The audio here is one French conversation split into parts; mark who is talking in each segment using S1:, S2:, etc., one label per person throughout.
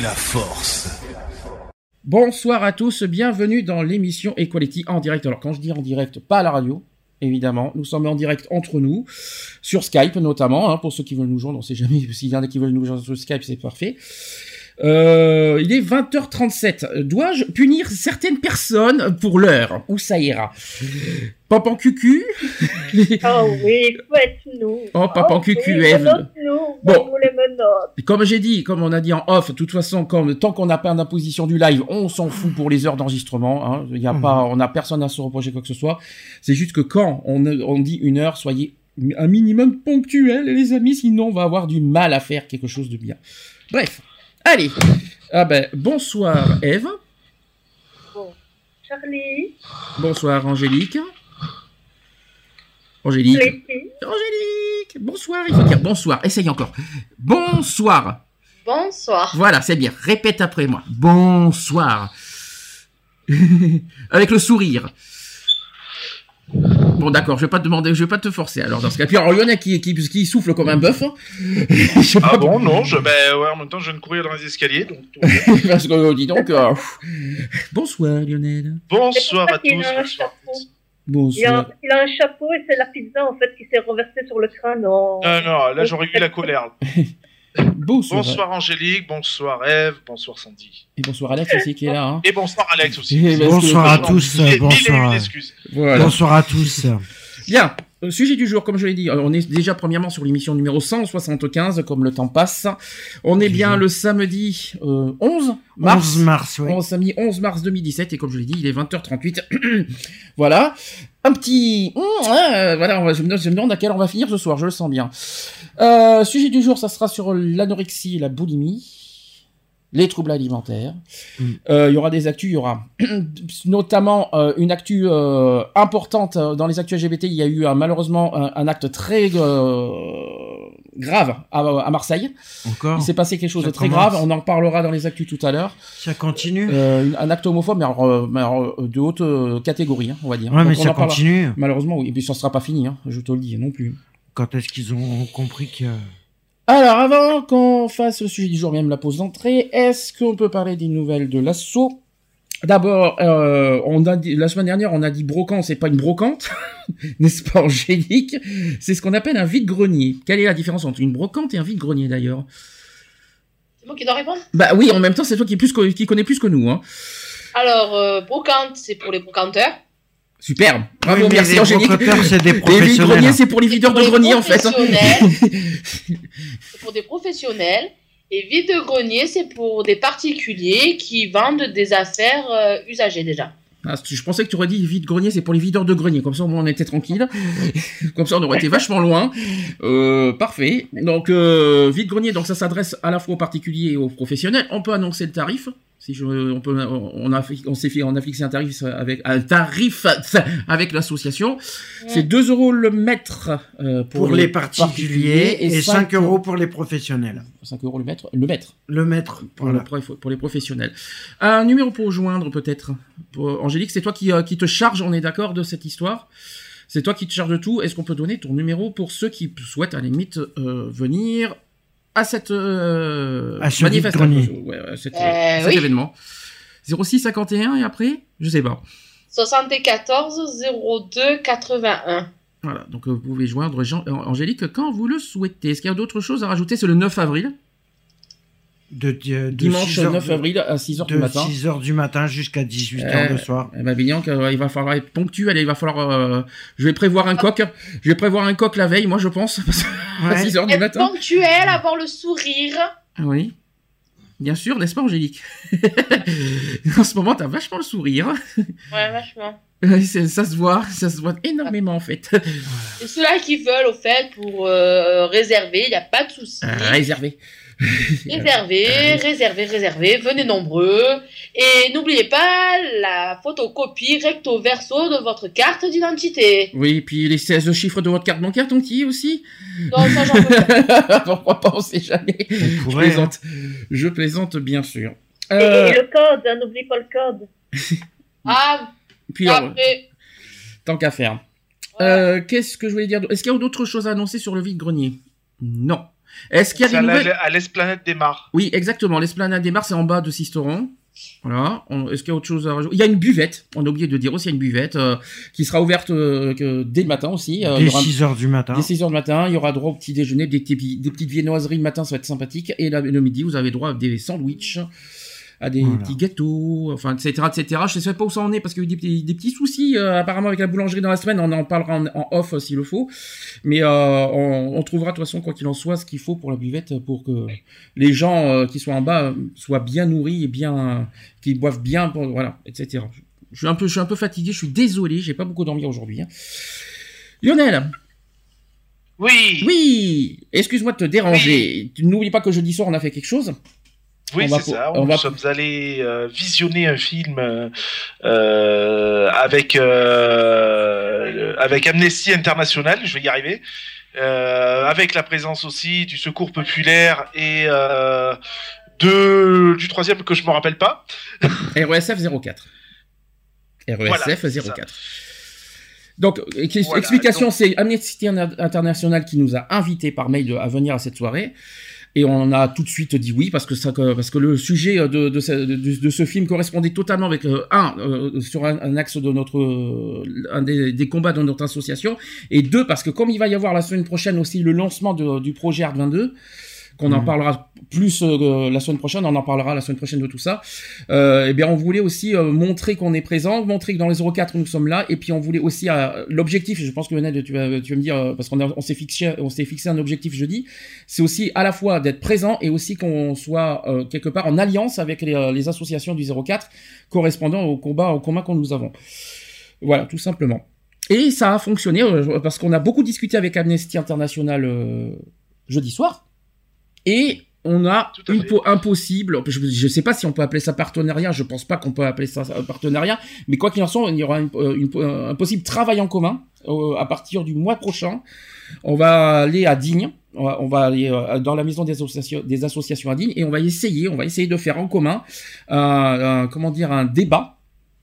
S1: La force.
S2: Bonsoir à tous, bienvenue dans l'émission Equality en direct. Alors quand je dis en direct, pas à la radio, évidemment. Nous sommes en direct entre nous, sur Skype notamment, hein, pour ceux qui veulent nous joindre, on sait jamais s'il y en a qui veulent nous joindre sur Skype, c'est parfait. Euh, il est 20h37. Dois-je punir certaines personnes pour l'heure? Où ça ira? Papa en cucu?
S3: Oh oui, faites-nous.
S2: Oh, papa en cucu,
S3: oui,
S2: Eve.
S3: Bon,
S2: comme j'ai dit, comme on a dit en off, de toute façon, comme, tant qu'on n'a pas d'imposition du live, on s'en fout pour les heures d'enregistrement. Hein. Il y a pas, on n'a personne à se reprocher quoi que ce soit. C'est juste que quand on, on dit une heure, soyez un minimum ponctuel, les amis, sinon on va avoir du mal à faire quelque chose de bien. Bref. Allez. Ah ben, bonsoir Eve.
S3: Bon. Charlie.
S2: Bonsoir Angélique. Angélique. Angélique. Bonsoir. Il faut dire bonsoir. Essaye encore. Bonsoir.
S3: Bonsoir.
S2: Voilà, c'est bien. Répète après moi. Bonsoir. Avec le sourire. Bon, d'accord, je vais pas te demander, je vais pas te forcer. Alors, dans ce cas, puis alors, Lionel qui, qui, qui souffle comme un bœuf. Hein.
S4: ah bon, non, je, ben, ouais, en même temps, je viens de courir dans les escaliers, donc.
S2: Parce que, dis donc, euh, bonsoir, Lionel.
S4: Bonsoir à tous. Bonsoir.
S3: Il a, il a, un chapeau et c'est la pizza, en fait, qui s'est renversée sur le crâne. En...
S4: Non, non, là, j'aurais eu la colère.
S2: Bonsoir.
S4: bonsoir. Angélique, bonsoir Eve, bonsoir Sandy.
S2: Et bonsoir Alex aussi qui est là. Hein.
S4: Et bonsoir Alex aussi.
S5: bonsoir à tous. Bonsoir. Voilà. Bonsoir à tous.
S2: Bien. Sujet du jour, comme je l'ai dit, on est déjà premièrement sur l'émission numéro 175, comme le temps passe. On est bien le samedi euh, 11 mars.
S5: 11 mars, oui.
S2: On samedi 11 mars 2017, et comme je l'ai dit, il est 20h38. voilà. Un petit... Euh, voilà, on va, je, me, je me demande à quelle on va finir ce soir, je le sens bien. Euh, sujet du jour, ça sera sur l'anorexie et la boulimie les troubles alimentaires. Il mm. euh, y aura des actus, il y aura notamment euh, une actu euh, importante dans les actus LGBT. Il y a eu malheureusement un, un, acte très grave à, à, Marseille.
S5: Encore.
S2: Il s'est passé quelque chose Ça de très commence. grave. On en parlera dans les actus tout à l'heure.
S5: Ça continue.
S2: un acte homophobe, mais alors, mais alors de haute catégorie, hein, on va dire.
S5: Ouais, Donc mais ça continue.
S2: Malheureusement, oui. Et puis ça sera pas fini, hein, je te le dis non plus.
S5: Quand est-ce qu'ils ont compris que
S2: alors, avant qu'on fasse le sujet du jour, même la pause d'entrée, est-ce qu'on peut parler des nouvelles de l'assaut D'abord, euh, on a dit, la semaine dernière, on a dit brocante, c'est pas une brocante, n'est-ce pas, Angélique? C'est ce qu'on appelle un vide-grenier. Quelle est la différence entre une brocante et un vide-grenier, d'ailleurs?
S3: C'est moi qui dois répondre?
S2: Bah oui, en même temps, c'est toi qui, plus que, qui connais plus que nous. Hein.
S3: Alors, euh, brocante, c'est pour les brocanteurs.
S2: Superbe. Bravo,
S5: oui,
S2: merci Angélique.
S5: c'est des professionnels.
S2: Les greniers, c'est pour les videurs de grenier, en fait.
S3: c'est pour des professionnels. Et vide de grenier, c'est pour des particuliers qui vendent des affaires euh, usagées déjà.
S2: Ah, je pensais que tu aurais dit vide grenier, c'est pour les videurs de grenier. Comme ça, on était tranquille. Comme ça, on aurait été vachement loin. Euh, parfait. Donc, euh, vide grenier, donc ça s'adresse à la fois aux particuliers et aux professionnels. On peut annoncer le tarif. Si je, on peut, on a, on s'est fait, on a fixé un tarif avec un tarif avec l'association. Ouais. C'est 2 euros le mètre euh, pour,
S5: pour, les, particuliers, et, 5, 5 euros pour les professionnels.
S2: 5 euros le mètre, le mètre.
S5: Le mètre
S2: pour, voilà. pour, pour les professionnels. Un numéro pour joindre peut-être. Angélique, c'est toi qui, euh, qui te charge, on est d'accord de cette histoire? C'est toi qui te charge de tout. Est-ce qu'on peut donner ton numéro pour ceux qui souhaitent à la limite euh, venir à cette euh,
S5: à ce manifestation,
S2: ouais, à cet, euh, cet oui. événement. 06 51 et après, je sais pas.
S3: 74 02 81.
S2: Voilà, donc vous pouvez joindre Jean, Angélique quand vous le souhaitez. Est-ce qu'il y a d'autres choses à rajouter? C'est le 9 avril.
S5: De, de
S2: dimanche 9 avril à 6h du matin.
S5: De 6h du matin jusqu'à 18h le soir.
S2: Eh ben, il va falloir être ponctuel, il va falloir, je vais prévoir un coq, je vais prévoir un coq la veille, moi, je pense, à 6h du matin.
S3: ponctuel, avoir le sourire.
S2: Oui. Bien sûr, n'est-ce pas, Angélique? En ce moment, t'as vachement le sourire.
S3: Ouais, vachement.
S2: ça se voit, ça se voit énormément en fait.
S3: Et ceux-là qui veulent, au fait, pour euh, réserver, il n'y a pas de souci.
S2: Euh, réserver.
S3: réservez, réservez, réservez, venez nombreux. Et n'oubliez pas la photocopie recto verso de votre carte d'identité.
S2: Oui, puis les 16 chiffres de votre carte bancaire, ton petit aussi
S3: Non, ça j'en peux pas.
S2: Pourquoi pas, on sait jamais. Je plaisante. Je plaisante, bien sûr.
S3: Et, euh, le code, hein, n'oublie pas le code. ah,
S2: puis, après. tant qu'à faire. Euh, qu'est-ce que je voulais dire Est-ce qu'il y a d'autres choses à annoncer sur le vide-grenier? Non. Est-ce qu'il y a des nouvelles
S4: à l'esplanade des Mars.
S2: Oui, exactement. L'esplanade des Mars, c'est en bas de Sisteron. Voilà. Est-ce qu'il y a autre chose à rajouter? Il y a une buvette. On a oublié de dire aussi, il y a une buvette euh, qui sera ouverte euh, dès le matin aussi.
S5: Euh, dès 6 heures du matin.
S2: Dès 6 heures du matin. Il y aura droit au petit déjeuner, des, des, petites viennoiseries le matin, ça va être sympathique. Et le midi, vous avez droit à des sandwichs à des petits gâteaux, enfin, etc., etc. Je ne sais pas où ça en est parce qu'il y a eu des, petits soucis euh, apparemment avec la boulangerie dans la semaine. On en parlera en, off s'il le faut, mais euh, on, trouvera de toute façon quoi qu'il en soit ce qu'il faut pour la buvette pour que les gens euh, qui sont en bas soient bien nourris et bien, qu'ils boivent bien, voilà, etc. Je suis un peu, je suis un peu fatigué. Je suis désolé, j'ai pas beaucoup dormi aujourd'hui. Hein. Lionel.
S4: Oui.
S2: Oui. Excuse-moi de te déranger. N'oublie pas que jeudi soir on a fait quelque chose?
S4: Oui, c'est ça. On, nous sommes allés euh, visionner un film euh, avec euh, avec Amnesty International. Je vais y arriver. avec la présence aussi du Secours populaire et de du troisième que je me rappelle pas.
S2: RESF 04. RESF 04. Donc, explication, c'est Amnesty International qui nous a invités par mail à venir à cette soirée. Et on a tout de suite dit oui parce que parce que le sujet de, de, ce, film correspondait totalement avec euh, un euh, sur un, axe de notre euh, un des, des, combats de notre association. Et deux parce que comme il va y avoir la semaine prochaine aussi le lancement du projet Art 22 qu'on en mhm. parlera plus euh, la semaine prochaine, on en parlera la semaine prochaine de tout ça. Euh, eh bien, on voulait aussi euh, montrer qu'on est présent, montrer que dans les 04 nous sommes là, et puis on voulait aussi l'objectif. Je pense que Lionel, tu vas, tu vas me dire parce qu'on on s'est fixé, on s'est fixé un objectif jeudi. C'est aussi à la fois d'être présent et aussi qu'on soit quelque part en alliance avec les, les, associations du 04 correspondant au combat, au combat que nous avons. Voilà, tout simplement. Et ça a fonctionné parce qu'on a beaucoup discuté avec Amnesty International jeudi soir. Et on a une impossible, je ne sais pas si on peut appeler ça partenariat, je pense pas qu'on peut appeler ça partenariat, mais quoi qu'il en soit, il y aura euh, un possible travail en commun euh, à partir du mois prochain. On va aller à Digne, on va, aller euh, dans la maison des associations, des associations à Digne. Et on va essayer, on va essayer de faire en commun, comment dire, un débat,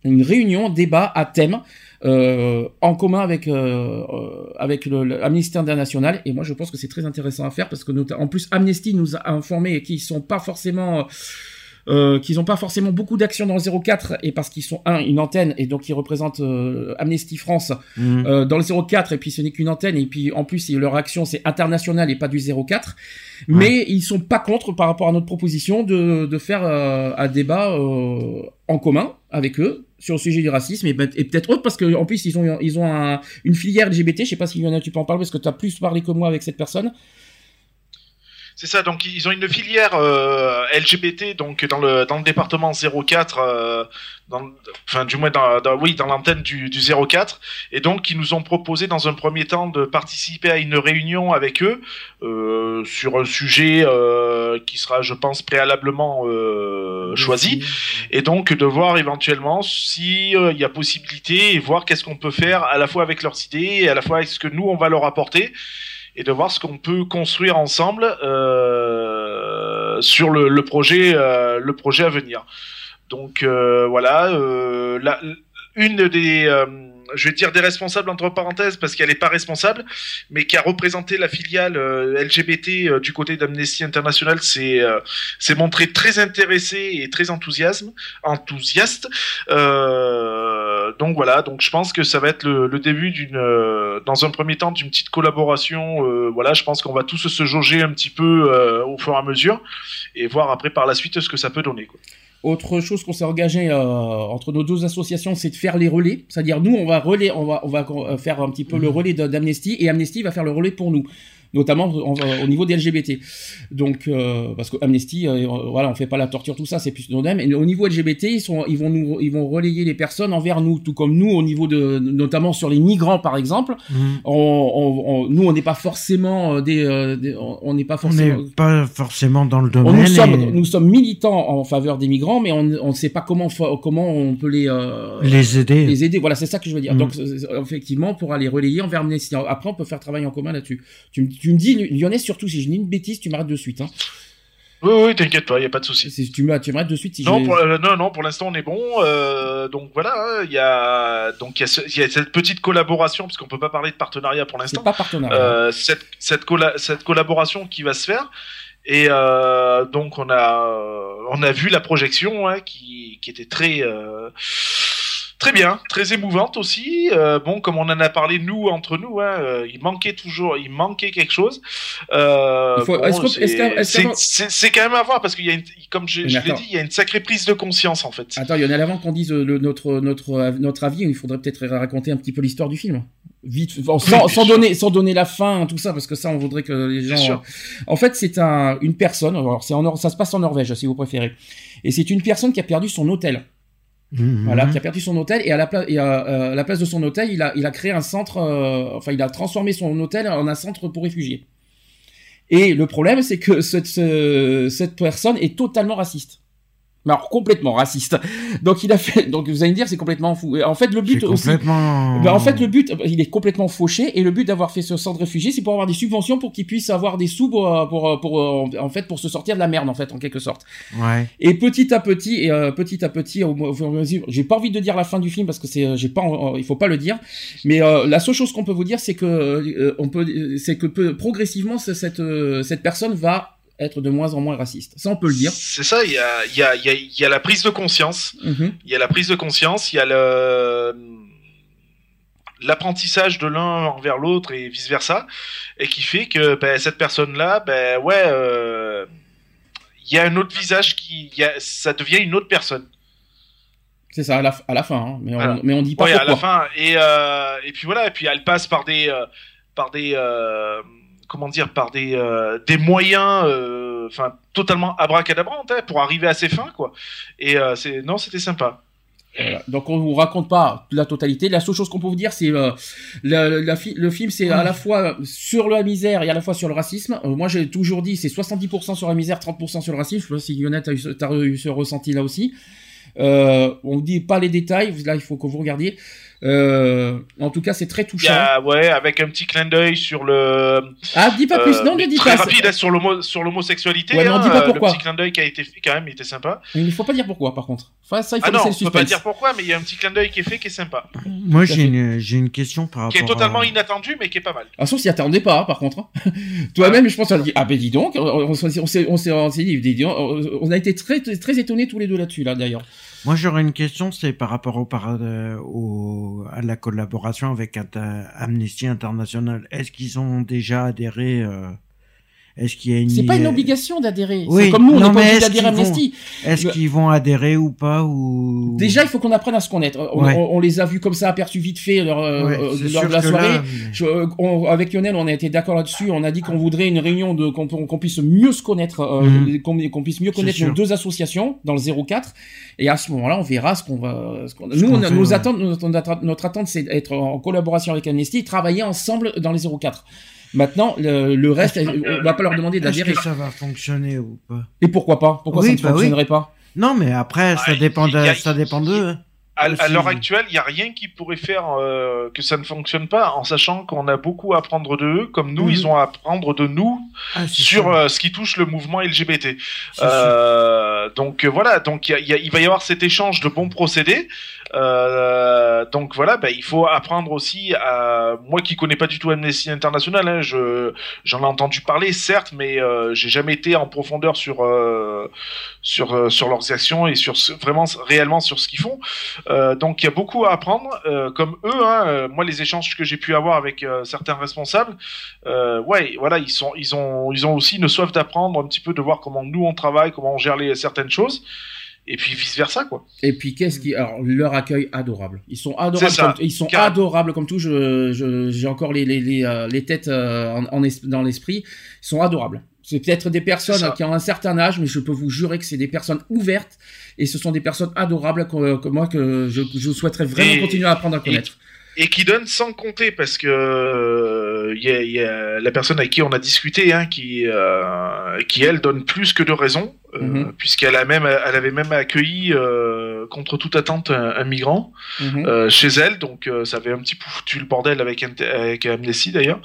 S2: une réunion, débat à thème euh, en commun avec euh, euh, avec le, Amnesty International. Et moi je pense que c'est très intéressant à faire parce que en plus Amnesty nous a informé qu'ils sont pas forcément euh, qu'ils n'ont pas forcément beaucoup d'actions dans le 04 et parce qu'ils sont un une antenne et donc ils représentent euh, Amnesty France mmh. euh, dans le 04 et puis ce n'est qu'une antenne et puis en plus leur action c'est international et pas du 04 mais ils sont pas contre par rapport à notre proposition de, de faire un débat en commun avec eux sur le sujet du racisme et, peut-être autre parce que en plus ils ont ils ont une filière LGBT je sais pas si Lionel tu peux en parler parce que tu as plus parlé que moi avec cette personne
S4: c'est ça, donc ils ont une filière euh, LGBT donc dans le dans le département 04, euh, dans, enfin du moins dans, oui dans l'antenne du, du 04, et donc ils nous ont proposé dans un premier temps de participer à une réunion avec eux euh, sur un sujet euh, qui sera, je pense, préalablement euh, choisi, et donc de voir éventuellement si il y a possibilité et voir qu'est-ce qu'on peut faire à la fois avec leurs idées et à la fois avec ce que nous on va leur apporter et de voir ce qu'on peut construire ensemble euh, sur le, projet, euh, le projet à venir. Donc euh, voilà, une des je vais dire des responsables entre parenthèses parce qu'elle n'est pas responsable, mais qui a représenté la filiale LGBT du côté d'Amnesty International, s'est euh, montré très intéressé et très enthousiasme, enthousiaste donc voilà, donc je pense que ça va être le, début d'une, dans un premier temps, d'une petite collaboration. voilà, je pense qu'on va tous se jauger un petit peu au fur et à mesure et voir après par la suite ce que ça peut donner. Quoi.
S2: Autre chose qu'on s'est engagé entre nos deux associations, c'est de faire les relais. C'est-à-dire nous, on va relais, on va, on va faire un petit peu le mmh. relais d'Amnesty et Amnesty va faire le relais pour nous notamment au niveau des LGBT. Donc, euh, parce que Amnesty, euh, voilà, on fait pas la torture, tout ça, c'est plus nos Et au niveau LGBT, ils sont, ils vont nous, ils vont relayer les personnes envers nous, tout comme nous au niveau de, notamment sur les migrants par exemple. Mmh. On, nous, on n'est pas forcément euh, des, on n'est pas forcément,
S5: on pas forcément dans le domaine.
S2: Nous sommes, nous sommes militants en faveur des migrants, mais on ne sait pas comment, comment on peut les,
S5: les aider.
S2: Les aider. Voilà, c'est ça que je veux dire. Mmh. Donc, effectivement, pour aller relayer envers Amnesty. Après, on peut faire travail en commun là-dessus. Tu, tu me dis, Lyonnais, surtout si je dis une bêtise, tu m'arrêtes de suite. Hein.
S4: Oui, oui, t'inquiète pas, il n'y a pas de souci.
S2: Tu m'arrêtes de suite. Si
S4: non, pour, euh, non, non, pour l'instant on est bon. Euh, donc voilà, hein, il y a donc il y, a cette petite collaboration, puisqu'on peut pas parler de partenariat pour l'instant.
S2: pas partenariat.
S4: Euh, cette cette, cette collaboration qui va se faire. Et donc on a on a vu la projection hein, qui, qui était très Très bien, très émouvante aussi. Euh, bon, comme on en a parlé nous entre nous, hein, euh, il manquait toujours, il manquait quelque chose. Euh, c'est quand même à voir parce qu'il y a, une, comme je, je l'ai dit, il y a une sacrée prise de conscience en fait.
S2: Attends, il y en a avant qu'on dise le, notre notre notre avis. Il faudrait peut-être raconter un petit peu l'histoire du film. Vite, sans, sans donner sans donner la fin, tout ça, parce que ça, on voudrait que les gens. En fait, c'est un une personne. Alors, c'est en ça se passe en Norvège, si vous préférez. Et c'est une personne qui a perdu son hôtel. Mhm. Voilà, qui a perdu son hôtel et à la, place, euh, la place de son hôtel, il a, créé un centre, euh, enfin, il a transformé son hôtel en un centre pour réfugiés. Et le problème, c'est que cette personne est totalement raciste alors complètement raciste. Donc il a fait. Donc vous allez me dire c'est complètement fou. En fait le but aussi.
S5: Complètement...
S2: Ben, en fait le but il est complètement fauché et le but d'avoir fait ce centre de réfugiés c'est pour avoir des subventions pour qu'il puisse avoir des sous pour, pour, pour, en fait pour se sortir de la merde en fait en quelque sorte.
S5: Ouais.
S2: Et petit à petit et euh, petit à petit j'ai pas envie de dire la fin du film parce que c'est j'ai pas il faut pas le dire mais euh, la seule chose qu'on peut vous dire c'est que euh, on peut c'est que progressivement cette cette personne va être de moins en moins raciste. Ça, on peut le dire.
S4: C'est ça, il y a, y, a, y a, la prise de conscience. Mhm. Il y a la prise de conscience, il y a le l'apprentissage de l'un envers l'autre et vice versa, et qui fait que ben, cette personne-là, ben ouais, euh, il y a un autre visage qui, y a, ça devient une autre personne.
S2: C'est ça à la, à la fin, hein. mais, on, mais on dit pas ouais,
S4: à la fin. Et, euh, et puis voilà, et puis elle passe par des, euh, par des, comment dire, par des, euh, des moyens, euh, enfin, totalement abracadabrantes hein, pour arriver à ses fins, quoi. Et euh, c'est, non, c'était sympa.
S2: Donc on vous raconte pas la totalité. La seule chose qu'on peut vous dire, c'est euh, le film, c'est à la fois sur la misère et à la fois sur le racisme. moi, j'ai toujours dit, c'est 70% sur la misère, 30% sur le racisme. Je sais pas si Lionel, as eu, ce ressenti là aussi. On dit pas les détails. Là, il faut que vous regardiez. Euh, en tout cas, c'est très touchant.
S4: ouais, avec un petit clin d'œil sur le.
S2: Ah, dis pas plus. Euh, non, ne dis
S4: très pas. rapide sur l'homo, sur l'homosexualité.
S2: Ouais, non, dis pas pourquoi.
S4: Le petit clin d'œil qui a été fait quand même, il était sympa.
S2: il ne faut pas dire pourquoi, par contre. Enfin, ça, il faut
S4: ah non,
S2: on
S4: peut pas dire pourquoi, mais il y a un petit clin d'œil qui est fait qui est sympa.
S5: Moi, j'ai une, j'ai une question par rapport.
S4: Qui est totalement inattendu, mais qui est pas mal.
S2: Ah, sauf s'y attendait pas, hein, par contre. Hein. Toi-même, je pense, qu'on a dit, ah ben dis donc, on, s'est, on s'est, on s'est dit, on a été très, très étonnés tous les deux là-dessus, là, d'ailleurs.
S5: Moi, j'aurais une question, c'est par rapport au, au, à la collaboration avec Amnesty International. Est-ce qu'ils ont déjà adhéré euh, est-ce qu'il y a une
S2: C'est pas une obligation d'adhérer. Oui. comme nous, on n'est pas obligé d'adhérer à Amnesty.
S5: Est-ce qu'ils vont adhérer ou pas ou
S2: Déjà, il faut qu'on apprenne à se connaître. On, les a vus comme ça, aperçus vite fait lors, euh, lors de la soirée. Euh, avec Lionel, on a été d'accord là-dessus. On a dit qu'on voudrait une réunion de qu'on puisse mieux se connaître, euh, mhm. qu'on puisse mieux connaître nos deux associations dans le 04. Et à ce moment-là, on verra ce qu'on va. nous, on nos attentes, notre, notre attente, c'est d'être en collaboration avec Amnesty, travailler ensemble dans les 04. Maintenant, le, reste, on va pas leur demander d'adhérer.
S5: Est-ce que ça va fonctionner ou pas?
S2: Et pourquoi pas? Pourquoi ça ne bah fonctionnerait pas?
S5: Non, mais après, ça dépend de, ça dépend d'eux. Hein.
S4: À, l'heure actuelle, il n'y a rien qui pourrait faire euh, que ça ne fonctionne pas, en sachant qu'on a beaucoup à apprendre de eux, comme nous, ils mhm. ont à apprendre de nous ah, sur euh, ce qui touche le mouvement LGBT. Euh, donc voilà, donc il va y avoir cet échange de bons procédés. Euh, donc voilà, bah, il faut apprendre aussi moi qui connais pas du tout Amnesty International. Hein, je j'en ai entendu parler certes, mais euh, j'ai jamais été en profondeur sur euh, sur leurs actions et sur vraiment réellement sur ce qu'ils font. Donc il y a beaucoup à apprendre, comme eux. Hein, moi, les échanges que j'ai pu avoir avec certains responsables, ouais, voilà, ils ils ont, ils ont aussi une soif d'apprendre un petit peu, de voir comment nous on travaille, comment on gère les certaines choses, et puis vice versa, quoi.
S2: Et puis qu'est-ce qui, alors leur accueil adorable. Ils sont adorables. Comme, ils sont adorables comme tout. Je, je- j'ai encore les les les, euh, les têtes euh, en, en es- dans l'esprit. Ils sont adorables. C'est peut-être des personnes qui ont un certain âge, mais je peux vous jurer que c'est des personnes ouvertes et ce sont des personnes adorables que, que moi que je, je souhaiterais vraiment
S4: Et-
S2: continuer à apprendre à connaître.
S4: et qui donne sans compter parce que euh, il y, a, il y a la personne avec qui on a discuté hein, qui euh, qui elle donne plus que de raison euh,
S2: Mhm.
S4: puisqu'elle a même elle avait même accueilli euh, contre toute attente un, un migrant
S2: Mhm.
S4: euh, chez elle donc euh, ça avait un petit peu foutu le bordel avec avec Amnesty d'ailleurs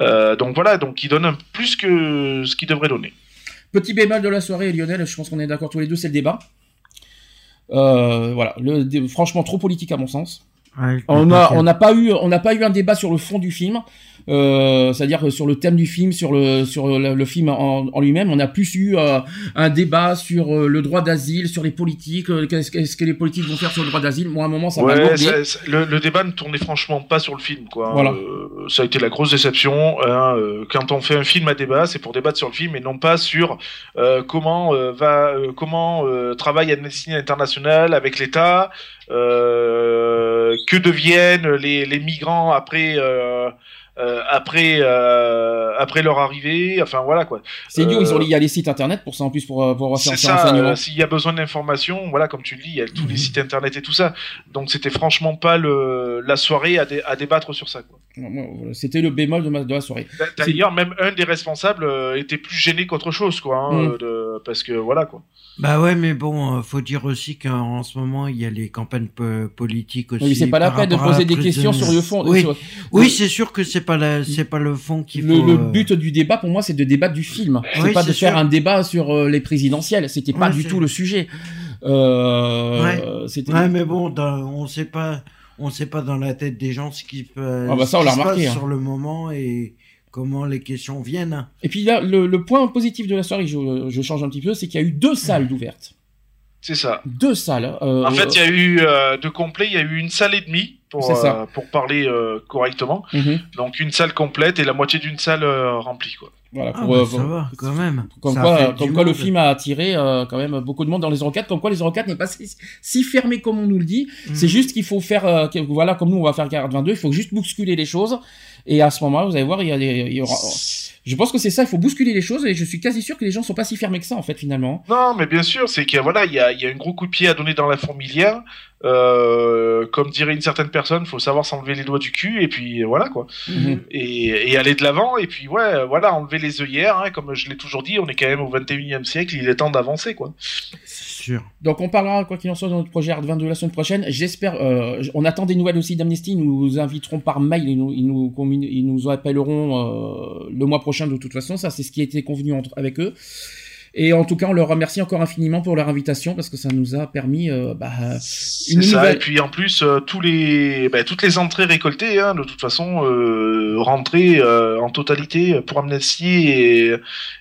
S4: Euh, donc voilà donc il donne un plus que ce qu'il devrait donner
S2: Petit bémol de la soirée, Lionel, je pense qu'on est d'accord tous les deux, c'est le débat. Euh, voilà, le, franchement trop politique à mon sens.
S5: Ouais,
S2: On a, n'a pas eu, on n'a pas eu un débat sur le fond du film, euh, c'est-à-dire que sur le thème du film, sur le, sur le, le film en, en lui-même. On a plus eu euh, un débat sur euh, le droit d'asile, sur les politiques, euh, qu'est-ce, qu'est-ce que les politiques vont faire sur le droit d'asile. Moi, à un moment, ça m'a
S4: Ouais, le, le débat ne tournait franchement pas sur le film, quoi.
S2: Voilà.
S4: Euh, ça a été la grosse déception. hein, euh, quand on fait un film à débat, c'est pour débattre sur le film et non pas sur euh, comment euh, va, euh, comment euh, travaille Amnesty International avec l'État, euh, que deviennent les, les migrants après. euh, euh, après euh, après leur arrivée enfin voilà quoi
S2: C'est
S4: Euh,
S2: ils ont, il y a les sites internet pour ça en plus pour, euh, pour faire
S4: ça, euh, s'il y a besoin d'informations, voilà, comme tu le dis, il y a tous les
S2: Mhm.
S4: sites internet et tout ça. Donc c'était franchement pas le, la soirée à, dé- à débattre sur ça. quoi.
S2: C'était le bémol de, ma, de la soirée.
S4: D'a- D'ailleurs, même un des responsables euh, était plus gêné qu'autre chose, quoi. hein,
S2: Mhm.
S4: euh, de- parce que voilà, quoi.
S5: Bah ouais, mais bon, euh, faut dire aussi qu'en ce moment, il y a les campagnes po- politiques aussi.
S2: Oui, c'est pas la peine de poser des questions
S5: de-
S2: sur le fond.
S5: Oui,
S2: sur-
S5: oui c'est sûr que c'est pas c'est pas le fond qu'il
S2: le,
S5: faut.
S2: le
S5: euh,
S2: but du débat pour moi c'est de débattre du film c'est
S5: Oui,
S2: pas de faire un débat sur euh, les présidentielles c'était pas
S5: Ouais,
S2: du tout le sujet euh, c'était
S5: Ouais, mais bon, dans- on sait pas, on sait pas dans la tête des gens ce qui peut.
S2: Ah bah ça, on
S5: ce
S2: l'a
S5: qui se
S2: remarqué,
S5: passe
S2: hein.
S5: sur le moment et comment les questions viennent.
S2: et puis là le, le point positif de la soirée je, je change un petit peu c'est qu'il y a eu deux salles d'ouvertes
S4: C'est ça.
S2: deux salles euh,
S4: En fait, il y a eu euh, de complet, il y a eu une salle et demie pour euh, pour parler euh, correctement.
S2: mhm,
S4: Donc une salle complète et la moitié d'une salle euh, remplie, quoi.
S2: voilà
S5: Ah,
S2: pour,
S5: bah,
S2: euh,
S5: ça va, quand même.
S2: comme
S5: Ça
S2: quoi, comme quoi le film a attiré euh, quand même beaucoup de monde dans les 04, comme quoi les 04 n'est pas si, si fermé comme on nous le dit.
S5: Mm.
S2: C'est juste qu'il faut faire, euh, que- voilà, comme nous on va faire Garde 22, il faut juste bousculer les choses. Et à ce moment-là, vous allez voir, il y a des, il y aura, je pense que c'est ça, il faut bousculer les choses et je suis quasi sûr que les gens sont pas si fermés que ça en fait finalement.
S4: Non, mais bien sûr, c'est qu'il y a, voilà, il y a, il y a un gros coup de pied à donner dans la fourmilière. Euh, comme dirait une certaine personne, faut savoir s'enlever les doigts du cul et puis voilà quoi.
S2: Mhm.
S4: Et, et aller de l'avant et puis ouais, voilà, enlever les œillères. Hein, comme je l'ai toujours dit, on est quand même au 21e siècle, il est temps d'avancer quoi.
S2: Donc on parlera quoi qu'il en soit dans notre projet Art 22 la semaine prochaine. J'espère, euh, on attend des nouvelles aussi d'Amnesty. Ils nous inviteront par mail, ils nous, ils nous, appelleront euh, le mois prochain de toute façon. Ça c'est ce qui a été convenu avec eux. Et en tout cas, on leur remercie encore infiniment pour leur invitation parce que ça nous a permis euh, bah,
S4: C'est
S2: une
S4: ça.
S2: nouvelle.
S4: Et puis en plus, euh, tous les, bah, toutes les entrées récoltées, hein, de toute façon, euh, rentrées euh, en totalité pour Amnesty et,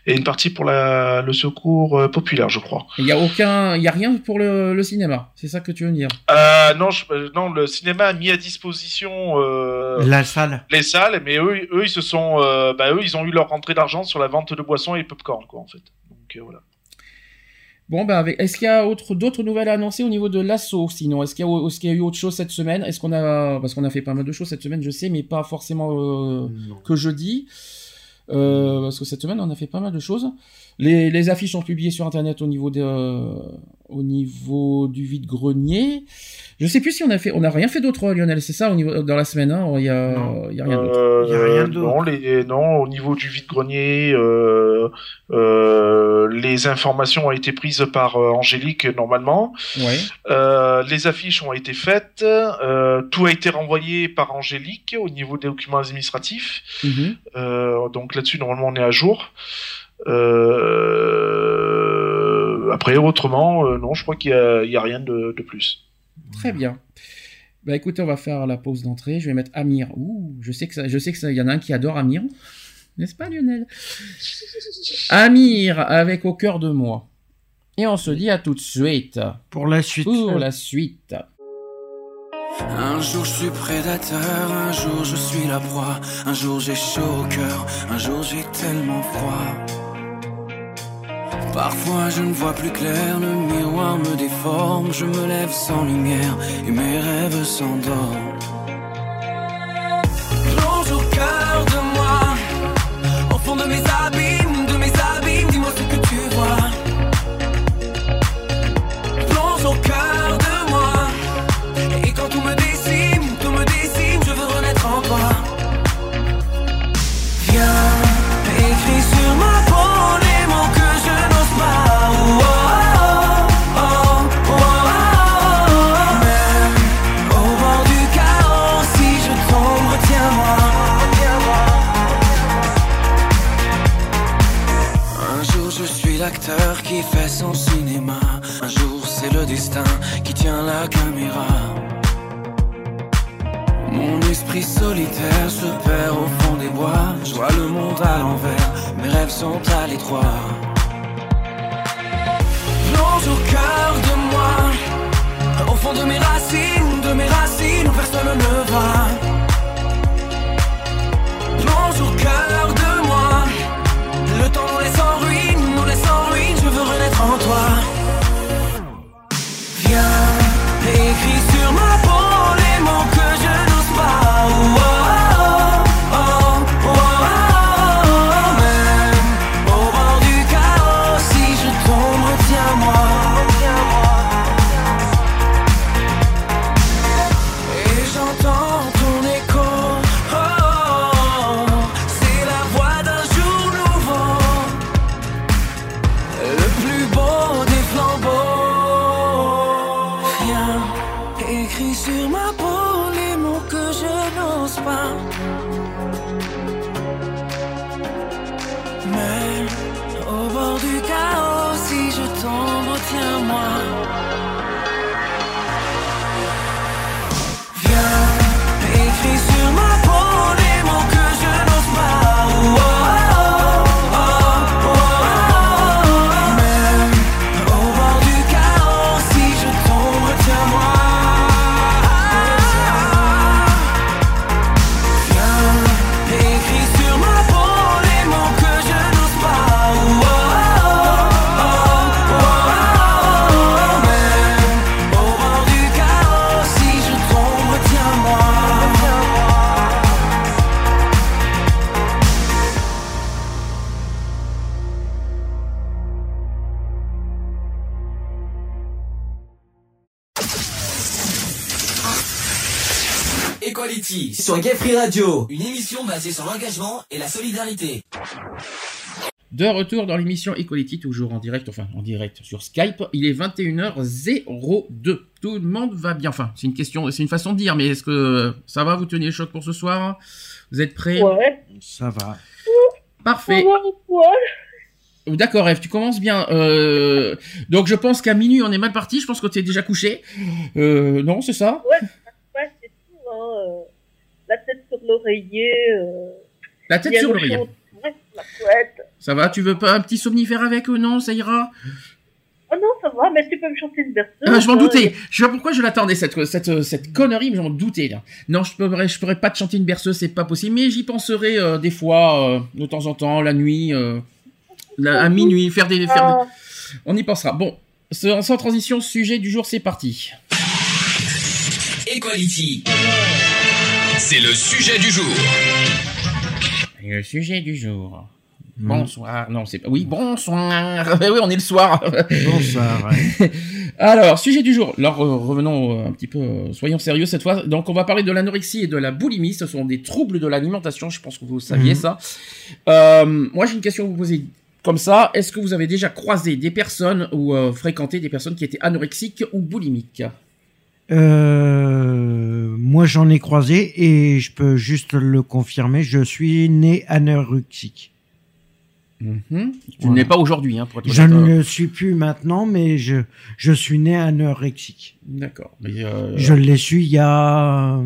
S4: et une partie pour la, le secours euh, populaire, je crois.
S2: Il y a aucun, il y a rien pour le, le cinéma. C'est ça que tu veux dire?
S4: Euh, non, je- non, le cinéma a mis à disposition euh,
S5: La salle.
S4: les salles, mais eux, eux, ils se sont, euh, bah, eux, ils ont eu leur rentrée d'argent sur la vente de boissons et popcorn, quoi, en fait. Donc euh, voilà.
S2: Bon, ben, avec... est-ce qu'il y a autre, d'autres nouvelles à annoncer au niveau de l'assaut Sinon, est-ce qu'il y, a... y eu autre chose cette semaine? Est-ce qu'on a, parce qu'on a fait pas mal de choses cette semaine, je sais, mais pas forcément euh, que jeudi. Euh, parce que cette semaine, on a fait pas mal de choses. Les, les affiches sont publiées sur Internet au niveau de, au niveau du vide-grenier. Je sais plus si on a fait, on a rien fait d'autre, Lionel. C'est ça au niveau dans la semaine. Hein, il y a,
S5: Non.
S2: il y a rien d'autre.
S4: Euh,
S5: Il y a rien d'autre.
S4: Non, les, non, au niveau du vide-grenier, euh, euh, les informations ont été prises par euh, Angélique normalement.
S2: Ouais.
S4: Euh, les affiches ont été faites. euh, tout a été renvoyé par Angélique au niveau des documents administratifs.
S2: Mhm.
S4: Euh, donc là-dessus, normalement, on est à jour. Euh, après, autrement, euh, non, je crois qu'il y a, rien de, de plus.
S2: Très bien. Bah écoutez, on va faire la pause d'entrée. Je vais mettre Amir. Ouh, je sais que ça, je sais que ça, y en a un qui adore Amir, n'est-ce pas Lionel? Amir avec au cœur de moi. Et on se dit à tout de suite
S5: Pour la suite.
S2: pour la suite.
S6: Un jour je suis prédateur, un jour je suis la proie, un jour j'ai chaud au cœur, un jour j'ai tellement froid. Parfois je ne vois plus clair, le miroir me déforme, je me lève sans lumière et mes rêves s'endorment. Fait son cinéma. Un jour c'est le destin qui tient la caméra. Mon esprit solitaire se perd au fond des bois. Je vois le monde à l'envers, mes rêves sont à l'étroit. Plonge au cœur de moi, au fond de mes racines, de mes racines où personne ne va. Sur
S7: Gay Free Radio, une émission basée sur l'engagement et la solidarité.
S2: De retour dans l'émission Equality, toujours en direct, enfin en direct sur Skype. Il est 21h02. Tout le monde va bien. Enfin, c'est une question, c'est une façon de dire, mais est-ce que ça va? Vous tenez le choc pour ce soir? Vous êtes prêts?
S3: Ouais.
S5: Ça va.
S2: Parfait.
S3: Ouais.
S2: D'accord, Eve, tu commences bien. Euh, donc je pense qu'à minuit on est mal parti. Je pense que tu es déjà couché. Euh, non, c'est ça?
S3: Ouais, c'est tout. Hein. La tête sur l'oreiller. euh,
S2: La tête sur
S3: le
S2: l'oreiller.
S3: la couette.
S2: Ça va Tu veux pas un petit somnifère avec ou non Ça ira?
S3: Oh non, ça va, mais tu peux me chanter une berceuse.
S2: Ah, je m'en
S3: hein,
S2: doutais. Je sais pas pourquoi je l'attendais cette cette cette connerie, mais j'en doutais là. Non, je pourrais je pourrais pas te chanter une berceuse, c'est pas possible. Mais j'y penserai euh, des fois, euh, de temps en temps, la nuit, euh, la- à minuit, faire des, faire des-
S3: Ah,
S2: On y pensera. Bon, sans sans transition, sujet du jour, c'est parti.
S7: Equality. C'est le sujet du jour.
S2: Le sujet du jour. Bonsoir. Non, c'est pas. Oui, bonsoir. oui, on est le soir.
S5: Bonsoir. ouais.
S2: Alors, sujet du jour. Alors, euh, revenons euh, un petit peu, euh, soyons sérieux cette fois. Donc, on va parler de l'anorexie et de la boulimie. Ce sont des troubles de l'alimentation. Je pense que vous saviez
S5: Mhm.
S2: ça. Euh, moi, j'ai une question à vous poser comme ça. Est-ce que vous avez déjà croisé des personnes ou euh, fréquenté des personnes qui étaient anorexiques ou boulimiques?
S5: Euh, moi, j'en ai croisé et je peux juste le confirmer. Je suis né anorexique.
S2: Mhm. Tu
S5: Voilà.
S2: n'es pas aujourd'hui, hein, pour être
S5: Je ne le suis plus maintenant, mais je, je suis né anorexique.
S2: D'accord. Euh,
S5: Je l'ai su il y a,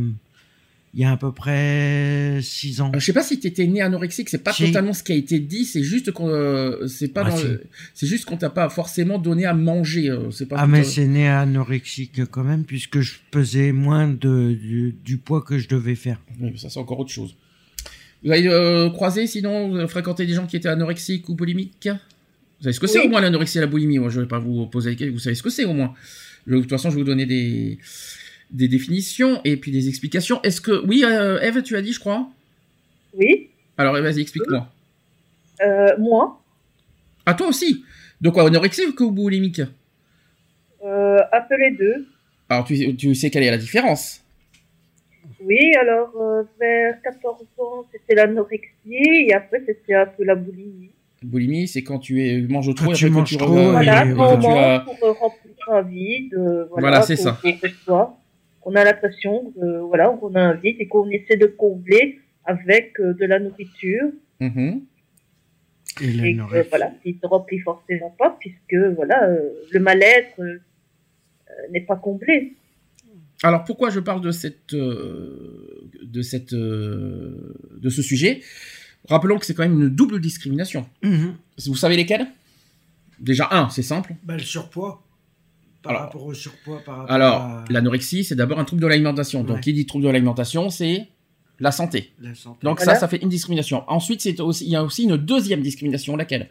S5: il y a à peu près 6 ans.
S2: Euh, Je sais pas si tu étais né anorexique, c'est pas
S5: Si.
S2: totalement ce qui a été dit, c'est juste qu'on euh, c'est pas
S5: Ah,
S2: dans
S5: si.
S2: le- c'est juste qu'on t'a pas forcément donné à manger, euh, c'est pas
S5: Ah, mais
S2: à-
S5: c'est né anorexique quand même, puisque je pesais moins de, du, du poids que je devais faire.
S2: Oui, mais ça c'est encore autre chose. Vous avez euh, croisé sinon vous avez fréquenté des gens qui étaient anorexiques ou boulimiques Vous savez ce que c'est au moins l'anorexie et la boulimie? Moi je vais pas vous poser la question, vous savez ce que c'est au moins. Je- de toute façon je vais vous donner des des définitions et puis des explications. Est-ce que oui euh, Eve tu as dit je crois
S8: Oui,
S2: Alors vas-y explique-moi.
S8: euh, moi,
S2: Ah toi aussi Donc quoi, anorexique ou boulimique?
S8: Euh, un peu les deux.
S2: Alors tu, tu sais quelle est la différence?
S8: Oui, alors euh, vers 14 ans, c'était l'anorexie et après, c'était un peu la boulimie.
S2: Boulimie, c'est quand tu es, manges trop
S5: Quand
S2: et
S5: tu manges
S2: tu
S5: trop,
S8: Voilà,
S5: oui,
S8: quand
S2: tu as-
S8: pour euh, remplir un vide, euh, voilà,
S2: Voilà, c'est ça.
S8: Qu'on a l'impression que, voilà, qu'on a un vide et qu'on essaie de combler avec euh, de la nourriture
S2: Mhm.
S5: Et
S8: et que,
S5: l'anorexie.
S8: voilà, qui ne remplit forcément pas puisque voilà, euh, le mal-être euh, euh, n'est pas comblé.
S2: Alors pourquoi je parle de cette, euh, de cette, euh, de ce sujet? Rappelons que c'est quand même une double discrimination.
S5: Mhm.
S2: Vous savez lesquelles? Déjà un, c'est simple.
S5: Bah, le surpoids. Par
S2: Alors-
S5: rapport au surpoids, par rapport
S2: Alors
S5: à
S2: l'anorexie, c'est d'abord un trouble de l'alimentation. Donc qui dit trouble de l'alimentation, c'est la santé.
S5: la santé.
S2: Donc
S8: Voilà.
S2: ça, ça fait une discrimination. Ensuite, c'est aussi, il y a aussi une deuxième discrimination, laquelle?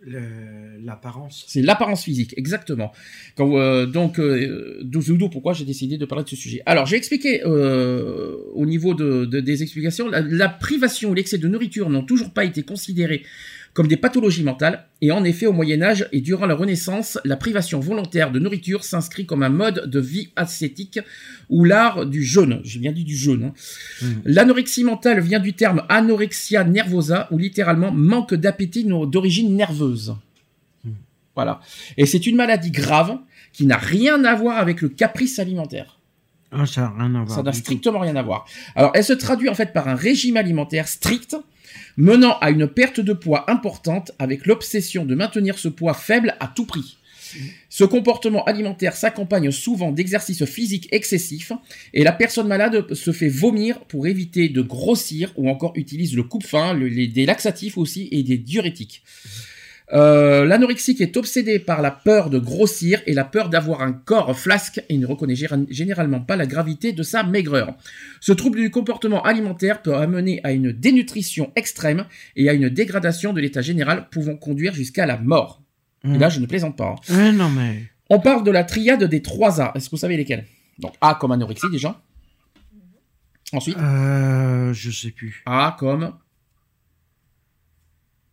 S5: Le- L'apparence.
S2: C'est l'apparence physique, exactement. Quand, euh, donc, euh, d'où d'où pourquoi j'ai décidé de parler de ce sujet. Alors, j'ai expliqué euh, au niveau de, de- des explications, la, la privation ou l'excès de nourriture n'ont toujours pas été considérés comme des pathologies mentales, et en effet, au Moyen Âge et durant la Renaissance, la privation volontaire de nourriture s'inscrit comme un mode de vie ascétique ou l'art du jeûne. J'ai bien dit du jeûne. hein.
S5: Mhm.
S2: L'anorexie mentale vient du terme anorexia nervosa, ou littéralement manque d'appétit d'origine nerveuse.
S5: Mhm.
S2: Voilà. Et c'est une maladie grave qui n'a rien à voir avec le caprice alimentaire.
S5: Ah, ça n'a rien à voir.
S2: Ça n'a
S5: du tout.
S2: strictement rien à voir. Alors, elle se traduit en fait par un régime alimentaire strict, menant à une perte de poids importante avec l'obsession de maintenir ce poids faible à tout prix. Ce comportement alimentaire s'accompagne souvent d'exercices physiques excessifs et la personne malade se fait vomir pour éviter de grossir ou encore utilise le coupe-faim, des laxatifs aussi et des diurétiques. Euh, L'anorexique est obsédé par la peur de grossir et la peur d'avoir un corps flasque et ne reconnaît généralement pas la gravité de sa maigreur. Ce trouble du comportement alimentaire peut amener à une dénutrition extrême et à une dégradation de l'état général pouvant conduire jusqu'à la mort. Et là, je ne plaisante pas. hein.
S5: Ouais, non, mais.
S2: On parle de la triade des trois A. Est-ce que vous savez lesquels Donc A comme anorexie déjà. Ensuite,
S5: Euh, je sais plus.
S2: A comme.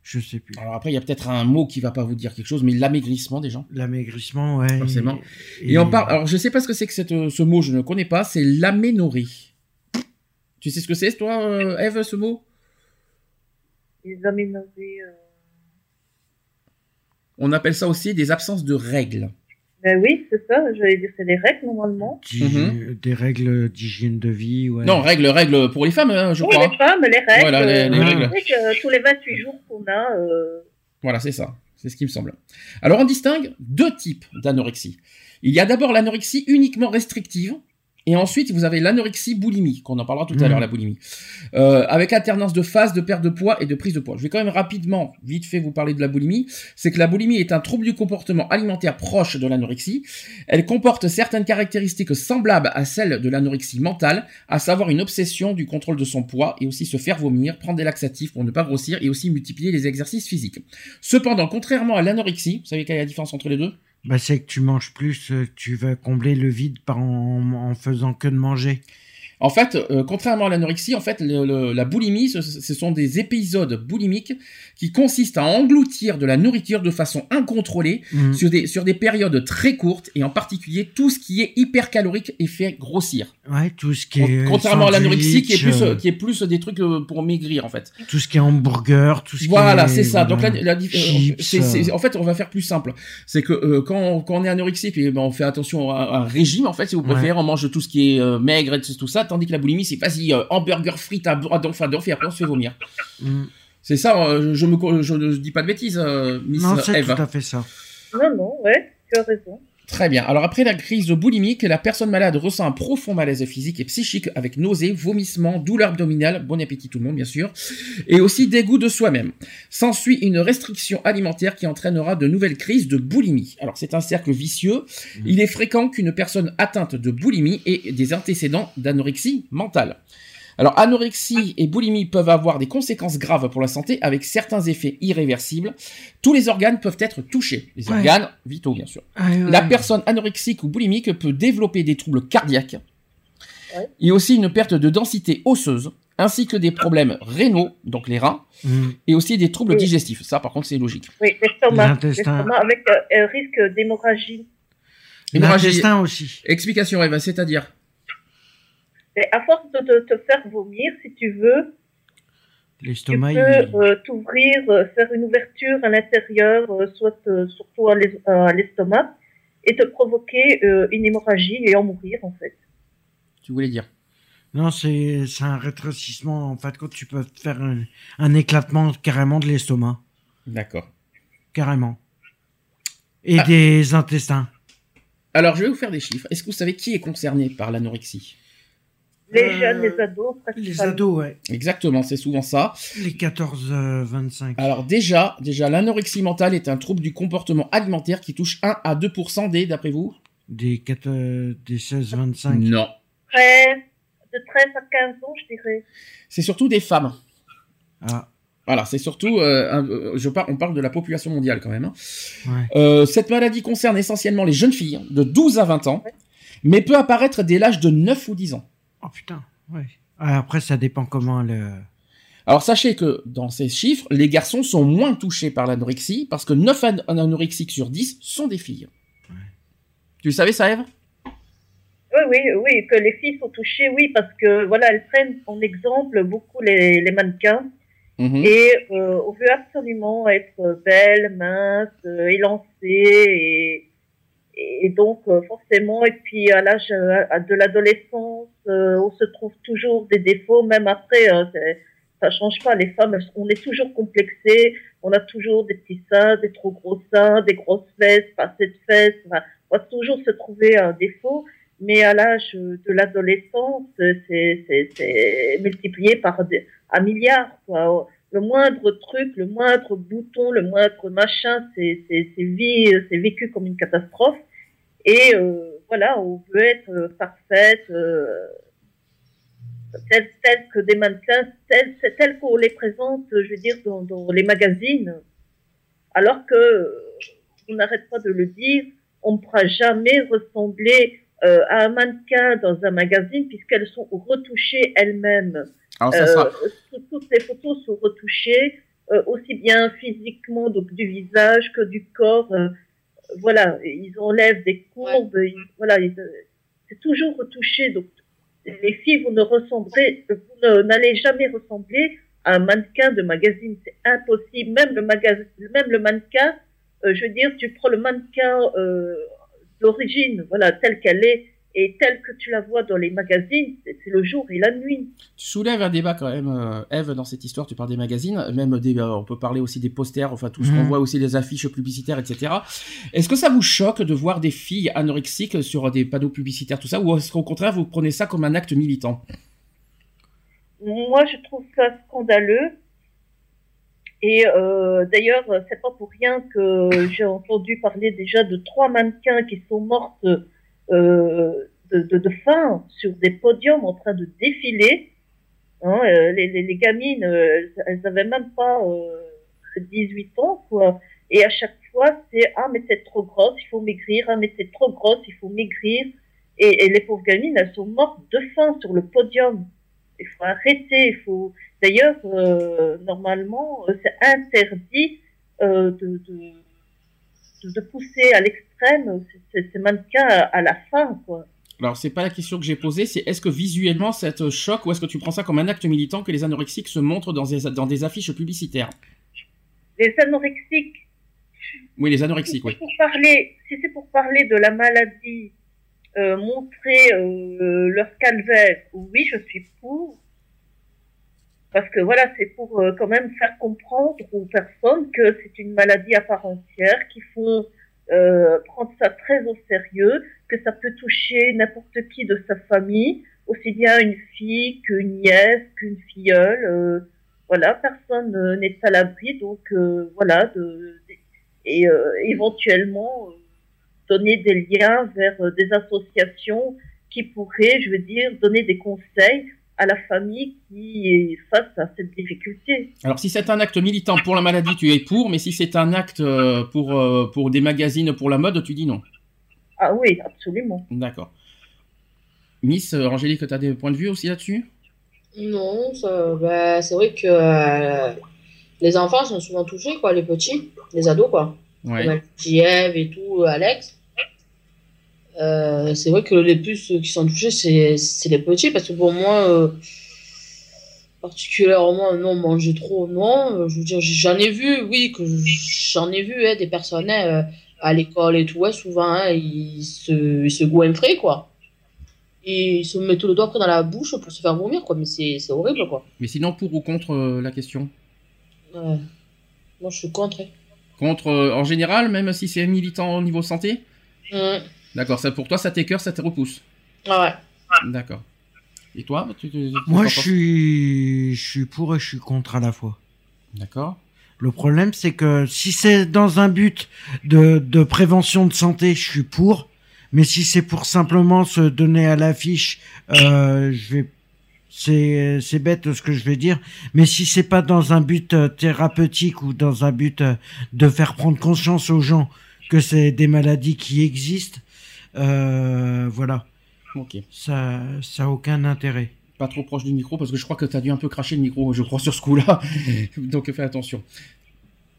S5: Je sais plus.
S2: Alors après, il y a peut-être un mot qui va pas vous dire quelque chose, mais l'amaigrissement déjà.
S5: L'amaigrissement, ouais.
S2: Forcément. Et, on parle. Alors je sais pas ce que c'est que cette, euh, ce mot, je ne connais pas. C'est l'aménorrhée. Tu sais ce que c'est, toi, euh, Eve, ce mot?
S8: Les aménorrhées, euh,
S2: On appelle ça aussi des absences de règles.
S8: Ben oui, c'est ça, j'allais dire c'est des règles normalement.
S5: D'hy- Des règles d'hygiène de vie, ouais.
S2: Mhm. Non, règles, règles pour les femmes, hein, je
S8: oui,
S2: crois.
S8: les femmes, les règles.
S2: Voilà, les- les
S8: euh,
S2: règles.
S8: que, euh, tous les 28 jours qu'on a, euh,
S2: Voilà, c'est ça. C'est ce qui me semble. Alors, on distingue deux types d'anorexie. Il y a d'abord l'anorexie uniquement restrictive. Et ensuite, vous avez l'anorexie boulimie, qu'on en parlera tout à
S5: Mhm.
S2: l'heure, la boulimie. Euh, avec alternance de phase de perte de poids et de prise de poids. Je vais quand même rapidement, vite fait, vous parler de la boulimie. C'est que la boulimie est un trouble du comportement alimentaire proche de l'anorexie. Elle comporte certaines caractéristiques semblables à celles de l'anorexie mentale, à savoir une obsession du contrôle de son poids et aussi se faire vomir, prendre des laxatifs pour ne pas grossir et aussi multiplier les exercices physiques. Cependant, contrairement à l'anorexie, vous savez quelle est la différence entre les deux?
S5: Bah, c'est que tu manges plus, euh, tu vas combler le vide par en, en faisant que de manger.
S2: En fait, euh, contrairement à l'anorexie, en fait, le- le- la boulimie, ce, ce sont des épisodes boulimiques qui consistent à engloutir de la nourriture de façon incontrôlée
S5: Mhm.
S2: sur, des, sur des périodes très courtes et en particulier tout ce qui est hypercalorique et fait grossir.
S5: Ouais, tout ce qui est.
S2: Contrairement à l'anorexie qui est plus
S5: euh,
S2: qui est plus des trucs euh, pour maigrir en fait.
S5: Tout ce qui est hamburger, tout ce qui
S2: Voilà,
S5: est.
S2: c'est ça. Donc la,
S5: voilà,
S2: la en fait, on va faire plus simple. C'est que euh, quand, quand on est anorexique, et ben, on fait attention à, un régime. En fait, si vous
S5: Ouais.
S2: préférez, on mange tout ce qui est maigre et tout ça, tandis que la boulimie, c'est vas-y euh, hamburger frites à à donf et après on se fait vomir.
S5: mhm.
S2: C'est ça. euh, je me co- je ne dis pas de bêtises, euh, Miss
S5: Non, c'est
S2: Eve.
S5: tout à fait ça.
S8: Non, non, ouais, tu as raison.
S2: Très bien. Alors après la crise boulimique, la personne malade ressent un profond malaise physique et psychique avec nausées, vomissements, douleurs abdominales, bon appétit tout le monde bien sûr, et aussi dégoût de soi-même. S'ensuit une restriction alimentaire qui entraînera de nouvelles crises de boulimie. Alors c'est un cercle vicieux. Il est fréquent qu'une personne atteinte de boulimie ait des antécédents d'anorexie mentale. Alors, anorexie et boulimie peuvent avoir des conséquences graves pour la santé avec certains effets irréversibles. Tous les organes peuvent être touchés. Les
S5: Ouais.
S2: organes vitaux, bien sûr.
S5: Ah, ouais.
S2: La personne anorexique ou boulimique peut développer des troubles cardiaques
S8: Ouais.
S2: et aussi une perte de densité osseuse, ainsi que des problèmes rénaux, donc les reins,
S5: Mm.
S2: et aussi des troubles
S8: Oui.
S2: digestifs. Ça, par contre, c'est logique.
S8: Oui, l'estomac. Avec euh, risque d'hémorragie.
S2: Hémorragie.
S5: L'intestin aussi.
S2: Explication, Eva, c'est-à-dire
S8: Et à force de te, te faire vomir, si tu veux, tu peux
S5: il-
S8: euh, t'ouvrir, euh, faire une ouverture à l'intérieur, euh, soit euh, surtout à l'es- à l'estomac, et te provoquer euh, une hémorragie et en mourir en fait.
S2: Tu voulais dire
S5: Non, c'est c'est un rétrécissement. En fait, quand tu peux te faire un, un éclatement carrément de l'estomac.
S2: D'accord.
S5: Carrément. Et
S2: Ah.
S5: des intestins.
S2: Alors, je vais vous faire des chiffres. Est-ce que vous savez qui est concerné par l'anorexie?
S8: Les
S5: Euh,
S8: jeunes, les ados,
S5: Les ados, ouais.
S2: Exactement, c'est souvent ça.
S5: Les 14-25.
S2: Alors déjà, déjà l'anorexie mentale est un trouble du comportement alimentaire qui touche 1 à 2% des, d'après vous?
S5: Des, 4, euh, des 16-25.
S2: Non.
S8: De 13 à 15 ans, je dirais.
S2: C'est surtout des femmes.
S5: Ah,
S2: Voilà, c'est surtout, euh, un- euh, je par- on parle de la population mondiale quand même. hein.
S5: ouais.
S2: Euh, cette maladie concerne essentiellement les jeunes filles de 12 à 20 ans, mais peut apparaître dès l'âge de 9 ou 10 ans.
S5: Oh putain, ouais. Ah, après, ça dépend comment le.
S2: Alors sachez que dans ces chiffres, les garçons sont moins touchés par l'anorexie parce que 9 an- anorexiques sur 10 sont des filles. Tu le savais ça, Eve?
S8: Oui, oui, oui, que les filles sont touchées, oui, parce que voilà, elles prennent en exemple beaucoup les, les mannequins
S2: Mhm.
S8: et euh, on veut absolument être belle, mince, euh, élancée et, et donc euh, forcément, et puis à l'âge de l'adolescence, euh, on se trouve toujours des défauts, même après, c'est- ça change pas. Les femmes, on est toujours complexées, on a toujours des petits seins, des trop gros seins, des grosses fesses, pas assez de fesses. On va toujours se trouver un défaut. Mais à l'âge de l'adolescence, c'est multiplié par des, un milliard. Quoi. Le moindre truc, le moindre bouton, le moindre machin, c'est vécu comme une catastrophe. Et euh, voilà, on veut être euh, parfaite, euh, telle, telle que des mannequins, telle, telle qu'on les présente, je veux dire, dans, dans les magazines. Alors que, on n'arrête pas de le dire, on ne pourra jamais ressembler euh, à un mannequin dans un magazine puisqu'elles sont retouchées elles-mêmes. Euh,
S2: sera...
S8: toutes les photos sont retouchées, euh, aussi bien physiquement, donc du visage que du corps. Voilà, ils enlèvent des courbes, ils- voilà, c'est toujours retouché. Donc, les filles, vous ne ressemblerez, vous n'allez jamais ressembler à un mannequin de magazine. C'est impossible. Même le magazine, même le mannequin, euh, je veux dire, tu prends le mannequin euh, d'origine, voilà, telle qu'elle est, et telle que tu la vois dans les magazines, c'est le jour et la nuit.
S2: Tu soulèves un débat quand même, euh, Eve, dans cette histoire. Tu parles des magazines, même des, euh, on peut parler aussi des posters, enfin tout ce qu'on
S5: Mhm.
S2: voit aussi, les affiches publicitaires, etc. Est-ce que ça vous choque de voir des filles anorexiques sur des panneaux publicitaires, tout ça, ou est-ce qu'au contraire vous prenez ça comme un acte militant?
S8: Moi, je trouve ça scandaleux. Et euh, d'ailleurs, c'est pas pour rien que j'ai entendu parler déjà de trois mannequins qui sont mortes euh, de, de, de faim sur des podiums en train de défiler. Hein, euh, les, les, les gamines, euh, elles avaient même pas euh, 18 ans, quoi. Et à chaque fois, c'est ah mais c'est trop grosse, il faut maigrir. Ah mais c'est trop grosse, il faut maigrir. Et, et les pauvres gamines, elles sont mortes de faim sur le podium. Il faut arrêter. Il faut. D'ailleurs, euh, normalement, euh, c'est interdit euh, de, de, de, de pousser à l'extrême ces- ces ces mannequins à, à la fin, quoi.
S2: Alors c'est pas la question que j'ai posée, c'est est-ce que visuellement ça te choque ou est-ce que tu prends ça comme un acte militant que les anorexiques se montrent dans des, dans des affiches publicitaires?
S8: Les anorexiques,
S2: Oui, les anorexiques,
S8: c'est
S2: oui.
S8: pour parler, si c'est pour parler de la maladie, euh, montrer euh, leur calvaire, oui, je suis pour. Parce que voilà, c'est pour euh, quand même faire comprendre aux personnes que c'est une maladie à part entière, qu'ils font euh, prendre ça très au sérieux, que ça peut toucher n'importe qui de sa famille, aussi bien une fille qu'une nièce, qu'une filleule. euh, voilà, personne euh, n'est à l'abri, donc euh, voilà, de, et éventuellement donner des liens vers des associations qui pourraient, je veux dire, donner des conseils à la famille qui est face à cette difficulté.
S2: Alors si c'est un acte militant pour la maladie, tu es pour, mais si c'est un acte euh, pour, euh, pour des magazines pour la mode, tu dis non.
S8: Ah oui, absolument.
S2: D'accord. Miss euh, Angélique, tu as des points de vue aussi là-dessus?
S3: Non, bah, c'est vrai que euh, les enfants sont souvent touchés, quoi, les petits, les ados, quoi.
S2: Ouais.
S3: Comme Eve et tout, Alex. Euh, c'est vrai que les plus qui sont touchés, c'est les petits, parce que pour moi, euh, particulièrement, non, manger trop, non. Euh, Je veux dire, j'en ai vu, oui, que j'en ai vu hein, des personnes hein, à l'école et tout, ouais, souvent, hein, ils se, ils se goinfraient, quoi. Et ils se mettent le doigt après dans la bouche pour se faire vomir, quoi. Mais c'est horrible, quoi.
S2: Mais sinon, pour ou contre euh, la question?
S3: Moi, je suis contre. hein.
S2: Contre en général, même si c'est militant au niveau santé?
S3: Hum.
S2: D'accord, ça pour toi, ça t'écœure, ça te repousse.
S3: Ah ouais.
S2: D'accord. Et toi tu, tu-
S5: Moi, je suis, je suis pour et je suis contre à la fois.
S2: D'accord.
S5: Le problème, c'est que si c'est dans un but de, de prévention de santé, je suis pour. Mais si c'est pour simplement se donner à l'affiche, euh, je vais, c'est, c'est bête ce que je vais dire. Mais si c'est pas dans un but euh, thérapeutique ou dans un but euh, de faire prendre conscience aux gens que c'est des maladies qui existent, voilà.
S2: Ok.
S5: Ça, ça a aucun intérêt.
S2: Pas trop proche du micro parce que je crois que tu as dû un peu cracher le micro, je crois, sur ce coup-là. Donc fais attention.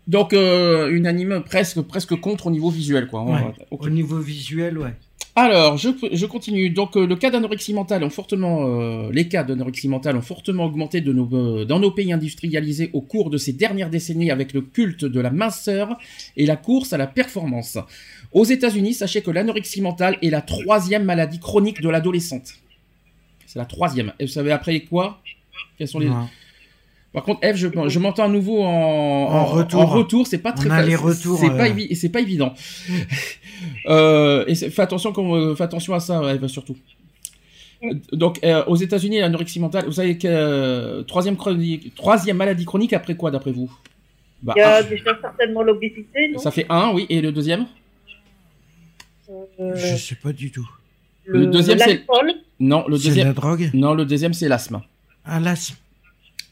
S2: Donc euh, unanime, presque, presque contre au niveau visuel, quoi.
S5: Ouais. Au niveau visuel, ouais.
S2: Alors, je, je continue. Donc, euh, le cas d'anorexie mentale ont fortement, euh, les cas d'anorexie mentale ont fortement augmenté de nos, euh, dans nos pays industrialisés au cours de ces dernières décennies avec le culte de la minceur et la course à la performance. Aux États-Unis, sachez que l'anorexie mentale est la troisième maladie chronique de l'adolescente. C'est la troisième. Et vous savez après quoi? Quels sont les
S5: Non.
S2: Par contre, Eve, je, je m'entends à nouveau en,
S5: En retour.
S2: En retour, c'est pas
S5: On
S2: très
S5: a
S2: fa-
S5: les retours,
S2: C'est pas,
S5: euh.
S2: évi- c'est pas évident. euh, et c'est- fais attention, qu'on- euh, fais attention à ça, Eve, surtout. Donc, euh, aux États-Unis, l'anorexie mentale, vous savez que euh, troisième, chronique- troisième maladie chronique après quoi, d'après vous? Bah,
S8: Il y a
S2: un.
S8: déjà certainement l'obésité,
S2: Ça fait un, oui, et le deuxième?
S8: Euh,
S5: Je sais pas du tout.
S2: Le deuxième, c'est-
S8: l'alcool.
S2: Non, le
S5: C'est
S2: deuxième.
S5: la drogue
S2: Non, le deuxième, c'est l'asthme.
S5: Ah, l'asthme.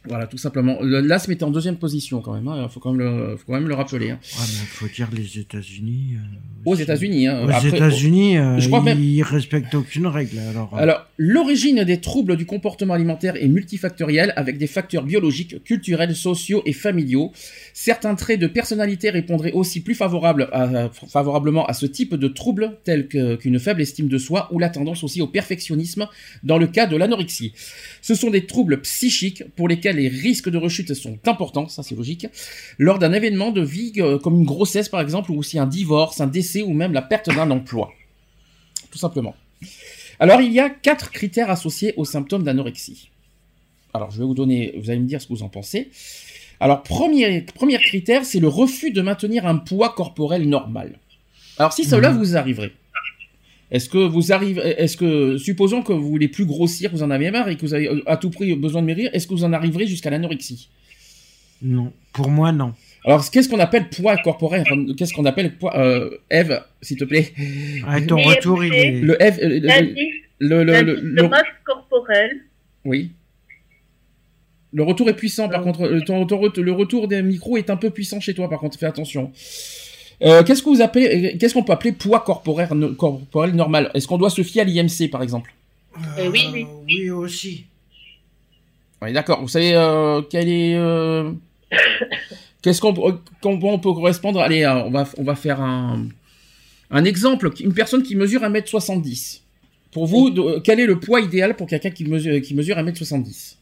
S2: Voilà, tout simplement. Le- L'asthme était en deuxième position quand même. Il faut quand même le, faut quand même le rappeler. hein.
S5: Ouais, mais faut dire les États-Unis. euh,
S2: Aux. États-Unis. Hein.
S5: Aux
S2: Après-
S5: États-Unis, euh,
S2: je crois même-
S5: ils respectent aucune règle. Alors, euh,
S2: Alors, l'origine des troubles du comportement alimentaire est multifactorielle avec des facteurs biologiques, culturels, sociaux et familiaux. Certains traits de personnalité répondraient aussi plus favorable à- favorablement à ce type de troubles tels que- qu'une faible estime de soi ou la tendance aussi au perfectionnisme dans le cas de l'anorexie. Ce sont des troubles psychiques pour lesquels les risques de rechute sont importants, ça c'est logique, lors d'un événement de vie euh, comme une grossesse par exemple ou aussi un divorce, un décès ou même la perte d'un emploi. Tout simplement. Alors, il y a quatre critères associés aux symptômes d'anorexie. Alors, je vais vous donner, vous allez me dire ce que vous en pensez. Alors, premier, premier critère, c'est le refus de maintenir un poids corporel normal. Alors, si cela
S5: Mhm.
S2: vous arriverait, est-ce que vous arrivez, est-ce que, supposons que vous voulez plus grossir, vous en avez marre et que vous avez euh, à tout prix besoin de maigrir, est-ce que vous en arriverez jusqu'à l'anorexie?
S5: Non. Pour moi, non.
S2: Alors, qu'est-ce qu'on appelle poids corporel? Qu'est-ce qu'on appelle poids euh, Eve, s'il te plaît?
S5: Ah, ton
S8: Et
S5: retour, il est.
S2: Le Eve, le- le- le- le-
S8: masse corporelle.
S2: Oui. Le retour est puissant, par
S8: Euh.
S2: contre. Ton- le retour des micros est un peu puissant chez toi, par contre. Fais attention. Euh, qu'est-ce que vous appelez, euh, qu'est-ce qu'on peut appeler poids corporel, no- corporel normal? Est-ce qu'on doit se fier à l'IMC, par exemple?
S3: Euh, oui,
S8: oui.
S5: Oui, aussi.
S2: Oui, d'accord. Vous savez euh, quel est, euh, qu'est-ce qu'on, peut correspondre? Allez, on va, on va faire un, un exemple. Une personne qui mesure 1m70. Pour vous, quel est le poids idéal pour quelqu'un qui mesure, qui mesure 1m70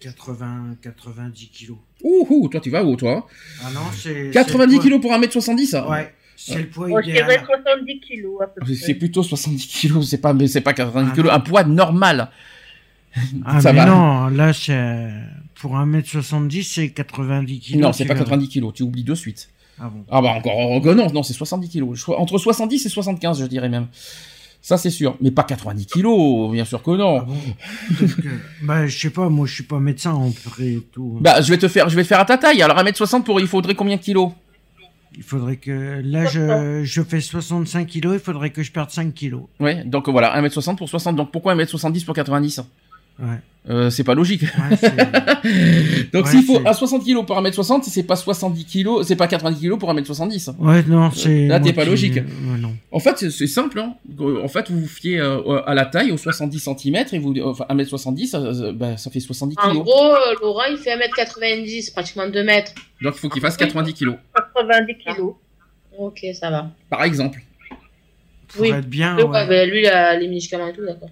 S5: 80, 90 kilos.
S2: Ouh, ouh, toi tu vas où, toi
S5: Ah non, c'est.
S2: 90
S5: c'est le
S2: kilos pour 1m70
S5: poids- Ouais, c'est le poids
S8: Moi, je dirais
S5: idéal.
S8: 70 kilos à peu
S2: C'est c'est
S8: près.
S2: plutôt 70 kilos, c'est pas, mais c'est pas 90
S5: Ah
S2: kilos,
S5: non.
S2: un poids normal.
S5: Ah,
S2: Ça
S5: mais
S2: va.
S5: non, là, c'est. Pour 1m70, c'est 90 kilos.
S2: non, c'est pas
S5: verras.
S2: 90 kilos, tu oublies de suite.
S5: Ah bon.
S2: Ah bah encore, non, non, c'est 70 kilos. Entre 70 et 75, je dirais même. Ça, c'est sûr. Mais pas 90 kilos, bien sûr que non.
S5: Ah bon Bah, je sais pas, moi, je suis pas médecin, en vrai, et tout.
S2: Bah, je vais te faire, je vais te faire à ta taille. Alors, 1m60 pour, il faudrait combien de kilos?
S5: Il faudrait que, là, je, je fais 65 kilos, il faudrait que je perde 5 kilos.
S2: Ouais, donc voilà, 1m60 pour 60. Donc pourquoi 1m70 pour 90
S5: Ouais.
S2: Euh, C'est pas logique.
S5: Ouais,
S2: Donc
S5: Ouais,
S2: s'il faut à 60 kilos pour 1m60, c'est pas 70 kilos, c'est pas 90 kilos pour 1m70.
S5: ouais, non, c'est.
S2: Là, t'es pas
S5: qui-
S2: logique.
S5: Ouais, non.
S2: En fait, c'est- simple. Hein. En fait, vous vous fiez euh, à la taille, aux 70 cm, et vous, enfin, 1m70, ça, ça- bah, ça fait 70
S3: En
S2: kilos.
S3: gros, euh, Laurent, il fait 1m90, pratiquement 2 mètres.
S2: Donc il faut qu'il fasse 90 kilos,
S8: 90 kilos.
S3: Ok, ça va.
S2: par exemple.
S5: Pour
S3: Oui.
S5: être bien,
S3: Oui,
S5: ouais.
S3: ouais, bah, lui, il a les médicaments et tout, d'accord.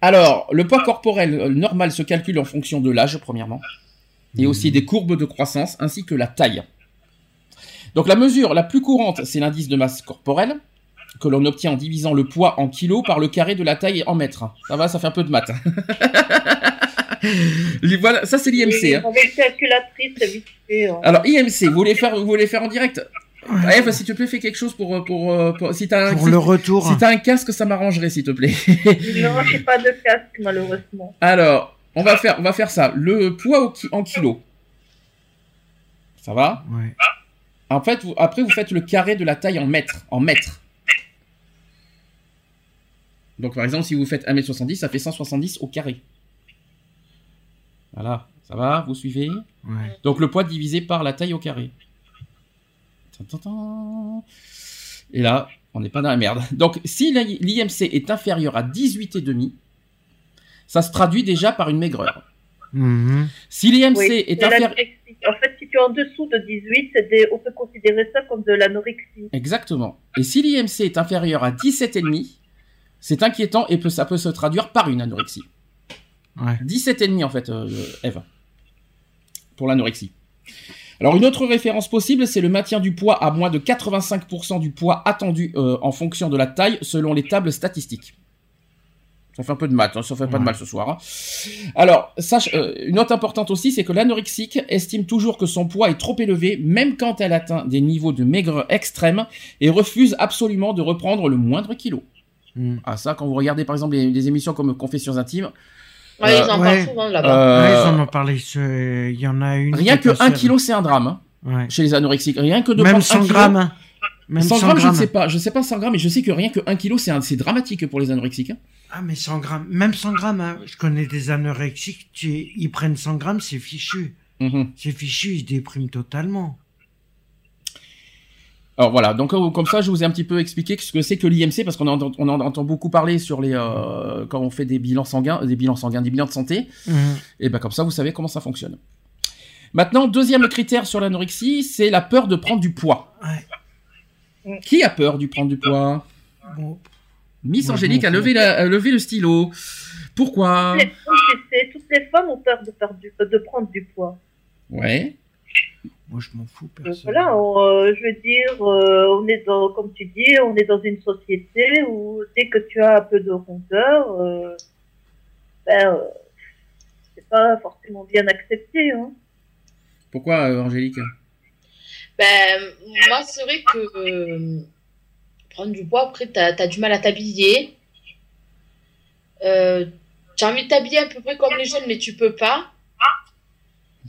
S2: Alors, le poids corporel euh, normal se calcule en fonction de l'âge, premièrement, et
S5: Mhm.
S2: aussi des courbes de croissance, ainsi que la taille. Donc la mesure la plus courante, c'est l'indice de masse corporelle, que l'on obtient en divisant le poids en kilos par le carré de la taille en mètres. Ça va, ça fait un peu de maths. voilà, ça c'est l'IMC. hein.
S8: Avec calculatrice, c'est vite fait. hein.
S2: Alors IMC, vous voulez faire, vous voulez faire en direct? Eve, s'il te plaît, fais quelque chose pour, pour, euh, pour- si t'as un,
S5: Pour
S2: si-
S5: le retour.
S2: si t'as un casque, ça m'arrangerait, s'il te plaît.
S8: Non, j'ai pas de casque, malheureusement.
S2: Alors, on va faire, on va faire ça. Le poids en kilos. Ça va?
S5: Ouais.
S2: En fait, vous- après, vous faites le carré de la taille en mètres. En mètres. Donc, par exemple, si vous faites 1m70, ça fait 170 au carré. Voilà. Ça va? Vous suivez?
S5: Ouais.
S2: Donc, le poids divisé par la taille au carré. Et là, on n'est pas dans la merde. Donc, si l'IMC est inférieur à 18,5, ça se traduit déjà par une maigreur.
S5: Mhm.
S2: Si l'IMC
S8: Oui,
S2: est inférieur...
S8: En fait, si tu es en dessous de 18, c'est des- on peut considérer ça comme de l'anorexie.
S2: Exactement. Et si l'IMC est inférieur à 17,5, c'est inquiétant et peut, ça peut se traduire par une anorexie.
S5: Ouais.
S2: 17,5 en fait, euh, Eve. Pour l'anorexie. Alors une autre référence possible, c'est le maintien du poids à moins de 85% du poids attendu euh, en fonction de la taille selon les tables statistiques. Ça fait un peu de maths, hein, ça fait pas de mal ce soir. hein. Alors, sache, euh, une note importante aussi, c'est que l'anorexique estime toujours que son poids est trop élevé, même quand elle atteint des niveaux de maigre extrêmes, et refuse absolument de reprendre le moindre kilo.
S5: Mhm.
S2: Ah ça, quand vous regardez par exemple des, des émissions comme Confessions intimes,
S3: Ouais,
S2: Euh,
S3: ils en
S5: ouais.
S3: parlent souvent là-bas.
S2: euh,
S5: Ouais, ils en ont parlé. Il y en a une.
S2: rien que
S5: est
S2: 1
S5: passée-
S2: kilo c'est un drame hein,
S5: Ouais.
S2: chez les anorexiques. Rien que de
S5: Même
S2: prendre
S5: 100
S2: un kilo-
S5: grammes. hein. Même
S2: 100
S5: 100
S2: grammes, je ne
S5: grammes.
S2: sais pas, je sais pas 100 grammes, mais je sais que rien que 1 kilo c'est un- c'est dramatique pour les anorexiques. hein.
S5: Ah, mais 100 grammes. Même 100 grammes. hein. Je connais des anorexiques, tu... ils prennent 100 grammes, c'est fichu.
S2: Mhm.
S5: C'est fichu, ils se dépriment totalement.
S2: Alors voilà, donc euh, comme ça, je vous ai un petit peu expliqué ce que c'est que l'IMC parce qu'on en, entend- on en entend beaucoup parler sur les euh, quand on fait des bilans sanguins, des bilans sanguins, des bilans de santé.
S5: Mhm.
S2: Et ben comme ça, vous savez comment ça fonctionne. Maintenant, deuxième critère sur l'anorexie, c'est la peur de prendre du poids.
S5: Ouais.
S2: Qui a peur du prendre du poids?
S5: Bon.
S2: Miss Angélique a levé, la- a levé le stylo. Pourquoi?
S8: Toutes les, femmes, tu sais, toutes les femmes ont peur de, du- de prendre du poids.
S2: Ouais.
S5: Moi, je m'en fous, personne.
S8: voilà, on, euh, je veux dire, euh, on est dans, comme tu dis, on est dans une société où dès que tu as un peu de rondeur, euh, ben, euh, c'est pas forcément bien accepté. Hein.
S2: Pourquoi, euh, Angélique?
S3: Ben, moi, c'est vrai que euh, prendre du poids, après, t'as as du mal à t'habiller. Euh, tu as envie de t'habiller à peu près comme les jeunes, mais tu peux pas.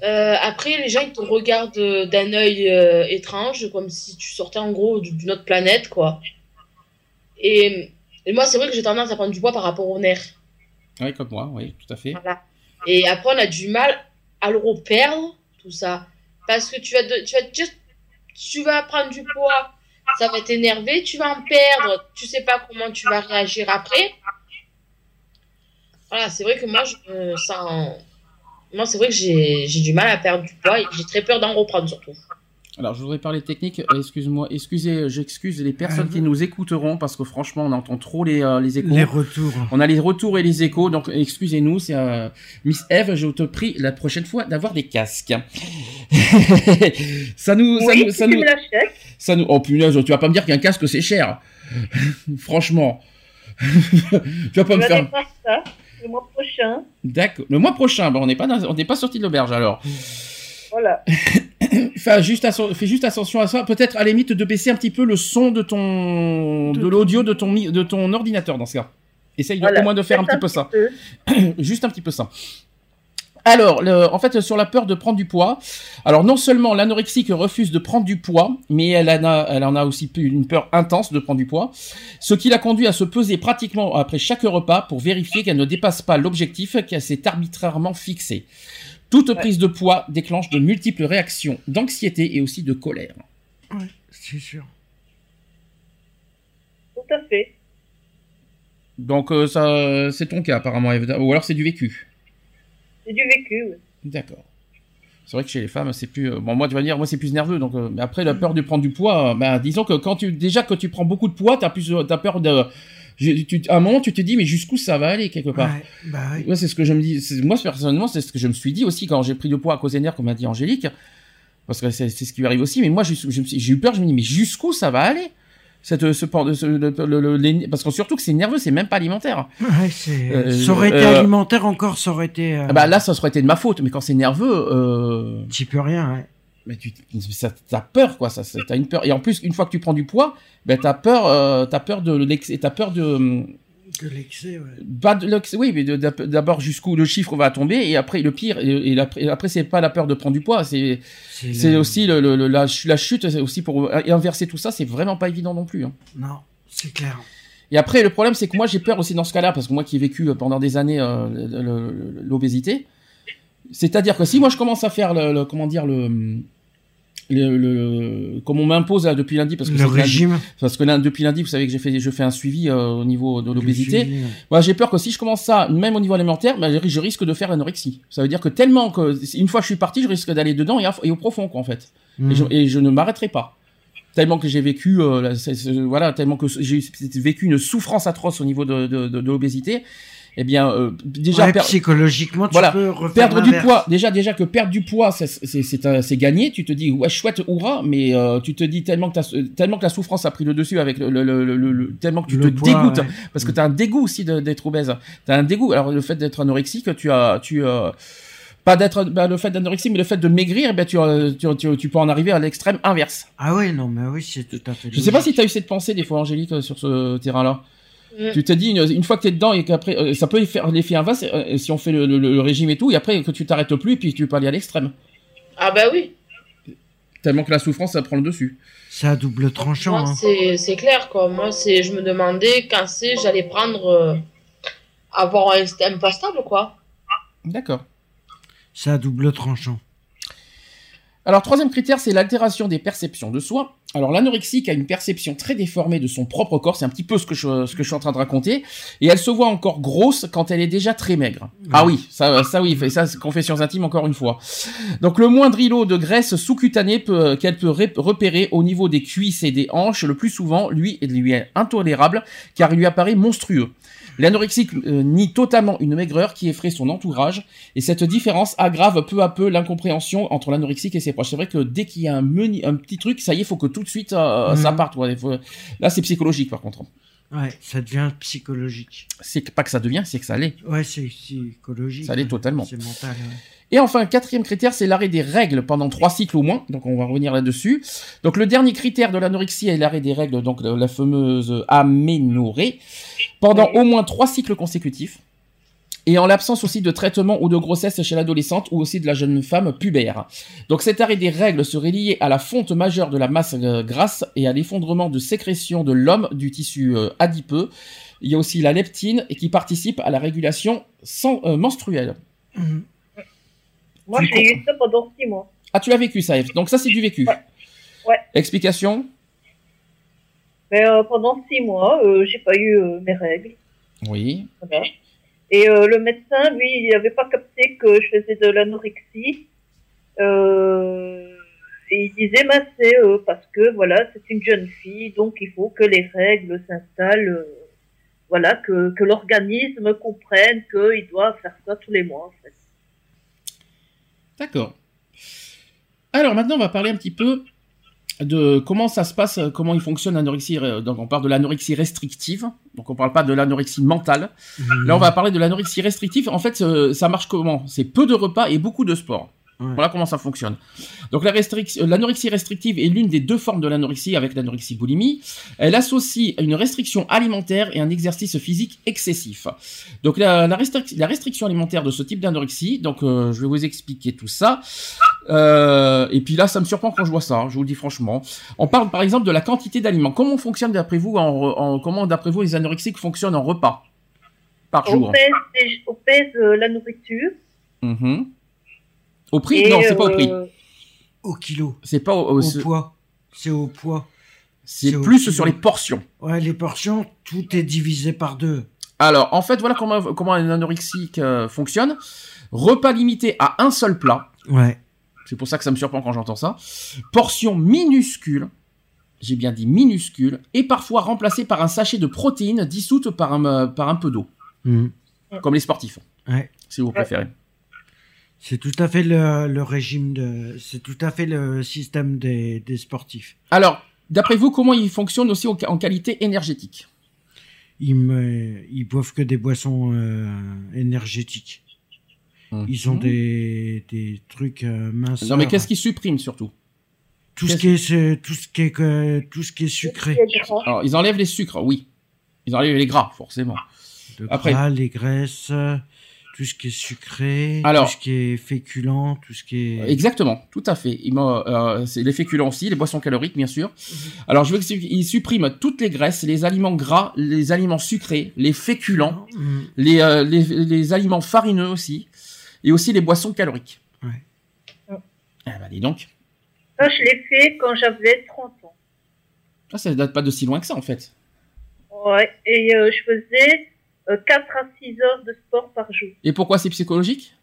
S3: Euh, après, les gens, ils te regardent euh, d'un œil euh, étrange, comme si tu sortais en gros d'une autre planète, quoi. Et, et moi, c'est vrai que j'ai tendance à prendre du poids par rapport au nerf.
S2: Oui, comme moi, oui, tout à fait.
S3: Voilà. Et après, on a du mal à le reperdre, tout ça. Parce que tu vas, de, tu vas dire, tu vas prendre du poids, ça va t'énerver, tu vas en perdre, tu sais pas comment tu vas réagir après. Voilà, c'est vrai que moi, je me sens. Moi, c'est vrai que j'ai j'ai du mal à perdre du poids et j'ai très peur d'en reprendre surtout.
S2: Alors, je voudrais parler technique. Euh, Excuse-moi, excusez, j'excuse les personnes
S5: Ah,
S2: qui nous écouteront parce que franchement, on entend trop les, euh, les échos.
S5: Les retours.
S2: On a les retours et les échos, donc excusez-nous, c'est euh, Miss Eve, je te prie la prochaine fois d'avoir des casques. ça nous, ça nous, ça
S8: tu
S2: nous, ça nous, oh punaise, tu vas pas me dire qu'un casque c'est cher. Franchement. tu vas pas
S8: je
S2: me faire.
S8: ça le mois prochain.
S2: D'accord. Le mois prochain, bah, on n'est pas, dans- on n'est pas sorti de l'auberge alors.
S8: Voilà.
S2: fais juste, asso- fais juste attention à ça. Peut-être à la limite de baisser un petit peu le son de ton, de l'audio de ton, mi- de ton ordinateur dans ce cas. Essaye
S8: Voilà.
S2: au moins de faire un petit peu ça.
S8: peu.
S2: juste un petit peu ça. Alors, le- en fait, sur la peur de prendre du poids, alors non seulement l'anorexique refuse de prendre du poids, mais elle en a, elle en a aussi une peur intense de prendre du poids, ce qui l'a conduit à se peser pratiquement après chaque repas pour vérifier qu'elle ne dépasse pas l'objectif qu'elle s'est arbitrairement fixé. Toute prise de poids déclenche de multiples réactions d'anxiété et aussi de colère.
S5: Ouais, c'est sûr.
S8: Tout à fait.
S2: Donc euh, ça, c'est ton cas apparemment, ou alors c'est du vécu.
S8: C'est du vécu, oui.
S2: D'accord. C'est vrai que chez les femmes, c'est plus. euh, Bon, moi, tu vas dire, moi, c'est plus nerveux. Donc, euh, mais après, la peur de prendre du poids, euh, bah, disons que quand tu, déjà que tu prends beaucoup de poids, t'as plus, t'as peur de. je- tu- à un moment, tu te dis, mais jusqu'où ça va aller quelque part?
S5: Ouais, bah. Ouais,
S2: c'est ce que je me dis. Moi, personnellement, c'est ce que je me suis dit aussi quand j'ai pris du poids à cause des nerfs, comme a dit Angélique. Parce que c'est ce qui lui arrive aussi. Mais moi, je, je me suis- j'ai eu peur. Je me dis, mais jusqu'où ça va aller? Cette, ce, port- ce- le- le- le- les- parce que surtout que c'est nerveux, c'est même pas alimentaire.
S5: Ouais.
S2: Euh,
S5: ça aurait été
S2: euh,
S5: alimentaire encore, ça aurait été... euh,
S2: Ah Bah là, ça aurait été de ma faute. Mais quand c'est nerveux,
S5: Tu peux rien, ouais.
S2: mais tu t'as peur quoi ça t'as une peur et en plus une fois que tu prends du poids ben t'as peur t'as peur de l'excès t'as peur de
S5: L'excès, ouais.
S2: de l'excès oui mais d'abord jusqu'où le chiffre va tomber et après le pire et, et après, après c'est pas la peur de prendre du poids c'est aussi le, la, ch- la chute c'est aussi pour inverser tout ça c'est vraiment pas évident non plus hein.
S5: Non, c'est clair.
S2: et après le problème c'est que moi j'ai peur aussi dans ce cas-là parce que moi qui ai vécu euh, pendant des années euh, l'obésité c'est-à-dire que si moi je commence à faire le, le- comment dire le le, le- comme on m'impose là depuis lundi parce que
S5: Le
S2: lundi-
S5: régime.
S2: parce que là, depuis lundi, vous savez que j'ai fait, je fais un suivi euh, au niveau de l'obésité. Moi, j'ai peur que si je commence ça, même au niveau alimentaire, bah, je- je risque de faire l'anorexie. Ça veut dire que tellement que, une fois que je suis parti, je risque d'aller dedans et, à- et au profond, quoi, en fait. Et, je, et je ne m'arrêterai pas. Tellement que j'ai vécu, euh, la- voilà, tellement que j'ai vécu une souffrance atroce au niveau de, de, de, de l'obésité. Eh bien, euh, déjà,
S5: Ouais,
S2: per-
S5: psychologiquement, tu
S2: Voilà.
S5: peux
S2: perdre du poids, déjà, déjà que perdre du poids, c'est- c'est c'est gagné. Tu te dis ouais chouette, hurrah, mais euh, tu te dis tellement que t'as- tellement que la souffrance a pris le dessus avec le, le- le- le- le- tellement que tu te
S5: poids,
S2: dégoûtes
S5: ouais.
S2: parce que t'as un dégoût aussi d'être obèse. T'as un dégoût. Alors le fait d'être anorexique, tu as tu euh, pas d'être bah, le fait d'anorexie, mais le fait de maigrir, ben tu, euh, tu, tu, tu peux en arriver à l'extrême inverse.
S5: Ah oui, non, mais oui, c'est tout à fait
S2: Je sais pas si tu as eu cette pensée des fois, Angélique, euh, sur ce terrain-là.
S3: Mm.
S2: Tu te dis une, une fois que t'es dedans et qu'après euh, ça peut faire l'effet inverse euh, si on fait le, le- le régime et tout et après que tu t'arrêtes plus et puis tu peux aller à l'extrême
S3: Ah bah oui.
S2: tellement que la souffrance ça prend le dessus.
S5: C'est à double tranchant.
S3: Moi,
S5: hein.
S3: c'est c'est clair, quoi. Moi, c'est, je me demandais quand c'est j'allais prendre. euh, avoir un système pas stable, quoi.
S2: D'accord.
S5: C'est à double tranchant.
S2: Alors troisième critère c'est l'altération des perceptions de soi. Alors l'anorexique a une perception très déformée de son propre corps, c'est un petit peu ce que je ce que je suis en train de raconter et elle se voit encore grosse quand elle est déjà très maigre. Ah oui, ça ça oui, ça c'est confessions intimes encore une fois. Donc le moindre îlot de graisse sous-cutanée peut- qu'elle peut repérer au niveau des cuisses et des hanches, le plus souvent, lui, lui est intolérable car il lui apparaît monstrueux. L'anorexique euh, nie totalement une maigreur qui effraie son entourage et cette différence aggrave peu à peu l'incompréhension entre l'anorexique et ses proches. C'est vrai que dès qu'il y a un, menu, un petit truc, ça y est, faut que tout de suite euh,
S5: Mhm.
S2: ça ouais. Faut- Là, c'est psychologique par contre.
S5: Ouais, ça devient psychologique.
S2: C'est pas que ça devient, c'est que ça l'est.
S5: Ouais, c'est psychologique.
S2: Ça l'est totalement.
S5: C'est mental. ouais.
S2: Et enfin, quatrième critère, c'est l'arrêt des règles pendant trois cycles au moins. Donc, on va revenir là-dessus. Donc, le dernier critère de l'anorexie est l'arrêt des règles, donc la fameuse aménorrhée, pendant au moins trois cycles consécutifs. Et en l'absence aussi de traitement ou de grossesse chez l'adolescente ou aussi de la jeune femme pubère. Donc cet arrêt des règles serait lié à la fonte majeure de la masse euh, grasse et à l'effondrement de sécrétion de l'homme du tissu euh, adipeux. Il y a aussi la leptine qui participe à la régulation sans, euh, menstruelle.
S5: Mhm.
S8: Moi, j'ai eu ça pendant six mois.
S2: Ah, tu l'as vécu, ça, Eve. Donc ça, c'est du vécu.
S8: Ouais. Ouais.
S2: Explication?
S8: Mais euh, pendant six mois, euh, j'ai pas eu mes règles.
S2: Oui.
S8: Voilà. Et euh, le médecin, lui, il n'avait pas capté que je faisais de l'anorexie. Euh, et il disait, bah, c'est euh, parce que voilà, c'est une jeune fille, donc il faut que les règles s'installent. voilà, que, que l'organisme comprenne qu'il doit faire ça tous les mois.
S2: D'accord. Alors maintenant, on va parler un petit peu de comment ça se passe, euh, comment il fonctionne l'anorexie. euh, Donc on parle de l'anorexie restrictive. Donc on parle pas de l'anorexie mentale. Là, on va parler de l'anorexie restrictive. En fait, euh, ça marche comment? C'est peu de repas et beaucoup de sport.
S5: Ouais.
S2: Voilà comment ça fonctionne. Donc la l'anorexie restrictive est l'une des deux formes de l'anorexie avec l'anorexie boulimie. Elle associe une restriction alimentaire et un exercice physique excessif. Donc la, la, restric- la restriction alimentaire de ce type d'anorexie, donc euh, je vais vous expliquer tout ça. Euh, et puis là, ça me surprend quand je vois ça. hein, je vous le dis franchement. On parle par exemple de la quantité d'aliments. Comment fonctionne d'après vous en, re- en- comment d'après vous les anorexiques fonctionnent en repas par
S8: On
S2: jour?
S8: pèse, on pèse euh, la nourriture.
S2: Mhm. Au prix?
S8: Et,
S2: Non, c'est pas au prix.
S8: euh,
S5: Au kilo,
S2: C'est pas au, au-
S5: au
S2: c'est-
S5: poids. C'est au poids.
S2: c'est plus
S5: kilo.
S2: sur les portions.
S5: Ouais, les portions, tout est divisé par deux.
S2: Alors, en fait, voilà comment, comment un anorexique euh, fonctionne. Repas limité à un seul plat.
S5: Ouais.
S2: C'est pour ça que ça me surprend quand j'entends ça. Portion minuscule. J'ai bien dit minuscule. Et parfois remplacée par un sachet de protéines dissoutes par un, euh, par un peu d'eau.
S5: Mhm.
S2: Comme les sportifs.
S5: Ouais.
S2: Si vous préférez.
S5: C'est tout à fait le, le régime de, c'est tout à fait le système des, des sportifs.
S2: Alors, d'après vous, comment il fonctionne aussi au- en qualité énergétique?
S5: Ils me, ils boivent que des boissons euh, énergétiques. Ils ont
S2: Mhm.
S5: des, des trucs euh, minces.
S2: Non, mais qu'est-ce qu'ils suppriment surtout?
S5: Tout ce qui est, tout ce qui est, tout ce qui est sucré.
S2: Alors, ils enlèvent les sucres, oui. Ils enlèvent les gras, forcément.
S5: Le
S2: Après-
S5: gras, les graisses, tout ce qui est sucré,
S2: Alors-
S5: tout ce qui est féculent, tout ce qui est.
S2: Exactement, tout à fait. Il m'a- euh, c'est les féculents aussi, les boissons caloriques, bien sûr. Alors, je veux qu'ils suppriment toutes les graisses, les aliments gras, les aliments sucrés, les féculents,
S5: Mhm.
S2: les, euh, les, les aliments farineux aussi, et aussi les boissons caloriques.
S5: Ouais.
S2: Ah bah dis donc.
S8: Ça, je l'ai fait quand j'avais 30 ans.
S2: Ah, ça date pas de si loin que ça, en fait.
S8: Ouais. Et euh, je faisais euh, 4 à 6 heures de sport par jour.
S2: Et pourquoi c'est psychologique?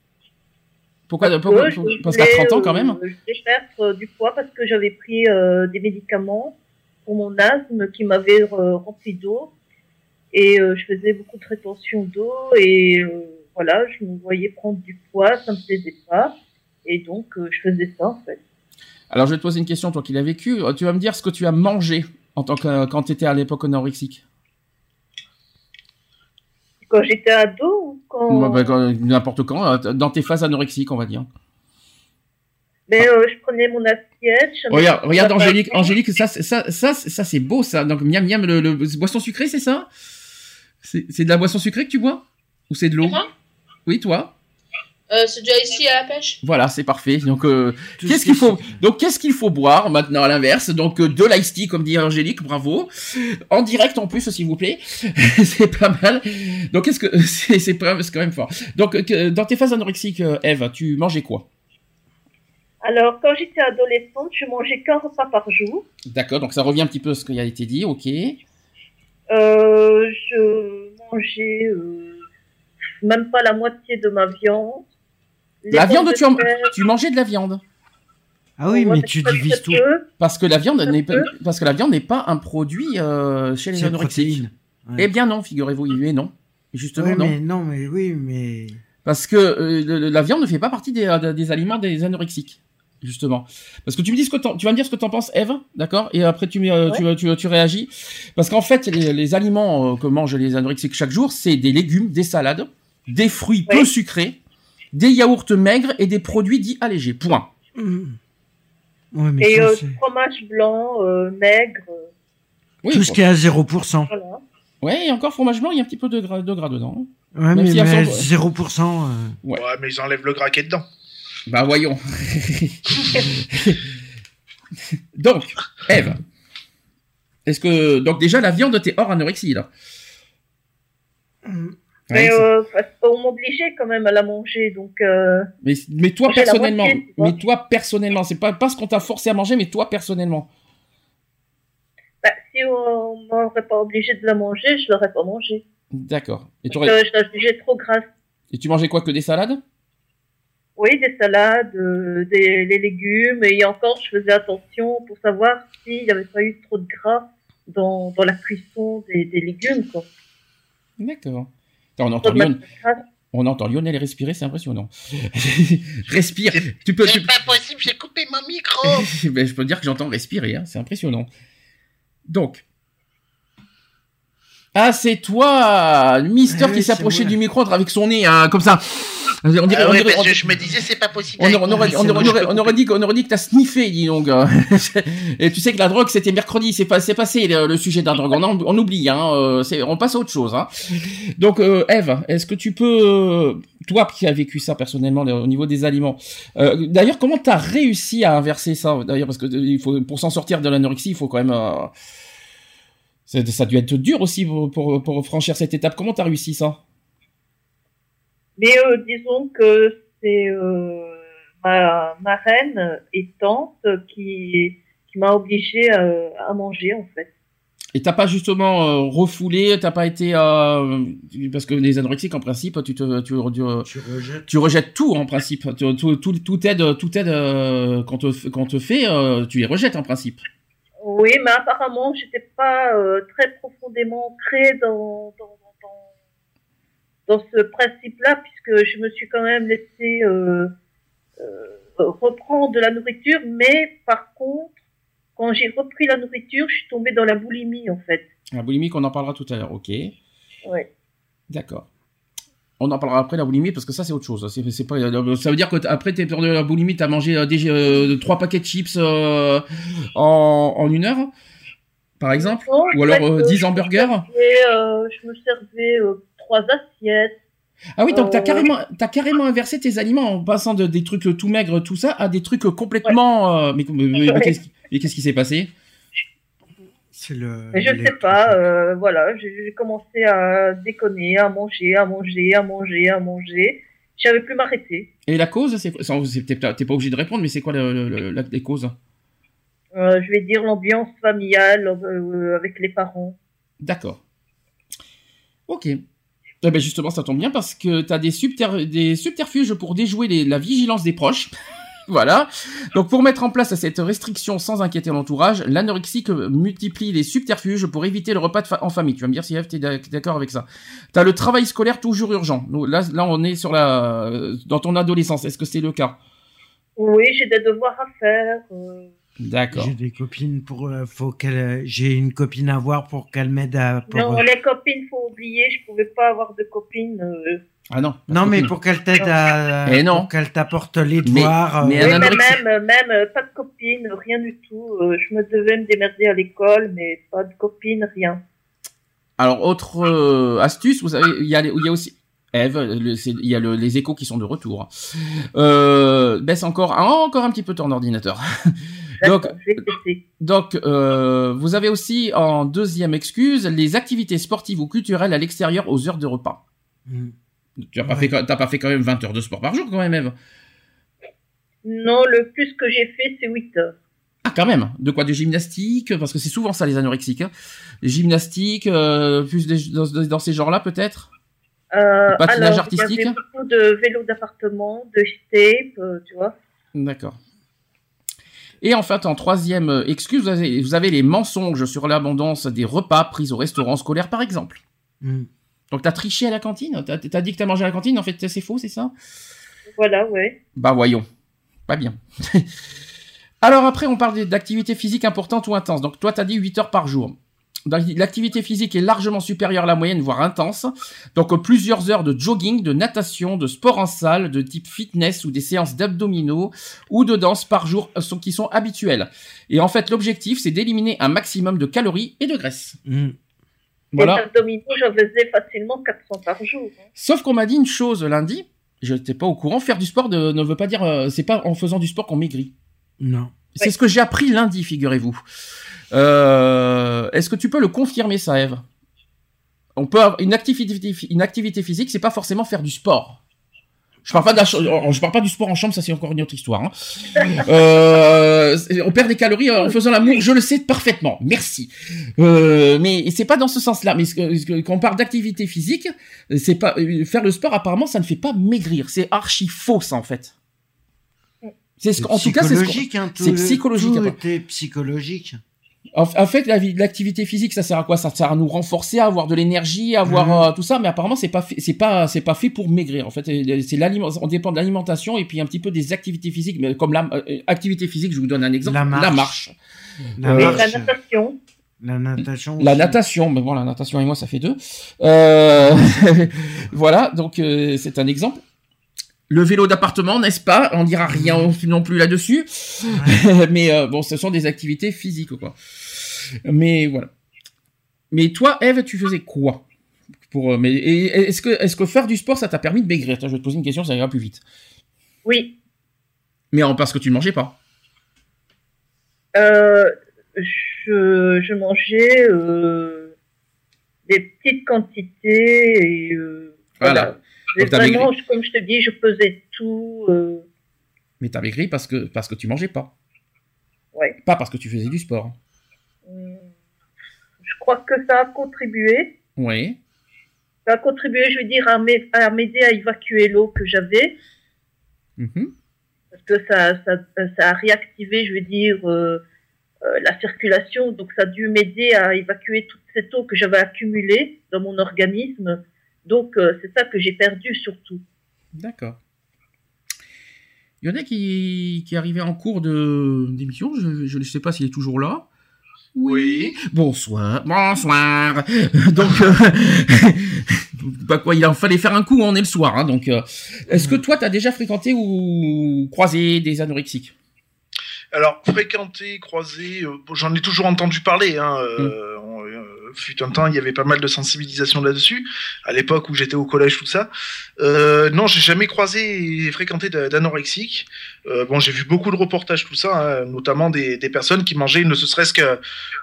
S2: Pourquoi,
S8: Parce
S2: pourquoi-
S8: que je
S2: Parce qu'à
S8: voulais,
S2: 30 ans, quand
S8: euh,
S2: même
S8: Je voulais perdre euh, du poids parce que j'avais pris euh, des médicaments pour mon asthme qui m'avaient euh, rempli d'eau. Et euh, je faisais beaucoup de rétention d'eau. Et euh, voilà, je me voyais prendre du poids, ça me plaisait pas. Et donc, euh, je faisais ça, en fait.
S2: Alors, je vais te poser une question, toi qui l'as vécu. Euh, Tu vas me dire ce que tu as mangé en tant que, quand tu étais à l'époque anorexique.
S8: Quand j'étais ado ou quand...
S2: Bah, bah, quand- N'importe quand, euh, dans tes phases anorexiques, on va dire.
S8: Mais euh, je prenais mon assiette.
S2: Regarde, regarde Angélique. Angélique, ça, c'est- ça, ça, ça c'est beau, ça. Donc, miam, miam, le, le boisson sucrée, c'est ça? C'est c'est de la boisson sucrée que tu bois? Ou c'est de l'eau? Oui, toi
S3: Euh, c'est déjà ici à la pêche
S2: Voilà, c'est parfait. Donc, euh, qu'est-ce
S5: ce
S2: qu'il
S5: qui
S2: faut Donc, qu'est-ce qu'il faut boire maintenant à l'inverse Donc, euh, de l'ice tea, comme dit Angélique, bravo. En direct en plus, s'il vous plaît. c'est pas mal. Donc, qu'est-ce que c'est quand même fort. Donc, que- dans tes phases anorexiques, Eve, tu mangeais quoi
S8: Alors, quand j'étais adolescente, je mangeais qu'un repas par jour.
S2: D'accord. Donc, ça revient un petit peu à ce qui a été dit. Ok.
S8: Euh, je mangeais euh, même pas la moitié de ma viande. Les
S2: La viande, tu, en- tu mangeais de la viande.
S5: Ah oui, mais tu divises tout.
S2: Parce que la viande n'est pas, parce que la viande n'est pas un produit euh, chez les
S5: C'est
S2: anorexiques.
S5: Ouais.
S2: Eh bien non, figurez-vous, mais non. Justement
S5: Oui,
S2: non.
S5: mais non, mais oui, mais.
S2: Parce que euh, le- la viande ne fait pas partie des, euh, des aliments des anorexiques. Justement. Parce que tu me dis ce que tu vas me dire ce que t'en penses, Eve, d'accord? Et après tu, me- tu, tu, tu réagis. Parce qu'en fait, les, les aliments euh, que mangent les anorexiques chaque jour, c'est des légumes, des salades, des fruits peu sucrés, des yaourts maigres et des produits dits allégés. Point.
S5: Ouais, mais
S8: Et
S5: ça,
S8: euh, fromage blanc, euh, maigre, euh,
S2: Oui,
S5: tout ce qui est à 0%.
S8: voilà.
S2: ouais, et encore fromage blanc, il y a un petit peu de gras, de gras dedans.
S5: Ouais,
S2: Même
S5: mais,
S2: si
S5: mais
S2: sont-
S5: 0%. euh,
S2: Ouais.
S4: Ouais, mais ils enlèvent le gras qui est dedans.
S2: Bah voyons. donc, Eve. Est-ce que donc déjà la viande t'es hors anorexie là?
S5: Mm.
S8: Mais,
S2: Ouais,
S8: euh, parce qu'on m'obligeait quand même à la manger, donc euh,
S2: mais, mais toi personnellement,
S8: moitié, tu
S2: mais toi personnellement, c'est pas pas ce qu'on t'a forcé à manger, mais toi personnellement.
S8: bah, si on m'aurait pas obligé de la manger, je l'aurais pas mangée.
S2: D'accord. Et,
S8: Parce
S2: t'aurais-
S8: que je la jugeais trop grasse.
S2: et tu mangeais quoi que des salades?
S8: Oui, des salades, euh, des les légumes, et encore, je faisais attention pour savoir s'il n'y avait pas eu trop de gras dans, dans la cuisson des, des légumes. Quoi.
S2: D'accord. On entend, Lionel, on entend Lionel respirer, c'est impressionnant. Respire. Tu peux. tu-
S4: pas possible, j'ai coupé mon micro.
S2: Ben, je peux dire que j'entends respirer, hein, c'est impressionnant. Donc, Ah, c'est toi, le Mister
S5: Eh
S2: qui
S5: moi.
S2: du micro avec son nez hein, comme ça. On dirait,
S9: Ah
S2: on
S9: ouais,
S2: dirait-
S9: parce
S2: on-
S9: que je me disais, c'est pas possible.
S2: on, aurait- on aurait, on aurait-
S9: je
S2: on aurait-
S9: peux
S2: on aurait dit, qu'on aurait dit que t'as sniffé, dis donc. Et tu sais que la drogue, c'était mercredi, c'est pas, c'est passé le, le sujet de la drogue. On, en- on oublie, hein. euh, c'est- on passe à autre chose. Hein. Donc, euh, Eve, est-ce que tu peux, euh, toi qui as vécu ça personnellement le- au niveau des aliments, euh, d'ailleurs, comment t'as réussi à inverser ça D'ailleurs, parce que euh, il faut, pour s'en sortir de l'anorexie, il faut quand même. euh, ça a dû être dur aussi pour, pour, pour franchir cette étape. Comment t'as réussi ça?
S8: Mais euh, disons que c'est euh, ma, ma reine et tante qui, qui m'a obligée à, à manger en fait.
S2: Et t'as pas justement euh, refoulé, t'as pas été euh, parce que les anorexiques en principe, tu te, tu, tu,
S5: Tu rejettes.
S2: tu rejettes tout en principe, Tu- tout, tout, tout aide, tout aide euh, qu'on te, qu'on te fait, euh, tu les rejettes en principe.
S8: Oui, mais apparemment, j'étais pas euh, très profondément ancrée dans, dans, dans, dans ce principe-là, puisque je me suis quand même laissé euh, euh, reprendre de la nourriture, mais par contre, quand j'ai repris la nourriture, je suis tombée dans la boulimie, en fait.
S2: La boulimie, on en parlera tout à l'heure, ok.
S8: Ouais.
S2: D'accord. On en parlera après la boulimie parce que ça c'est autre chose. C'est, c'est pas, ça veut dire que après t'es peur de la boulimie, t'as mangé euh, des, euh, trois paquets de chips euh, en, en une heure, par exemple,
S8: Non,
S2: ou alors euh,
S8: euh,
S2: 10
S8: je me
S2: hamburgers?
S8: euh, je me servais euh, trois assiettes.
S2: Ah oui, donc t'as
S8: Euh,
S2: carrément, t'as carrément inversé tes aliments en passant de des trucs tout maigres, tout ça, à des trucs complètement. euh, mais mais- mais- mais
S8: Ouais.
S2: qu'est-ce qui, mais qu'est-ce qui s'est passé?
S5: Le.
S8: Mais je sais pas, euh, voilà, j'ai commencé à déconner, à manger, à manger, à manger, à manger. Je savais plus m'arrêter.
S2: Et la cause, c'est T'es pas obligé de répondre, mais c'est quoi le, le- le- la- les causes?
S8: Euh, je vais dire l'ambiance familiale euh, avec les parents.
S2: D'accord. Ok. Eh ben justement, ça tombe bien parce que t'as des, subter- des subterfuges pour déjouer les- la vigilance des proches. Voilà. Donc pour mettre en place cette restriction sans inquiéter l'entourage, l'anorexique multiplie les subterfuges pour éviter le repas de fa- en famille. Tu vas me dire si Eve, t'es d'ac- d'accord avec ça. T'as le travail scolaire toujours urgent. Là, là, on est sur la, dans ton adolescence. Est-ce que c'est le cas?
S8: Oui, j'ai des devoirs à faire. euh,
S2: D'accord.
S5: J'ai des copines pour. euh, faut qu'elle. J'ai une copine à voir pour qu'elle m'aide à. pour-
S8: Non, les copines, faut oublier, je pouvais pas avoir de copines. euh.
S2: Ah non.
S5: Non, mais
S2: copine.
S5: pour qu'elle t'aide à.
S2: Eh non.
S5: Pour qu'elle t'apporte les devoirs.
S2: mais
S5: euh,
S8: Oui, mais même, même euh, pas de copines, rien du tout. Euh, je me devais me démerder à l'école, mais pas de copines, rien.
S2: Alors, autre euh, astuce, vous savez, il y a, les- il y a aussi... Eve, il y a le- les échos qui sont de retour. Euh, baisse encore, ah, encore un petit peu ton ordinateur. Donc, euh, vous avez aussi en deuxième excuse les activités sportives ou culturelles à l'extérieur aux heures de repas.
S5: mm.
S2: Tu n'as pas,
S5: Ouais.
S2: fait, t'as pas fait quand même 20 heures de sport par jour quand même, Eve
S8: Non, le plus que j'ai fait, c'est 8 heures.
S2: Ah, quand même De quoi De gymnastique? Parce que c'est souvent ça les anorexiques. Hein. Les gymnastiques, euh, plus des- dans, dans ces genres-là peut-être?
S8: Euh,
S2: patinage
S8: alors,
S2: artistique
S8: Il y avait beaucoup de vélos d'appartement, de tape, euh, tu vois.
S2: D'accord. Et en fait, en troisième excuse, vous avez, vous avez les mensonges sur l'abondance des repas pris au restaurant scolaire, par exemple.
S5: Mm.
S2: Donc, t'as triché à la cantine T'as t'as dit que t'as mangé à la cantine En fait, c'est faux, c'est ça?
S8: Voilà, ouais.
S2: Bah, voyons. Pas bien. Alors après, on parle d'activités physiques importantes ou intenses. Donc, toi, t'as dit 8 heures par jour. L'activité physique est largement supérieure à la moyenne, voire intense. Donc, plusieurs heures de jogging, de natation, de sport en salle, de type fitness ou des séances d'abdominaux ou de danse par jour sont, qui sont habituelles. Et en fait, l'objectif, c'est d'éliminer un maximum de calories et de graisse.
S5: Mm.
S2: Voilà.
S8: Les abdominaux, j'en faisais facilement 400 par jour. hein.
S2: Sauf qu'on m'a dit une chose lundi. Je n'étais pas au courant. Faire du sport de- ne veut pas dire, euh, c'est pas en faisant du sport qu'on maigrit.
S5: Non.
S2: C'est ce que j'ai appris lundi, figurez-vous. Euh, Est-ce que tu peux le confirmer, ça, Eve? On peut avoir une activité, une activité physique, c'est pas forcément faire du sport. Je parle pas, de la je parle pas du sport en chambre, ça c'est encore une autre histoire. hein. Euh, on perd des calories en faisant l'amour, je le sais parfaitement. Merci. Euh, mais c'est pas dans ce sens-là. Mais ce que- ce que- quand on parle d'activité physique, c'est pas euh, faire le sport. Apparemment, ça ne fait pas maigrir. C'est archi faux, ça en fait. C'est ce
S5: C'est
S2: qu'en- en tout cas, c'est ce
S5: psychologique. hein, tout- est psychologique.
S2: En, en fait, l'activité physique, ça sert à quoi? Ça sert à nous renforcer, à avoir de l'énergie, à avoir
S5: Mhm.
S2: euh, tout ça. Mais apparemment, c'est pas, fait- c'est pas, c'est pas fait pour maigrir. En fait, Et c'est l'aliment. On dépend de l'alimentation et puis un petit peu des activités physiques. Mais comme la euh, activité physique, je vous donne un exemple.
S5: La marche.
S2: marche.
S5: La
S2: Euh,
S8: la natation.
S5: La natation.
S2: La natation, mais bon, la natation et moi, ça fait deux. Euh, voilà, donc euh, c'est un exemple. Le vélo d'appartement, n'est-ce pas? On dira rien non plus là-dessus. mais euh, bon, ce sont des activités physiques, quoi. Mais voilà. Mais toi, Eve, tu faisais quoi? Pour, euh, mais, Est-ce que, est que faire du sport, ça t'a permis de maigrir? Tiens, Je vais te poser une question, ça ira plus vite.
S8: Oui.
S2: Mais en, parce que tu ne mangeais pas.
S8: Euh, je, je mangeais euh, des petites quantités et
S2: Voilà.
S8: voilà. Vraiment, comme je te dis, je pesais tout. euh,
S2: Mais t'as maigri parce que, parce que tu mangeais pas.
S8: ouais.
S2: Pas parce que tu faisais du sport.
S8: Hum, Je crois que ça a contribué.
S2: Oui.
S8: Ça a contribué, je veux dire, à m'ai- à m'aider à évacuer l'eau que j'avais.
S2: Mhm.
S8: parce que ça, ça, ça a réactivé, je veux dire, euh, euh, la circulation. Donc, ça a dû m'aider à évacuer toute cette eau que j'avais accumulée dans mon organisme. Donc, euh, c'est ça que j'ai perdu surtout.
S2: D'accord. Il y en a qui, qui arrivaient en cours de d'émission. Je, je ne sais pas s'il est toujours là.
S4: Oui.
S2: Bonsoir. Bonsoir. Donc, euh, bah quoi, il en fallait faire un coup. On est le soir. hein, donc, euh, est-ce que toi, tu as déjà fréquenté ou croisé des anorexiques?
S4: Alors, fréquenter, croiser, euh, bon, j'en ai toujours entendu parler. Hein, euh, euh, fut un temps, il y avait pas mal de sensibilisation là-dessus, à l'époque où j'étais au collège, tout ça. Euh, non, j'ai jamais croisé et fréquenté d'a- d'anorexiques. Euh, bon, j'ai vu beaucoup de reportages, tout ça, hein, notamment des, personnes qui mangeaient, ne serait-ce que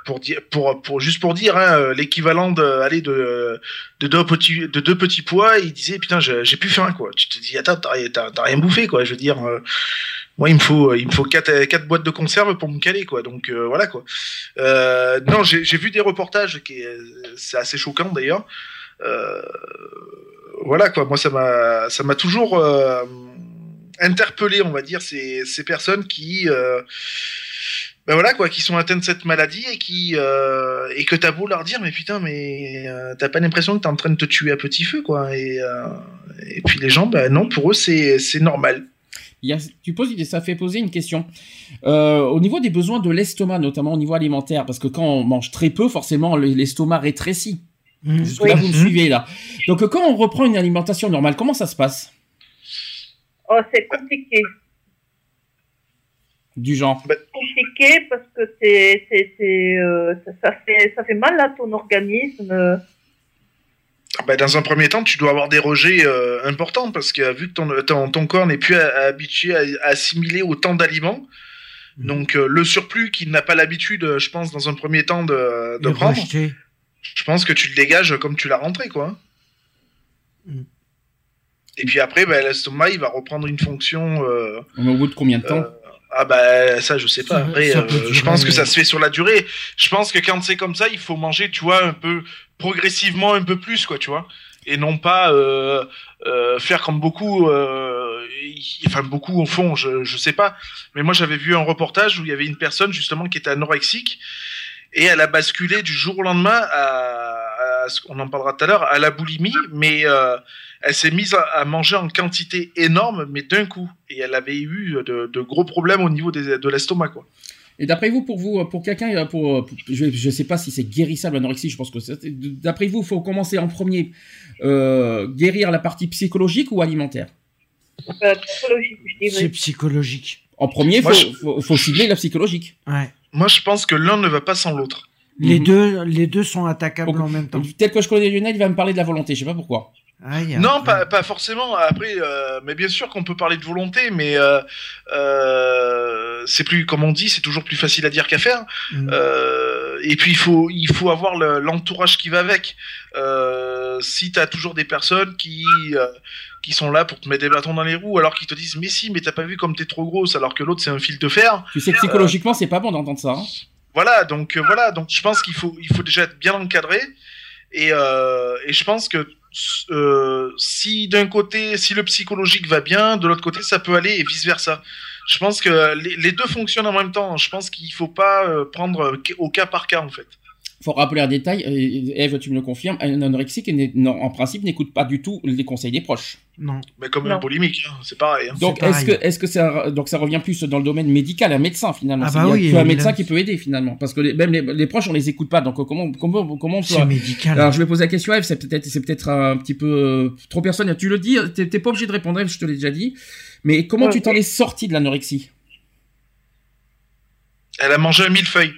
S4: pour dire, pour, juste pour dire, hein, l'équivalent de, de, de deux petits, de deux petits pois, ils disaient, putain, j'ai plus faim, quoi. Tu te dis, attends, t'as rien bouffé, quoi. Je veux dire. euh, moi, il me faut, il me faut quatre, quatre boîtes de conserve pour me caler, quoi. Donc euh, voilà, quoi. Euh, non, j'ai vu des reportages qui, est- c'est assez choquant d'ailleurs. Euh, voilà, quoi. Moi, ça m'a, ça m'a toujours euh, interpellé, on va dire, ces, ces personnes qui, euh, ben voilà, quoi, qui sont atteintes de cette maladie et qui, euh, et que t'as beau leur dire, mais putain, mais euh, t'as pas l'impression que t'es en train de te tuer à petit feu, quoi. Et, euh, et puis les gens, ben non, pour eux, c'est, c'est normal.
S2: Il y a- tu poses, ça fait poser une question. Euh, au niveau des besoins de l'estomac, notamment au niveau alimentaire, parce que quand on mange très peu, forcément, le- l'estomac rétrécit. Jusque-là,
S8: Oui.
S2: vous me
S5: Mhm.
S2: suivez là. Donc, quand on reprend une alimentation normale, comment ça se passe?
S8: Oh, c'est compliqué.
S2: Du genre
S8: Compliqué parce que c'est, c'est, c'est, euh, ça, ça fait, ça fait mal à ton organisme.
S4: Bah, dans un premier temps, tu dois avoir des rejets euh, importants parce que vu que ton, ton, ton corps n'est plus à- à habitué à, à assimiler autant d'aliments,
S5: Mhm.
S4: donc euh, le surplus qu'il n'a pas l'habitude, je pense, dans un premier temps de, de prendre, je pense que tu le dégages comme tu l'as rentré, quoi.
S5: Mhm.
S4: Et puis après, bah, l'estomac, il va reprendre une fonction. euh,
S2: Au bout de combien de temps
S4: Euh, ah bah ça je sais pas. Après,
S5: ça
S4: euh,
S5: durer-
S4: je pense que ça se fait sur la durée. Je pense que quand c'est comme ça, il faut manger, tu vois, un peu progressivement un peu plus quoi, tu vois, et non pas euh, euh, faire comme beaucoup, y- enfin beaucoup au fond, je je sais pas. Mais moi j'avais vu un reportage où il y avait une personne justement qui était anorexique et elle a basculé du jour au lendemain à, qu'on en parlera tout à l'heure à la boulimie, mais elle s'est mise à, manger en quantité énorme, mais d'un coup. Et elle avait eu de, de gros problèmes au niveau des, de l'estomac, quoi.
S2: Et d'après vous, pour vous, pour quelqu'un, euh, pour, pour- je, je sais pas si c'est guérissable l'anorexie, je pense que c'est. D'après vous, il faut commencer en premier euh, guérir la partie psychologique ou alimentaire?
S8: Euh, psychologique, je
S5: C'est psychologique.
S2: En premier, faut,
S4: je-
S2: faut, faut cibler la psychologique.
S5: Ouais.
S4: Moi, je pense que l'un ne va pas sans l'autre.
S5: Les
S2: Mhm.
S5: deux, les deux sont attaquables
S2: Donc,
S5: en même temps.
S2: Tel que je connais Lionel, il va me parler de la volonté, je sais pas pourquoi.
S5: Ah, a-
S4: Non, pas, pas forcément. Après, euh, mais bien sûr qu'on peut parler de volonté, mais euh, euh, c'est plus, comme on dit, c'est toujours plus facile à dire qu'à faire. Euh, et puis il faut, il faut avoir le- l'entourage qui va avec. Euh, si tu as toujours des personnes qui, euh, qui sont là pour te mettre des bâtons dans les roues, alors qu'ils te disent mais si, mais t'as pas vu comme t'es trop grosse, alors que l'autre c'est un fil de fer.
S2: Tu sais que psychologiquement, c'est pas bon d'entendre ça. hein.
S4: Voilà, donc euh, voilà, donc je pense qu'il faut, il faut déjà être bien encadré. Et, euh, et je pense que euh, si d'un côté, si le psychologique va bien, de l'autre côté, ça peut aller et vice versa. Je pense que les, les deux fonctionnent en même temps. Je pense qu'il faut pas euh, prendre au cas par cas en fait.
S2: Faut rappeler un détail, et Eve, tu me le confirmes, un anorexique, non, en principe, n'écoute pas du tout les conseils des proches.
S5: Non.
S4: Mais comme
S8: Non.
S4: un boulimique, hein, c'est pareil. hein.
S2: Donc, est-ce que, est-ce que ça, donc ça revient plus dans le domaine médical, un médecin finalement
S5: Ah bah
S2: il y a
S5: oui,
S2: que un
S5: il
S2: médecin qui peut aider finalement, parce que les- même les, les proches, on les écoute pas. Donc, comment, comment, comment on peut
S5: C'est médical.
S2: Alors, je vais poser la question, Eve, c'est peut-être, c'est peut-être un petit peu euh, trop personnel. Tu le dis, t'es pas obligé de répondre, Eve, je te l'ai déjà dit. Mais comment
S8: Ouais.
S2: tu t'en es sorti de l'anorexie?
S4: Elle a mangé un millefeuille.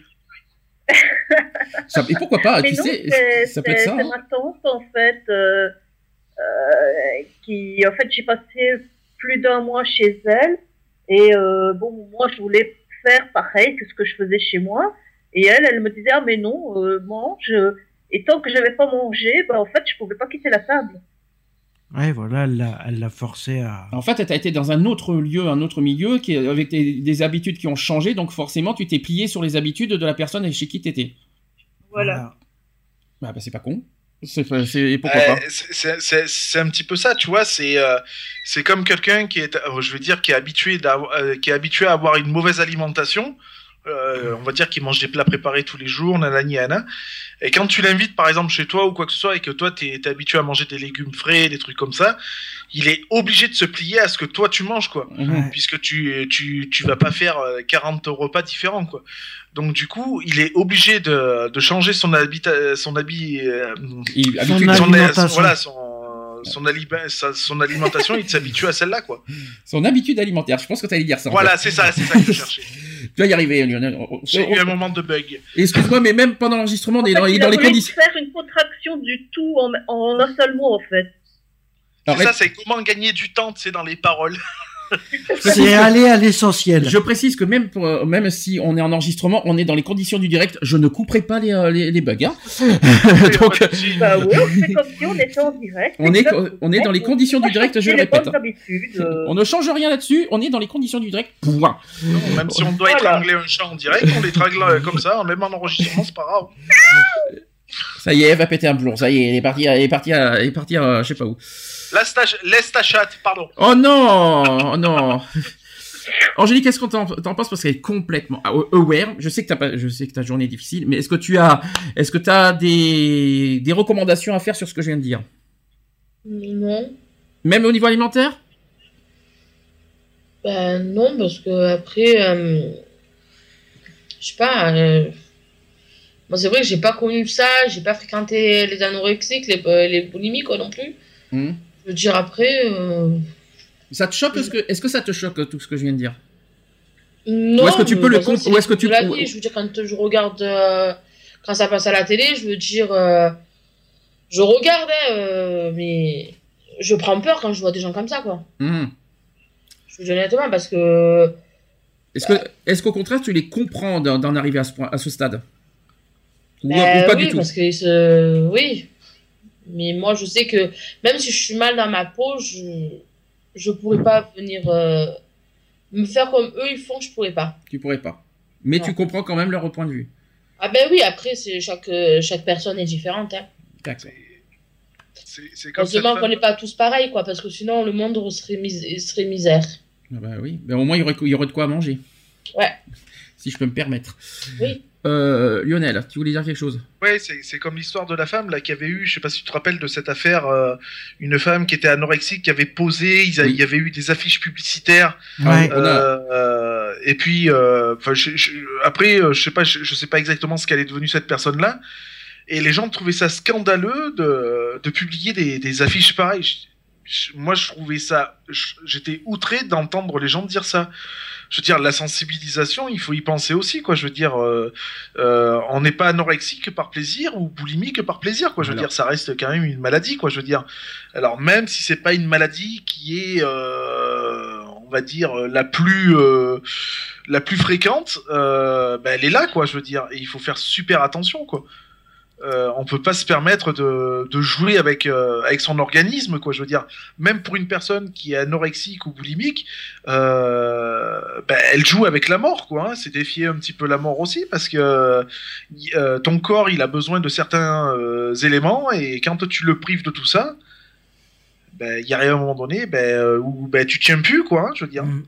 S2: Ça- Et pourquoi pas
S8: Mais
S2: Tu
S8: non,
S2: sais, ça peut être ça.
S8: c'est
S2: hein.
S8: ma tante, en fait, euh, euh, qui, en fait, j'ai passé plus d'un mois chez elle. Et euh, bon, moi, je voulais faire pareil que ce que je faisais chez moi. Et elle, elle me disait, ah, mais non, euh, mange. Et tant que j'avais pas mangé, bah, en fait, je pouvais pas quitter la table.
S5: Ouais, voilà, elle l'a, elle l'a forcé à.
S2: En fait, tu as été dans un autre lieu, un autre milieu, qui, avec des, des habitudes qui ont changé, donc forcément, tu t'es plié sur les habitudes de la personne chez qui tu étais.
S8: Voilà.
S2: Bah, bah, c'est pas con. C'est, c'est- et pourquoi
S4: Euh,
S2: pas
S4: c'est- c'est- c'est c'est un petit peu ça, tu vois. C'est euh, c'est comme quelqu'un qui est, je veux dire, qui est habitué euh, qui est habitué à avoir une mauvaise alimentation. Euh, on va dire qu'il mange des plats préparés tous les jours, nanani, nana. Et quand tu l'invites, par exemple, chez toi ou quoi que ce soit, et que toi, t'es es habitué à manger des légumes frais, des trucs comme ça, il est obligé de se plier à ce que toi tu manges, quoi. Puisque tu, tu, tu vas pas faire euh, 40 repas différents, quoi. Donc, du coup, il est obligé de, de changer son habit, son habit, euh,
S2: Il-
S5: Son
S4: voilà, son, son, sa- son alimentation, il s'habitue à celle-là, quoi.
S2: son habitude alimentaire. Je pense que tu allais dire ça.
S4: Voilà, c'est ça, c'est ça que je cherchais.
S2: Tu vas y arriver, Lionel. On- on-
S4: J'ai eu un moment de bug.
S2: Excuse-moi, mais même pendant l'enregistrement, on est
S8: En
S2: dans,
S8: fait,
S2: il dans les conditions.
S8: faire une contraction du tout en, en un seul mot, en fait.
S4: C'est ça, c'est comment gagner du temps, tu sais, dans les paroles.
S5: C'est aller à l'essentiel.
S2: Je précise que même, pour, euh, même si on est en enregistrement, on est dans les conditions du direct. Je ne couperai pas les, euh, les, les bugs. Hein. Donc.
S8: Bah oui, on fait comme si on était en direct.
S2: On est-
S8: Exactement.
S2: on est dans les conditions du direct, je le répète, hein.
S8: euh,
S2: on ne change rien là-dessus. On est dans les conditions du direct. Point.
S4: Non, même si on doit
S8: Voilà.
S4: étrangler un chat en direct, on l'étrangle comme ça, même en enregistrement, c'est pas grave.
S2: Ça y est, elle va péter un plomb. Ça y est, elle est partie, elle est partie, à- elle est partie, à- je sais pas où.
S4: Laisse ta, laisse ta chatte, pardon.
S2: Oh non, oh non. Angélique, qu'est-ce qu'on t'en t'en penses parce qu'elle est complètement aware? Je sais que t'as pas, je sais que ta journée est difficile, mais est-ce que tu as, est-ce que t'as des des recommandations à faire sur ce que je viens de dire,
S3: Non.
S2: même au niveau alimentaire?
S3: Ben non, parce que après, euh, je sais pas. euh, moi, c'est vrai que j'ai pas connu ça, j'ai pas fréquenté les anorexiques, les, euh, les boulimiques quoi, non plus.
S2: Hmm.
S3: Je veux dire, après. euh,
S2: Ça te choque Est-ce que, est-ce que ça te choque tout ce que je viens de dire?
S3: Non,
S2: Ou est-ce que tu peux le
S3: de toute façon,
S2: comp-
S3: c'est
S2: ou est-ce que tu-
S3: la vie. Je veux dire, quand je regarde. euh, quand ça passe à la télé, je veux dire. euh, je regarde, hein, mais. Je prends peur quand je vois des gens comme ça, quoi.
S2: Hmm.
S3: Je vous dis honnêtement, parce que.
S2: Est-ce que, est-ce qu'au contraire tu les comprends d'en arriver à ce point, à ce stade? Ou,
S3: Ben
S2: ou pas
S3: oui,
S2: du tout?
S3: parce que oui. Mais moi, je sais que même si je suis mal dans ma peau, je je pourrais pas venir euh, me faire comme eux ils font, je pourrais pas.
S2: Tu pourrais pas. Mais
S3: Non.
S2: tu comprends quand même leur point de vue.
S3: Ah ben oui, après c'est chaque chaque personne est différente. Hein.
S4: C'est comme
S3: Heureusement qu'on
S4: femme-
S3: n'est pas tous pareils, quoi, parce que sinon le monde serait, mis... serait misère.
S2: Ah bah oui. Ben, au moins il y aurait, il y aurait de quoi manger.
S3: Ouais.
S2: Si je peux me permettre.
S3: Oui.
S2: Euh, Lionel, tu voulais dire quelque chose?
S4: Ouais, c'est comme l'histoire de la femme là qui avait eu, je sais pas si tu te rappelles de cette affaire, euh, une femme qui était anorexique, qui avait posé, il y
S2: Oui.
S4: avait eu des affiches publicitaires,
S5: Ouais.
S2: On a-
S4: euh, et puis euh, enfin, je- je- après, je sais pas, je, je sais pas exactement ce qu'elle est devenue cette personne-là, et les gens trouvaient ça scandaleux de, de publier des, des affiches pareilles. Je- je- moi, je trouvais ça, j'étais outré d'entendre les gens dire ça. Je veux dire, la sensibilisation, il faut y penser aussi, quoi. Je veux dire, euh, euh, on n'est pas anorexique par plaisir ou boulimique par plaisir, quoi. Je veux dire, ça reste quand même une maladie, quoi. Je veux dire, alors même si c'est pas une maladie qui est, euh, on va dire, la plus, la plus fréquente, ben, elle est là, quoi. Je veux dire, et il faut faire super attention, quoi. Euh, on peut pas se permettre de, jouer avec euh, avec son organisme, quoi. Je veux dire, même pour une personne qui est anorexique ou boulimique, euh, ben, elle joue avec la mort, quoi. hein. C'est défier un petit peu la mort aussi, parce que euh, ton corps, il a besoin de certains éléments, et quand tu le prives de tout ça, ben, il y a un moment donné, ben, où tu tiens plus, quoi. hein, je veux dire.
S5: Mm.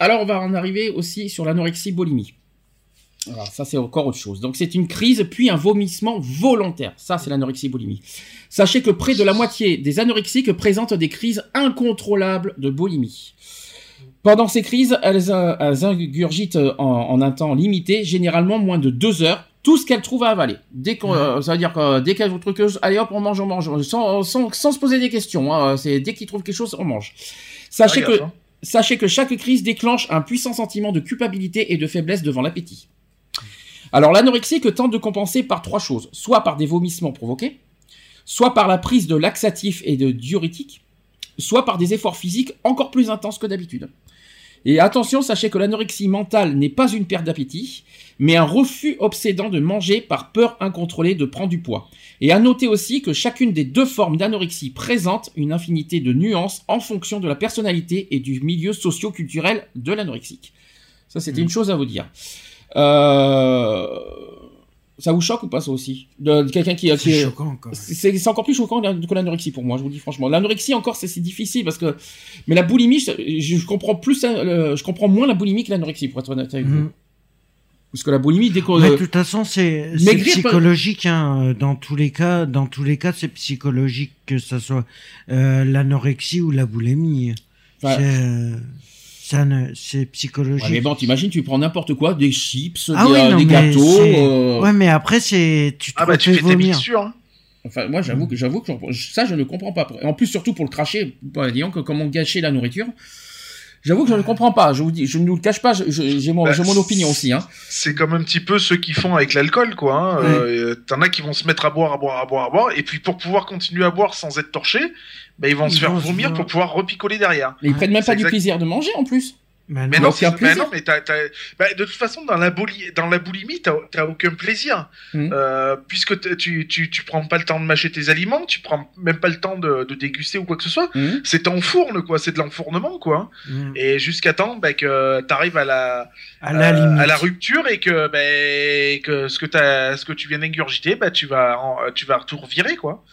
S2: Alors on va en arriver aussi sur l'anorexie boulimie. Alors, ça, c'est encore autre chose. Donc, c'est une crise, puis un vomissement volontaire. Ça, c'est l'anorexie boulimie. Sachez que près de la moitié des anorexiques présentent des crises incontrôlables de boulimie. Pendant ces crises, elles, euh, elles ingurgitent en, en un temps limité, généralement moins de deux heures, tout ce qu'elles trouvent à avaler. Dès qu'on, euh, ça veut dire que euh, dès qu'elles trouvent quelque chose, allez hop, on mange, on mange, sans, sans, sans se poser des questions. Hein, c'est dès qu'ils trouvent quelque chose, on mange. Sachez
S4: Ah,
S2: que,
S4: hein.
S2: sachez que chaque crise déclenche un puissant sentiment de culpabilité et de faiblesse devant l'appétit. Alors l'anorexie que tente de compenser par trois choses, soit par des vomissements provoqués, soit par la prise de laxatifs et de diurétiques, soit par des efforts physiques encore plus intenses que d'habitude. Et attention, sachez que l'anorexie mentale n'est pas une perte d'appétit, mais un refus obsédant de manger par peur incontrôlée de prendre du poids. Et à noter aussi que chacune des deux formes d'anorexie présente une infinité de nuances en fonction de la personnalité et du milieu socio-culturel de l'anorexique. Ça, c'était une chose à vous dire. Euh... Ça vous choque ou pas ça aussi? De, de quelqu'un qui, qui
S5: C'est choquant,
S2: c'est encore plus choquant que l'anorexie pour moi, je vous dis franchement. L'anorexie encore c'est difficile parce que mais la boulimie je, je comprends plus euh, je comprends moins la boulimie que l'anorexie pour être honnête avec vous.
S5: Mhm.
S2: Parce que la boulimie dès qu'on
S5: de toute façon, c'est psychologique. Hein. Dans tous les cas, dans tous les cas, c'est psychologique que ça soit euh, l'anorexie ou la boulimie.
S2: Ouais.
S5: C'est, psychologique.
S2: Ouais, mais bon, t'imagines, tu prends n'importe quoi, des chips,
S5: Ah
S2: des,
S5: oui,
S2: euh,
S5: non,
S2: des
S5: mais
S2: gâteaux. euh,
S5: Ouais, mais après, c'est tu te
S4: Ah bah tu fais tes mixtures. hein.
S2: Enfin, moi, j'avoue que j'avoue que ça, je ne comprends pas. En plus, surtout pour le cracher, bah, disons que comment gâcher la nourriture. J'avoue que je ne comprends pas. Je vous dis, je ne vous le cache pas. J'ai mon,
S4: Bah,
S2: j'ai mon opinion aussi. Hein.
S4: C'est comme un petit peu ceux qui font avec l'alcool, quoi. Hein. Euh, T'en as qui vont se mettre à boire, à boire, à boire, à boire, et puis pour pouvoir continuer à boire sans être torchés, bah, ils vont
S5: Ils
S4: se faire
S5: vont
S4: vomir pour pouvoir repicoler derrière.
S2: Mais ils prennent même pas du plaisir de manger en plus.
S5: Mais
S4: Mais
S5: non.
S4: c'est- mais non, mais bah, de toute façon, dans la, boulie, dans la boulimie, t'as, t'as aucun plaisir.
S2: Mhm.
S4: Euh, puisque tu, tu, tu prends pas le temps de mâcher tes aliments, tu prends même pas le temps de, de déguster ou quoi que ce soit.
S2: Mhm.
S4: C'est enfourne, quoi. C'est de l'enfournement, quoi.
S5: Mm.
S4: Et jusqu'à temps bah, que t'arrives à la,
S5: À la
S4: euh, à la rupture et que, bah, que ce que t'as, ce que tu viens d'ingurgiter, bah, tu vas, en- tu vas tout revirer, quoi.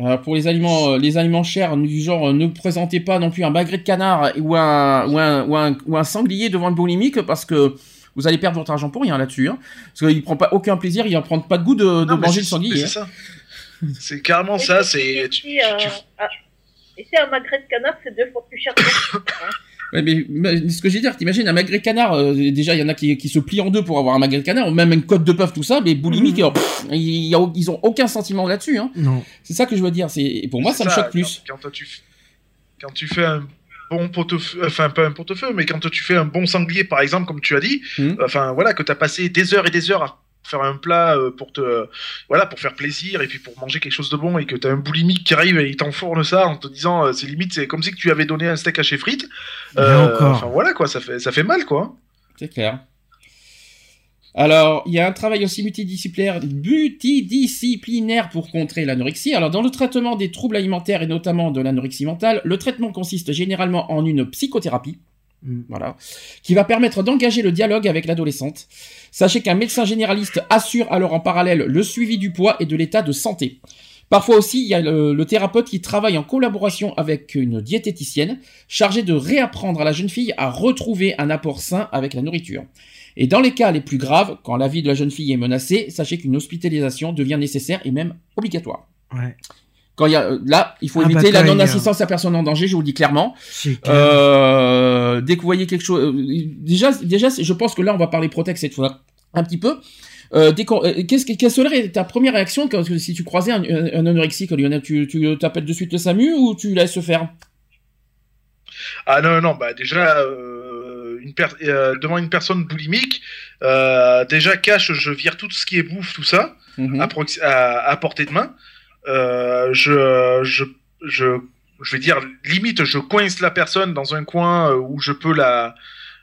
S2: Euh, pour les aliments, euh, les aliments chers du genre, euh, ne présentez pas non plus un magret de canard ou un, ou un, ou un, ou un sanglier devant le boulimique parce que vous allez perdre votre argent pour rien là-dessus. Hein. Parce qu'il prend pas aucun plaisir, il en prend pas de goût de, de
S4: Non,
S2: manger
S4: c'est-
S2: le sanglier.
S4: mais
S2: hein.
S4: C'est ça. C'est carrément ça. C'est, tu,
S8: euh, ah, Et si un magret de canard, c'est deux fois plus cher que ça, hein.
S2: Ouais, mais, mais ce que j'ai dire, t'imagines un magret de canard, euh, déjà il y en a qui, qui se plient en deux pour avoir un magret de canard, ou même une côte de bœuf, tout ça, mais boulimique,
S5: Mhm.
S2: alors, pff, il y a- ils ont aucun sentiment là-dessus. Hein.
S5: Non.
S2: C'est ça que je veux dire. C'est et pour moi ça, me choque plus.
S4: Quand, quand toi, tu, f- quand tu fais un bon pot-au-feu, enfin pas un pot-au-feu, mais quand toi, tu fais un bon sanglier par exemple, comme tu as dit,
S2: Mhm.
S4: enfin voilà, que tu as passé des heures et des heures à faire un plat euh, pour te voilà pour faire plaisir et puis pour manger quelque chose de bon et que tu as un boulimique qui arrive et il t'enfourne ça en te disant euh, c'est limite c'est comme si que tu avais donné un steak haché frites Euh,
S5: encore.
S4: enfin voilà quoi ça fait ça fait mal quoi
S2: C'est clair. Alors, il y a un travail aussi multidisciplinaire, multidisciplinaire pour contrer l'anorexie. Alors, dans le traitement des troubles alimentaires et notamment de l'anorexie mentale, le traitement consiste généralement en une psychothérapie. Voilà, qui va permettre d'engager le dialogue avec l'adolescente. Sachez qu'un médecin généraliste assure alors en parallèle le suivi du poids et de l'état de santé. Parfois aussi, il y a le, le thérapeute qui travaille en collaboration avec une diététicienne chargée de réapprendre à la jeune fille à retrouver un apport sain avec la nourriture. Et dans les cas les plus graves, quand la vie de la jeune fille est menacée, sachez qu'une hospitalisation devient nécessaire et même obligatoire.
S5: Ouais.
S2: Quand il y a, euh, là, il faut
S5: Ah
S2: éviter
S5: bah,
S2: la non-assistance à personne en danger, je vous le dis clairement. Euh, dès que vous voyez quelque chose, euh, déjà, déjà, je pense que là, on va parler Protex cette fois un petit peu. Euh, dès qu'on- qu'est-ce que- quelle serait ta première réaction quand, si tu croisais un, un, un anorexique, Lionel Tu, tu t'appelles de suite le SAMU ou tu laisses faire?
S4: Ah non, non, bah déjà, euh, une per- euh, devant une personne boulimique, euh, déjà cache, je vire tout ce qui est bouffe, tout ça,
S2: Mhm.
S4: à, prox- à, à portée de main. Euh, je, je, je, je vais dire, limite, je coince la personne dans un coin euh, où je peux la,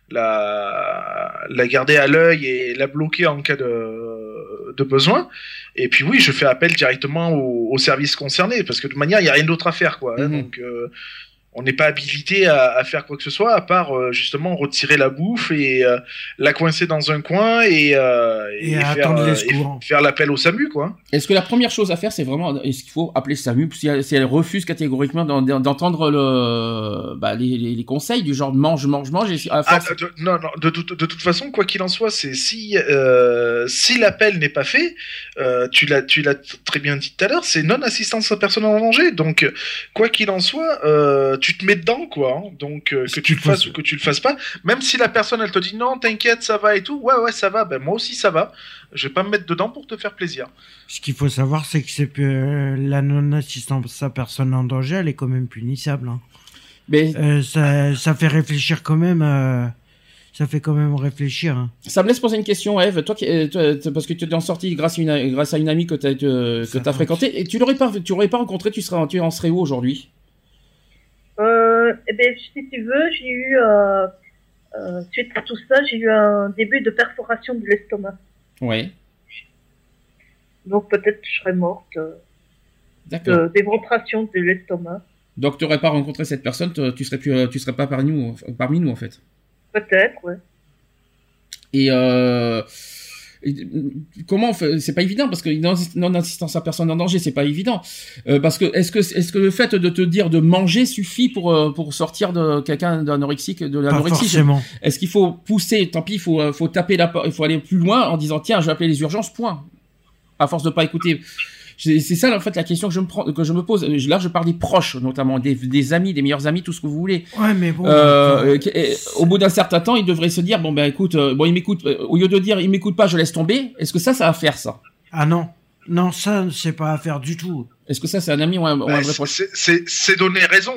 S4: la, la garder à l'œil et la bloquer en cas de, de besoin. Et puis oui, je fais appel directement au, au service concerné, parce que de toute manière, il n'y a rien d'autre à faire, quoi. hein.
S2: Mhm.
S4: donc, euh, on n'est pas habilité à, à faire quoi que ce soit à part euh, justement retirer la bouffe et euh, la coincer dans un coin et, euh,
S5: Et
S4: faire, euh, et faire l'appel au SAMU quoi.
S2: Est-ce que la première chose à faire, c'est vraiment, est-ce qu'il faut appeler SAMU si elle, si elle refuse catégoriquement d'en- d'entendre le, bah, les, les- les conseils du genre mange, mange, mange, et à
S4: Ah, de, non, non, de, toute- de toute façon, quoi qu'il en soit, c'est si euh, si l'appel n'est pas fait, euh, tu l'as tu l'as très bien dit tout à l'heure, c'est non assistance à personne en danger. Donc quoi qu'il en soit, euh, tu te mets dedans quoi. hein. Donc euh, que tu le fasses
S5: se-
S4: ou que tu le fasses pas, même si la personne elle te dit non, t'inquiète, ça va et tout, ouais ouais ça va, ben moi aussi ça va. Je vais pas me mettre dedans pour te faire plaisir.
S5: Ce qu'il faut savoir, c'est que c'est euh, la non-assistance à personne en danger, elle est quand même punissable. hein.
S2: mais
S5: Euh, ça, ça fait réfléchir quand même. euh, ça fait quand même réfléchir. hein.
S2: ça me laisse poser une question, Eve. Toi, qui- toi, t- parce que tu es en sortie grâce à une, grâce à une amie que tu as, que
S5: va.
S2: fréquentée, et tu l'aurais pas, tu l'aurais pas rencontré, tu serais, tu en serais où aujourd'hui?
S8: Euh, eh ben, si tu veux, j'ai eu, euh, euh, suite à tout ça, j'ai eu un début de perforation de l'estomac.
S2: Ouais,
S8: Donc peut-être je serais morte euh,
S2: d'accord.
S8: de d'éventration de l'estomac.
S2: Donc, tu n'aurais pas rencontré cette personne, tu serais plus, tu serais pas parmi nous, parmi nous en fait.
S8: Peut-être, ouais.
S2: Et et, comment on fait C'est pas évident parce que non- non-assistance à personne en danger, c'est pas évident. Euh, parce que est-ce que est-ce que le fait de te dire de manger suffit pour euh, pour sortir de quelqu'un d'anorexique de l'anorexie? Est-ce qu'il faut pousser Tant pis, il faut euh, faut taper la porte, il faut aller plus loin en disant tiens, je vais appeler les urgences. Point. À force de pas écouter. C'est ça en fait la question que je me prends, que je me pose. Là, je parle des proches, notamment des, des amis, des meilleurs amis, tout ce que vous voulez.
S5: Ouais, mais bon.
S2: Euh,
S5: euh,
S2: euh, et au bout d'un certain temps, il devrait se dire bon ben écoute, euh, bon il m'écoute. euh, au lieu de dire il m'écoute pas, je laisse tomber. Est-ce que ça, ça va faire ça?
S5: Ah non. Non, ça, c'est pas à faire du tout.
S2: Est-ce que ça, c'est un ami ou un, ou un vrai proche?
S4: c'est donner raison.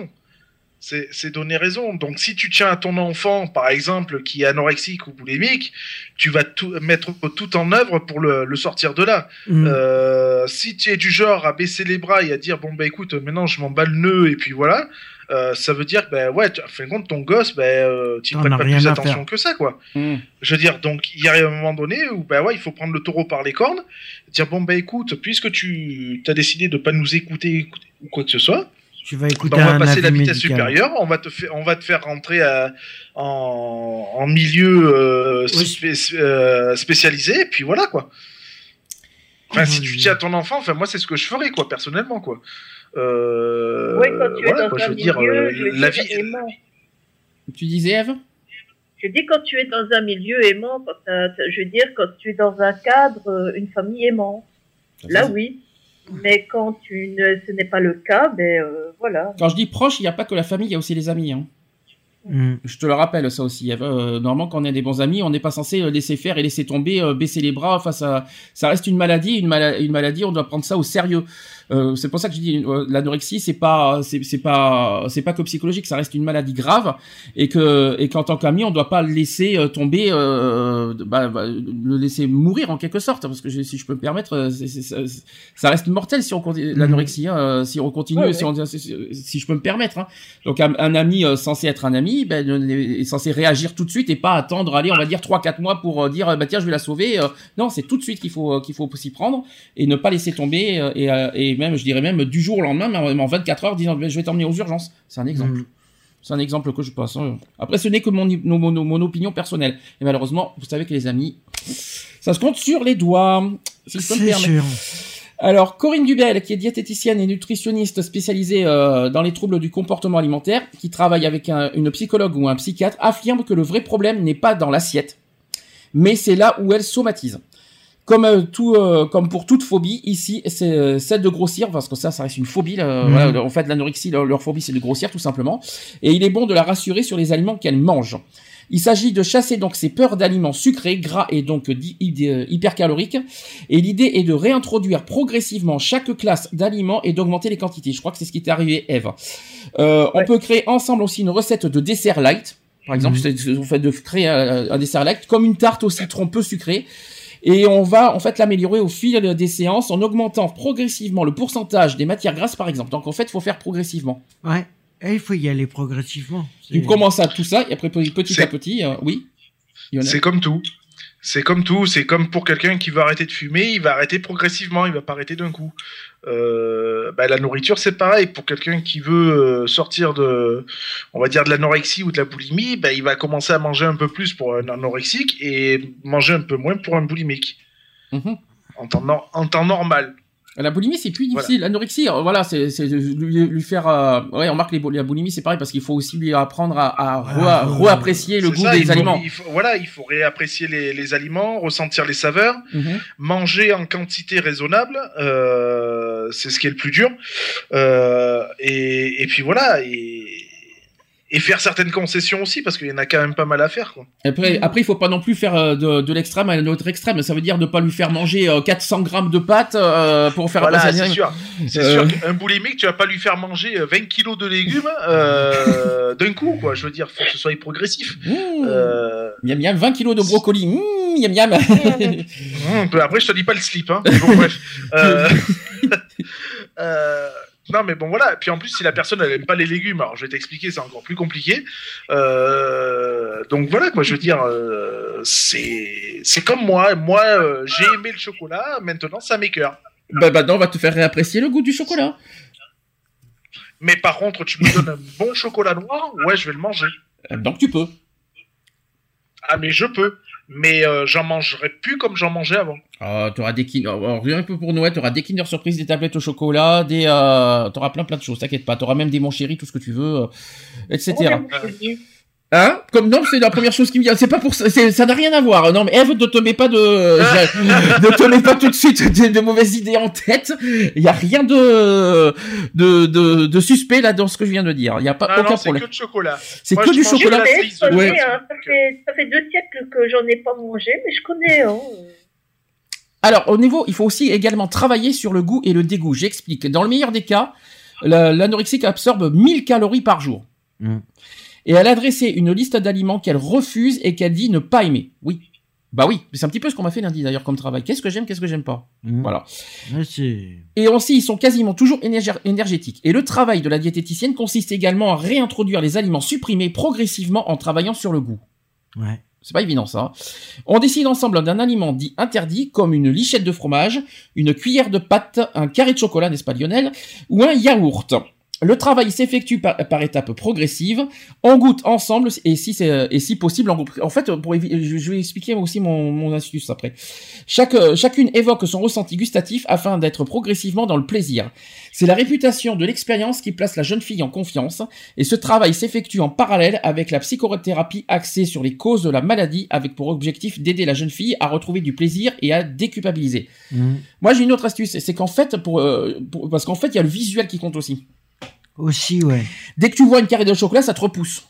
S4: C'est donner raison. Donc, si tu tiens à ton enfant, par exemple, qui est anorexique ou boulimique, tu vas tout, mettre tout en œuvre pour le, le sortir de là.
S5: Mm.
S4: Euh, si tu es du genre à baisser les bras et à dire bon bah écoute maintenant je m'en bats le nœud et puis voilà, euh, ça veut dire que ben ouais, tu, en fin de compte ton gosse ben euh, tu prêtes pas plus attention que ça quoi.
S2: Hmm.
S4: Je veux dire donc il y a un moment donné où ben ouais il faut prendre le taureau par les cornes, dire bon bah écoute puisque tu as décidé de pas nous écouter, écouter ou quoi que ce soit,
S5: Tu vas écouter
S4: ben, on va
S5: un
S4: passer la vitesse
S5: médical.
S4: supérieure, on va te faire on va te faire rentrer à- en, en milieu euh,
S5: Oui.
S4: spé- euh, spécialisé et puis voilà quoi. Enfin, si tu
S5: Dieu.
S4: tiens à ton enfant, enfin moi c'est ce que je ferais quoi personnellement quoi. Euh,
S8: Oui, quand tu
S4: voilà,
S8: es dans
S4: quoi,
S8: un
S4: je veux dire,
S8: milieu,
S4: euh,
S8: je veux
S4: la
S8: dire,
S4: vie.
S8: aimant.
S2: Tu disais Eve?
S8: Je dis quand tu es dans un milieu aimant, quand je veux dire quand tu es dans un cadre, une famille aimante. Là oui. Mais quand tu ne, ce n'est pas le cas, ben euh, voilà.
S2: Quand je dis proche, il n'y a pas que la famille, il y a aussi les amis. Hein.
S5: Mm.
S2: Je te le rappelle ça aussi. Euh, normalement, quand on est des bons amis, on n'est pas censé euh, laisser faire et laisser tomber, euh, baisser les bras. Enfin, ça, ça reste une maladie, une, mala- une maladie. On doit prendre ça au sérieux. Euh, c'est pour ça que je dis euh, l'anorexie, c'est pas, c'est pas, c'est pas que psychologique. Ça reste une maladie grave et que et qu'en tant qu'ami, on doit pas le laisser euh, tomber, euh, bah, bah, le laisser mourir en quelque sorte. Parce que je- si je peux me permettre, ça, ça reste mortel si on continue l'anorexie. hein, si on continue,
S8: Ouais,
S2: si, on- si, si je peux me permettre. Hein. Donc un, un ami censé être un ami, ben, est censé réagir tout de suite et pas attendre, allez, on va dire 3-4 mois pour dire, bah tiens, je vais la sauver. non, c'est tout de suite qu'il faut qu'il faut s'y prendre et ne pas laisser tomber et, et même, je dirais même du jour au lendemain, mais en en 24 heures, disant, je vais t'emmener aux urgences. C'est un exemple.
S5: Mm.
S2: C'est un exemple que je passe. hein. Après, ce n'est que mon, mon, mon, mon opinion personnelle. Et malheureusement, vous savez que les amis, ça se compte sur les doigts. Si me
S5: sûr.
S2: Alors, Corinne Dubel, qui est diététicienne et nutritionniste spécialisée euh, dans les troubles du comportement alimentaire, qui travaille avec un- une psychologue ou un psychiatre, affirme que le vrai problème n'est pas dans l'assiette, mais c'est là où elle somatise. Comme, euh, tout, euh, comme pour toute phobie, ici, c'est euh, celle de grossir, parce que ça, ça reste une phobie. là.
S5: Mhm.
S2: Voilà, en fait, l'anorexie, leur, leur phobie, c'est de grossir, tout simplement. Et il est bon de la rassurer sur les aliments qu'elle mange. Il s'agit de chasser donc ces peurs d'aliments sucrés, gras et donc euh, hypercaloriques. Et l'idée est de réintroduire progressivement chaque classe d'aliments et d'augmenter les quantités. Je crois que c'est ce qui est arrivé, Eve. Euh, On peut créer ensemble aussi une recette de dessert light. Par exemple, faites de créer un, un dessert light comme une tarte au citron peu sucrée. Et on va en fait l'améliorer au fil des séances en augmentant progressivement le pourcentage des matières grasses, par exemple. Donc en fait, il faut faire progressivement.
S5: Ouais. Et il faut y aller progressivement.
S2: Tu commences à tout ça et après petit à petit, euh, oui. Il y en a-
S4: C'est comme tout. C'est comme tout, c'est comme pour quelqu'un qui veut arrêter de fumer, il va arrêter progressivement, il va pas arrêter d'un coup. Euh, bah, la nourriture, c'est pareil. Pour quelqu'un qui veut euh, sortir de, on va dire de l'anorexie ou de la boulimie, bah, il va commencer à manger un peu plus pour un anorexique et manger un peu moins pour un boulimique.
S2: Mhm.
S4: En temps, nor- en temps normal.
S2: La boulimie, c'est plus difficile. L'anorexie, euh, voilà, c'est lui, lui faire. euh, Ouais, on remarque les, la boulimie, c'est pareil parce qu'il faut aussi lui apprendre à, à re-
S5: Ah,
S2: re-apprécier le goût
S4: ça,
S2: des
S4: il faut-
S2: aliments.
S4: il faut- voilà, il faut réapprécier les, les aliments, ressentir les saveurs.
S2: Mhm.
S4: manger en quantité raisonnable, euh, c'est ce qui est le plus dur. Euh, et, et puis voilà, et, et faire certaines concessions aussi, parce qu'il y en a quand même pas mal à faire. Quoi.
S2: Après, après, il faut pas non plus faire euh, de, de l'extrême à un autre extrême. Ça veut dire de pas lui faire manger euh, 400 grammes de pâtes euh, pour faire
S4: Voilà, c'est sûr. C'est
S2: Euh.
S4: sûr qu'un boulimique, tu vas pas lui faire manger euh, 20 kilos de légumes euh, d'un coup, quoi. Je veux dire, faut que ce soit progressif.
S2: Mmh.
S4: Euh,
S2: Miam miam, 20 kilos de brocoli. Mmh, miam miam.
S4: peu après, je te dis pas le slip. Hein. Bon, bref. Non, mais bon, voilà. Puis en plus, si la personne elle aime pas les légumes, alors je vais t'expliquer, c'est encore plus compliqué. Euh, donc voilà, quoi. Je veux dire, euh, c'est c'est comme moi. Moi, euh, j'ai aimé le chocolat. Maintenant, ça m'écœure.
S2: bah, maintenant, on va te faire réapprécier le goût du chocolat.
S4: Mais par contre, tu me donnes un bon chocolat noir, ouais, je vais le manger.
S2: Donc tu peux.
S4: Ah, mais je peux. Mais euh, j'en mangerai plus comme j'en mangeais avant.
S2: Ah, t'auras des Kinder, alors, rien que pour Noël, t'auras des Kinder Surprise, des tablettes au chocolat, des, euh, t'auras plein plein de choses, t'inquiète pas, t'auras même des mon chéri, tout ce que tu veux, euh, etc. Hein? Comme non, c'est la première chose qui me vient. C'est pas pour ça, ça n'a rien à voir. Non, mais Eve, ne te mets pas de, ne te mets pas tout de suite de, de mauvaises idées en tête. Il y a rien de, de, de, de suspect là dans ce que je viens de dire. Il y a pas
S4: Ah
S2: aucun
S4: non, c'est
S2: problème.
S4: que de chocolat.
S2: C'est que du chocolat.
S8: connais,
S2: ouais.
S8: hein, ça, fait, ça fait deux siècles que j'en ai pas mangé, mais je connais. Hein.
S2: Alors, au niveau, il faut aussi également travailler sur le goût et le dégoût. J'explique. Dans le meilleur des cas, la- l'anorexique absorbe 1000 calories par jour.
S5: Mm.
S2: Et elle a dressé une liste d'aliments qu'elle refuse et qu'elle dit ne pas aimer. Oui. Bah oui, c'est un petit peu ce qu'on m'a fait lundi d'ailleurs comme travail. Qu'est-ce que j'aime, qu'est-ce que j'aime pas.
S5: Mmh.
S2: Voilà.
S5: C'est-
S2: Et aussi, ils sont quasiment toujours énergé- énergétiques. Et le travail de la diététicienne consiste également à réintroduire les aliments supprimés progressivement en travaillant sur le goût.
S5: Ouais.
S2: C'est pas évident ça. On décide ensemble d'un aliment dit interdit comme une lichette de fromage, une cuillère de pâte, un carré de chocolat, n'est-ce pas Lionel, ou un yaourt. Le travail s'effectue par, par étapes progressives. On goûte ensemble et si c'est et si possible en groupe. En fait, pour je je vais expliquer aussi mon, mon astuce après. Chaque euh, chacune évoque son ressenti gustatif afin d'être progressivement dans le plaisir. C'est la réputation de l'expérience qui place la jeune fille en confiance et ce travail s'effectue en parallèle avec la psychothérapie axée sur les causes de la maladie avec pour objectif d'aider la jeune fille à retrouver du plaisir et à déculpabiliser.
S5: Mmh.
S2: Moi j'ai une autre astuce, c'est qu'en fait, pour, euh, pour- parce qu'en fait il y a le visuel qui compte aussi.
S5: Aussi, ouais.
S2: Dès que tu vois une carré de chocolat, ça te repousse.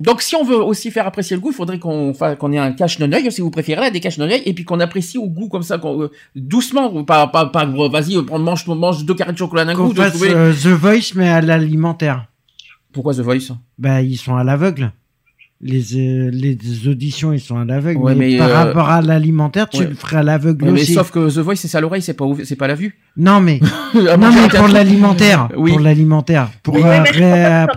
S2: Donc si on veut aussi faire apprécier le goût, il faudrait qu'on qu'on ait un cache non œil si vous préférez là, des cache non œil et puis qu'on apprécie au goût comme ça, qu'on- euh, doucement, pas pas pas gros, vas-y, mange mange deux carrés de chocolat d'un coup.
S5: fasse
S2: trouver-
S5: euh, The Voice, mais à l'alimentaire.
S2: Pourquoi The Voice?
S5: Bah, ils sont à l'aveugle. Les, euh, les auditions, ils sont à l'aveugle.
S2: Ouais,
S5: mais,
S2: mais,
S5: par
S2: euh,
S5: rapport à l'alimentaire, tu
S2: ouais.
S5: le ferais à l'aveugle
S2: Ouais, mais
S5: aussi.
S2: sauf que The Voice c'est à l'oreille, c'est pas c'est pas à la vue.
S5: Non, mais,
S2: À
S5: non, mais pour l'alimentaire.
S2: Oui.
S5: Pour l'alimentaire. Pour
S2: Oui,
S5: euh,
S8: mais je pas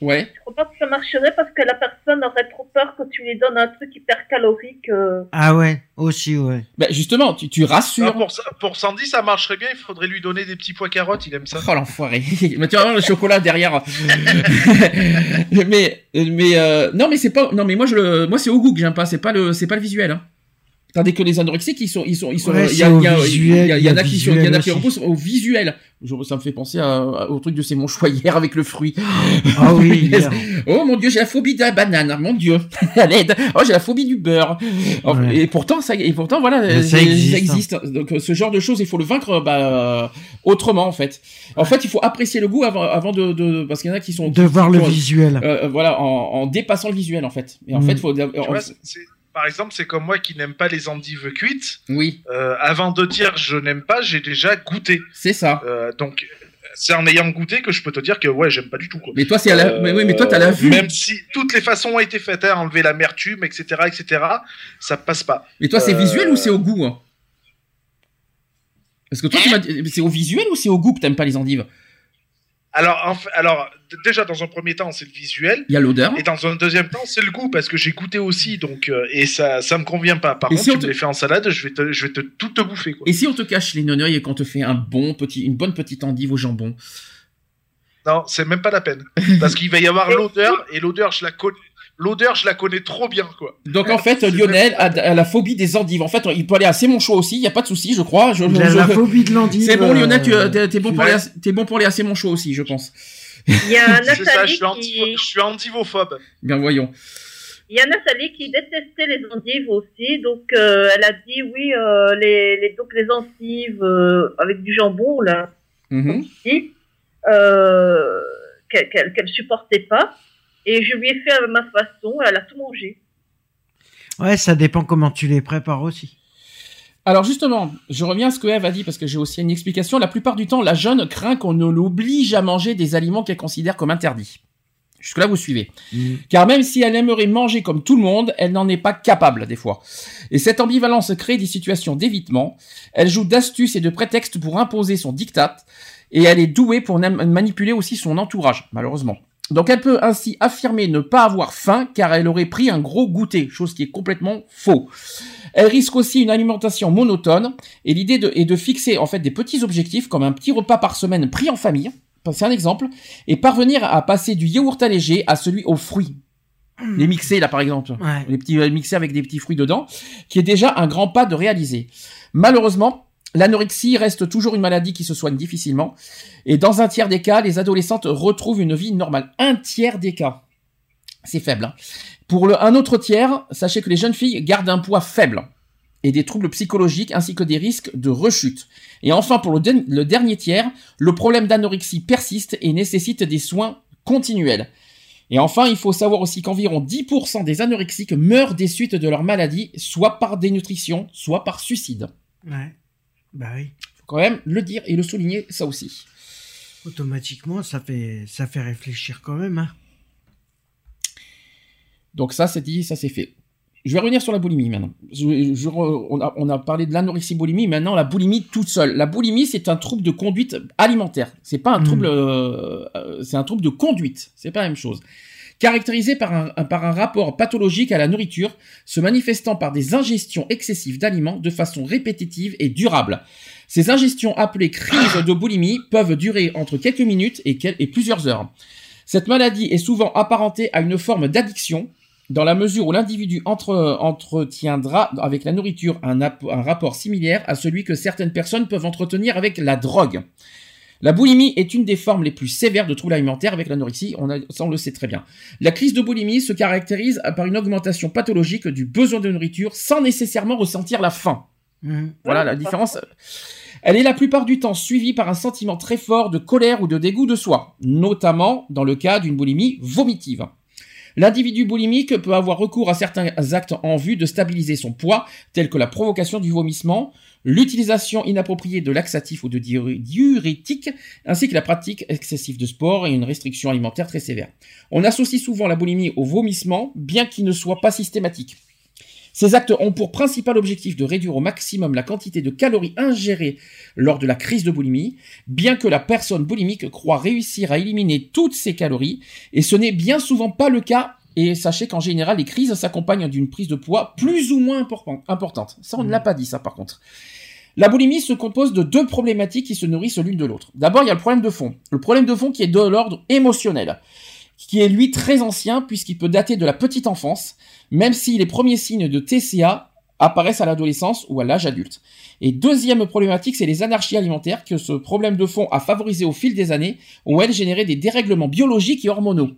S2: Ouais.
S8: Je crois pas que ça marcherait parce que la personne aurait trop peur que tu lui donnes un truc hyper calorique. euh.
S5: Ah ouais, aussi, ouais.
S2: Bah justement, tu, tu
S4: Ah,
S2: rassures.
S4: pour, ça- pour Sandy, ça marcherait bien. Il faudrait lui donner des petits pois carottes. Il aime ça.
S2: Oh l'enfoiré. mais tu voir le chocolat derrière. mais mais euh, non mais c'est pas non mais moi je le moi c'est au goût que j'aime pas, c'est pas le c'est pas le visuel hein. Tandis que les anorexiques ils sont ils sont ils sont
S5: Ouais,
S2: il il y a
S5: visuel,
S2: il y a- il y en a qui sont il y en a qui repoussent au visuel. Je- ça me fait penser à- à- au truc de c'est mon choix hier avec le fruit.
S5: Ah oui.
S2: Oh mon dieu, j'ai la phobie de la banane, mon dieu. À l'aide. Oh, j'ai la phobie du beurre. Oh,
S5: Ouais.
S2: Et pourtant ça et pourtant voilà,
S5: ça existe, hein.
S2: Donc euh, ce genre de choses, il faut le vaincre bah, euh, autrement en fait. En fait, il faut apprécier le goût avant avant de, de parce qu'il y en a qui sont
S5: De voir le
S2: qui-
S5: visuel.
S2: euh, euh, voilà, en, en dépassant le visuel en fait. Et en
S5: Mm.
S2: fait, faut
S4: Tu vois, par exemple, c'est comme moi qui n'aime pas les endives cuites.
S2: oui,
S4: Euh, avant de dire je n'aime pas, j'ai déjà goûté.
S2: c'est ça.
S4: Euh, donc, c'est en ayant goûté que je peux te dire que ouais, j'aime pas du tout. Quoi.
S2: Mais toi, c'est à la,
S4: Euh,
S2: mais oui, mais toi, t'as la vue.
S4: Même si toutes les façons ont été faites, hein, enlever l'amertume, etc., etc., ça passe pas.
S2: Mais toi, c'est visuel ou c'est au goût hein? Parce que toi, tu m'as dit- c'est au visuel ou c'est au goût que t'aimes pas les endives?
S4: Alors, en fait- alors, d- déjà, dans un premier temps, c'est le visuel.
S2: Il y a l'odeur.
S4: Et dans un deuxième temps, c'est le goût, parce que j'ai goûté aussi, donc, euh, et ça, ça me convient pas. Par
S2: Et
S4: contre,
S2: si on
S4: tu
S2: te-
S4: me les fais en salade, je vais te, je vais te tout te bouffer, quoi.
S2: Et si on te cache les noneuils et qu'on te fait un bon petit, une bonne petite endive au jambon?
S4: Non, c'est même pas la peine. Parce qu'il va y avoir l'odeur, et l'odeur, je la connais. L'odeur, je la connais trop bien, quoi.
S2: Donc en fait, Lionel a, a la phobie des endives. En fait, il peut aller assez mon choix aussi, il y a pas de souci, je crois. Je,
S5: Il
S2: je-
S5: la phobie de l'endive.
S2: C'est bon, Lionel, tu
S5: euh,
S2: t'es t'es bon, pour aller à- t'es bon pour aller assez mon choix aussi, je pense.
S8: Il y a
S4: C'est ça, je
S8: Nathalie
S4: suis, anti-
S8: qui,
S4: je suis antivophobe.
S2: Bien voyons.
S8: il y a Nathalie qui détestait les endives aussi, donc euh, elle a dit oui, euh, les, les donc les endives euh, avec du jambon là,
S2: Mhm.
S8: aussi, euh, qu'elle qu'elle qu'elle supportait pas, et je lui ai fait à ma façon, elle a tout mangé.
S5: Ouais, ça dépend comment tu les prépares aussi.
S2: Alors justement, je reviens à ce que Eve a dit parce que j'ai aussi une explication. La plupart du temps, la jeune craint qu'on ne l'oblige à manger des aliments qu'elle considère comme interdits. Jusque-là, vous suivez. Car même si elle aimerait manger comme tout le monde, elle n'en est pas capable des fois. Et cette ambivalence crée des situations d'évitement. Elle joue d'astuces et de prétextes pour imposer son diktat. Et elle est douée pour manipuler aussi son entourage, malheureusement. Donc elle peut ainsi affirmer ne pas avoir faim car elle aurait pris un gros goûter, chose qui est complètement faux. Elle risque aussi une alimentation monotone et l'idée de- est de fixer en fait des petits objectifs comme un petit repas par semaine pris en famille, c'est un exemple, et parvenir à passer du yaourt allégé à celui aux fruits. Les mixés là par exemple,
S5: Ouais.
S2: les petits euh, mixés avec des petits fruits dedans, qui est déjà un grand pas de réaliser. Malheureusement, l'anorexie reste toujours une maladie qui se soigne difficilement, et dans un tiers des cas, les adolescentes retrouvent une vie normale. Un tiers des cas. C'est faible. hein. Pour un autre tiers, sachez que les jeunes filles gardent un poids faible et des troubles psychologiques ainsi que des risques de rechute. Et enfin, pour le, dernier tiers, le problème d'anorexie persiste et nécessite des soins continuels. Et enfin, il faut savoir aussi qu'environ 10% des anorexiques meurent des suites de leur maladie, soit par dénutrition, soit par suicide.
S5: Bah oui.
S2: Faut quand même le dire et le souligner, ça aussi.
S5: Automatiquement, ça fait, ça fait réfléchir quand même. Hein.
S2: Donc ça, c'est dit, ça c'est fait. Je vais revenir sur la boulimie maintenant. Je- je re- on, a, on a parlé de l'anorexie boulimie, maintenant la boulimie toute seule. La boulimie, c'est un trouble de conduite alimentaire. C'est pas un
S5: Mm.
S2: trouble, euh, euh, c'est un trouble de conduite. C'est pas la même chose. Caractérisé par un, rapport pathologique à la nourriture, se manifestant par des ingestions excessives d'aliments de façon répétitive et durable. Ces ingestions appelées crises de boulimie peuvent durer entre quelques minutes et, plusieurs heures. Cette maladie est souvent apparentée à une forme d'addiction, dans la mesure où l'individu entre- entretiendra avec la nourriture un rapport similaire à celui que certaines personnes peuvent entretenir avec la drogue. La boulimie est une des formes les plus sévères de troubles alimentaires avec l'anorexie, on, a- ça on le sait très bien. La crise de boulimie se caractérise par une augmentation pathologique du besoin de nourriture sans nécessairement ressentir la faim.
S5: Mhm.
S2: Voilà la différence. Elle est la plupart du temps suivie par un sentiment très fort de colère ou de dégoût de soi, notamment dans le cas d'une boulimie vomitive. L'individu boulimique peut avoir recours à certains actes en vue de stabiliser son poids, tels que la provocation du vomissement, l'utilisation inappropriée de laxatifs ou de diuré- diurétiques, ainsi que la pratique excessive de sport et une restriction alimentaire très sévère. On associe souvent la boulimie au vomissement, bien qu'il ne soit pas systématique. Ces actes ont pour principal objectif de réduire au maximum la quantité de calories ingérées lors de la crise de boulimie, bien que la personne boulimique croit réussir à éliminer toutes ces calories, et ce n'est bien souvent pas le cas, et sachez qu'en général, les crises s'accompagnent d'une prise de poids plus ou moins important- importante. Ça, on ne l'a pas dit, ça, par contre. La boulimie se compose de deux problématiques qui se nourrissent l'une de l'autre. D'abord, il y a le problème de fond. Le problème de fond qui est de l'ordre émotionnel, qui est lui très ancien puisqu'il peut dater de la petite enfance, même si les premiers signes de TCA apparaissent à l'adolescence ou à l'âge adulte. Et deuxième problématique, c'est les anarchies alimentaires que ce problème de fond a favorisé au fil des années, où elles généraient des dérèglements biologiques et hormonaux.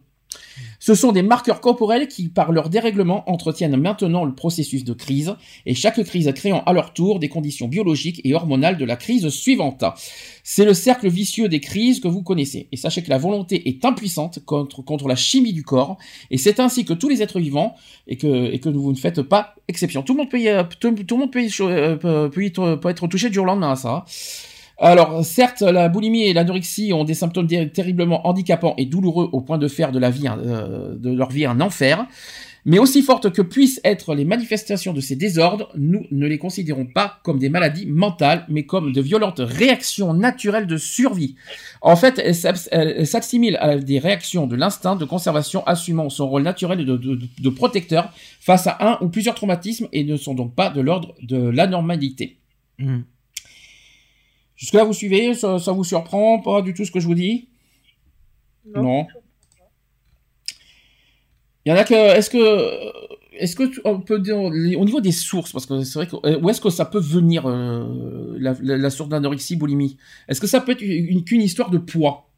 S2: Ce sont des marqueurs corporels qui, par leur dérèglement, entretiennent maintenant le processus de crise, et chaque crise créant à leur tour des conditions biologiques et hormonales de la crise suivante. C'est le cercle vicieux des crises que vous connaissez. Et sachez que la volonté est impuissante contre, la chimie du corps, et c'est ainsi que tous les êtres vivants, et que, vous ne faites pas exception. Tout le monde peut, peut être touché du jour au lendemain à ça. Alors, certes, la boulimie et l'anorexie ont des symptômes ter- terriblement handicapants et douloureux au point de faire euh, de leur vie un enfer. Mais aussi fortes que puissent être les manifestations de ces désordres, nous ne les considérons pas comme des maladies mentales, mais comme de violentes réactions naturelles de survie. En fait, elles s'assimilent à des réactions de l'instinct de conservation assumant son rôle naturel de, protecteur face à un ou plusieurs traumatismes et ne sont donc pas de l'ordre de l'anormalité.
S5: Mm.
S2: Jusque-là, vous suivez ça, ça vous surprend Pas du tout ce que je vous dis? Non. Il y en a que. Est-ce que. Est-ce que tu- on peut dire au niveau des sources, parce que c'est vrai que euh, où est-ce que ça peut venir euh, la, la- la source d'anorexie, boulimie? Est-ce que ça peut être une qu'une histoire de poids?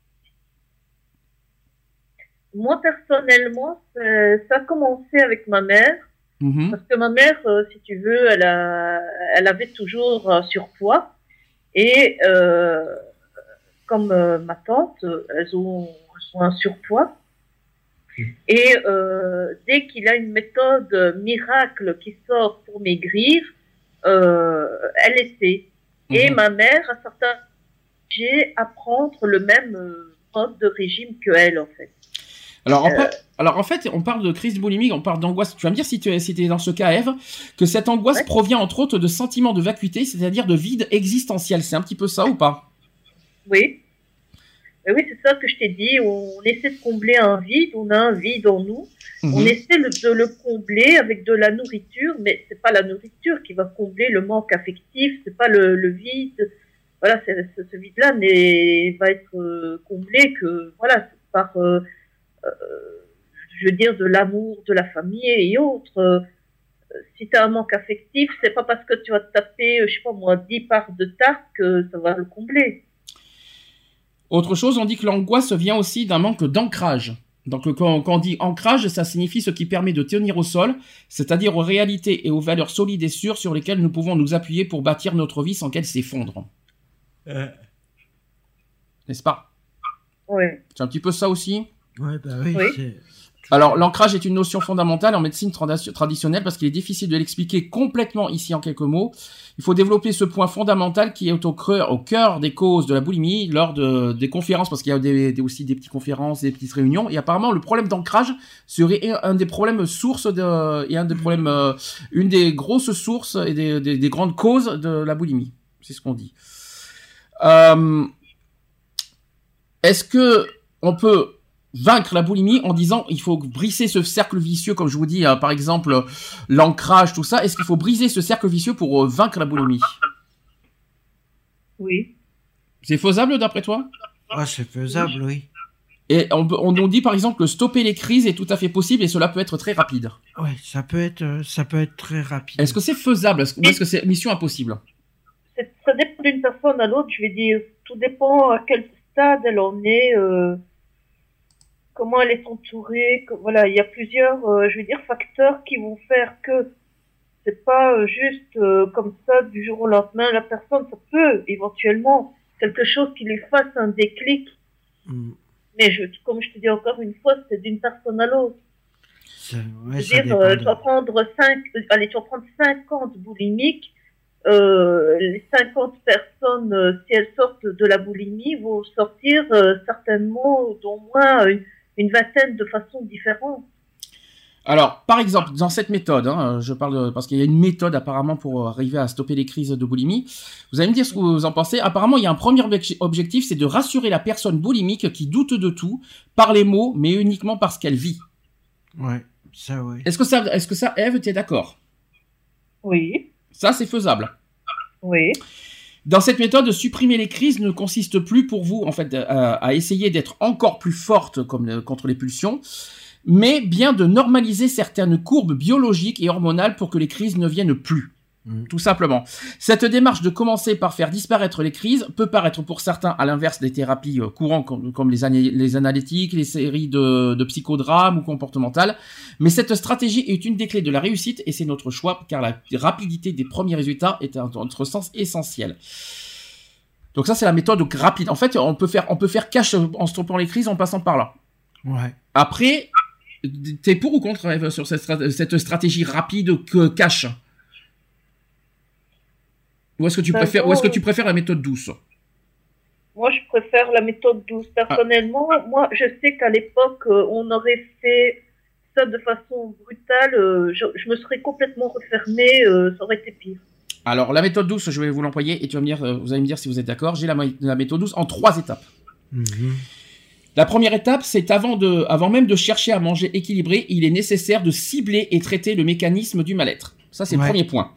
S8: Moi, personnellement, ça a commencé avec ma mère.
S2: Mhm.
S8: Parce que ma mère, euh, si tu veux, elle, a, elle avait toujours surpoids. Et euh, comme euh, ma tante, euh, elles ont, elles ont un surpoids. Et euh, dès qu'il a une méthode miracle qui sort pour maigrir, euh, elle essaie. Et
S2: Mhm.
S8: ma mère, à certains j'ai à prendre le même mode de régime que elle, en fait.
S2: Alors, en
S8: Euh.
S2: fait, alors en fait, on parle de crise boulimique, on parle d'angoisse. Tu vas me dire si tu es, si dans ce cas, Eve, que cette angoisse
S8: Ouais.
S2: provient entre autres de sentiments de vacuité, c'est-à-dire de vide existentiel. C'est un petit peu ça ou pas?
S8: Oui. Mais oui, c'est ça que je t'ai dit. On essaie de combler un vide. On a un vide en nous. On
S2: Mhm.
S8: essaie le- de le combler avec de la nourriture, mais c'est pas la nourriture qui va combler le manque affectif. C'est pas le, le vide. Voilà, ce, ce vide-là n'est va être euh, comblé que voilà par, euh, euh, je veux dire, de l'amour, de la famille et autres. Euh, si tu as un manque affectif, c'est pas parce que tu vas te taper, euh, je sais pas moi, 10 parts de tarte que ça va le combler.
S2: Autre chose, on dit que l'angoisse vient aussi d'un manque d'ancrage. Donc quand, on dit ancrage, ça signifie ce qui permet de tenir au sol, c'est-à-dire aux réalités et aux valeurs solides et sûres sur lesquelles nous pouvons nous appuyer pour bâtir notre vie sans qu'elle s'effondre. N'est-ce pas?
S8: Ouais.
S2: C'est un petit peu ça aussi?
S5: Ouais, bah oui.
S8: Oui.
S2: Alors, l'ancrage est une notion fondamentale en médecine tradi- traditionnelle parce qu'il est difficile de l'expliquer complètement ici en quelques mots. Il faut développer ce point fondamental qui est au cœur, au cœur des causes de la boulimie lors de, des conférences, parce qu'il y a des, des- aussi des petites conférences, des petites réunions. Et apparemment, le problème d'ancrage serait un- un des problèmes sources de, et un des problèmes, euh, une des grosses sources et des, des- des grandes causes de la boulimie. C'est ce qu'on dit. Euh, Est-ce que on peut vaincre la boulimie en disant il faut briser ce cercle vicieux, comme je vous dis, hein, par exemple euh, l'ancrage, tout ça. Est-ce qu'il faut briser ce cercle vicieux pour euh, vaincre la boulimie?
S8: Oui.
S2: C'est faisable d'après toi?
S5: Ah, c'est faisable, oui.
S2: Et on, peut- on nous dit par exemple que stopper les crises est tout à fait possible et cela peut être très rapide.
S5: Ouais, ça peut être, euh, ça peut être très rapide.
S2: Est-ce que c'est faisable? Est-ce- ou est-ce que c'est mission impossible?
S8: C'est- Ça dépend d'une personne à l'autre, je vais dire. Tout dépend à quel stade elle en est, euh, comment elle est entourée. que- voilà, il y a plusieurs, euh, je vais dire, facteurs qui vont faire que c'est pas euh, juste euh, comme ça du jour au lendemain. La personne, ça peut éventuellement quelque chose qui lui fasse un déclic.
S5: Mm.
S8: Mais je, comme je te dis encore une fois, c'est d'une personne à l'autre.
S5: Ouais,
S8: Je veux dire, euh, tu vas prendre 5, allez, tu vas prendre 50 boulimiques. Euh, les 50 personnes, euh, si elles sortent de la boulimie, vont sortir euh, certainement d'au moins une, une vingtaine de façons différentes.
S2: Alors, par exemple, dans cette méthode, hein, je parle de- parce qu'il y a une méthode apparemment pour arriver à stopper les crises de boulimie. Vous allez me dire ce que vous en pensez. Apparemment, il y a un premier obje- objectif, c'est de rassurer la personne boulimique qui doute de tout par les mots, mais uniquement parce qu'elle vit.
S5: Ouais, ça, ouais.
S2: Est-ce que ça, est-ce que ça, Eve, tu es d'accord?
S8: Oui,
S2: Ça, c'est faisable.
S8: oui.
S2: Dans cette méthode, supprimer les crises ne consiste plus pour vous, en fait, à, à essayer d'être encore plus forte contre les pulsions, mais bien de normaliser certaines courbes biologiques et hormonales pour que les crises ne viennent plus.
S5: Mm.
S2: Tout simplement. Cette démarche de commencer par faire disparaître les crises peut paraître pour certains à l'inverse des thérapies euh, courantes comme, comme les, ana- les analytiques, les séries de, de psychodrames ou comportementales, mais cette stratégie est une des clés de la réussite et c'est notre choix car la rapidité des premiers résultats est à notre sens essentiel. Donc ça c'est la méthode rapide. En fait, on peut faire on peut faire cash en stoppant les crises en passant par là.
S5: Ouais.
S2: Après, t'es pour ou contre sur cette, strat- cette stratégie rapide que cash? Ou est-ce que tu
S8: Ben,
S2: préfères ou est-ce que tu préfères la méthode douce?
S8: Moi, je préfère la méthode douce. Personnellement, moi, je sais qu'à l'époque, euh, on aurait fait ça de façon brutale, euh, je, je me serais complètement refermée, euh, ça aurait été pire.
S2: Alors, la méthode douce, je vais vous l'employer et tu vas me dire, vous allez me dire si vous êtes d'accord. J'ai la, méthode douce en trois étapes.
S5: Mhm.
S2: La première étape, c'est avant de, avant même de chercher à manger équilibré, il est nécessaire de cibler et traiter le mécanisme du mal-être. Ça, c'est le premier point.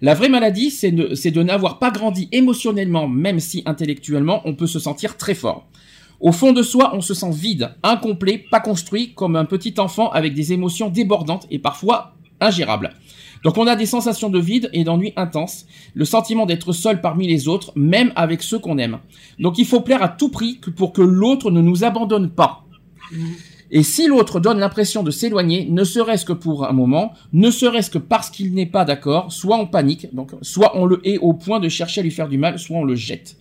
S2: La vraie maladie, c'est de, n'avoir pas grandi émotionnellement, même si intellectuellement, on peut se sentir très fort. Au fond de soi, on se sent vide, incomplet, pas construit, comme un petit enfant avec des émotions débordantes et parfois ingérables. Donc on a des sensations de vide et d'ennui intense, le sentiment d'être seul parmi les autres, même avec ceux qu'on aime. Donc il faut plaire à tout prix pour que l'autre ne nous abandonne pas. Et si l'autre donne l'impression de s'éloigner, ne serait-ce que pour un moment, ne serait-ce que parce qu'il n'est pas d'accord, soit on panique, donc soit on le hait au point de chercher à lui faire du mal, soit on le jette.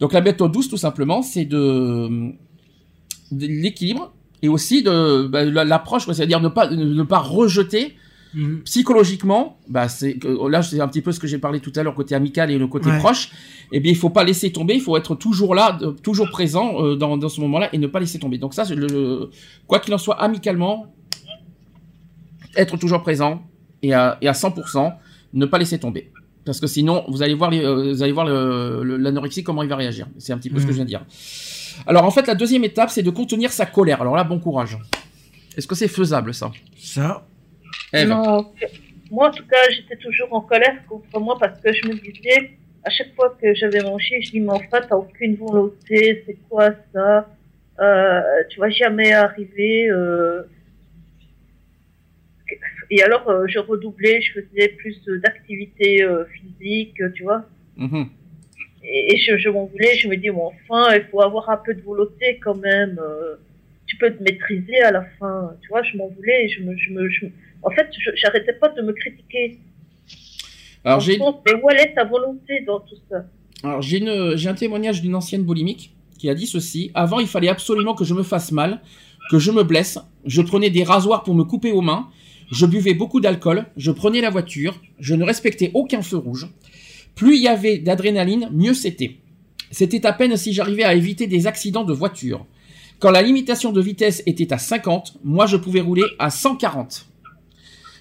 S2: Donc la méthode douce, tout simplement, c'est de, l'équilibre et aussi de bah, la- l'approche, c'est-à-dire ne pas ne pas rejeter
S5: Mhm.
S2: psychologiquement, bah c'est que- là c'est un petit peu ce que j'ai parlé tout à l'heure côté amical et le côté
S5: Ouais.
S2: proche. Eh bien, il faut pas laisser tomber, il faut être toujours là, toujours présent euh, dans, dans ce moment-là et ne pas laisser tomber. Donc ça, le, quoi qu'il en soit, amicalement, être toujours présent et à, et à 100%, ne pas laisser tomber. Parce que sinon, vous allez voir, les, euh, vous allez voir l'anorexie comment il va réagir. C'est un petit peu ce que
S5: Mhm.
S2: je viens de dire. Alors en fait, la deuxième étape, c'est de contenir sa colère. Alors là, bon courage. Est-ce que c'est faisable ça?
S5: Ça,
S8: Non, moi en tout cas, j'étais toujours en colère contre moi parce que je me disais, à chaque fois que j'avais mangé, je dis, mais enfin, t'as aucune volonté, c'est quoi ça? Euh, Tu vas jamais arriver. Euh... Et alors, euh, je redoublais, je faisais plus d'activités physiques, tu vois.
S2: Mhm.
S8: Et, et je, je m'en voulais, je me dis, bon, enfin, il faut avoir un peu de volonté quand même. tu peux te maîtriser à la fin. Tu vois, je m'en voulais. et Je me, je me, je me- En fait, je- j'arrêtais pas de me critiquer.
S2: Alors j'ai
S8: Mais où est ta volonté dans tout ça?
S2: Alors j'ai une j'ai un témoignage d'une ancienne boulimique qui a dit ceci avant il fallait absolument que je me fasse mal, que je me blesse, je prenais des rasoirs pour me couper aux mains, je buvais beaucoup d'alcool, je prenais la voiture, je ne respectais aucun feu rouge. Plus il y avait d'adrénaline, mieux c'était. C'était à peine si j'arrivais à éviter des accidents de voiture. Quand la limitation de vitesse était à 50, moi je pouvais rouler à 140.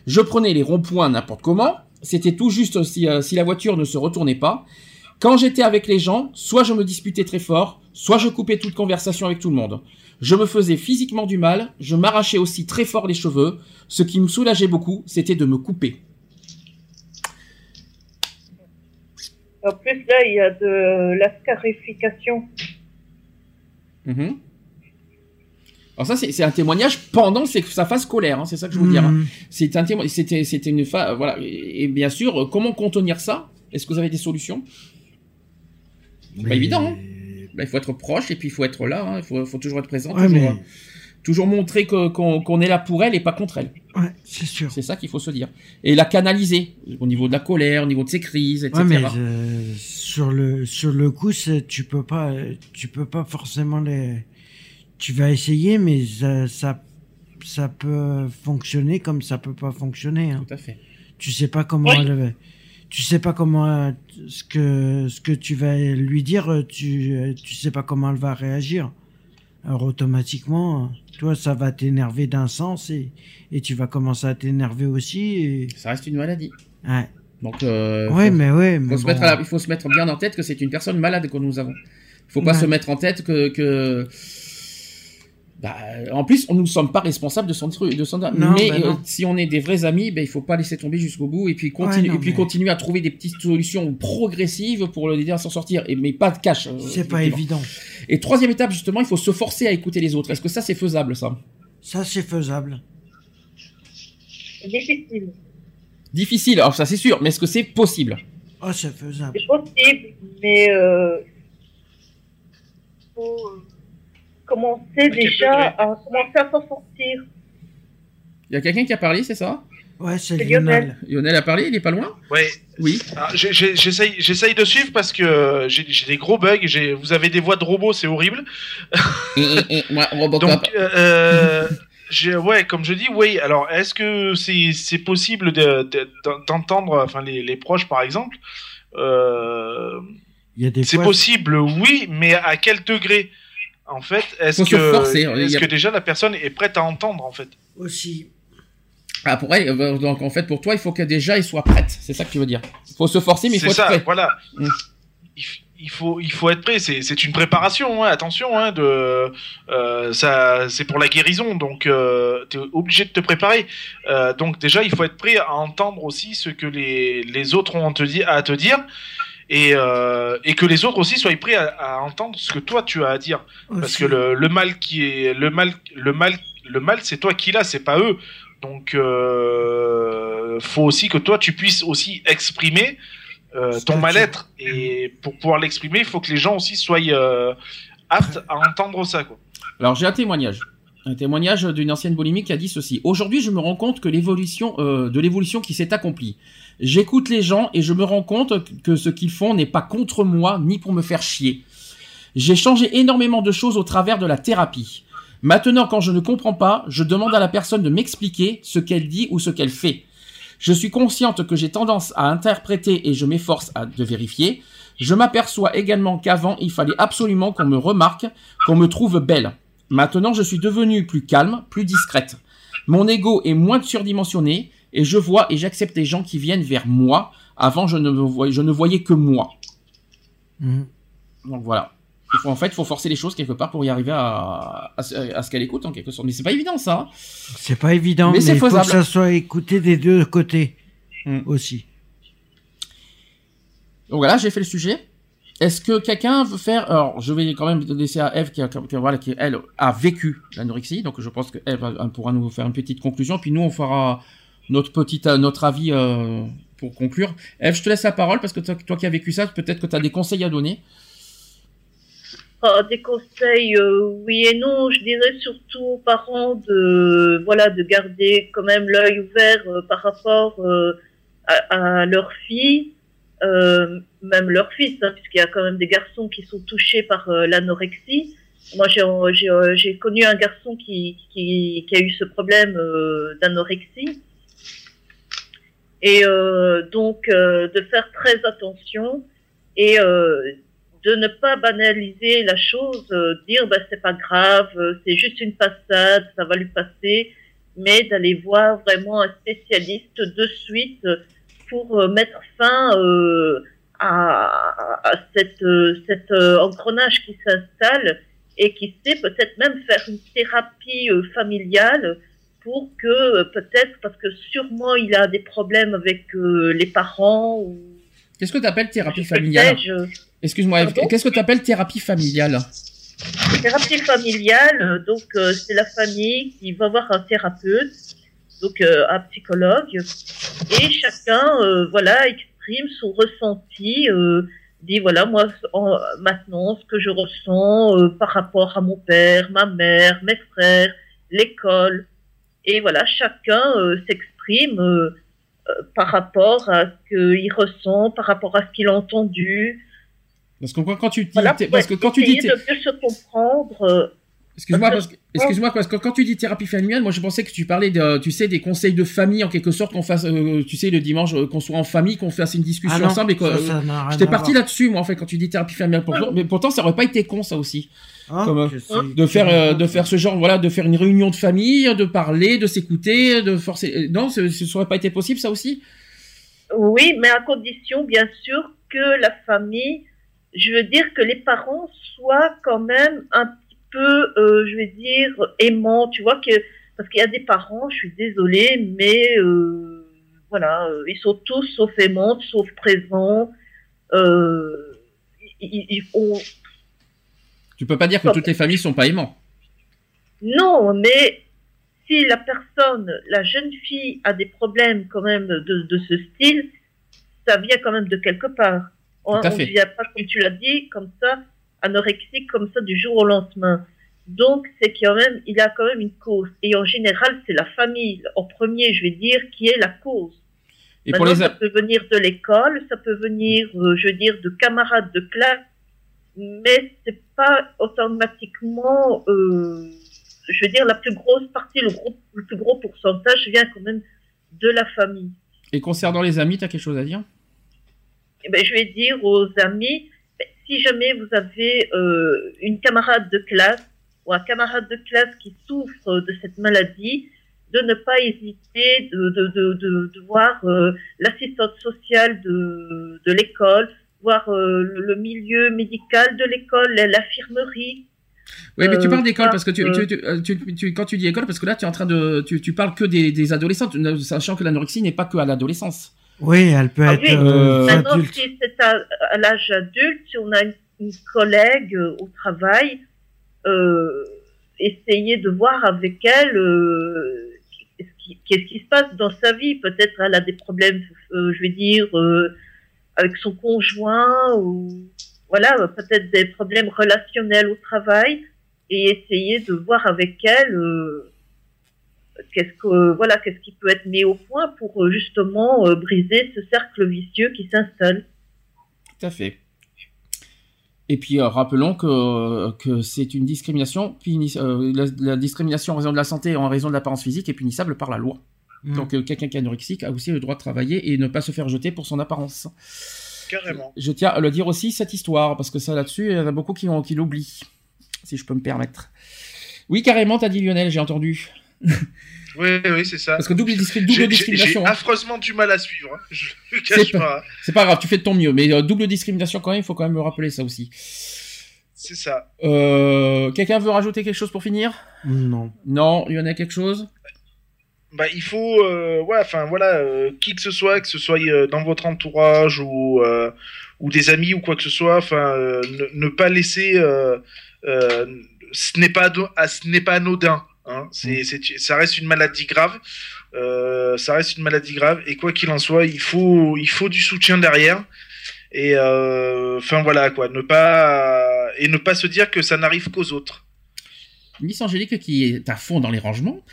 S2: Je prenais les ronds-points n'importe comment, c'était tout juste si, euh, si la voiture ne se retournait pas. Quand j'étais avec les gens, soit je me disputais très fort, soit je coupais toute conversation avec tout le monde. Je me faisais physiquement du mal, je m'arrachais aussi très fort les cheveux. Ce qui me soulageait beaucoup, c'était de me couper.
S8: En plus, là, il y a de la scarification.
S2: Mhm. Alors ça, c'est un témoignage pendant sa phase scolaire, hein, c'est ça que je veux dire. hein.
S5: Mhm.
S2: C'est un témoignage, c'était, c'était une phase, voilà. Et, et bien sûr, comment contenir ça? Est-ce que vous avez des solutions? Pas évident, hein. Bah, Il faut être proche et puis il faut être là. hein, Il faut, faut toujours être présent,
S5: Ouais,
S2: toujours,
S5: mais-
S2: toujours montrer qu'on qu'on est là pour elle et pas contre elle.
S5: Ouais, c'est sûr.
S2: C'est ça qu'il faut se dire. Et la canaliser au niveau de la colère, au niveau de ses crises, etc.
S5: Ouais, mais euh, sur le sur le coup, c'est- tu peux pas tu peux pas forcément les. Tu vas essayer, mais ça ça, ça peut fonctionner comme ça peut pas fonctionner. Hein.
S2: Tout à fait.
S5: Tu sais pas comment
S8: Oui.
S5: elle va- tu sais pas comment euh, ce que ce que tu vas lui dire, euh, tu euh, tu sais pas comment elle va réagir. Alors automatiquement, toi ça va t'énerver d'un sens et et tu vas commencer à t'énerver aussi. Et...
S2: Ça reste une maladie.
S5: Ouais.
S2: Donc, euh,
S5: ouais,
S2: faut-
S5: mais ouais,
S2: faut
S5: mais
S2: se
S5: bon.
S2: la- il faut se mettre bien en tête que c'est une personne malade que nous avons. Il faut pas
S5: Ouais.
S2: se mettre en tête que, que bah, en plus, on ne sommes pas responsables de son truc, de son.
S5: Non,
S2: mais
S5: bah
S2: euh, si on est des vrais amis, ben il faut pas laisser tomber jusqu'au bout et puis continuer,
S5: Ouais, non,
S2: et puis
S5: mais-
S2: continuer à trouver des petites solutions progressives pour l'aider à s'en sortir. Et mais pas de cash. euh,
S5: C'est pas évident.
S2: Et troisième étape justement, il faut se forcer à écouter les autres. Est-ce que ça c'est faisable ça?
S5: Ça c'est faisable.
S8: C'est difficile.
S2: Difficile. Alors ça c'est sûr, mais est-ce que c'est possible?
S5: Oh, c'est faisable.
S8: C'est possible, mais euh, faut euh, commencer
S4: quel
S8: déjà à commencer à s'en sortir.
S2: Il y a quelqu'un qui a parlé, c'est ça?
S5: Ouais, c'est Lionel.
S8: Lionel.
S2: Lionel a parlé, il est pas loin?
S4: Ouais.
S2: Oui.
S4: Ah, J'essaye j'essaye de suivre parce que j'ai j'ai des gros bugs. j'ai- Vous avez des voix de robots, c'est horrible.
S2: Et, et, et, moi, Robocop.
S4: Donc, euh, euh, j'ai- ouais, comme je dis, oui. Alors, est-ce que c'est c'est possible de- de- d'entendre, enfin, les, les proches, par exemple? Euh, C'est possible, oui, mais à quel degré? En fait, est-ce
S2: Faut se
S4: que,
S2: forcer, il y
S4: est-ce
S2: a-
S4: que déjà la personne est prête à entendre, en fait?
S5: Aussi.
S2: Ah, pour elle, euh, donc en fait, pour toi, il faut que déjà elle soit prête. C'est ça que tu veux dire. Il faut se forcer, mais il faut
S4: C'est
S2: être
S4: ça,
S2: prêt.
S4: voilà.
S2: Mm.
S4: Il, faut, il faut être prêt. C'est, c'est une préparation. hein, attention, hein, de, euh, ça, c'est pour la guérison. Donc, euh, tu es obligé de te préparer. Euh, donc, déjà, il faut être prêt à entendre aussi ce que les, les autres ont à te, di- à te dire. Et, euh, et que les autres aussi soient prêts à, à entendre ce que toi tu as à dire. Parce que le, le mal qui est le mal le mal le mal c'est toi qui l'as c'est pas eux donc euh, faut aussi que toi tu puisses aussi exprimer euh, ton mal-être et pour pouvoir l'exprimer il faut que les gens aussi soient euh, aptes à entendre ça quoi
S2: Alors j'ai un témoignage. Un témoignage d'une ancienne boulimique qui a dit ceci. Aujourd'hui, je me rends compte que l'évolution euh, de l'évolution qui s'est accomplie. J'écoute les gens et je me rends compte que ce qu'ils font n'est pas contre moi ni pour me faire chier. J'ai changé énormément de choses au travers de la thérapie. Maintenant, quand je ne comprends pas, je demande à la personne de m'expliquer ce qu'elle dit ou ce qu'elle fait. Je suis consciente que j'ai tendance à interpréter et je m'efforce de vérifier. Je m'aperçois également qu'avant, il fallait absolument qu'on me remarque, qu'on me trouve belle. Maintenant, je suis devenue plus calme, plus discrète. Mon ego est moins surdimensionné et je vois et j'accepte les gens qui viennent vers moi. Avant, je ne, voyais, je ne voyais que moi.
S5: Mhm.
S2: Donc voilà. Il faut, en fait, il faut forcer les choses quelque part pour y arriver à, à, ce- à ce qu'elle écoute en quelque sorte. Mais c'est pas évident ça. hein.
S5: C'est pas évident,
S2: Mais
S5: il faut que ça soit écouté des deux côtés
S2: Mm.
S5: aussi.
S2: Donc voilà, j'ai fait le sujet. Est-ce que quelqu'un veut faire Alors, je vais quand même laisser à Eve qui, a- qui, voilà, qui elle a vécu l'anorexie, donc je pense que Eve pourra nous faire une petite conclusion, puis nous on fera notre petite euh, notre avis euh, pour conclure. Eve, je te laisse la parole parce que toi, qui as vécu ça, peut-être que tu as des conseils à donner.
S8: Ah, des conseils, euh, oui et non. Je dirais surtout aux parents de, voilà, de garder quand même l'œil ouvert par rapport à, à leur fille, même leur fils, hein, puisqu'il y a quand même des garçons qui sont touchés par l'anorexie. Moi, j'ai connu un garçon qui, a eu ce problème d'anorexie. Et euh, donc, euh, de faire très attention et euh, de ne pas banaliser la chose, dire bah, c'est pas grave, c'est juste une passade, ça va lui passer, mais d'aller voir vraiment un spécialiste de suite pour mettre fin euh, à, à cette, euh, cet euh, engrenage qui s'installe et qui sait peut-être même faire une thérapie familiale pour que euh, peut-être parce que sûrement il a des problèmes avec euh, les parents ou
S2: Qu'est-ce que tu appelles thérapie familiale. Excuse-moi, qu'est-ce que tu appelles thérapie familiale
S8: Thérapie familiale, euh, donc euh, c'est la famille qui va voir un thérapeute, donc euh, un psychologue, et chacun, voilà, exprime son ressenti, dit voilà moi en- maintenant ce que je ressens euh, par rapport à mon père, ma mère, mes frères, l'école, et voilà chacun euh, s'exprime euh, euh, par rapport à ce qu'il ressent, par rapport à ce qu'il a entendu.
S2: Parce que quand, quand tu dis
S8: Voilà,
S2: parce que quand tu dis
S8: de mieux se comprendre. Euh,
S2: Excuse-moi,
S8: Parce
S2: que, excuse-moi, parce que quand tu dis thérapie familiale, moi je pensais que tu parlais de, tu sais, des conseils de famille en quelque sorte qu'on fasse, euh, tu sais, le dimanche, euh, qu'on soit en famille, qu'on fasse une discussion
S5: Ah non,
S2: ensemble et que,
S5: ça, ça n'a rien
S2: j'étais parti là-dessus, moi, en fait, quand tu dis thérapie familiale. Pourtant- mais pourtant, ça aurait pas été con, ça aussi.
S5: Hein,
S2: Comme, euh. De faire, euh, de faire ce genre, voilà, de faire une réunion de famille, de parler, de s'écouter, de forcer. euh, Non, ce, ce aurait pas été possible, ça aussi?
S8: Oui, mais à condition, bien sûr, que la famille, je veux dire que les parents soient quand même un petit peu, euh, je vais dire, aimants. Tu vois que parce qu'il y a des parents, je suis désolée, mais euh, voilà, euh, ils sont tous sauf aimants, sauf présents. Euh, ils, ils- on-
S2: Tu peux pas dire que toutes les familles sont pas aimants.
S8: Non, mais si la personne, la jeune fille, a des problèmes quand même de, de ce style, ça vient quand même de quelque part. On ne vient pas, comme tu l'as dit, comme ça, anorexique, comme ça, du jour au lendemain. Donc, c'est quand même, il a quand même une cause. Et en général, c'est la famille, en premier, je vais dire, qui est la cause.
S2: Et pour les,
S8: ça peut venir de l'école, ça peut venir, euh, je veux dire, de camarades de classe, mais c'est pas automatiquement, euh, je veux dire, la plus grosse partie, le, gros, le plus gros pourcentage vient quand même de la famille.
S2: et concernant les amis, t'as quelque chose à dire?
S8: Eh ben, je vais dire aux amis, si jamais vous avez euh, une camarade de classe ou un camarade de classe qui souffre de cette maladie, de ne pas hésiter de, de, de, de, de voir euh, l'assistante sociale de, de l'école, voir euh, le, milieu médical de l'école, l'infirmerie.
S2: Oui, mais tu
S8: Euh,
S2: parles d'école parce que tu, tu- tu- tu- tu- quand tu dis école, parce que là, tu es en train de, tu, parles que des, des adolescentes, ne- sachant que l'anorexie n'est pas que à l'adolescence.
S5: Oui, elle peut
S8: Ah
S5: être
S8: oui,
S5: euh,
S8: Maintenant,
S5: adulte.
S8: si c'est à, à l'âge adulte, si on a une, une collègue euh, au travail, euh, essayer de voir avec elle euh, qu'est-ce qui, qu'est-ce qui se passe dans sa vie. Peut-être elle a des problèmes, euh, je vais dire, euh, avec son conjoint ou voilà, peut-être des problèmes relationnels au travail et essayer de voir avec elle euh, qu'est-ce que voilà qu'est-ce qui peut être mis au point pour euh, justement euh, briser ce cercle vicieux qui s'installe.
S2: Tout à fait. Et puis euh, rappelons que, que c'est une discrimination, puni- euh, la, la discrimination en raison de la santé, en raison de l'apparence physique est punissable par la loi.
S5: Mm.
S2: Donc euh, quelqu'un qui est anorexique a aussi le droit de travailler et ne pas se faire jeter pour son apparence.
S4: Carrément.
S2: Je tiens à le dire aussi cette histoire parce que ça là-dessus, il y en a beaucoup qui, qui l'oublient, si je peux me permettre. Oui, carrément, t'as dit Lionel, j'ai entendu.
S4: Oui, oui, c'est ça.
S2: Parce que double, discri- discrimination.
S4: j'ai
S2: hein.
S4: affreusement du mal à suivre. hein. Je le
S2: C'est
S4: cache
S2: pas-
S4: pas.
S2: C'est pas grave, tu fais de ton mieux, mais euh, double discrimination quand même, il faut quand même me rappeler ça aussi.
S4: C'est ça.
S2: Euh, Quelqu'un veut rajouter quelque chose pour finir?
S5: Non.
S2: Non, Lionel, quelque chose?
S4: Bah, il faut, euh, ouais, enfin voilà, euh, qui que ce soit, que ce soit euh, dans votre entourage ou euh, ou des amis ou quoi que ce soit, enfin, euh, ne, ne pas laisser, euh, euh, ce n'est pas ah, ce n'est pas anodin. Hein, c'est, c'est, ça reste une maladie grave. Euh, ça reste une maladie grave et quoi qu'il en soit, il faut, il faut du soutien derrière. Et euh, enfin voilà quoi, ne pas et ne pas se dire que ça n'arrive qu'aux autres.
S2: Miss Angélique qui est à fond dans les rangements.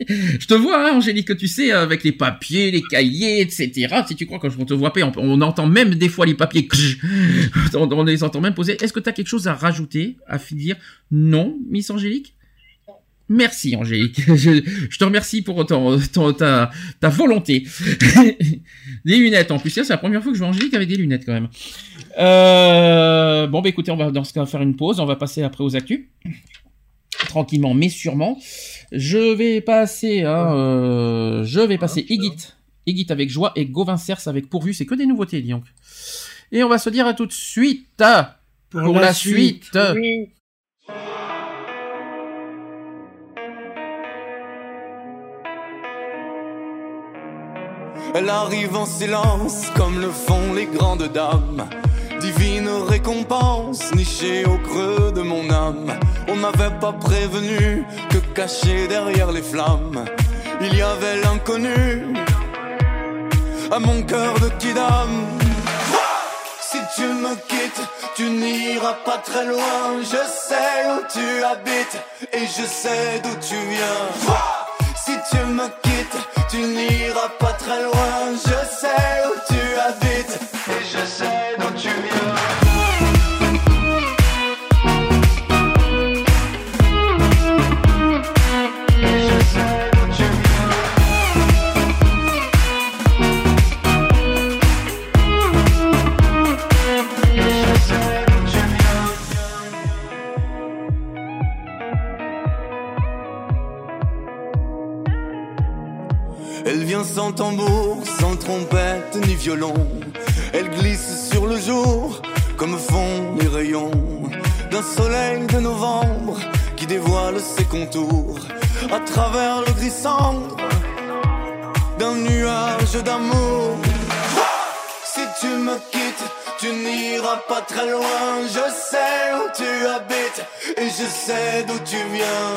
S2: Je te vois, hein, Angélique, tu sais, avec les papiers, les cahiers, etc. Si tu crois que on te voit pas, on, on entend même des fois les papiers, on, on les entend même poser. Est-ce que tu as quelque chose à rajouter, à finir? Non, Miss Angélique? Merci Angélique, je, je te remercie pour ton, ton- ta, ta volonté. des lunettes en plus, c'est la première fois que je vois Angélique avec des lunettes quand même. Euh, bon bah écoutez, on va dans ce cas faire une pause, on va passer après aux actus tranquillement mais sûrement. Je vais passer, hein, euh, je vais passer Igit, Igit avec joie et Gauvin Cers avec pourvu. C'est que des nouveautés, donc. Et on va se dire à tout de suite pour, la, suite.
S8: Oui.
S6: Elle arrive en silence comme le font les grandes dames. Divine récompense nichée au creux de mon âme. On m'avait pas prévenu que caché derrière les flammes, il y avait l'inconnu à mon cœur de kidam. Si tu me quittes, tu n'iras pas très loin. Je sais où tu habites et je sais d'où tu viens. Si tu me quittes, tu n'iras pas très loin. Je sais où tu habites et je sais Elle vient sans tambour, sans trompette ni violon. Elle glisse sur le jour, comme font les rayons d'un soleil de novembre qui dévoile ses contours à travers le gris cendre d'un nuage d'amour. Si tu me quittes, tu n'iras pas très loin. Je sais où tu habites et je sais d'où tu viens.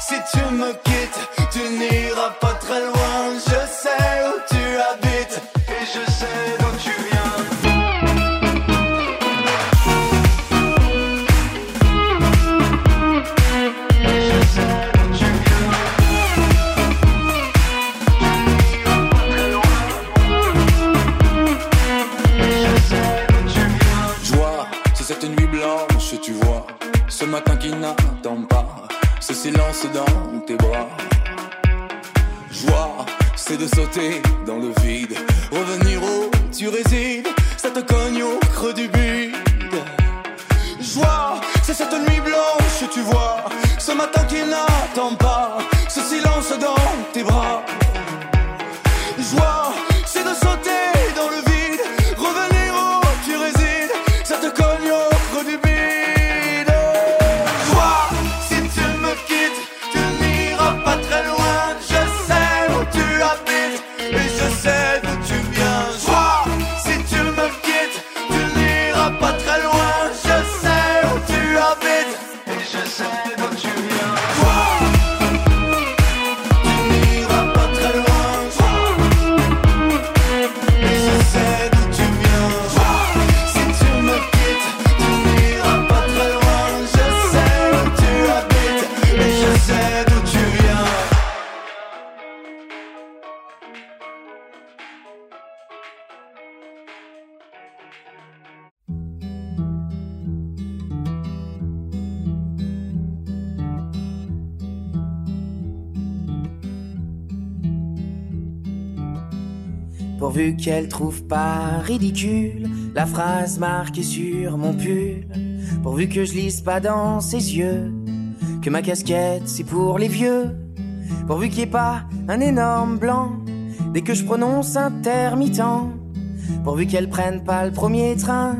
S6: Si tu me quittes, tu n'iras pas très loin. Je sais où tu habites et je sais d'où tu viens. Je sais d'où tu viens. Tu n'iras pas très loin. Je sais d'où tu viens. Joie, c'est cette nuit blanche, tu vois. Ce matin qui n'attend pas. Ce silence dans tes bras. C'est de sauter dans le vide. Revenir où tu résides. Ça te cogne au creux du bide. Joie, c'est cette nuit blanche, tu vois. Ce matin qui n'attend pas. Ce silence dans tes bras.
S9: Pourvu qu'elle trouve pas ridicule la phrase marquée sur mon pull. Pourvu que je lise pas dans ses yeux que ma casquette c'est pour les vieux. Pourvu qu'il n'y ait pas un énorme blanc dès que je prononce intermittent. Pourvu qu'elle prenne pas le premier train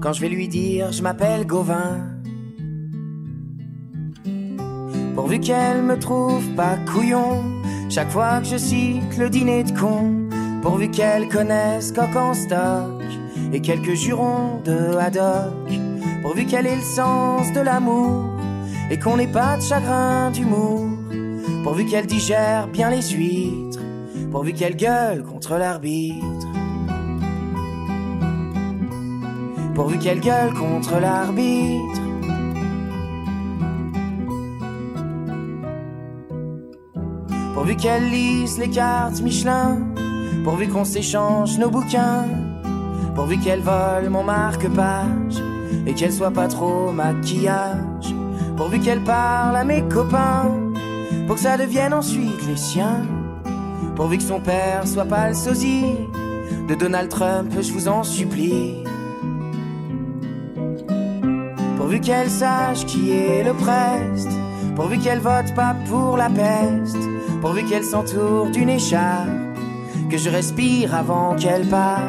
S9: quand je vais lui dire je m'appelle Gauvin. Pourvu qu'elle me trouve pas couillon chaque fois que je cite le dîner de con. Pourvu qu'elle connaisse coq en stock et quelques jurons de haddock. Pourvu qu'elle ait le sens de l'amour et qu'on n'ait pas de chagrin d'humour. Pourvu qu'elle digère bien les huîtres. Pourvu qu'elle gueule contre l'arbitre. Pourvu qu'elle gueule contre l'arbitre. Pourvu qu'elle lise les cartes Michelin, pourvu qu'on s'échange nos bouquins, pourvu qu'elle vole mon marque-page et qu'elle soit pas trop maquillage, pourvu qu'elle parle à mes copains, pour que ça devienne ensuite les siens, pourvu que son père soit pas le sosie de Donald Trump, je vous en supplie. Pourvu qu'elle sache qui est le preste, pourvu qu'elle vote pas pour la peste, pourvu qu'elle s'entoure d'une écharpe, que je respire avant qu'elle parte,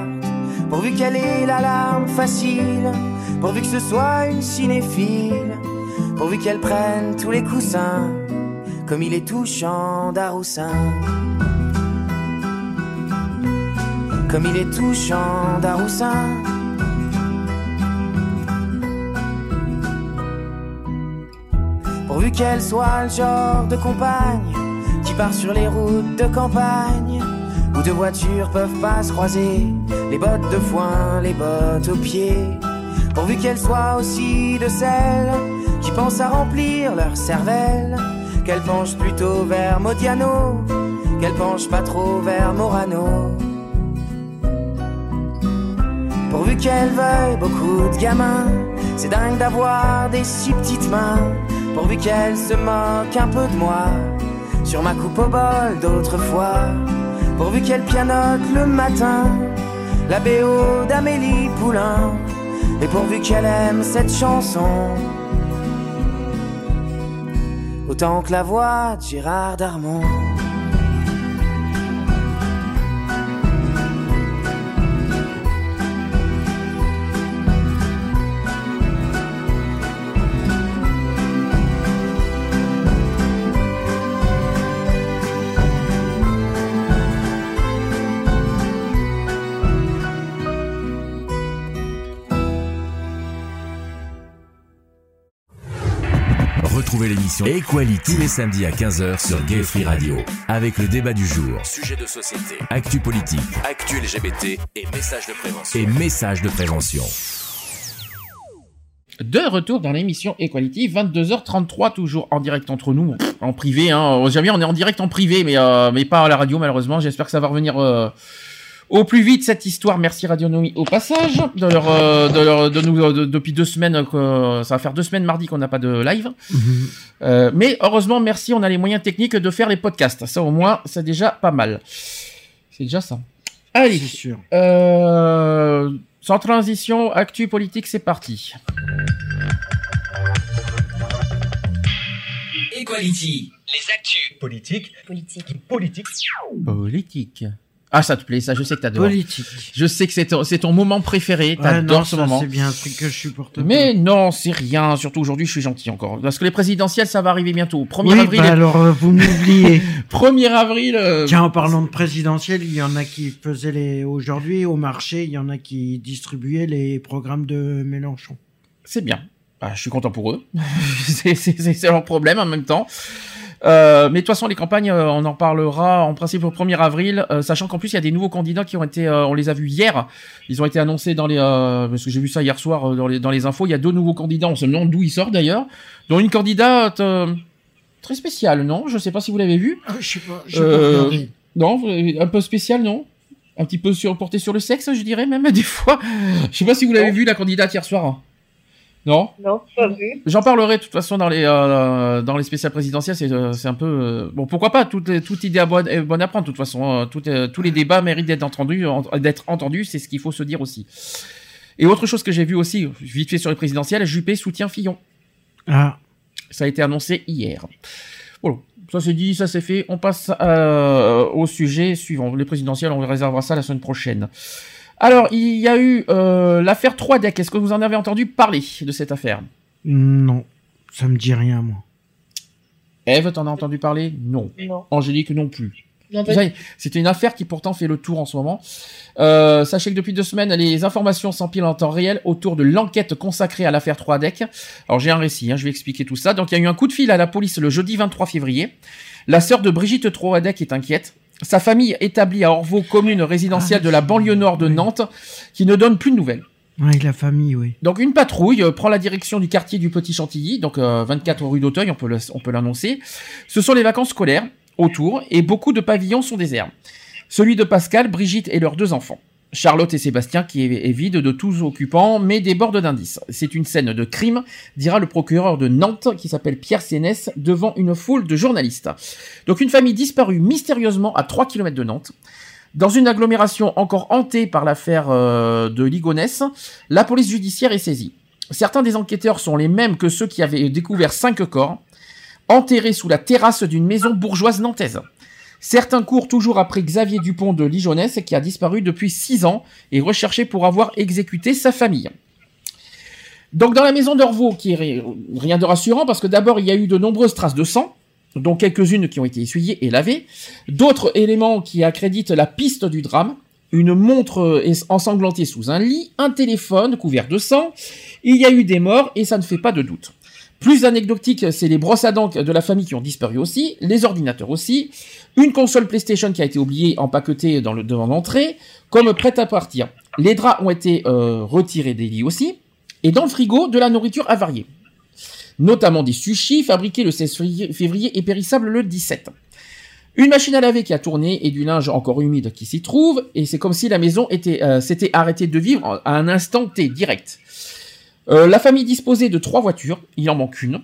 S9: pourvu qu'elle ait la larme facile, pourvu que ce soit une cinéphile, pourvu qu'elle prenne tous les coussins, comme il est touchant d'Aroussin. Comme il est touchant d'Aroussin. Pourvu qu'elle soit le genre de compagne qui part sur les routes de campagne où deux voitures peuvent pas se croiser, les bottes de foin, les bottes aux pieds. Pourvu qu'elle soit aussi de celles qui pensent à remplir leur cervelle, qu'elle penche plutôt vers Modiano, qu'elle penche pas trop vers Morano. Pourvu qu'elle veuille beaucoup de gamins, c'est dingue d'avoir des si petites mains. Pourvu qu'elle se moque un peu de moi, sur ma coupe au bol d'autrefois. Pourvu qu'elle pianote le matin, la BO d'Amélie Poulain. Et pourvu qu'elle aime cette chanson, autant que la voix de Gérard Darmon.
S10: L'émission Equality tous les samedis à 15h sur Gay Free Radio. Avec le débat du jour, sujet de société, actu politique, actu LGBT et messages de prévention. Et messages de prévention.
S2: De retour dans l'émission Equality, 22h33 toujours en direct entre nous, en privé. Hein. J'aime bien, on est en direct en privé, mais euh, mais pas à la radio malheureusement. J'espère que ça va revenir euh, au plus vite cette histoire. Merci Radionomie au passage de leur euh, de leur de nous de- depuis deux semaines. que- ça va faire deux semaines mardi qu'on n'a pas de live. Euh, mais heureusement, merci, on a les moyens techniques de faire les podcasts. Ça au moins, c'est déjà pas mal. C'est déjà ça. Allez,
S5: C'est sûr.
S2: euh, sans transition, actu politique, c'est parti.
S7: Equality, Les actus.
S11: Politique.
S12: Politique.
S11: Politique.
S2: Politique. Ah, ça te plaît, ça, je sais que t'adores.
S5: Politique.
S2: Je sais que c'est ton, c'est ton moment préféré,
S5: Ah
S2: t'adores
S5: non,
S2: ce
S5: ça,
S2: moment.
S5: c'est bien un truc que je supporte pas.
S2: Mais non, c'est rien. Surtout aujourd'hui, je suis gentil encore. Parce que les présidentielles, ça va arriver bientôt. 1er
S5: Oui,
S2: avril.
S5: bah alors euh, vous m'oubliez.
S2: 1er avril. euh,
S5: Tiens, en parlant de présidentiel, il y en a qui faisaient les aujourd'hui au marché, il y en a qui distribuaient les programmes de Mélenchon.
S2: C'est bien. Ah, je suis content pour eux. c'est, c'est, c'est- c'est leur problème en même temps. Euh, mais de toute façon, les campagnes, euh, on en parlera en principe au 1er avril, euh, sachant qu'en plus, il y a des nouveaux candidats qui ont été, euh, on les a vus hier, ils ont été annoncés dans les, euh, parce que j'ai vu ça hier soir dans les, dans les infos, il y a deux nouveaux candidats, on se demande d'où ils sortent d'ailleurs, dont une candidate euh, très spéciale, non? Je sais pas si vous l'avez vu.
S5: je sais pas,
S2: Euh,
S5: pas
S2: non, un peu spécial, non? Un petit peu sur, porté sur le sexe, je dirais même des fois. Je sais pas si vous l'avez vu la candidate hier soir. Non
S8: Non, pas vu.
S2: J'en parlerai de toute façon dans les euh, dans les spéciales présidentielles. C'est euh, c'est un peu euh, bon. Pourquoi pas toute toute idée à bonne, est bonne à prendre. De toute façon, euh, tout, euh, tous les débats méritent d'être entendus. en- D'être entendus, c'est ce qu'il faut se dire aussi. Et autre chose que j'ai vu aussi, vite fait sur les présidentielles, Juppé soutient Fillon.
S5: Ah,
S2: Ça a été annoncé hier. Voilà. Ça c'est dit, ça c'est fait. On passe euh, au sujet suivant. Les présidentielles, on réservera ça la semaine prochaine. Alors, il y a eu euh, l'affaire 3 deck. Est-ce que vous en avez entendu parler de cette affaire?
S5: Non, ça me dit rien moi.
S2: Eve, t'en as entendu parler? Non.
S8: Non.
S2: Angélique non plus. C'était une affaire qui pourtant fait le tour en ce moment. Euh, sachez que depuis deux semaines, les informations s'empilent en temps réel autour de l'enquête consacrée à l'affaire 3 deck. Alors j'ai un récit, hein, je vais expliquer tout ça. Donc il y a eu un coup de fil à la police le jeudi 23 février. La sœur de Brigitte Troadec est inquiète. Sa famille établie à Orvaux, commune résidentielle de la banlieue nord de Nantes, qui ne donne plus de nouvelles.
S5: Oui, la famille, oui.
S2: Donc une patrouille euh, prend la direction du quartier du Petit Chantilly, donc euh, 24 rue d'Auteuil, on peut le- on peut l'annoncer. Ce sont les vacances scolaires autour et beaucoup de pavillons sont déserts. Celui de Pascal, Brigitte et leurs deux enfants. Charlotte et Sébastien qui est, vide de tous occupants mais déborde d'indices. C'est une scène de crime, dira le procureur de Nantes qui s'appelle Pierre Sénès devant une foule de journalistes. Donc une famille disparue mystérieusement à 3 km de Nantes. Dans une agglomération encore hantée par l'affaire euh, de Ligonès, la police judiciaire est saisie. Certains des enquêteurs sont les mêmes que ceux qui avaient découvert cinq corps, enterrés sous la terrasse d'une maison bourgeoise nantaise. Certains courent toujours après Xavier Dupont de Ligonnès, qui a disparu depuis six ans et recherché pour avoir exécuté sa famille. Donc dans la maison d'Orvaux, rien de rassurant, parce que d'abord il y a eu de nombreuses traces de sang, dont quelques-unes qui ont été essuyées et lavées, d'autres éléments qui accréditent la piste du drame, une montre euh, ensanglantée sous un lit, un téléphone couvert de sang, il y a eu des morts et ça ne fait pas de doute. Plus anecdotique, c'est les brosses à dents de la famille qui ont disparu aussi, les ordinateurs aussi, une console PlayStation qui a été oubliée empaquetée dans le devant l'entrée, comme prête à partir. Les draps ont été euh, retirés des lits aussi, et dans le frigo, de la nourriture avariée. Notamment des sushis fabriqués le 16 février- février et périssables le 17. Une machine à laver qui a tourné et du linge encore humide qui s'y trouve, et c'est comme si la maison était, euh, s'était arrêtée de vivre à un instant T direct. Euh, la famille disposait de trois voitures, il en manque une.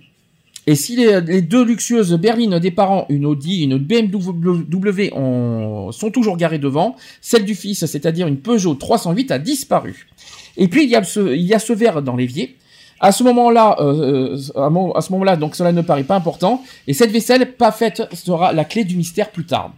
S2: Et si les, les deux luxueuses berlines des parents, une Audi et une BMW, ont- sont toujours garées devant, celle du fils, c'est-à-dire une Peugeot 308, a disparu. Et puis il y a ce, il y a ce verre dans l'évier. À ce moment-là, euh, euh, à ce moment-là, donc cela ne paraît pas important. Et cette vaisselle pas faite sera la clé du mystère plus tard.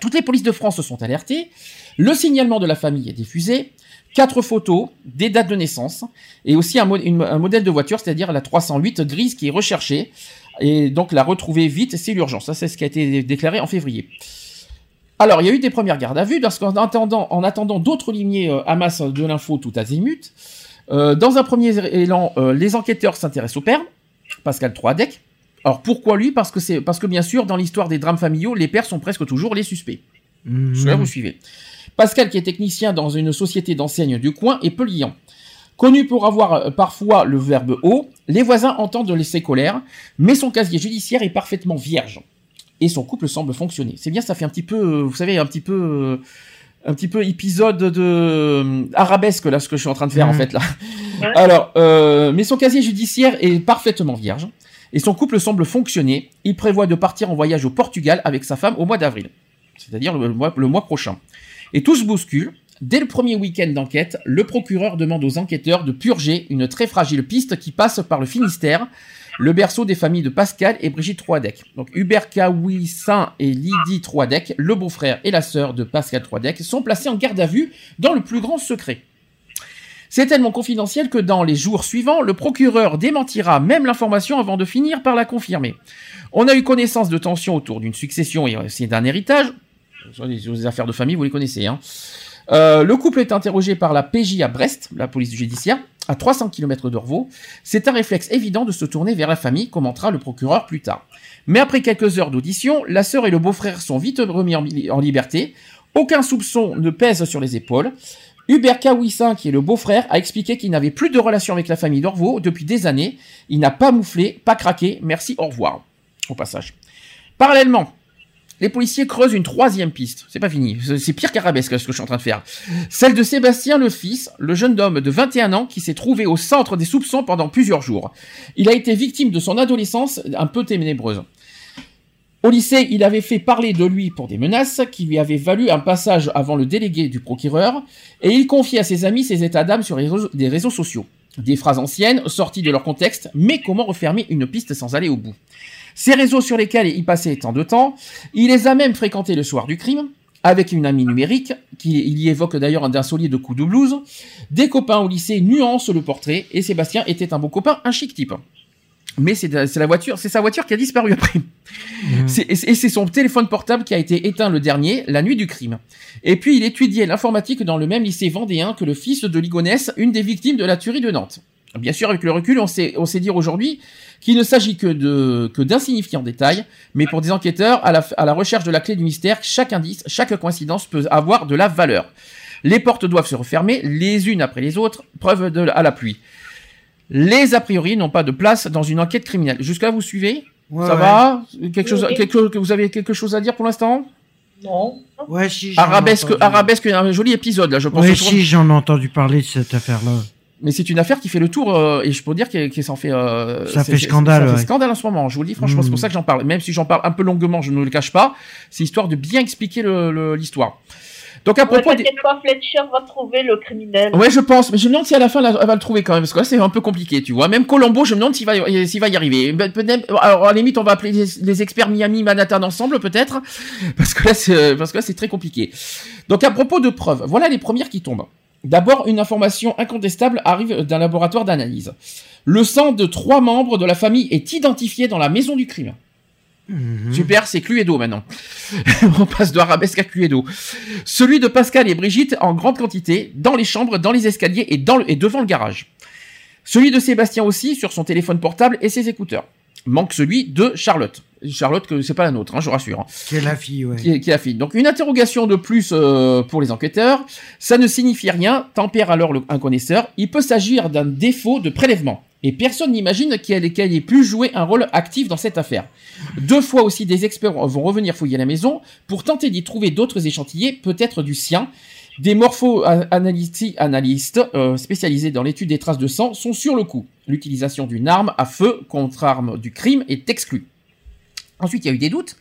S2: Toutes les polices de France sont alertées. Le signalement de la famille est diffusé. Quatre photos, des dates de naissance et aussi un, modèle de voiture, c'est-à-dire la 308 grise qui est recherchée. Et donc la retrouver vite, c'est l'urgence. Ça, c'est ce qui a été déclaré en février. Alors, il y a eu des premières gardes à vue, parce qu'en attendant, en attendant d'autres lignées euh, amassent de l'info tout azimut. Euh, dans un premier élan, euh, les enquêteurs s'intéressent au père, Pascal Troadec. Alors pourquoi lui? Parce que bien sûr, dans l'histoire des drames familiaux, les pères sont presque toujours les suspects.
S5: Mhm.
S2: Cela, vous suivez. Pascal, qui est technicien dans une société d'enseigne du coin, est peu liant. Connu pour avoir euh, parfois le verbe haut, les voisins entendent le laisser colère, mais son casier judiciaire est parfaitement vierge. Et son couple semble fonctionner. C'est bien, ça fait un petit peu, euh, vous savez, un petit peu, euh, un petit peu épisode de arabesque là, ce que je suis en train de faire en
S5: Mhm.
S2: fait là. Alors, euh, mais son casier judiciaire est parfaitement vierge et son couple semble fonctionner. Il prévoit de partir en voyage au Portugal avec sa femme au mois d'avril, c'est-à-dire le mois, prochain. Et tout se bouscule. Dès le premier week-end d'enquête, le procureur demande aux enquêteurs de purger une très fragile piste qui passe par le Finistère le berceau des familles de Pascal et Brigitte Troidec. Donc Hubert Kawissin et Lydie Troidec, le beau-frère et la sœur de Pascal Troidec, sont placés en garde à vue dans le plus grand secret. C'est tellement confidentiel que dans les jours suivants, le procureur démentira même l'information avant de finir par la confirmer. On a eu connaissance de tensions autour d'une succession et d'un héritage. Les affaires de famille, vous les connaissez. Hein. Euh, le couple est interrogé par la PJ à Brest, la police judiciaire, à 300 km d'Orvaux. C'est un réflexe évident de se tourner vers la famille, commentera le procureur plus tard. Mais après quelques heures d'audition, la sœur et le beau-frère sont vite remis en liberté. Aucun soupçon ne pèse sur les épaules. Hubert Kawissin, qui est le beau-frère, a expliqué qu'il n'avait plus de relation avec la famille d'Orvaux depuis des années. Il n'a pas mouflé, pas craqué. Merci, au revoir. Au passage. Parallèlement, les policiers creusent une troisième piste. C'est pas fini. C'est pire qu'arabesque ce que je suis en train de faire. Celle de Sébastien le fils, le jeune homme de 21 ans qui s'est trouvé au centre des soupçons pendant plusieurs jours. Il a été victime de son adolescence un peu ténébreuse. Au lycée, il avait fait parler de lui pour des menaces qui lui avaient valu un passage avant le délégué du procureur et il confiait à ses amis ses états d'âme sur des réseaux sociaux. Des phrases anciennes, sorties de leur contexte, mais comment refermer une piste sans aller au bout? Ces réseaux sur lesquels il passait tant de temps, il les a même fréquentés le soir du crime, avec une amie numérique, qui il y évoque d'ailleurs un solide coup de blues. Des copains au lycée nuancent le portrait, et Sébastien était un beau copain, un chic type. Mais c'est la voiture, c'est sa voiture qui a disparu après. C'est- Et c'est et c'est son téléphone portable qui a été éteint le dernier, la nuit du crime. Et puis il étudiait l'informatique dans le même lycée vendéen que le fils de Ligonès, une des victimes de la tuerie de Nantes. Bien sûr, avec le recul, on sait, on sait dire aujourd'hui qu'il ne s'agit que de que d'insignifiants détails, mais pour des enquêteurs à la, à la recherche de la clé du mystère, chaque indice, chaque coïncidence peut avoir de la valeur. Les portes doivent se refermer les unes après les autres, preuve de, à la pluie. Les a priori n'ont pas de place dans une enquête criminelle. Jusque-là, vous suivez?
S5: Ouais,
S2: Ça
S5: ouais.
S2: va? Quelque chose,
S3: Oui.
S2: quelque vous avez quelque chose à dire pour l'instant?
S3: Non.
S5: Ouais, si.
S2: Arabesque,
S5: entendu.
S2: Arabesque, un joli épisode là, je pense.
S5: Ouais, si, j'en ai entendu parler de cette affaire-là.
S2: Mais c'est une affaire qui fait le tour euh, et je peux dire qu'elle s'en fait. euh,
S5: Ça fait scandale,
S2: Ça fait
S5: ouais.
S2: scandale en ce moment. Je vous le dis franchement, c'est pour ça que j'en parle. Même si j'en parle un peu longuement, je ne le cache pas. C'est histoire de bien expliquer l'histoire. Donc à
S8: Ouais,
S2: propos des...
S8: T'inquiète pas, Fletcher va trouver le criminel.
S2: Ouais, je pense, mais je me demande si à la fin elle elle va le trouver quand même, parce que là c'est un peu compliqué, tu vois. Même Colombo, je me demande s'il va, y- s'il va y arriver. Ben, Alors à la limite, on va appeler les, les experts Miami, Manhattan ensemble, peut-être, parce que là c'est, parce que là c'est très compliqué. Donc à propos de preuves, voilà les premières qui tombent. D'abord, une information incontestable arrive d'un laboratoire d'analyse. Le sang de trois membres de la famille est identifié dans la maison du crime.
S5: Mhm.
S2: Super, c'est Cluedo maintenant. On passe de Arabesque à Cluedo. Celui de Pascal et Brigitte en grande quantité, dans les chambres, dans les escaliers et, dans le- et devant le garage. Celui de Sébastien aussi, sur son téléphone portable et ses écouteurs. Manque celui de Charlotte. Charlotte, que c'est pas la nôtre, hein, je vous rassure. hein,
S5: Qui est la fille, ouais.
S2: qui, est, qui est la fille. Donc une interrogation de plus euh, pour les enquêteurs. Ça ne signifie rien, tempère alors le, un connaisseur. Il peut s'agir d'un défaut de prélèvement. Et personne n'imagine qu'elle ait pu jouer un rôle actif dans cette affaire. Deux fois aussi, des experts vont revenir fouiller la maison pour tenter d'y trouver d'autres échantillés, peut-être du sien. Des morpho-analystes euh, spécialisés dans l'étude des traces de sang sont sur le coup. L'utilisation d'une arme à feu contre arme du crime est exclue. Ensuite, il y a eu des doutes.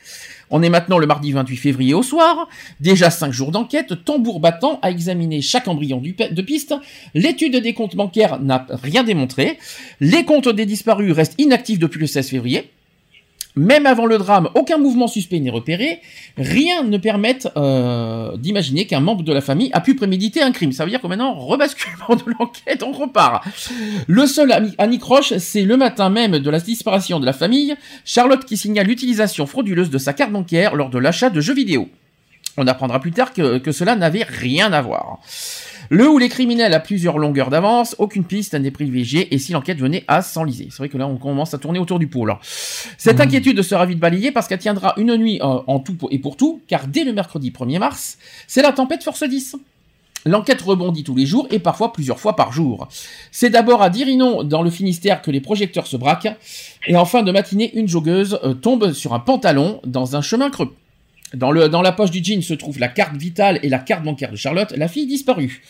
S2: On est maintenant le mardi 28 février au soir. Déjà cinq jours d'enquête, tambour battant à examiner chaque embryon de piste. L'étude des comptes bancaires n'a rien démontré. Les comptes des disparus restent inactifs depuis le 16 février. Même avant le drame, aucun mouvement suspect n'est repéré. Rien ne permet euh, d'imaginer qu'un membre de la famille a pu préméditer un crime. Ça veut dire que maintenant, rebasculement de l'enquête, on repart. Le seul ami- anicroche, c'est le matin même de la disparition de la famille, Charlotte qui signale l'utilisation frauduleuse de sa carte bancaire lors de l'achat de jeux vidéo. On apprendra plus tard que cela n'avait rien à voir. Le ou les criminels à plusieurs longueurs d'avance, aucune piste n'est privilégiée et si l'enquête venait à s'enliser. C'est vrai que là on commence à tourner autour du pot là. Cette inquiétude sera vite balayée parce qu'elle tiendra une nuit euh, en tout et pour tout, car dès le mercredi 1er mars, c'est la tempête Force 10. L'enquête rebondit tous les jours et parfois plusieurs fois par jour. C'est d'abord à Dirinon, dans le Finistère, que les projecteurs se braquent. Et en fin de matinée, une joggeuse euh, tombe sur un pantalon dans un chemin creux. Dans, la poche du jean se trouve la carte vitale et la carte bancaire de Charlotte, la fille disparue.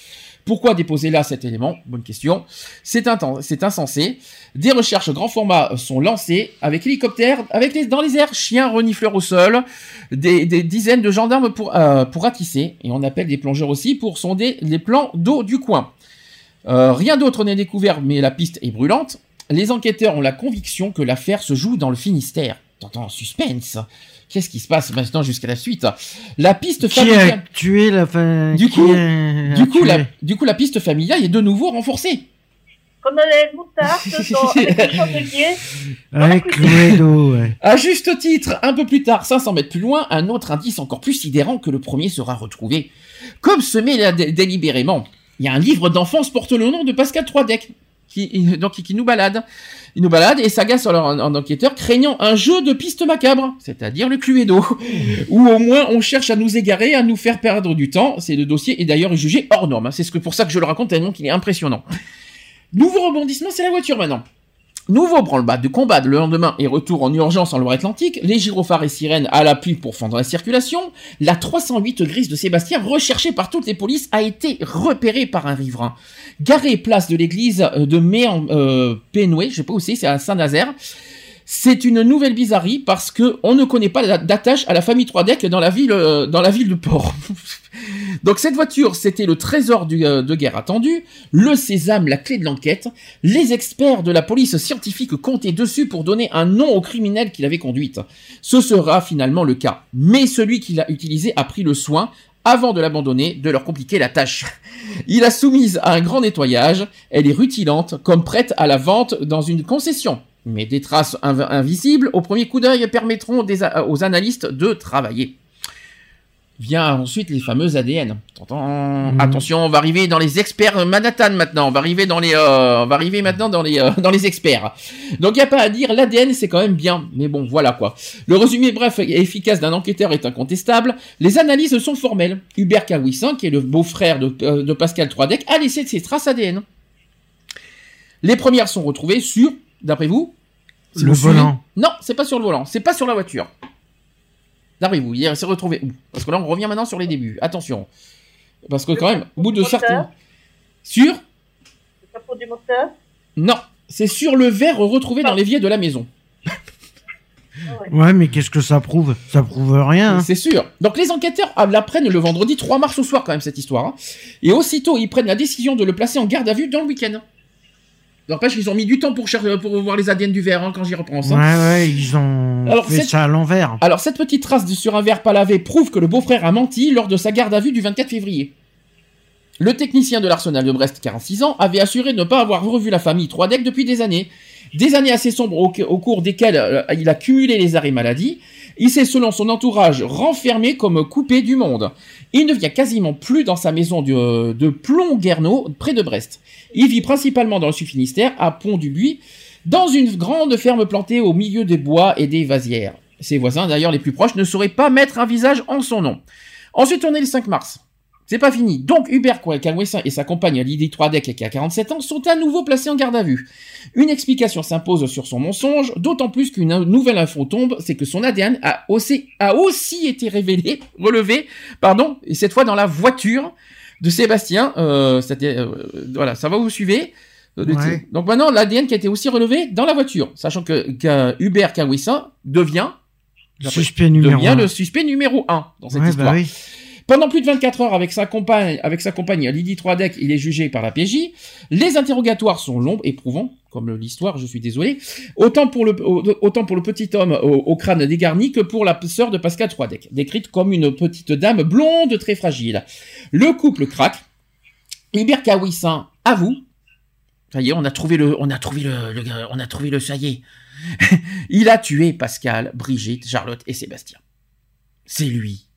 S2: Pourquoi déposer là cet élément? Bonne question. C'est insensé. Des recherches grand format sont lancées avec hélicoptères, avec dans les airs, chiens renifleurs au sol, des, des dizaines de gendarmes pour, euh, pour ratisser, et on appelle des plongeurs aussi pour sonder les plans d'eau du coin. Euh, rien d'autre n'est découvert, mais la piste est brûlante. Les enquêteurs ont la conviction que l'affaire se joue dans le Finistère. T'entends, suspense. Qu'est-ce qui se passe maintenant jusqu'à la suite? La piste
S5: Qui a
S2: familiale.
S5: tué la fin
S2: Du coup,
S5: a-
S2: du coup, la, du coup, la piste familiale est de nouveau renforcée.
S8: Comme dans les avec le
S5: ouais.
S2: À juste titre, un peu plus tard, 500 mètres plus loin, un autre indice encore plus sidérant que le premier sera retrouvé. Comme semé là dé- délibérément, il y a un livre d'enfance porte le nom de Pascal Troidec, qui, donc, qui nous balade. Il nous balade et s'agace en, en enquêteur, craignant un jeu de piste macabre, c'est-à-dire le Cluedo, où au moins on cherche à nous égarer, à nous faire perdre du temps. C'est le dossier est d'ailleurs jugé hors norme. C'est ce que pour ça que je le raconte tellement qu'il est impressionnant. Nouveau rebondissement, c'est la voiture maintenant. Nouveau branle-bas de combat le lendemain et retour en urgence en Loire-Atlantique, les gyrophares et sirènes à l'appui pour fendre la circulation, la 308 grise de Sébastien, recherchée par toutes les polices, a été repérée par un riverain. Garée place de l'église de Méan, euh, Pénoué, je sais pas où c'est, c'est à Saint-Nazaire. C'est une nouvelle bizarrerie parce que on ne connaît pas d'attache à la famille Troidec dans la ville, euh, dans la ville de Port. Donc cette voiture, c'était le trésor euh, de guerre attendu, le sésame, la clé de l'enquête. Les experts de la police scientifique comptaient dessus pour donner un nom au criminel qui l'avait conduite. Ce sera finalement le cas. Mais celui qui l'a utilisé a pris le soin, avant de l'abandonner, de leur compliquer la tâche. Il l'a soumise à un grand nettoyage, elle est rutilante, comme prête à la vente dans une concession. Mais des traces inv- invisibles, au premier coup d'œil, permettront des aux analystes de travailler. Vient ensuite les fameux ADN.
S5: Mhm.
S2: Attention, on va arriver dans les experts Manhattan maintenant. On va arriver dans les, euh, on va arriver maintenant dans les, euh, dans les experts. Donc y a pas à dire, l'ADN c'est quand même bien. Mais bon, voilà quoi. Le résumé bref et efficace d'un enquêteur est incontestable. Les analyses sont formelles. Hubert Kawissin, qui est le beau-frère de, euh, de Pascal Troidec, a laissé ses traces ADN. Les premières sont retrouvées sur, d'après vous, si
S5: Le
S2: vous suivez-
S5: volant.
S2: Non, c'est pas sur le volant, c'est pas sur la voiture. D'après vous, il s'est retrouvé où? Parce que là, on revient maintenant sur les débuts. Attention. Parce que quand même, au bout de certains... Sur
S8: Le capot du moteur?
S2: Non, c'est sur le verre retrouvé dans l'évier de la maison.
S5: Ouais, mais qu'est-ce que ça prouve? Ça prouve rien. hein.
S2: C'est sûr. Donc les enquêteurs ah, l'apprennent le vendredi 3 mars au soir quand même cette histoire. hein. Et aussitôt ils prennent la décision de le placer en garde à vue dans le week-end. N'empêche qu'ils ont mis du temps pour, chercher, pour voir les ADN du verre hein, quand j'y repense. hein.
S5: Ouais, ouais, ils ont
S2: Alors,
S5: fait
S2: c'est-
S5: ça à l'envers.
S2: Alors cette petite trace sur un verre pas lavé prouve que le beau-frère a menti lors de sa garde à vue du 24 février. Le technicien de l'arsenal de Brest, 46 ans, avait assuré ne pas avoir revu la famille Troidec depuis des années. Des années assez sombres au, au cours desquelles euh, il a cumulé les arrêts maladie. Il s'est, selon son entourage, renfermé comme coupé du monde. Il ne vient quasiment plus dans sa maison de, de Plomb-Guerneau, près de Brest. Il vit principalement dans le Sud-Finistère, à Pont-du-Buis, dans une grande ferme plantée au milieu des bois et des vasières. Ses voisins, d'ailleurs les plus proches, ne sauraient pas mettre un visage en son nom. Ensuite, on est le 5 mars. C'est pas fini. Donc, Hubert Kalwessin et sa compagne Lydie Troidec, qui a 47 ans, sont à nouveau placés en garde à vue. Une explication s'impose sur son mensonge, d'autant plus qu'une nouvelle info tombe, c'est que son ADN a aussi, a aussi été révélé, relevé, pardon, et cette fois dans la voiture de Sébastien. Euh, euh, voilà, ça va vous suivez Euh,
S5: Ouais.
S2: Donc maintenant, l'ADN qui a été aussi relevé dans la voiture, sachant que, que Hubert Kalwessin devient
S5: Suspect numéro
S2: devient le suspect numéro 1 dans cette
S5: Ouais,
S2: histoire.
S5: bah oui.
S2: Pendant plus de 24 heures avec sa compagne, avec sa compagne Lydie Troidec, il est jugé par la PJ. Les interrogatoires sont longs, éprouvants, comme l'histoire, je suis désolé. Autant pour le, petit homme au, au crâne dégarni que pour la sœur de Pascal Troidec, décrite comme une petite dame blonde très fragile. Le couple craque. Hubert Kawissin avoue. Ça y est, on a trouvé le, on a trouvé le, le- on a trouvé le, ça y est. il a tué Pascal, Brigitte, Charlotte et Sébastien. C'est lui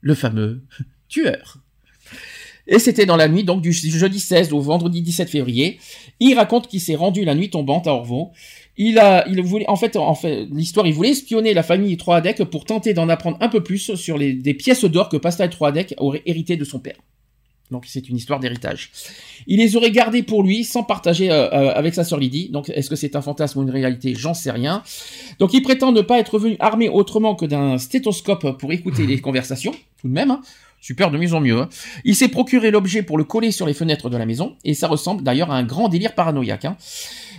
S2: le fameux tueur. Et c'était dans la nuit donc du jeudi 16 au vendredi 17 février. Il raconte qu'il s'est rendu la nuit tombante à Orvaux. Il a, il voulait, en fait, en fait, l'histoire, il voulait espionner la famille Troadec pour tenter d'en apprendre un peu plus sur les, des pièces d'or que Pascal Troadec aurait hérité de son père. Donc c'est une histoire d'héritage. Il les aurait gardées pour lui sans partager euh, euh, avec sa sœur Lydie. Donc est-ce que c'est un fantasme ou une réalité? J'en sais rien. Donc il prétend ne pas être venu armé autrement que d'un stéthoscope pour écouter les conversations, tout de même. hein. Super, de mieux en mieux. hein. Il s'est procuré l'objet pour le coller sur les fenêtres de la maison, et ça ressemble d'ailleurs à un grand délire paranoïaque. hein.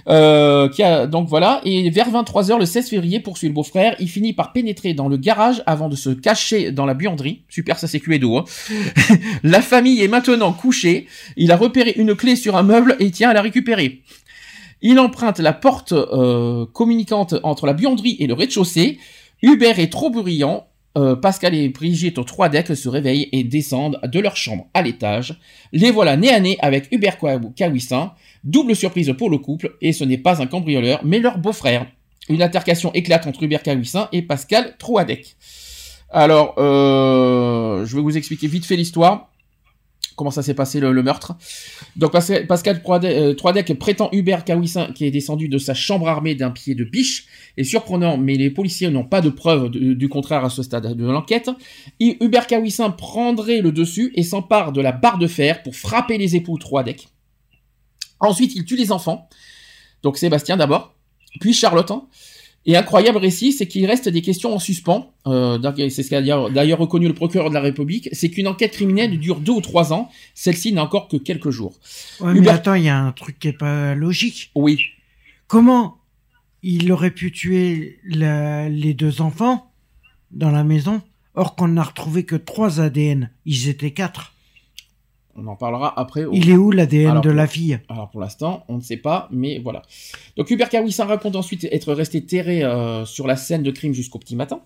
S2: Euh, donc voilà, et vers 23h le 16 février, poursuit le beau-frère, il finit par pénétrer dans le garage avant de se cacher dans la buanderie. Super, ça c'est Cluedo. Hein. la famille est maintenant couchée, il a repéré une clé sur un meuble et tient à la récupérer. Il emprunte la porte euh, communicante entre la buanderie et le rez-de-chaussée. Hubert est trop bruyant. Euh, Pascal et Brigitte aux trois se réveillent et descendent de leur chambre à l'étage. Les voilà nez à nez avec Hubert Kaw- Kawissin. Double surprise pour le couple, et ce n'est pas un cambrioleur, mais leur beau-frère. Une altercation éclate entre Hubert Kawissin et Pascal Trouadec. Alors, euh, je vais vous expliquer vite fait l'histoire. Comment ça s'est passé le, meurtre. Donc Pascal, Troidec, euh, prétend Hubert Kawissin qui est descendu de sa chambre armée d'un pied de biche. Et surprenant, mais les policiers n'ont pas de preuves du contraire à ce stade de l'enquête. Hubert Kawissin prendrait le dessus et s'empare de la barre de fer pour frapper les époux Troidec. Ensuite, il tue les enfants. Donc Sébastien d'abord, puis Charlotte. Et incroyable récit, c'est qu'il reste des questions en suspens. Euh, c'est ce qu'a d'ailleurs- reconnu le procureur de la République. C'est qu'une enquête criminelle dure deux ou trois ans. Celle-ci n'a encore que quelques jours.
S5: Ouais, mais attends, il y a un truc qui est pas logique.
S2: Oui.
S5: Comment il aurait pu tuer la- les deux enfants dans la maison, or qu'on n'a retrouvé que trois ADN Ils étaient quatre.
S2: On en parlera après. au-
S5: Il est où l'ADN de la fille?
S2: Alors pour l'instant, on ne sait pas, mais voilà. Donc Hubert Kawissin raconte ensuite être resté terré euh, sur la scène de crime jusqu'au petit matin.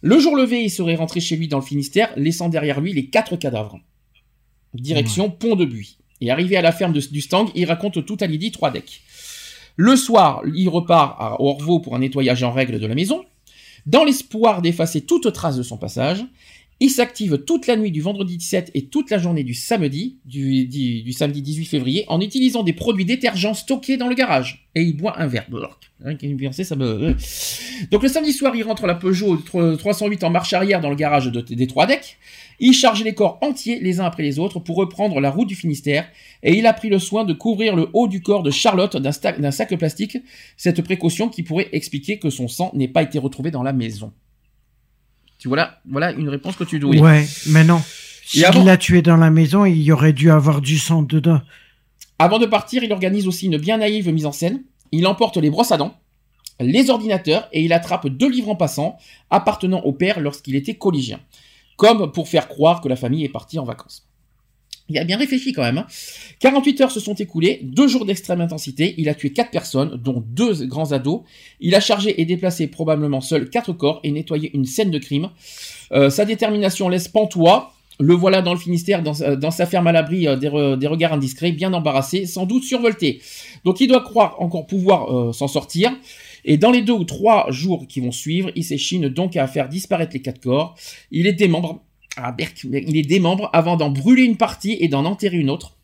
S2: Le jour levé, il serait rentré chez lui dans le Finistère, laissant derrière lui les quatre cadavres. Direction Pont de Buis. Et arrivé à la ferme de- du Stang, il raconte tout à Lydie trois decks. Le soir, il repart à Orvaux pour un nettoyage en règle de la maison. Dans l'espoir d'effacer toute trace de son passage, il s'active toute la nuit du vendredi 17 et toute la journée du samedi, du, samedi 18 février, en utilisant des produits détergents stockés dans le garage. Et il boit un verre. Euh. Donc le samedi soir, il rentre la Peugeot 308 en marche arrière dans le garage de- des trois decks. Il charge les corps entiers les uns après les autres pour reprendre la route du Finistère et il a pris le soin de couvrir le haut du corps de Charlotte d'un sac plastique, cette précaution qui pourrait expliquer que son sang n'ait pas été retrouvé dans la maison. Tu voilà, voilà une réponse que tu dois.
S5: Ouais, mais non. S'il
S2: avant-
S5: l'a tué dans la maison, il y aurait dû avoir du sang dedans.
S2: Avant de partir, il organise aussi une bien naïve mise en scène. Il emporte les brosses à dents, les ordinateurs et il attrape deux livres en passant appartenant au père lorsqu'il était collégien. Comme pour faire croire que la famille est partie en vacances. Il a bien réfléchi quand même. hein. 48 heures se sont écoulées, deux jours d'extrême intensité. Il a tué quatre personnes, dont deux grands ados. Il a chargé et déplacé probablement seul quatre corps et nettoyé une scène de crime. Euh, sa détermination laisse pantois. Le voilà dans le Finistère, dans, sa- dans sa ferme à l'abri euh, des, re- des regards indiscrets, bien embarrassé, sans doute survolté. Donc il doit croire encore pouvoir euh, s'en sortir. Et dans les deux ou trois jours qui vont suivre, il s'échine donc à faire disparaître les quatre corps. Il est démembre. Ah, Berk, il est démembre avant d'en brûler une partie et d'en enterrer une autre.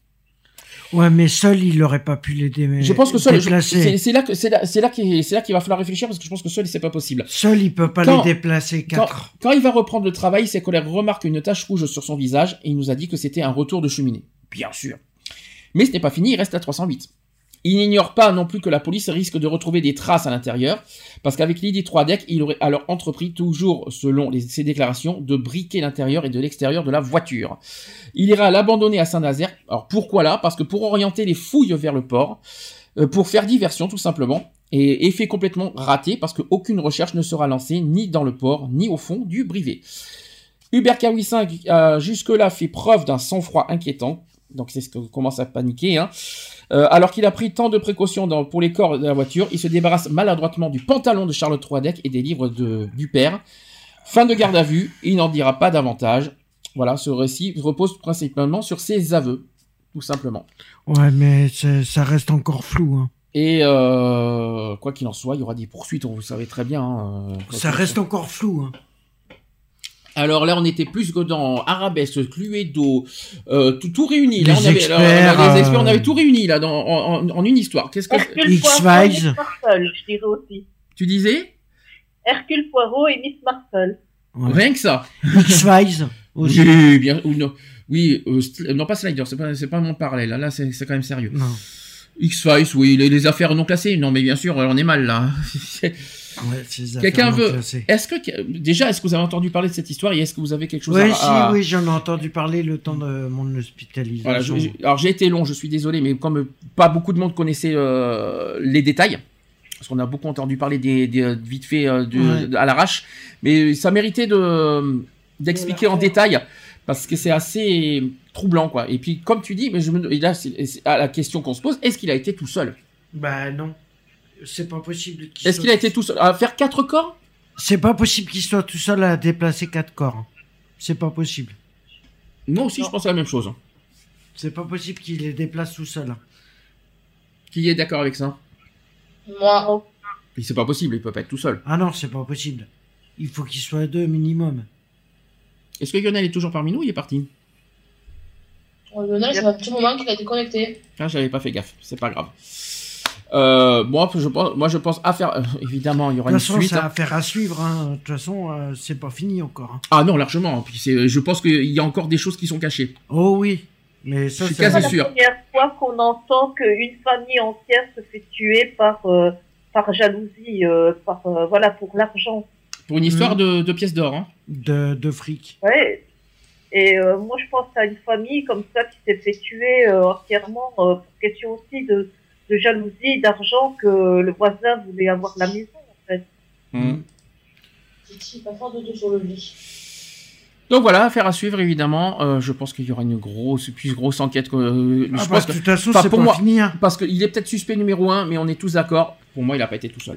S5: Ouais, mais seul, il aurait pas pu les dé-
S2: Je pense que seul, c'est là que c'est là, c'est là qu'il va falloir réfléchir parce que je pense que seul c'est pas possible.
S5: Seul, il peut pas
S2: Quand-
S5: les déplacer
S2: Quand, quand il va reprendre le travail, ses collègues remarquent une tache rouge sur son visage et il nous a dit que c'était un retour de cheminée. Bien sûr. Mais ce n'est pas fini, il reste à 308. Il n'ignore pas non plus que la police risque de retrouver des traces à l'intérieur, parce qu'avec Lydie Troidec, il aurait alors entrepris, toujours selon ses déclarations, de briquer l'intérieur et de l'extérieur de la voiture. Il ira l'abandonner à Saint-Nazaire. Alors pourquoi là? Parce que pour orienter les fouilles vers le port, euh, pour faire diversion tout simplement, et effet complètement raté, parce qu'aucune recherche ne sera lancée ni dans le port, ni au fond du Brivet. Hubert Kawissin a jusque-là fait preuve d'un sang-froid inquiétant, donc c'est ce qu'on commence à paniquer. Hein. Euh, alors qu'il a pris tant de précautions dans- pour les corps de la voiture, il se débarrasse maladroitement du pantalon de Charlotte Troidec et des livres de, du père. Fin de garde à vue, il n'en dira pas davantage. Voilà, ce récit repose principalement sur ses aveux, tout simplement.
S5: Ouais, mais ça reste encore flou. Hein.
S2: Et euh, quoi qu'il en soit, il y aura des poursuites, vous savez très bien. hein,
S5: Ça reste encore flou. Hein.
S2: Alors là, on était plus que dans Arabesque, Cluedo, euh, tout, tout réuni. Là,
S5: Les
S2: on avait, alors,
S5: experts,
S2: on avait les experts, on
S5: euh,
S2: avait tout réuni là, dans, en, une histoire. Qu'est-ce que
S8: Hercule. Poirot et Miss Marple, je dirais aussi.
S2: tu disais?
S8: Hercule Poirot et Miss Marple.
S5: Ouais.
S2: Rien que ça.
S5: X-Files.
S2: Oui, bien, ou non, oui, euh, non pas Slider, c'est pas, c'est pas mon parallèle. Là, là c'est, c'est quand même sérieux.
S5: Non.
S2: X-Files, oui, les, les affaires non classées. Non, mais bien sûr, on est mal là.
S5: Ouais,
S2: Quelqu'un veut. Est-ce que déjà, est-ce que vous avez entendu parler de cette histoire et est-ce que vous avez quelque chose
S5: Oui,
S2: à,
S5: si,
S2: à-
S5: oui, j'en ai entendu parler le temps de mon hospitalisation.
S2: Voilà, je- je- alors j'ai été long, je suis désolé, mais comme euh, pas beaucoup de monde connaissait euh, les détails, parce qu'on a beaucoup entendu parler des, des vite fait euh, de-
S5: Ouais.
S2: de- à l'arrache, mais ça méritait de d'expliquer en détail parce que c'est assez troublant quoi. Et puis comme tu dis, mais je me, et là c'est la question qu'on se pose, est-ce qu'il a été tout seul?
S5: Bah non. C'est pas possible. qu'il
S2: Est-ce
S5: soit-
S2: qu'il a été tout seul à faire quatre corps?
S5: C'est pas possible qu'il soit tout seul à déplacer quatre corps. hein. C'est pas possible.
S2: Moi aussi, je pense à la même chose.
S5: C'est pas possible qu'il les déplace tout seul. hein.
S2: Qui est d'accord avec ça?
S3: Moi,
S2: C'est pas possible, il peut pas être tout seul.
S5: Ah non, c'est pas possible. Il faut qu'il soit deux minimum.
S2: Est-ce que Lionel est toujours parmi nous ou il est parti?
S3: Lionel, ça fait un petit moment qu'il a été connecté.
S2: Ah, j'avais pas fait gaffe, c'est pas grave. Euh, moi, je pense, moi, je pense à faire. euh, évidemment, il y
S5: De
S2: aura
S5: toute
S2: une
S5: façon,
S2: suite.
S5: c'est
S2: hein.
S5: affaire à suivre. hein. De toute façon, euh, c'est pas fini encore. hein.
S2: Ah non, largement. Puis c'est, je pense qu'il y a encore des choses qui sont cachées.
S5: Oh oui. Mais ça, c'est-
S2: quasi
S8: C'est
S2: sûr.
S8: la première fois qu'on entend qu'une famille entière se fait tuer par, euh, par jalousie, euh, par, euh, voilà, pour l'argent.
S2: Pour une histoire
S5: Mhm.
S2: de, de pièces d'or. Hein.
S5: de, de fric.
S8: Ouais. Et euh, moi, je pense à une famille comme ça qui s'est fait tuer euh, entièrement euh, pour question aussi de, de jalousie, d'argent que le voisin voulait avoir la maison, en fait.
S3: Lit.
S2: Donc voilà, affaire à suivre évidemment. Euh, je pense qu'il y aura une grosse, plus grosse enquête. que- euh,
S5: Ah
S2: je
S5: bah,
S2: pense
S5: de
S2: que,
S5: toute façon, c'est
S2: pour
S5: pas
S2: moi-
S5: fini. hein.
S2: parce qu'il est peut-être suspect numéro un, mais on est tous d'accord. Pour moi, il a pas été tout seul.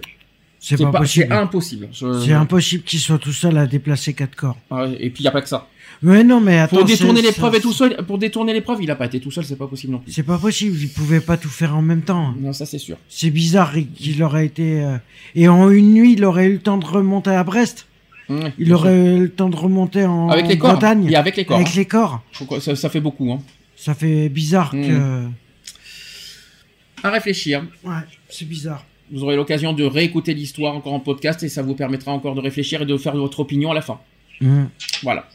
S5: C'est pas,
S2: pas-
S5: possible.
S2: C'est impossible. Je-
S5: C'est impossible qu'il soit tout seul à déplacer quatre corps.
S2: Ah, Et puis il y a pas que ça.
S5: Mais non, mais attends.
S2: Pour détourner l'épreuve et tout seul, pour détourner l'épreuve, il a pas été tout seul, c'est pas possible non plus.
S5: C'est pas possible. Il pouvait pas tout faire en même temps.
S2: Non, ça c'est sûr.
S5: C'est bizarre qu'il aurait été. euh, Et en une nuit, il aurait eu le temps de remonter à Brest. Il aurait eu le temps de remonter en
S2: avec les corps.
S5: Bretagne.
S2: Et avec les corps.
S5: Avec
S2: hein.
S5: les corps.
S2: Faut que- Ça, ça fait beaucoup. Hein.
S5: Ça fait bizarre
S2: Mm.
S5: que.
S2: À réfléchir.
S5: Ouais, c'est bizarre.
S2: Vous aurez l'occasion de réécouter l'histoire encore en podcast et ça vous permettra encore de réfléchir et de faire votre opinion à la fin.
S5: Mm.
S2: Voilà.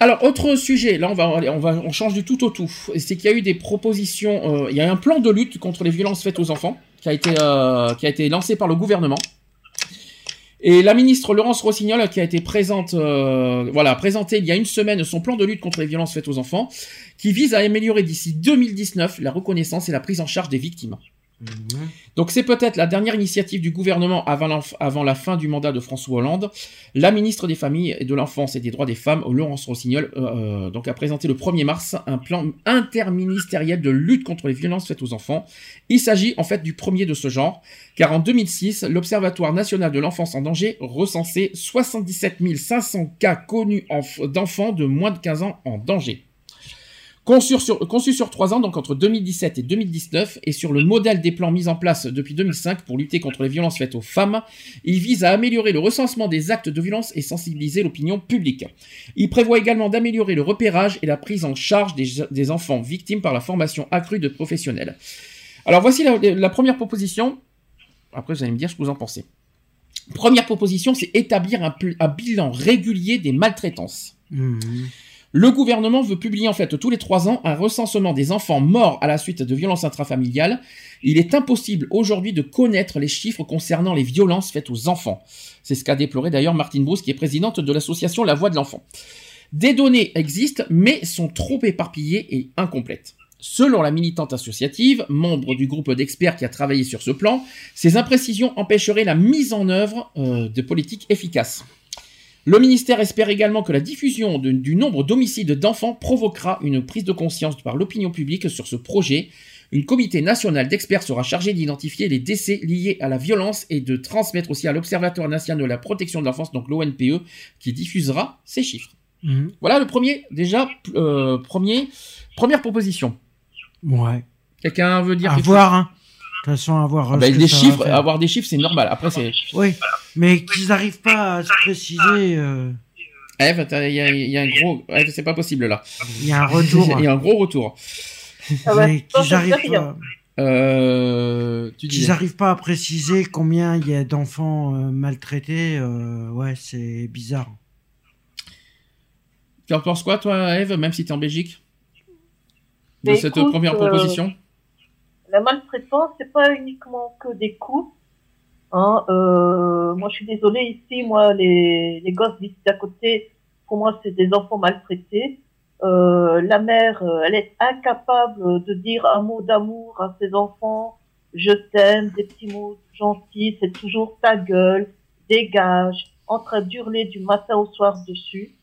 S2: Alors, autre sujet, là on va, on va, on change du tout au tout. C'est qu'il y a eu des propositions, euh, il y a un plan de lutte contre les violences faites aux enfants qui a été, euh, qui a été lancé par le gouvernement. Et la ministre Laurence Rossignol, qui a été présente, euh, voilà, présentée il y a une semaine son plan de lutte contre les violences faites aux enfants, qui vise à améliorer d'ici 2019 la reconnaissance et la prise en charge des victimes. Donc c'est peut-être la dernière initiative du gouvernement avant, la fin du mandat de François Hollande. La ministre des Familles, et de l'Enfance et des Droits des Femmes, Laurence Rossignol, euh, euh, donc a présenté le 1er mars un plan interministériel de lutte contre les violences faites aux enfants. Il s'agit en fait du premier de ce genre, car en 2006, l'Observatoire national de l'enfance en danger recensait 77 500 cas connus enf- d'enfants de moins de 15 ans en danger. Conçu sur, trois ans, donc entre 2017 et 2019, et sur le modèle des plans mis en place depuis 2005 pour lutter contre les violences faites aux femmes, il vise à améliorer le recensement des actes de violence et sensibiliser l'opinion publique. Il prévoit également d'améliorer le repérage et la prise en charge des, enfants victimes par la formation accrue de professionnels. Alors voici la, première proposition. Après, vous allez me dire ce que vous en pensez. Première proposition, c'est établir un, bilan régulier des maltraitances.
S5: Mhm.
S2: Le gouvernement veut publier en fait tous les trois ans un recensement des enfants morts à la suite de violences intrafamiliales. Il est impossible aujourd'hui de connaître les chiffres concernant les violences faites aux enfants. C'est ce qu'a déploré d'ailleurs Martine Brousse, qui est présidente de l'association La Voix de l'Enfant. Des données existent, mais sont trop éparpillées et incomplètes. Selon la militante associative, membre du groupe d'experts qui a travaillé sur ce plan, ces imprécisions empêcheraient la mise en œuvre euh, de politiques efficaces. Le ministère espère également que la diffusion de- du nombre d'homicides d'enfants provoquera une prise de conscience par l'opinion publique sur ce projet. Une comité national d'experts sera chargé d'identifier les décès liés à la violence et de transmettre aussi à l'Observatoire national de la protection de l'enfance, donc l'ONPE, qui diffusera ces chiffres.
S5: Mhm.
S2: Voilà le premier, déjà, euh, premier, première proposition.
S5: Ouais.
S2: Quelqu'un veut dire
S5: À
S2: quelque
S5: voir, hein. De toute façon, à voir.
S2: chose
S5: euh,
S2: Ah bah, Des chiffres, avoir des chiffres, c'est normal. Après, c'est.
S5: Oui, mais qu'ils n'arrivent pas à se préciser. euh,
S2: Eve, il y, a- il y a un gros. Eve, c'est pas possible là.
S5: Il y a un retour.
S2: il y a un gros retour.
S8: Ah ouais,
S5: mais
S8: ça,
S5: qu'ils
S8: ça
S5: arrivent
S8: fait rien.
S5: pas,
S2: Euh,
S5: qu'ils pas à préciser combien il y a d'enfants euh, maltraités. euh, ouais, c'est bizarre.
S2: Tu en penses quoi, toi, Eve, même si tu es en Belgique De
S8: Mais
S2: cette
S8: écoute,
S2: première
S8: euh,
S2: proposition?
S8: La maltraitance, c'est pas uniquement que des coups. Hein, euh, moi, je suis désolée ici, moi, les, les gosses d'ici d'à côté, pour moi, c'est des enfants maltraités. Euh, la mère, euh, elle est incapable de dire un mot d'amour à ses enfants. Je t'aime, des petits mots gentils. C'est toujours ta gueule, dégage, en train d'hurler du matin au soir dessus.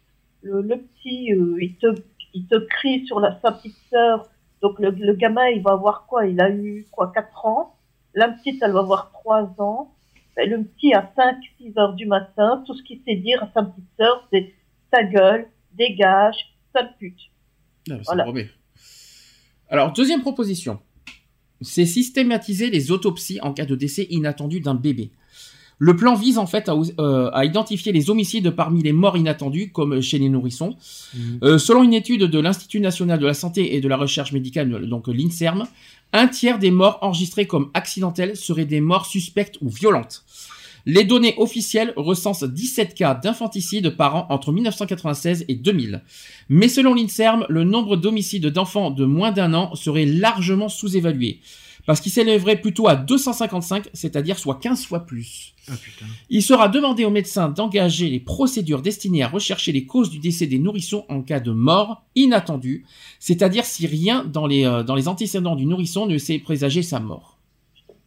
S8: Le, le petit, euh, il te, il te crie sur la, sa petite sœur donc le, le gamin, il va avoir quoi? Il a eu quoi quatre ans? La petite, elle va avoir 3 ans. Ben, le petit, à 5-6 heures du matin, tout ce qu'il sait dire à sa petite sœur, c'est ta gueule, dégage, sale pute.
S2: Ah,
S8: Voilà.
S2: Alors, deuxième proposition. C'est systématiser les autopsies en cas de décès inattendu d'un bébé. Le plan vise en fait à, euh, à identifier les homicides parmi les morts inattendus, comme chez les nourrissons. Euh, selon une étude de l'Institut national de la santé et de la recherche médicale, donc l'INSERM, un tiers des morts enregistrées comme accidentelles seraient des morts suspectes ou violentes. Les données officielles recensent 17 cas d'infanticide par an entre 1996 et 2000. Mais selon l'INSERM, le nombre d'homicides d'enfants de moins d'un an serait largement sous-évalué. Parce qu'il s'élèverait plutôt à 255, c'est-à-dire soit 15 fois plus.
S5: Ah putain.
S2: Il sera demandé aux médecins d'engager les procédures destinées à rechercher les causes du décès des nourrissons en cas de mort inattendue, c'est-à-dire si rien dans les, euh, dans les antécédents du nourrisson ne sait présager sa mort.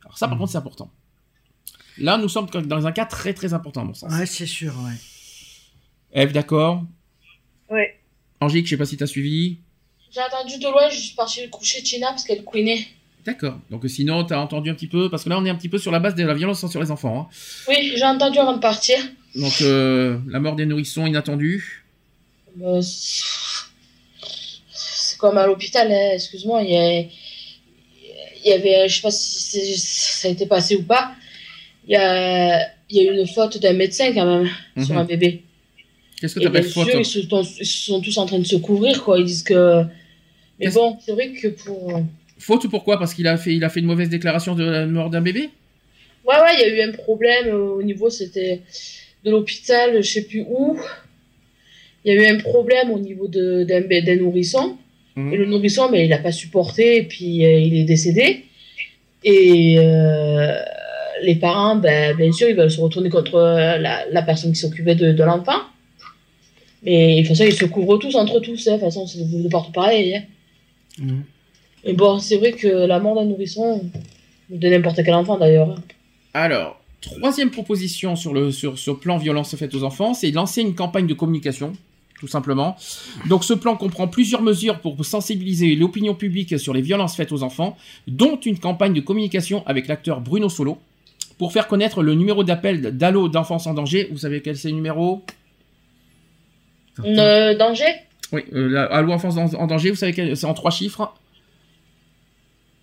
S2: Alors ça, par
S5: Mhm.
S2: contre, c'est important. Là, nous sommes dans un cas très très important, à mon sens.
S5: Ouais, c'est sûr, ouais.
S2: Eve, d'accord?
S8: Ouais.
S2: Angélique, je sais pas si t'as suivi.
S3: J'ai entendu de loin, je suis partie coucher Tina parce qu'elle couinait.
S2: D'accord. Donc sinon, t'as entendu un petit peu, parce que là, on est un petit peu sur la base de la violence sur les enfants. hein.
S3: Oui, j'ai entendu avant de partir.
S2: Donc euh, la mort des nourrissons inattendue.
S3: Euh, c'est comme à l'hôpital, hein, excuse-moi, il y, avait, je sais pas si ça a été passé ou pas, il y a, y a eu une faute d'un médecin quand même sur
S2: Mhm.
S3: un bébé.
S2: Qu'est-ce que
S3: Et bien
S2: t'appelles faute
S3: sûr, ils se, sont, ils sont tous en train de se couvrir, quoi. Ils disent que. Mais bon, c'est vrai que pour.
S2: Faute ou pourquoi? Parce qu'il a fait, il a fait une mauvaise déclaration de la mort d'un bébé?
S3: Ouais, ouais, il y a eu un problème euh, au niveau, c'était de l'hôpital, je sais plus où. Il y a eu un problème au niveau de- d'un nourrisson.
S2: Mhm.
S3: Et le nourrisson, mais il n'a pas supporté, et puis euh, il est décédé. Et euh, les parents, ben, bien sûr, ils veulent se retourner contre la, la personne qui s'occupait de, de l'enfant. Mais de toute façon, ils se couvrent tous entre tous. hein. De toute façon, c'est de, de partout pareil. hein.
S5: Mhm.
S3: Mais bon, c'est vrai que la mort d'un nourrisson, de n'importe quel enfant d'ailleurs.
S2: Alors, troisième proposition sur le sur, sur plan violence faite aux enfants, c'est de lancer une campagne de communication, tout simplement. Donc ce plan comprend plusieurs mesures pour sensibiliser l'opinion publique sur les violences faites aux enfants, dont une campagne de communication avec l'acteur Bruno Solo, pour faire connaître le numéro d'appel d'Allo d'enfance en danger. Vous savez quel c'est le numéro?
S3: Euh, danger?
S2: Oui, euh, Allo enfance en, en danger, vous savez quel c'est en trois chiffres?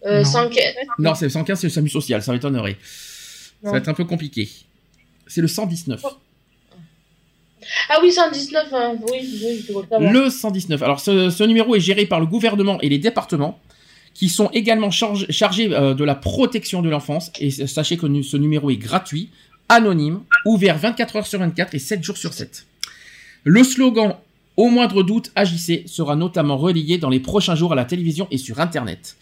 S3: Euh,
S5: Non.
S3: 115.
S2: Non, c'est 115, c'est le SAMU social, ça m'étonnerait. Ça va être un peu compliqué. C'est le 119.
S3: Ah oui, 119, hein. oui, oui, je le savoir.
S2: Le 119. Alors, ce, ce numéro est géré par le gouvernement et les départements, qui sont également chargés euh, de la protection de l'enfance. Et sachez que ce numéro est gratuit, anonyme, ouvert 24 heures sur 24 et 7 jours sur 7. Le slogan Au moindre doute, agissez sera notamment relayé dans les prochains jours à la télévision et sur Internet.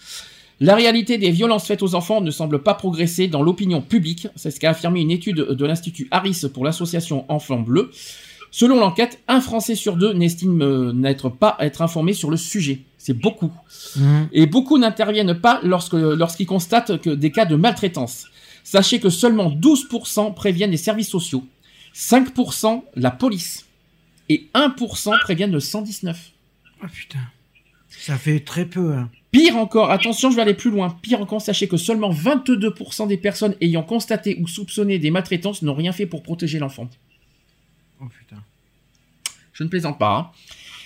S2: La réalité des violences faites aux enfants ne semble pas progresser dans l'opinion publique, c'est ce qu'a affirmé une étude de l'Institut Harris pour l'association Enfants Bleus. Selon l'enquête, un Français sur deux n'estime euh, n'être pas être informé sur le sujet. C'est beaucoup.
S5: Mhm.
S2: Et beaucoup n'interviennent pas lorsque lorsqu'ils constatent que des cas de maltraitance. Sachez que seulement 12% préviennent les services sociaux, 5% la police et 1% préviennent le 119.
S5: Ah putain. Ça fait très peu, hein.
S2: Pire encore, attention, je vais aller plus loin. Pire encore, sachez que seulement 22% des personnes ayant constaté ou soupçonné des maltraitances n'ont rien fait pour protéger l'enfant.
S5: Oh putain.
S2: Je ne plaisante pas. hein.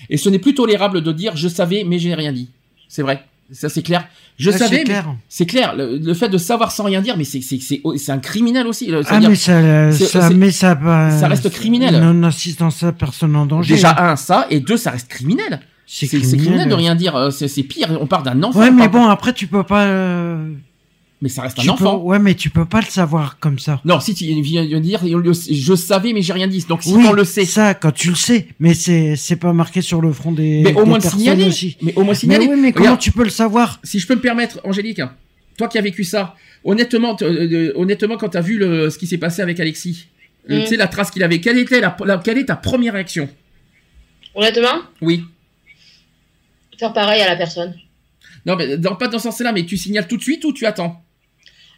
S2: Et ce n'est plus tolérable de dire je savais mais j'ai rien dit. C'est vrai. Ça c'est clair. Je
S5: Ah,
S2: savais
S5: c'est clair.
S2: c'est clair. Le, le fait de savoir sans rien dire, mais c'est un criminel aussi.
S5: Ah,
S2: c'est-à-dire-
S5: mais ça,
S2: c'est-
S5: ça, mais ça, bah,
S2: ça reste criminel.
S5: Non-assistance à personne en danger.
S2: déjà un ça et deux ça reste criminel.
S5: C'est
S2: criminel de rien dire. euh, C'est pire. On parle d'un enfant.
S5: Ouais, mais bon, après, tu peux pas. euh,
S2: Mais ça reste
S5: tu
S2: un enfant.
S5: peux- Ouais, mais tu peux pas le savoir comme ça.
S2: Non, si tu viens de dire je savais mais j'ai rien dit. Donc si
S5: oui,
S2: on le sait,
S5: Ça, quand tu le sais, mais c'est c'est pas marqué sur le front des.
S2: mais au
S5: des
S2: moins signaler.
S5: aussi.
S2: Mais au moins
S5: Mais
S2: signaler.
S5: oui, mais comment
S2: Regarde,
S5: tu peux le savoir?
S2: Si je peux me permettre, Angélique, toi qui as vécu ça, honnêtement, euh, honnêtement, quand t'as vu le, ce qui s'est passé avec Alexis,
S3: Mm.
S2: tu sais la trace qu'il avait, quelle était la, la- quelle est ta première réaction?
S3: Honnêtement,
S2: Oui.
S3: Faire pareil à la personne.
S2: Non, mais pas dans ce sens-là, mais tu signales tout de suite ou tu attends?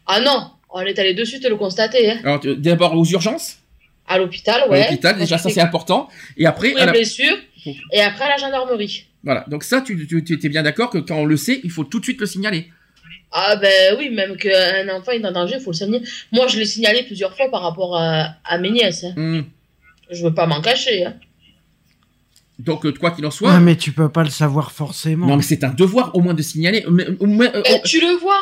S3: Ah non, on est allé de suite le constater. Hein.
S2: Alors d'abord aux urgences,
S3: À l'hôpital,
S2: à
S3: ouais.
S2: l'hôpital, déjà ça c'est important, et après,
S3: Pour
S2: à
S3: les
S2: la-
S3: blessures. Et après à la gendarmerie.
S2: voilà. Donc ça, tu, tu, tu es bien d'accord que quand on le sait, il faut tout de suite le signaler.
S3: Ah ben oui, même qu'un enfant est en danger, il faut le signaler. Moi, je l'ai signalé plusieurs fois par rapport à, à mes nièces. hein.
S2: Hmm.
S3: Je veux pas m'en cacher. hein.
S2: Donc, euh, quoi qu'il en soit.
S5: Ouais, mais tu peux pas le savoir forcément.
S2: Non, mais c'est un devoir au moins de signaler. Mais- au moins, euh,
S3: Ben, tu le vois.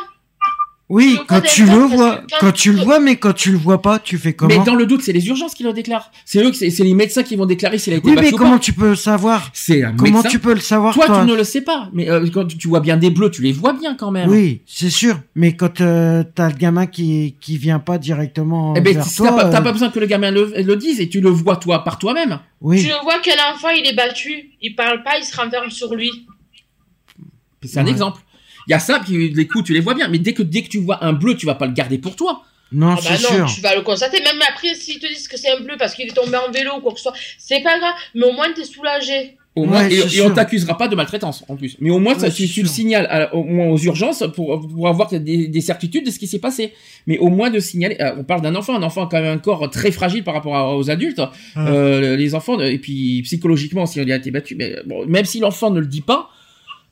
S5: Oui, quand tu le vois,
S3: que quand-
S5: tu le vois, mais quand tu le vois pas, tu fais comment
S2: mais dans le doute, c'est les urgences qui le déclarent. C'est eux, que c'est les médecins qui vont déclarer s'il a été
S5: Oui,
S2: battu
S5: mais
S2: ou
S5: comment
S2: pas.
S5: tu peux le savoir
S2: C'est un
S5: Comment
S2: médecin.
S5: tu peux le savoir
S2: Toi,
S5: toi
S2: tu ne le sais pas. Mais euh, quand tu vois bien des bleus, tu les vois bien quand même.
S5: Oui, c'est sûr. Mais quand euh, t'as le gamin qui qui vient pas directement
S2: Eh ben,
S5: vers
S2: t'as
S5: toi,
S2: pas, t'as
S5: euh,
S2: pas besoin que le gamin le, le dise et tu le vois toi par toi-même.
S5: oui.
S3: Tu le vois qu'un enfant, il est battu. Il parle pas, il se renferme sur lui.
S2: C'est un
S5: Ouais.
S2: exemple. Il y a ça, puis les coups, tu les vois bien. Mais dès que, dès que tu vois un bleu, tu vas pas le garder pour toi.
S5: Non,
S3: Ah bah
S5: c'est
S3: non,
S5: sûr.
S3: tu vas le constater. Même après, s'ils te disent que c'est un bleu parce qu'il est tombé en vélo ou quoi que ce soit, c'est pas grave. Mais au moins, t'es soulagé.
S2: Au moins,
S5: Ouais,
S2: et, et on t'accusera pas de maltraitance en plus. Mais au moins, ça, tu, le signales à- au moins aux urgences pour, pour avoir des, des certitudes de ce qui s'est passé. Mais au moins de signaler. euh, on parle d'un enfant, un enfant a quand même un corps très fragile par rapport à- aux adultes. Euh, les enfants, et puis psychologiquement, si il a été battu, mais bon, même si l'enfant ne le dit pas.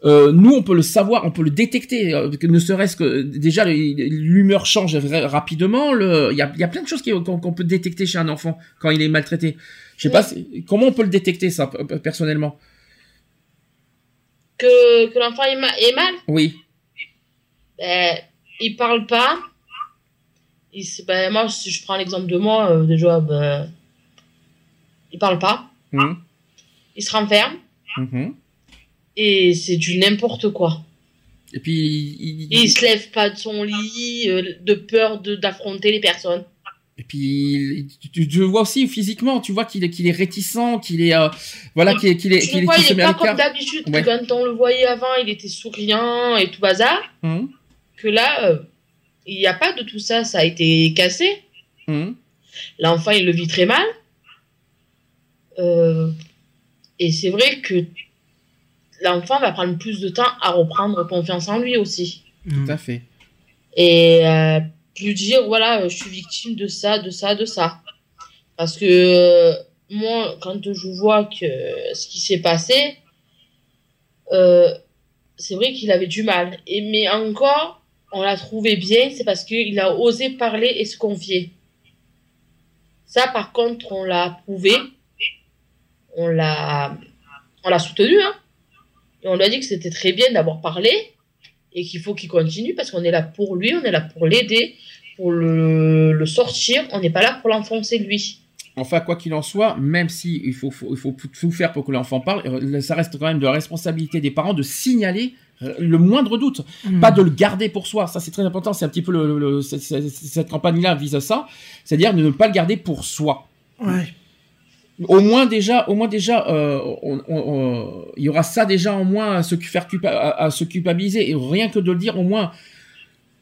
S2: Euh, nous, on peut le savoir, on peut le détecter, euh, ne serait-ce que déjà l'humeur change rapidement. le- Il y a, il y a plein de choses qu'on peut détecter chez un enfant quand il est maltraité. Je sais pas, comment on peut le détecter ça personnellement?
S3: Que, que l'enfant est, ma- est mal,
S2: Oui.
S3: ben, il parle pas. Il, ben, moi, si je prends l'exemple de moi, euh, déjà, ben, il parle pas.
S2: Mhm.
S3: Il se renferme.
S2: Mhm.
S3: Et c'est du n'importe quoi.
S2: Et puis, il,
S3: Et il se lève pas de son lit, euh, de peur de- d'affronter les personnes.
S2: et puis tu, tu vois aussi physiquement, tu vois qu'il est, qu'il est réticent, qu'il est, euh, voilà, qu'il est, qu'il est, qu'il qu'il
S3: il est pas comme d'habitude,
S2: Ouais.
S3: quand on le voyait avant, il était souriant et tout bazar.
S2: Mhm.
S3: Que là, euh, il n'y a pas de tout ça, ça a été cassé.
S2: Mhm.
S3: L'enfant, il le vit très mal. Euh, et c'est vrai que l'enfant va prendre plus de temps à reprendre confiance en lui aussi.
S2: Tout à fait.
S3: Et euh, lui dire, voilà, euh, je suis victime de ça, de ça, de ça. Parce que euh, moi, quand je vois que ce qui s'est passé, euh, c'est vrai qu'il avait du mal. Et, mais encore, on l'a trouvé bien, c'est parce qu'il a osé parler et se confier. Ça, par contre, on l'a approuvé. On l'a, on l'a soutenu, hein. Et on lui a dit que c'était très bien d'avoir parlé et qu'il faut qu'il continue parce qu'on est là pour lui, on est là pour l'aider, pour le, le sortir. On n'est pas là pour l'enfoncer lui.
S2: Enfin, quoi qu'il en soit, même si il faut, faut- il faut tout faire pour que l'enfant parle, euh, ça reste quand même de la responsabilité des parents de signaler euh, le moindre doute,
S5: Mhm.
S2: pas de le garder pour soi. Ça, c'est très important. C'est un petit peu le, le- cette campagne-là vise à ça, c'est-à-dire de ne pas le garder pour soi.
S5: Ouais.
S2: Au moins déjà, au moins déjà, euh, il y aura ça déjà en moins à se faire culpabiliser et rien que de le dire au moins.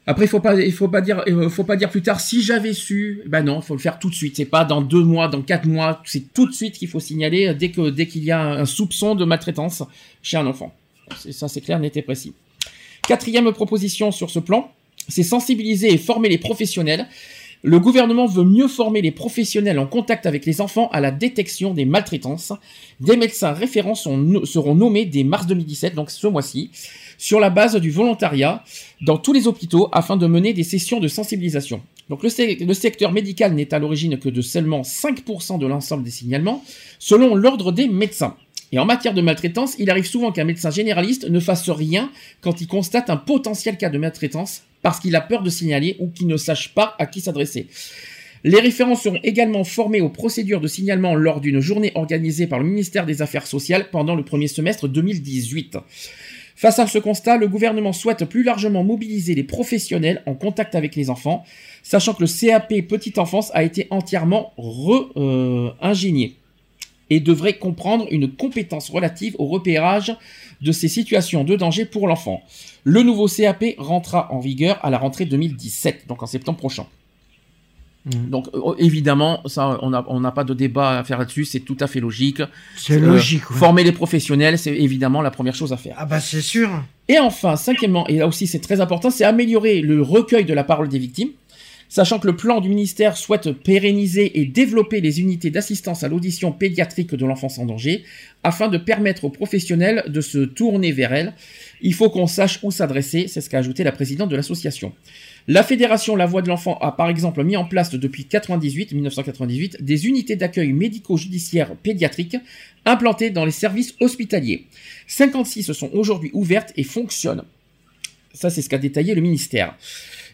S2: Après, il faut pas, il faut pas dire, il faut pas dire plus tard si j'avais su. Ben non, il faut le faire tout de suite. C'est pas dans deux mois, dans quatre mois. C'est tout de suite qu'il faut signaler euh, dès que dès qu'il y a un soupçon de maltraitance chez un enfant. Ça, c'est clair, net et précis. Quatrième proposition sur ce plan, c'est sensibiliser et former les professionnels. Le gouvernement veut mieux former les professionnels en contact avec les enfants à la détection des maltraitances. Des médecins référents seront nommés dès mars 2017, donc ce mois-ci, sur la base du volontariat dans tous les hôpitaux afin de mener des sessions de sensibilisation. Donc le secteur médical n'est à l'origine que de seulement 5% de l'ensemble des signalements, selon l'ordre des médecins. Et en matière de maltraitance, il arrive souvent qu'un médecin généraliste ne fasse rien quand il constate un potentiel cas de maltraitance parce qu'il a peur de signaler ou qu'il ne sache pas à qui s'adresser. Les référents seront également formés aux procédures de signalement lors d'une journée organisée par le ministère des Affaires sociales pendant le premier semestre 2018. Face à ce constat, le gouvernement souhaite plus largement mobiliser les professionnels en contact avec les enfants, sachant que le CAP Petite Enfance a été entièrement re-ingénié et devrait comprendre une compétence relative au repérage de ces situations de danger pour l'enfant. Le nouveau CAP rentrera en vigueur à la rentrée 2017, donc en septembre prochain.
S5: Mhm.
S2: Donc euh, évidemment, ça, on n'a on pas de débat à faire là-dessus, c'est tout à fait logique.
S5: C'est
S2: Euh,
S5: logique. ouais.
S2: Former les professionnels, c'est évidemment la première chose à faire.
S5: Ah bah c'est sûr.
S2: Et enfin, cinquièmement, et là aussi c'est très important, c'est améliorer le recueil de la parole des victimes, sachant que le plan du ministère souhaite pérenniser et développer les unités d'assistance à l'audition pédiatrique de l'enfance en danger, afin de permettre aux professionnels de se tourner vers elles Il faut qu'on sache où s'adresser, c'est ce qu'a ajouté la présidente de l'association. La fédération La Voix de l'Enfant a par exemple mis en place depuis 98, 1998 des unités d'accueil médico-judiciaire pédiatriques implantées dans les services hospitaliers. 56 sont aujourd'hui ouvertes et fonctionnent. Ça, c'est ce qu'a détaillé le ministère,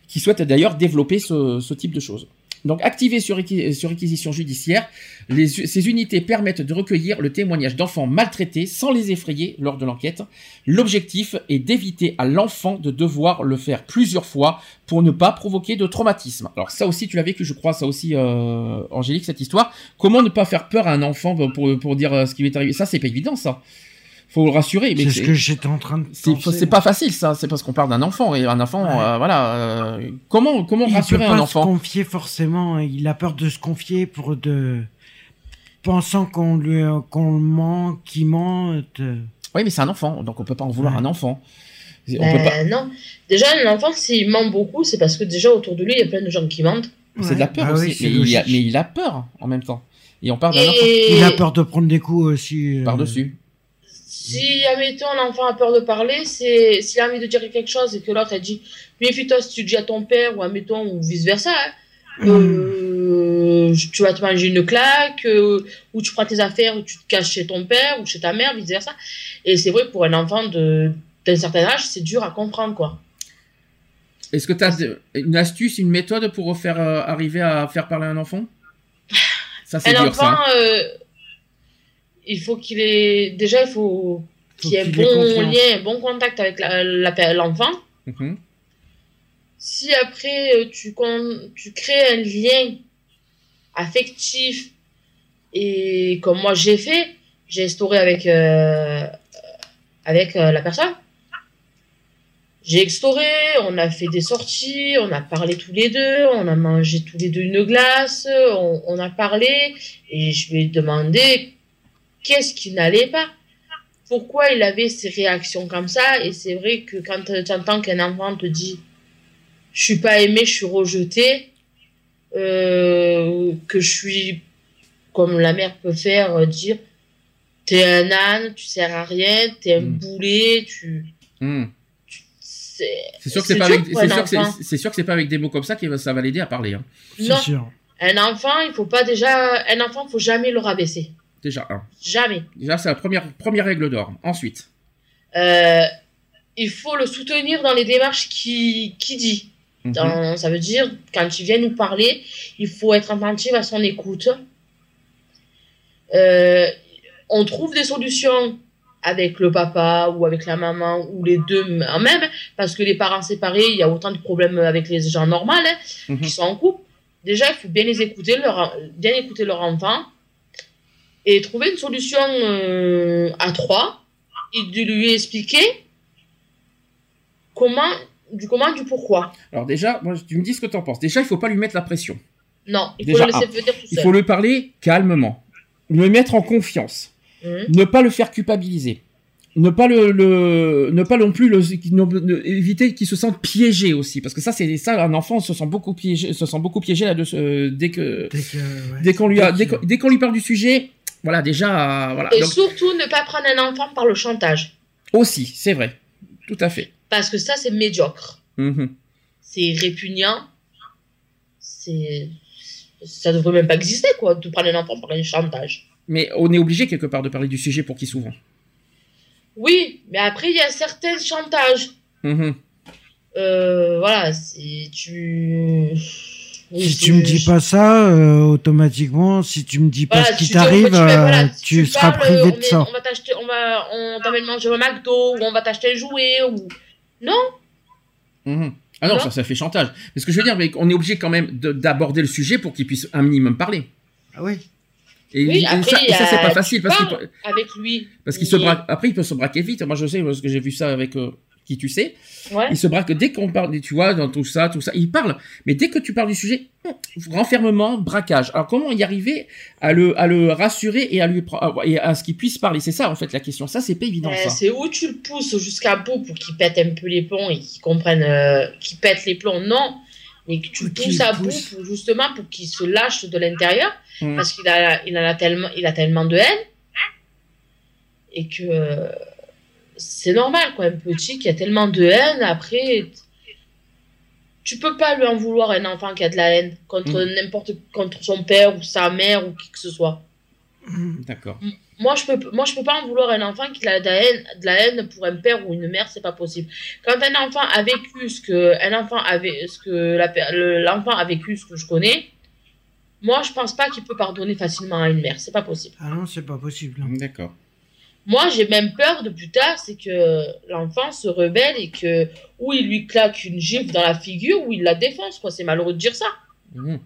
S2: qui souhaite d'ailleurs développer ce type de choses. Donc, activées sur, réqui- sur réquisition judiciaire, ces unités permettent de recueillir le témoignage d'enfants maltraités sans les effrayer lors de l'enquête. L'objectif est d'éviter à l'enfant de devoir le faire plusieurs fois pour ne pas provoquer de traumatisme. Alors ça aussi, tu l'as vécu, je crois, ça aussi, euh, Angélique, cette histoire. Comment ne pas faire peur à un enfant pour, pour dire euh, ce qui lui est arrivé? Ça, c'est pas évident, ça. Faut le rassurer. mais
S5: C'est ce que j'étais en train de
S2: c'est
S5: penser.
S2: c'est pas facile ça, c'est parce qu'on parle d'un enfant et un enfant,
S5: Ouais.
S2: euh, voilà. euh, comment comment
S5: il
S2: rassurer
S5: peut
S2: un
S5: pas
S2: enfant
S5: se confier forcément. Il a peur de se confier pour de pensant qu'on lui qu'on le ment, qu'il ment. de-
S2: Oui, mais c'est un enfant, donc on peut pas en vouloir
S5: Ouais.
S2: un enfant. On
S3: Ben,
S2: peut pas.
S3: Non. Déjà, un enfant, s'il ment beaucoup, c'est parce que déjà autour de lui, il y a plein de gens qui mentent.
S2: C'est de la peur
S5: bah
S2: aussi,
S5: oui,
S2: mais, il a,
S5: logique.
S2: mais il a peur en même temps. Et on parle d'un enfant
S3: Et
S5: Il a peur de prendre des coups aussi. euh,
S2: par dessus.
S3: Si, admettons, l'enfant a peur de parler, c'est s'il a envie de dire quelque chose et que l'autre a dit méfie-toi si tu dis à ton père ou admettons, ou vice-versa. hein. Euh, tu vas te manger une claque, euh, ou tu prends tes affaires, ou tu te caches chez ton père ou chez ta mère, vice-versa. Et c'est vrai pour un enfant d'un certain âge, c'est dur à comprendre, quoi.
S2: Est-ce que tu as une astuce, une méthode pour faire euh, arriver à faire parler un enfant? Ça c'est
S3: Un
S2: dur
S3: enfant,
S2: ça. hein.
S3: Il faut qu'il ait. Déjà, il faut qu'il y ait bon
S5: confiance.
S3: lien, un bon contact avec la- la- l'enfant.
S2: Mhm.
S3: Si après euh, tu, crées un lien affectif et comme moi j'ai fait, j'ai instauré avec, euh, avec euh, la personne. J'ai extoré, on a fait des sorties, on a parlé tous les deux, on a mangé tous les deux une glace, on, on a parlé et je lui ai demandé qu'est-ce qui n'allait pas? Pourquoi il avait ces réactions comme ça? Et c'est vrai que quand tu entends qu'un enfant te dit je suis pas aimé, je suis rejeté, euh, que je suis comme la mère peut faire euh, dire t'es un âne, tu sers à rien, t'es un
S2: Mm.
S3: boulet, tu
S2: Hmm.
S3: c'est
S2: C'est sûr que c'est pas avec, c'est sûr que pas avec des mots comme ça que ça va l'aider à parler. hein.
S5: C'est
S3: Non.
S5: sûr.
S3: un enfant, il faut pas déjà un enfant, faut jamais le rabaisser,
S2: Déjà un.
S3: jamais.
S2: Déjà c'est la première première règle d'or. Ensuite.
S3: Euh, il faut le soutenir dans les démarches qui qui dit.
S2: Mhm.
S3: Ça veut dire, quand il vient nous parler, il faut être attentif à son écoute. Euh, on trouve des solutions avec le papa ou avec la maman ou les deux en même, parce que les parents séparés, il y a autant de problèmes avec les gens normaux hein,
S2: Mhm.
S3: qui sont en couple. Déjà, il faut bien les écouter, leur, bien écouter leur enfant et trouver une solution euh, à trois et de lui expliquer comment, du comment, du pourquoi.
S2: Alors déjà, moi, tu me dis ce que tu en penses. Déjà, il faut pas lui mettre la pression.
S3: Non, il faut
S2: Déjà,
S3: le laisser
S2: un.
S3: venir tout
S2: Il faut lui parler calmement. Le mettre en confiance.
S3: Mhm.
S2: Ne pas le faire culpabiliser. Ne pas le, le ne pas non plus le ne- ne- éviter qu'il se sente piégé aussi parce que ça c'est ça un enfant se sent beaucoup piégé se sent beaucoup piégé là de ce- dès que
S5: Dès ouais.
S2: qu'on lui a dès
S5: qu'il-
S2: qu'on dès qu'on lui parle du sujet voilà déjà euh, voilà
S3: Et
S2: Donc,
S3: surtout, ne pas prendre un enfant par le chantage.
S2: aussi c'est vrai tout à fait
S3: Parce que ça, c'est médiocre.
S2: Mhm.
S3: C'est répugnant. C'est. Ça devrait même pas exister, quoi, de prendre un enfant par un chantage.
S2: mais on est obligé quelque part de parler du sujet pour qu'il s'ouvre
S3: Oui, mais après, il y a certains chantages.
S2: Mhm.
S3: Euh, voilà, si tu.
S5: Si
S3: c'est-
S5: tu me dis pas ça, euh, automatiquement, si tu me dis pas
S3: Voilà,
S5: ce qui t'arrive,
S3: tu voilà,
S5: euh,
S3: si
S5: tu seras
S3: parles,
S5: privé
S3: on
S5: de
S3: est-
S5: ça.
S3: On va t'acheter, on va, on t'amène manger au McDo, ou on va t'acheter un jouet, ou. Non,
S2: Mhm. ah non
S3: Non?
S2: ça ça fait chantage mais ce que je veux dire mais on est obligé quand même de- d'aborder le sujet pour qu'il puisse un minimum parler
S5: Ah oui.
S2: et,
S3: Oui,
S2: et
S3: après,
S2: ça, et ça, c'est
S3: a-
S2: pas facile parce qu'il
S3: avec lui.
S2: Parce qu'il se braque. Après, il peut se braquer vite. Moi, je sais parce que j'ai vu ça avec euh, qui tu sais.
S3: Ouais.
S2: Il se braque dès qu'on parle. Tu vois, dans tout ça, tout ça, il parle. Mais dès que tu parles du sujet, hum, renfermement, braquage. Alors, comment y arriver à le, à le rassurer et à lui pro- et à ce qu'il puisse parler? C'est ça, en fait, la question. Ça, c'est pas évident.
S3: Euh, c'est où tu le pousses jusqu'à bout pour qu'il pète un peu les plombs et qu'il comprenne euh, qu'il pète les plombs, non. Mais que tu le pousses à bout pour, justement pour qu'il se lâche de l'intérieur
S2: Mhm.
S3: parce qu'il a, il en a tellement, il a tellement de haine et que euh, c'est normal, quoi. Un petit qui a tellement de haine, après, tu peux pas lui en vouloir un enfant qui a de la haine contre n'importe, contre son père ou sa mère ou qui que ce soit.
S2: D'accord.
S3: Moi, je peux, moi, je peux pas en vouloir un enfant qui a de la haine, de la haine pour un père ou une mère, c'est pas possible. Quand un enfant a vécu ce que, un enfant avait, ce que la per- le- l'enfant a vécu, ce que je connais, moi, je pense pas qu'il peut pardonner facilement à une mère, c'est pas possible.
S5: Ah non, c'est pas possible.
S2: D'accord.
S3: Moi, j'ai même peur de plus tard, c'est que l'enfant se rebelle et que, ou il lui claque une gifle dans la figure, ou il la défonce, quoi. C'est malheureux de dire ça.
S2: Mhm.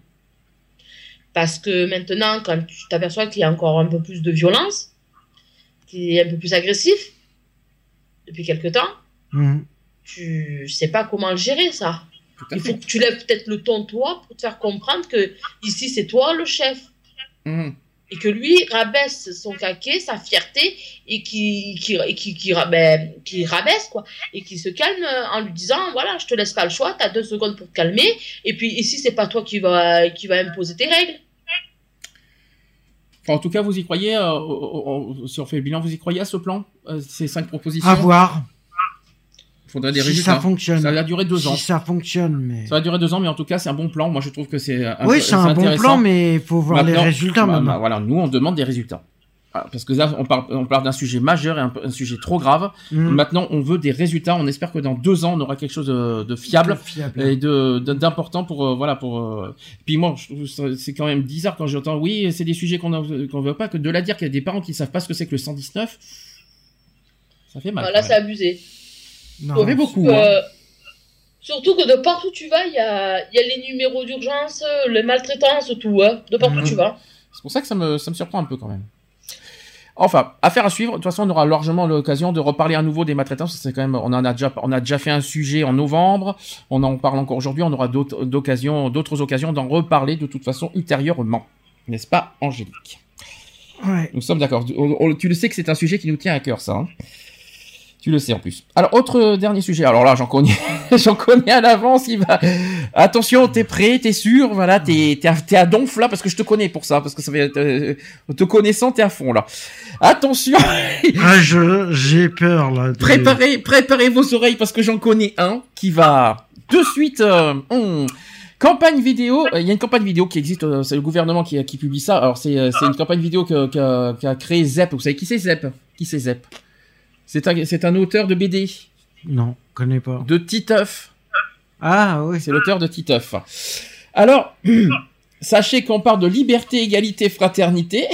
S3: Parce que maintenant, quand tu t'aperçois qu'il y a encore un peu plus de violence, qu'il est un peu plus agressif, depuis quelque temps,
S5: Mhm.
S3: tu sais pas comment le gérer, ça. Il faut que tu lèves peut-être le ton, toi, pour te faire comprendre que ici, c'est toi le chef.
S2: Mhm.
S3: Et que lui rabaisse son caquet, sa fierté, et qui, qui, et qui, qui, ra- ben, qui rabaisse, quoi. Et qui se calme euh, en lui disant, voilà, je te laisse pas le choix, t'as deux secondes pour te calmer, et puis ici, c'est pas toi qui va, qui va imposer tes règles.
S2: Enfin, en tout cas, vous y croyez, euh, si on fait le bilan, vous y croyez à ce plan euh, Ces cinq propositions?
S5: À voir
S2: faudrait des
S5: si
S2: résultats.
S5: ça fonctionne.
S2: Ça va durer deux ans.
S5: Si ça fonctionne, mais.
S2: Ça va durer deux ans, mais en tout cas, c'est un bon plan. Moi, je trouve que c'est. un-
S5: Oui, c'est un bon plan, mais il faut voir les résultats
S2: bah,
S5: maintenant.
S2: bah, voilà, nous, on demande des résultats. Ah, Parce que là, on parle, on parle d'un sujet majeur et un, un sujet trop grave.
S5: Mhm.
S2: Maintenant, on veut des résultats. On espère que dans deux ans, on aura quelque chose de, de fiable
S5: Fiable.
S2: et de d'important pour euh, voilà pour. euh, Puis moi, c'est quand même bizarre quand j'entends oui, c'est des sujets qu'on qu'on veut pas que de la dire qu'il y a des parents qui savent pas ce que c'est que le 119. Ça fait mal.
S3: Voilà, c'est abusé.
S5: Non.
S2: Fait beaucoup. hein.
S3: Euh, surtout que de partout où tu vas, il y a, il y a les numéros d'urgence, les maltraitances, tout, hein, de partout où
S2: Mhm.
S3: tu vas.
S2: C'est pour ça que ça me, ça me surprend un peu quand même. Enfin, affaire à suivre. De toute façon, on aura largement l'occasion de reparler à nouveau des maltraitances. C'est quand même, on en a déjà, on a déjà fait un sujet en novembre. On en parle encore aujourd'hui. On aura d'autres d'occasions, d'autres occasions d'en reparler de toute façon ultérieurement. N'est-ce pas, Angélique?
S5: Ouais.
S2: Nous sommes d'accord. On- on- Tu le sais que c'est un sujet qui nous tient à cœur, ça. hein tu le sais en plus. Alors, autre euh, dernier sujet. Alors là, j'en connais, j'en connais à l'avance. Il va. Attention, t'es prêt, t'es sûr, voilà, t'es, t'es, à, t'es à donf là parce que je te connais pour ça, parce que ça fait, euh, te connaissant, t'es à fond là. Attention,
S5: Ah, je, j'ai peur, là. de-
S2: préparez, préparez vos oreilles parce que j'en connais un qui va de suite. euh, hum, Campagne vidéo, euh, il y a une campagne vidéo qui existe, euh, c'est le gouvernement qui, qui publie ça. Alors c'est, euh, c'est une campagne vidéo que- que- qu'a créé Zep. Vous savez qui c'est Zep? Qui c'est Zep? C'est un, c'est un auteur de BD,
S5: Non, connais pas.
S2: de Titeuf.
S5: Ah, oui.
S2: C'est l'auteur de Titeuf. Alors, sachez qu'on parle de liberté, égalité, fraternité.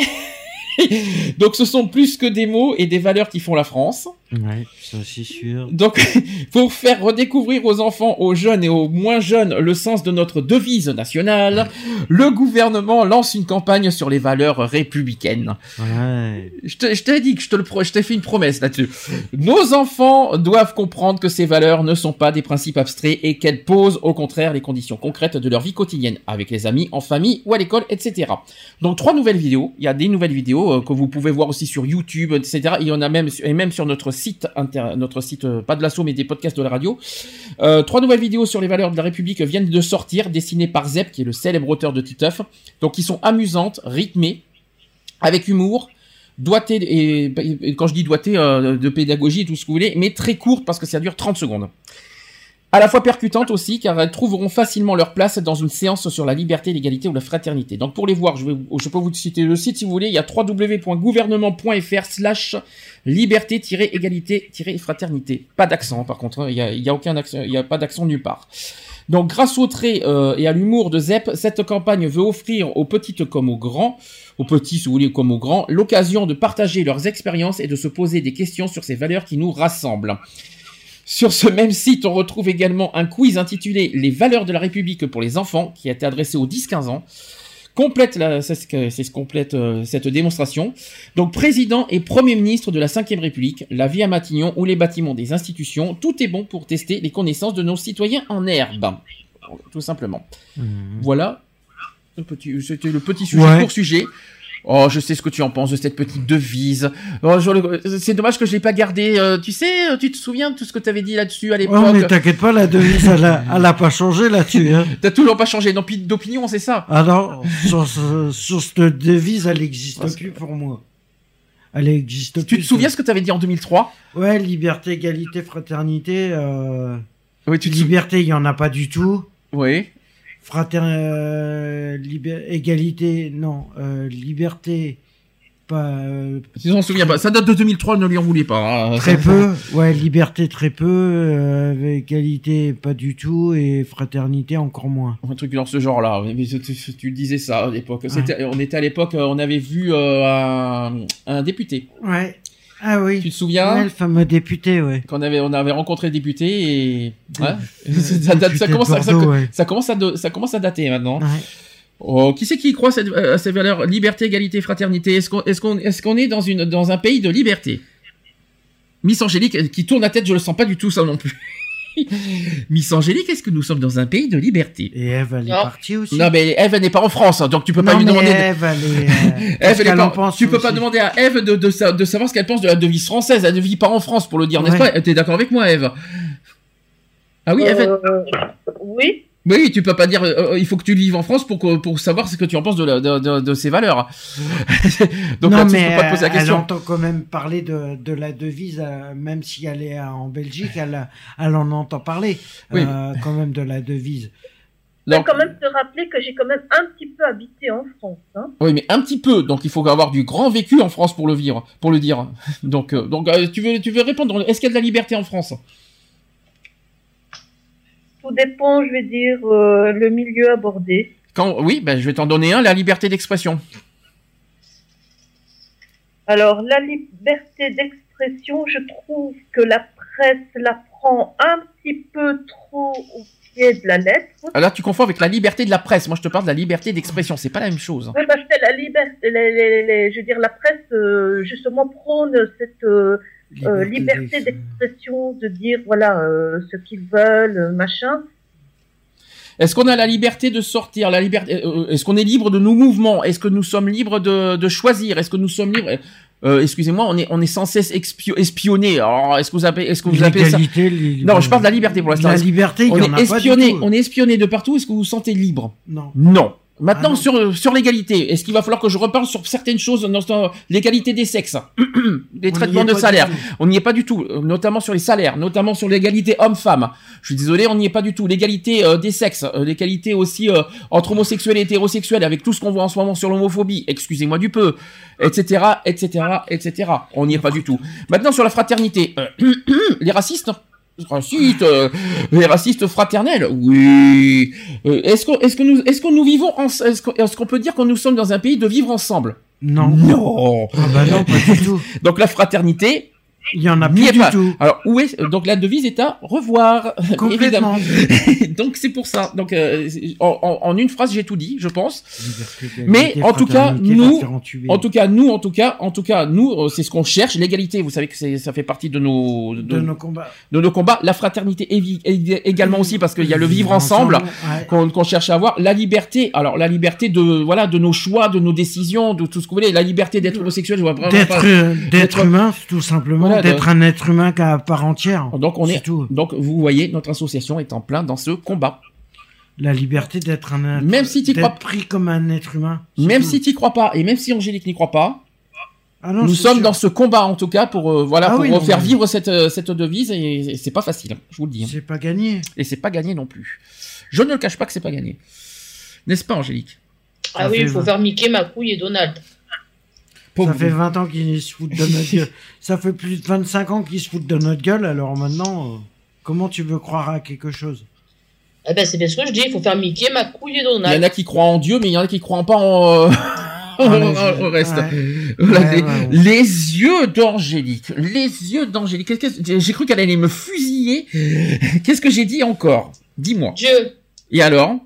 S2: Donc ce sont plus que des mots et des valeurs qui font la France.
S5: Ouais, ça c'est sûr.
S2: Donc pour faire redécouvrir aux enfants, aux jeunes et aux moins jeunes le sens de notre devise nationale, le gouvernement lance une campagne sur les valeurs républicaines.
S5: Ouais.
S2: Je t'ai dit que je te le pro- je t'ai fait une promesse là-dessus. Nos enfants doivent comprendre que ces valeurs ne sont pas des principes abstraits et qu'elles posent au contraire les conditions concrètes de leur vie quotidienne, avec les amis, en famille ou à l'école, etc. Donc trois nouvelles vidéos. Il y a des nouvelles vidéos euh, que vous pouvez voir aussi sur YouTube, etc. Il y en a même et même sur notre site inter, notre site euh, pas de l'assaut mais des podcasts de la radio. Euh, trois nouvelles vidéos sur les valeurs de la République viennent de sortir, dessinées par Zep, qui est le célèbre auteur de Titeuf. Donc, qui sont amusantes, rythmées, avec humour, doigtées, et, et quand je dis doigtées, euh, de pédagogie, tout ce que vous voulez, mais très courtes parce que ça dure 30 secondes. À la fois percutantes aussi, car elles trouveront facilement leur place dans une séance sur la liberté, l'égalité ou la fraternité. Donc pour les voir, je, peux vous citer le site si vous voulez, il y a www.gouvernement.fr slash liberté-égalité-fraternité. Pas d'accent par contre, hein, il y a, aucun accent, il y a pas d'accent nulle part. Donc grâce au trait euh, et à l'humour de Zep, cette campagne veut offrir aux petites comme aux grands, aux petits si vous voulez comme aux grands, l'occasion de partager leurs expériences et de se poser des questions sur ces valeurs qui nous rassemblent. Sur ce même site, on retrouve également un quiz intitulé Les valeurs de la République pour les enfants, qui a été adressé aux 10-15 ans. Complète la, c'est ce que- c'est ce complète euh, cette démonstration. Donc, président et premier ministre de la Ve République, la vie à Matignon ou les bâtiments des institutions, tout est bon pour tester les connaissances de nos citoyens en herbe. Tout simplement. Voilà. Le petit- C'était le petit sujet
S5: Ouais.
S2: pour sujet. Oh, je sais ce que tu en penses de cette petite devise. Oh, le- c'est dommage que je l'ai pas gardé. Euh, tu sais, euh, tu te souviens de tout ce que tu avais dit là-dessus à l'époque
S5: Oh, mais t'inquiète pas, la devise, elle a, elle a pas changé là-dessus. Hein.
S2: T'as toujours pas changé d'opi- d'opinion, c'est ça?
S5: Alors, sur, ce- sur cette devise, elle n'existe
S2: Parce
S5: plus pour moi. Elle existe
S2: Tu te souviens ce que tu avais dit en 2003
S5: Ouais, liberté, égalité, fraternité. Euh...
S2: Oui, tu te
S5: Liberté, il y en a pas du tout.
S2: Oui.
S5: Frater... euh, Égalité, non. Euh, liberté, pas. euh,
S2: Si on se souvient pas, ça date de 2003, ne lui en voulez pas. hein.
S5: Très peu, ouais, liberté très peu, égalité pas du tout et fraternité encore moins.
S2: Un truc dans ce genre-là. Mais tu, disais ça à l'époque. On était à l'époque, on avait vu un, un député.
S5: Ouais. Ah oui.
S2: Tu te souviens
S5: Ouais, le fameux député, ouais.
S2: Qu'on avait, on avait rencontré le député et ouais.
S5: Euh,
S2: ça, date- commence à, ça,
S5: Bordeaux, ouais.
S2: ça commence à, ça commence à dater maintenant. Oh, qui c'est qui croit cette- à ces valeurs liberté, égalité, fraternité? Est-ce qu'on est, qu'on est, qu'on est dans, une, dans un pays de liberté? Miss Angélique, euh, qui tourne la tête, je le sens pas du tout ça non plus. Miss Angélique, est-ce que nous sommes dans un pays de liberté?
S5: Et Eve, elle est
S3: Non.
S5: partie aussi.
S2: Non, mais Eve elle n'est pas en France, hein, donc tu peux pas
S5: Non,
S2: lui
S5: mais
S2: demander. de-
S5: Eve, elle est. euh,
S2: Eve, elle est pas-
S5: en pense
S2: tu peux pas
S5: aussi.
S2: demander à Eve de, de, sa- de savoir ce qu'elle pense de la devise française. Elle ne vit pas en France pour le dire, n'est-ce
S5: Ouais.
S2: pas? T'es d'accord avec moi, Eve? Ah oui, Eve
S8: Euh. Oui,
S2: oui, tu peux pas dire. euh, euh, il faut que tu vives en France pour, que- pour savoir ce que tu en penses de, la- de, de, de ces valeurs. Donc
S5: non,
S2: là, tu
S5: mais
S2: peux pas te poser la
S5: elle
S2: question.
S5: entend quand même parler de, de la devise, euh, même si elle est euh, en Belgique, elle, elle en entend parler
S2: Oui.
S5: euh, quand même de la devise.
S8: Il faut
S2: Donc,
S8: quand même se rappeler que j'ai quand même un petit peu habité en France. Hein.
S2: oui, mais un petit peu. Donc, il faut avoir du grand vécu en France pour le vivre, pour le dire. Donc, euh, donc, euh, tu veux, tu veux répondre Est-ce qu'il y a de la liberté en France?
S8: Tout dépend, je vais dire, euh, le milieu abordé.
S2: Quand, oui, ben, je vais t'en donner un. La liberté d'expression.
S8: Alors, la liberté d'expression, je trouve que la presse la prend un petit peu trop au pied de la lettre.
S2: Ah, Là, tu confonds avec la liberté de la presse. Moi, je te parle de la liberté d'expression. C'est pas la même chose.
S8: Oui, parce que la liberté, les- les- les- je veux dire, la presse, euh, justement, prône cette euh, euh, liberté d'expression, de dire, voilà, euh, ce qu'ils veulent, euh, machin.
S2: Est-ce qu'on a la liberté de sortir La liberté euh, Est-ce qu'on est libre de nos mouvements? Est-ce que nous sommes libres de, de choisir? Est-ce que nous sommes libres? Euh, Excusez-moi, on est on est sans cesse espionné. Alors, est-ce que vous appelez est-ce que vous appelez ça?
S5: Li-
S2: Non, je parle de la liberté pour l'instant.
S5: La liberté,
S2: On est espionné, on est espionné de partout? Est-ce que vous vous sentez libre?
S5: Non.
S2: Non. Maintenant
S5: Ah
S2: sur sur l'égalité, est-ce qu'il va falloir que je reparle sur certaines choses l'égalité des sexes, des
S5: On
S2: traitements de salaire? On n'y est pas du tout, euh, notamment sur les salaires, notamment sur l'égalité homme-femme. Je suis désolé, on n'y est pas du tout. L'égalité euh, des sexes, euh, l'égalité aussi euh, entre homosexuels et hétérosexuels, avec tout ce qu'on voit en ce moment sur l'homophobie, excusez-moi du peu, etc., etc., etc. On n'y est pas du tout. Maintenant sur la fraternité, les racistes. Racistes, euh, les racistes fraternels, oui. Euh, est-ce que, est-ce que nous, est-ce que nous vivons, en, est-ce qu'on, est-ce qu'on peut dire que nous sommes dans un pays de vivre ensemble?
S5: Non.
S2: Non.
S5: Ah bah non, pas du tout.
S2: Donc la fraternité,
S5: Il y en a
S2: n'y
S5: plus
S2: est
S5: du
S2: pas.
S5: tout.
S2: Alors où est donc la devise est à revoir
S5: Complètement.
S2: évidemment. donc c'est pour ça. Donc euh, en, une phrase j'ai tout dit, je pense. Mais en tout cas nous, en tout cas nous, en tout cas, en tout cas nous, euh, c'est ce qu'on cherche. L'égalité, vous savez que ça fait partie de nos de,
S5: de nos combats.
S2: de nos combats. La fraternité également aussi parce qu'il y a le vivre ensemble
S5: ouais.
S2: qu'on cherche à avoir. La liberté, alors la liberté de voilà de nos choix, de nos décisions, de tout ce que vous voulez. La liberté d'être homosexuel, je vois vraiment
S5: D'être
S2: pas.
S5: d'être
S2: d'être-
S5: humain, tout simplement,
S2: Voilà,
S5: d'être un être humain qu'à part entière.
S2: Donc on est,
S5: tout.
S2: donc vous voyez, notre association est en plein dans ce combat.
S5: La liberté d'être un être,
S2: Même si
S5: d'être
S2: crois-
S5: pris comme un être humain.
S2: Même
S5: tout.
S2: si tu crois pas, et même si Angélique n'y croit pas,
S5: Ah non,
S2: nous sommes
S5: sûr.
S2: dans ce combat en tout cas pour euh, voilà
S5: Ah
S2: pour
S5: oui, non,
S2: faire
S5: mais-
S2: vivre cette euh, cette devise et, et c'est pas facile, je vous le dis. hein.
S5: C'est pas gagné.
S2: Et c'est pas gagné non plus. Je ne le cache pas que c'est pas gagné, n'est-ce pas Angélique?
S3: Ah oui, il faut faire Mickey, McCouille et Donald.
S2: Pauvre
S5: Ça fait
S2: vous.
S5: 20 ans qu'ils se foutent de notre gueule. Ça fait plus de 25 ans qu'ils se foutent de notre gueule, alors maintenant, euh, comment tu veux croire à quelque chose?
S3: Eh ben, c'est bien ce que je dis, il faut faire Mickey, McCouille et
S2: Il y en
S3: Donald.
S2: a qui croient en Dieu, mais il y en a qui croient pas en euh,
S5: les-
S2: au reste.
S5: ouais.
S2: Voilà,
S5: Ouais,
S2: les,
S5: ouais, ouais.
S2: les yeux d'Angélique, les yeux d'Angélique. Qu'est-ce que- J'ai cru qu'elle allait me fusiller. Qu'est-ce que j'ai dit encore? Dis-moi.
S3: Dieu,
S2: Et alors?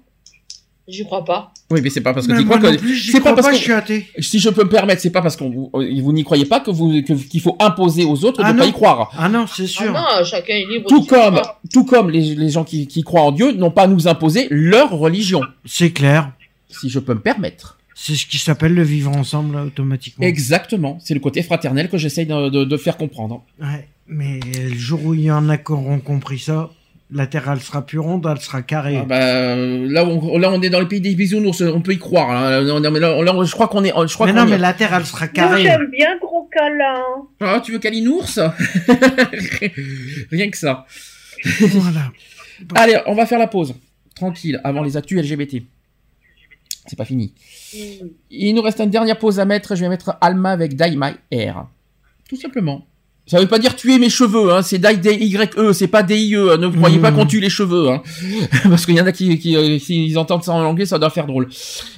S3: J'y crois pas.
S2: Oui, mais c'est pas parce que
S5: Mais
S2: tu crois que
S5: plus, j'y
S2: c'est pas
S5: crois
S2: parce
S5: pas,
S2: que
S5: je suis athée.
S2: si je peux me permettre, c'est pas parce qu'on vous, vous n'y croyez pas que vous que- qu'il faut imposer aux autres
S5: Ah
S2: de
S5: non.
S2: pas y croire.
S5: Ah non, c'est
S3: Ah
S5: sûr.
S3: non, chacun est libre
S2: Tout
S3: de
S2: comme
S3: croire.
S2: tout comme les, les gens qui, qui croient en Dieu n'ont pas à nous imposer leur religion,
S5: c'est clair.
S2: si je peux me permettre.
S5: C'est ce qui s'appelle le vivre ensemble automatiquement.
S2: Exactement, c'est le côté fraternel que j'essaye de, de- de faire comprendre.
S5: Ouais, mais le jour où il y en a qui auront compris ça, la Terre, elle sera plus ronde, elle sera carrée.
S2: Ah bah, euh, là, on, là, on est dans le pays des bisounours, on peut y croire. hein. Non, non, mais là, là, je crois qu'on est, je crois
S5: mais non, mais la Terre, elle sera
S8: Moi,
S5: carrée.
S8: j'aime bien gros câlin.
S2: Ah, tu veux Kalinours Rien que ça.
S5: Voilà.
S2: Allez, on va faire la pause. Tranquille, avant les actus LGBT. C'est pas fini. Il nous reste une dernière pause à mettre. Je vais mettre Alma avec Die My Hair. Tout simplement. Ça veut pas dire tuer mes cheveux, hein. c'est Die D-Y-E, c'est pas D-I-E. hein. Ne croyez pas
S5: Mhm.
S2: qu'on tue les cheveux, hein. Parce qu'il y en a qui, qui euh, s'ils entendent ça en anglais, ça doit faire drôle.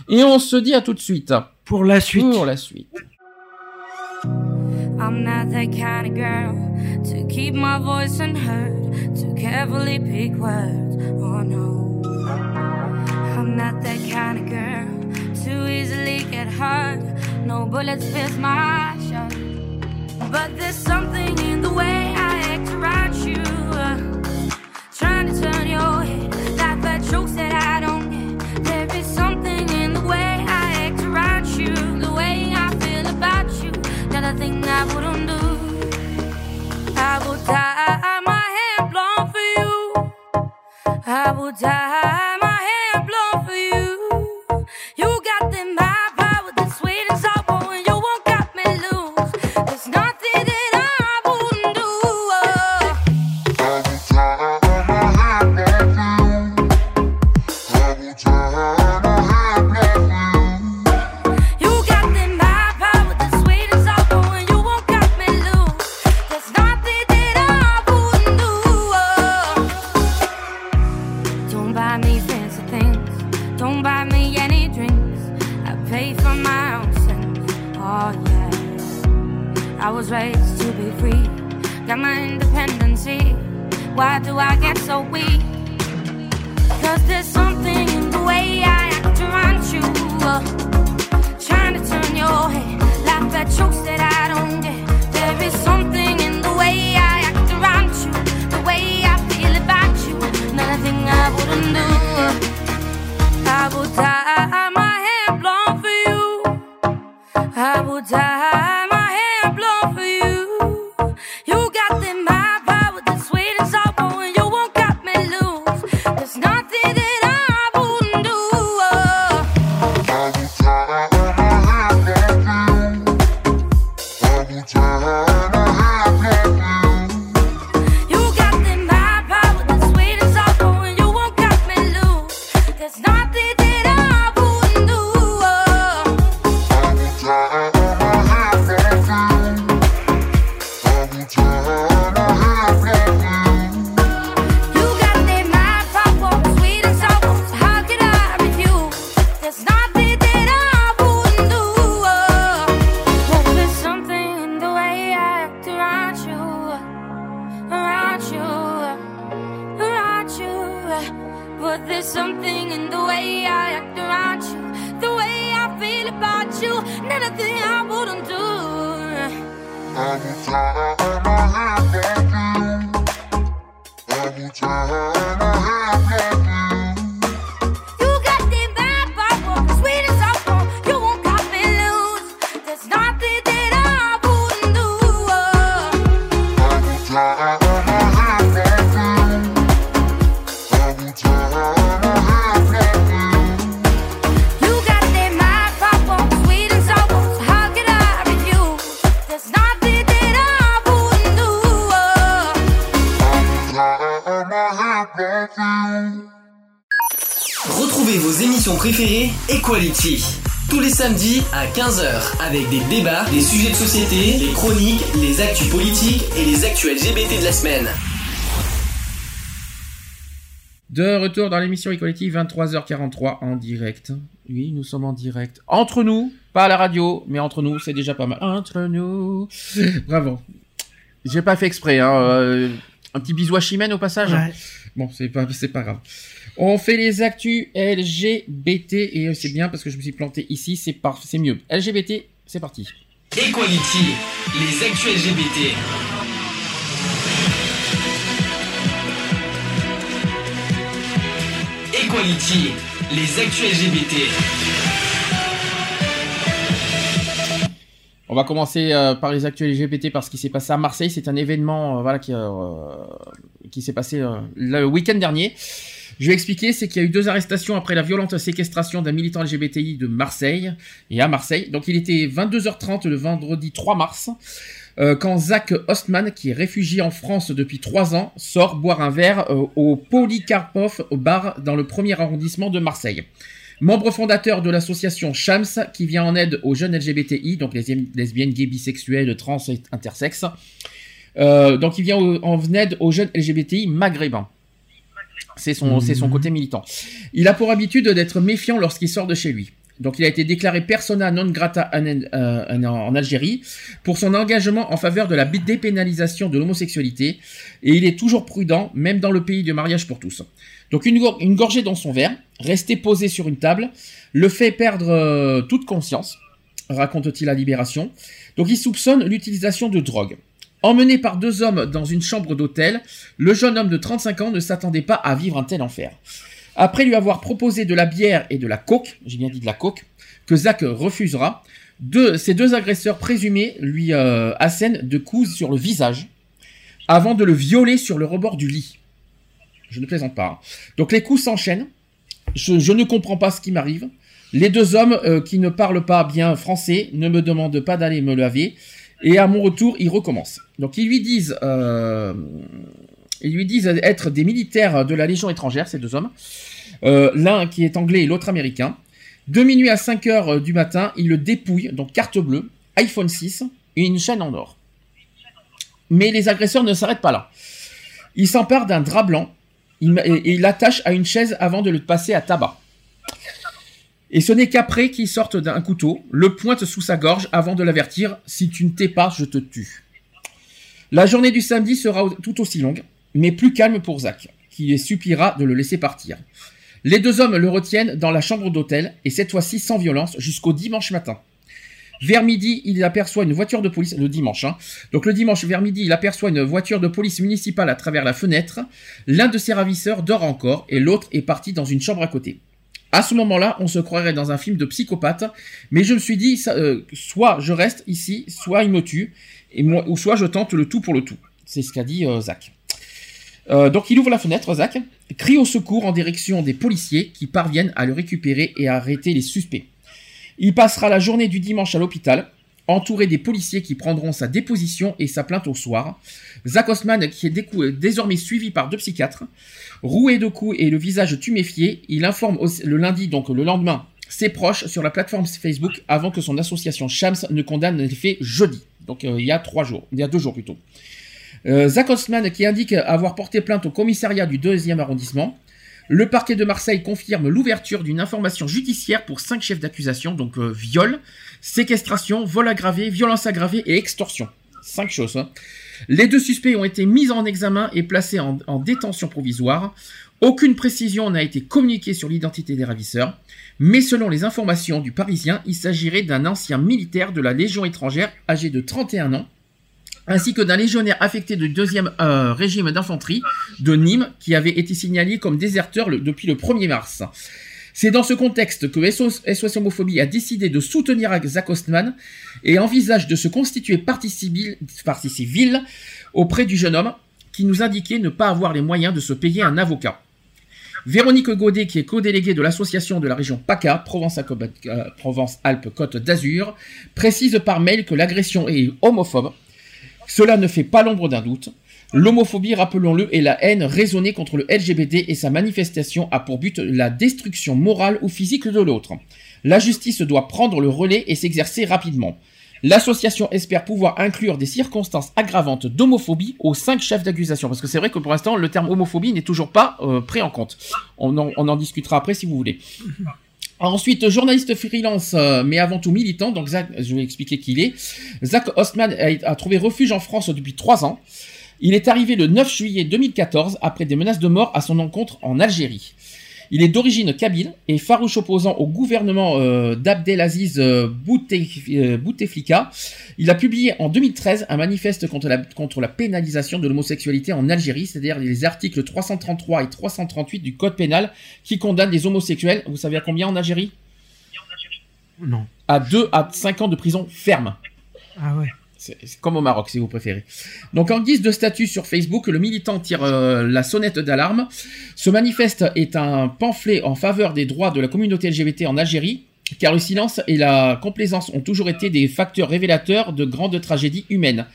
S2: Et on se dit à tout de suite.
S5: Pour la suite.
S2: Pour la suite.
S11: I'm not that kind of girl to keep my voice unheard, to carefully pick words. Oh no. I'm not that kind of girl to easily get hurt. No bullets fit my shirt. But there's something in the way I act around you. trying to turn your head, I don't. There is something in the way I act around you, the way I feel about you. I wouldn't do. I will dye my for you. I will dye Why do I get so weak? Cause there's something in the way I act around you. uh, trying to turn your head, laugh at jokes that I don't get. There is something in the way I act around you, the way I feel about you. Nothing I wouldn't do. I will dye my hair blonde for you. I will dye
S7: avec des débats, des sujets de société, des chroniques, les actus politiques et les actus LGBT de la semaine.
S2: De retour dans l'émission Equality, 23h43 en direct. Oui, nous sommes en direct. Entre nous, pas à la radio, mais entre nous, c'est déjà pas mal. Entre nous. Bravo. J'ai pas fait exprès, hein. euh, un petit bisou à Chimène au passage.
S5: Ouais.
S2: Bon, c'est pas, c'est pas grave. On fait les actus LGBT et c'est bien parce que je me suis planté ici, c'est par, c'est mieux. LGBT, c'est parti.
S7: Equality, les actus LGBT. Equality, les actus LGBT.
S2: On va commencer euh, par les actus LGBT parce qu'il s'est passé à Marseille. C'est un événement euh, voilà, qui, euh, qui s'est passé le week-end dernier. Je vais expliquer, c'est qu'il y a eu deux arrestations après la violente séquestration d'un militant LGBTI de Marseille, et à Marseille. Donc il était 22h30 le vendredi 3 mars, euh, quand Zach Ostman, qui est réfugié en France depuis trois ans, sort boire un verre euh, au Polycarpov au bar dans le premier arrondissement de Marseille. Membre fondateur de l'association Shams, qui vient en aide aux jeunes LGBTI, donc les lesbiennes, gays, bisexuels, trans et intersexes. Euh, donc il vient en aide aux jeunes LGBTI maghrébins. C'est son, son côté militant. Il a pour habitude d'être méfiant lorsqu'il sort de chez lui. Donc il a été déclaré persona non grata en, Algérie pour son engagement en faveur de la dépénalisation de l'homosexualité et il est toujours prudent, même dans le pays de mariage pour tous. Donc une gorgée dans son verre, rester posé sur une table, le fait perdre euh, toute conscience, raconte-t-il à Libération. Donc il soupçonne l'utilisation de drogue. Emmené par deux hommes dans une chambre d'hôtel, le jeune homme de 35 ans ne s'attendait pas à vivre un tel enfer. Après lui avoir proposé de la bière et de la coke, j'ai bien dit de la coke, que Zach refusera, deux, ces deux agresseurs présumés lui euh, assènent de coups sur le visage avant de le violer sur le rebord du lit. Je ne plaisante pas. hein. Donc les coups s'enchaînent. Je, ne comprends pas ce qui m'arrive. Les deux hommes euh, qui ne parlent pas bien français ne me demandent pas d'aller me laver. Et à mon retour, ils recommencent. Donc ils lui disent, euh, ils lui disent être des militaires de la Légion étrangère, ces deux hommes. Euh, L'un qui est anglais et l'autre américain. De minuit à 5 heures euh, du matin, ils le dépouillent, donc carte bleue, iPhone 6 et une chaîne en or. Mais les agresseurs ne s'arrêtent pas là. Ils s'emparent d'un drap blanc il et et il l'attache à une chaise avant de le passer à tabac. Et ce n'est qu'après qu'il sorte d'un couteau, le pointe sous sa gorge avant de l'avertir Si tu ne t'es pas, je te tue. La journée du samedi sera tout aussi longue, mais plus calme pour Zach, qui les suppliera de le laisser partir. Les deux hommes le retiennent dans la chambre d'hôtel, et cette fois-ci sans violence, jusqu'au dimanche matin. Vers midi, il aperçoit une voiture de police, le dimanche, hein. Donc le dimanche, vers midi, il aperçoit une voiture de police municipale à travers la fenêtre. L'un de ses ravisseurs dort encore, et l'autre est parti dans une chambre à côté. À ce moment-là, on se croirait dans un film de psychopathe, mais je me suis dit, euh, soit je reste ici, soit il me tue, ou soit je tente le tout pour le tout. C'est ce qu'a dit euh, Zach. Euh, donc il ouvre la fenêtre, Zach, crie au secours en direction des policiers qui parviennent à le récupérer et à arrêter les suspects. Il passera la journée du dimanche à l'hôpital, entouré des policiers qui prendront sa déposition et sa plainte au soir. Zach Osman, qui est désormais suivi par deux psychiatres, roué de coups et le visage tuméfié, il informe le lundi, donc le lendemain, ses proches sur la plateforme Facebook avant que son association Shams ne condamne les faits jeudi. Donc euh, il y a trois jours, il y a deux jours plutôt. Euh, Zach Osman qui indique avoir porté plainte au commissariat du 2e arrondissement. Le parquet de Marseille confirme l'ouverture d'une information judiciaire pour cinq chefs d'accusation, donc euh, viol, séquestration, vol aggravé, violence aggravée et extorsion. Cinq choses. hein. Les deux suspects ont été mis en examen et placés en, en détention provisoire. Aucune précision n'a été communiquée sur l'identité des ravisseurs, mais selon les informations du Parisien, il s'agirait d'un ancien militaire de la Légion étrangère âgé de 31 ans, ainsi que d'un légionnaire affecté du 2e euh, régime d'infanterie de Nîmes qui avait été signalé comme déserteur depuis le 1er mars. C'est dans ce contexte que SOS, Homophobie a décidé de soutenir Zach Ostman et envisage de se constituer partie civile, civile auprès du jeune homme qui nous indiquait ne pas avoir les moyens de se payer un avocat. Véronique Godet, qui est co-déléguée de l'association de la région PACA, euh, Provence-Alpes-Côte d'Azur, précise par mail que l'agression est homophobe. Cela ne fait pas l'ombre d'un doute. L'homophobie, rappelons-le, est la haine raisonnée contre le LGBT et sa manifestation a pour but la destruction morale ou physique de l'autre. La justice doit prendre le relais et s'exercer rapidement. L'association espère pouvoir inclure des circonstances aggravantes d'homophobie aux cinq chefs d'accusation. Parce que c'est vrai que pour l'instant, le terme homophobie n'est toujours pas euh, pris en compte. On en, on en discutera après si vous voulez. Ensuite, journaliste freelance, euh, mais avant tout militant, donc Zach, je vais expliquer qui il est. Zach Ostman a, a trouvé refuge en France depuis trois ans. Il est arrivé le 9 juillet 2014 après des menaces de mort à son encontre en Algérie. Il est d'origine kabyle et farouche opposant au gouvernement euh, d'Abdelaziz euh, euh, Bouteflika. Il a publié en 2013 un manifeste contre la, contre la pénalisation de l'homosexualité en Algérie, c'est-à-dire les articles 333 et 338 du Code pénal qui condamnent les homosexuels. Vous savez à combien en Algérie?
S5: Non.
S2: À 2 à 5 ans de prison ferme.
S5: Ah ouais.
S2: C'est comme au Maroc, si vous préférez. Donc, en guise de statut sur Facebook, le militant tire euh, la sonnette d'alarme. Ce manifeste est un pamphlet en faveur des droits de la communauté LGBT en Algérie, car le silence et la complaisance ont toujours été des facteurs révélateurs de grandes tragédies humaines.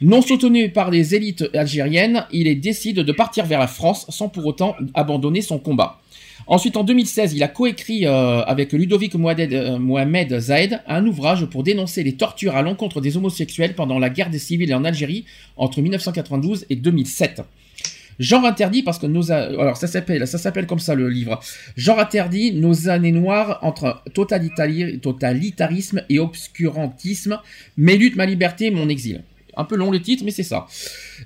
S2: Non soutenu par les élites algériennes, il décide de partir vers la France sans pour autant abandonner son combat. Ensuite, en 2016, il a coécrit euh, avec Ludovic Mohamed, euh, Mohamed Zahed un ouvrage pour dénoncer les tortures à l'encontre des homosexuels pendant la guerre des civils en Algérie entre 1992 et 2007. Genre interdit parce que nos alors ça s'appelle ça s'appelle comme ça le livre. Genre interdit nos années noires entre totalitari- totalitarisme et obscurantisme. Mes luttes, ma liberté, mon exil. Un peu long le titre, mais c'est ça.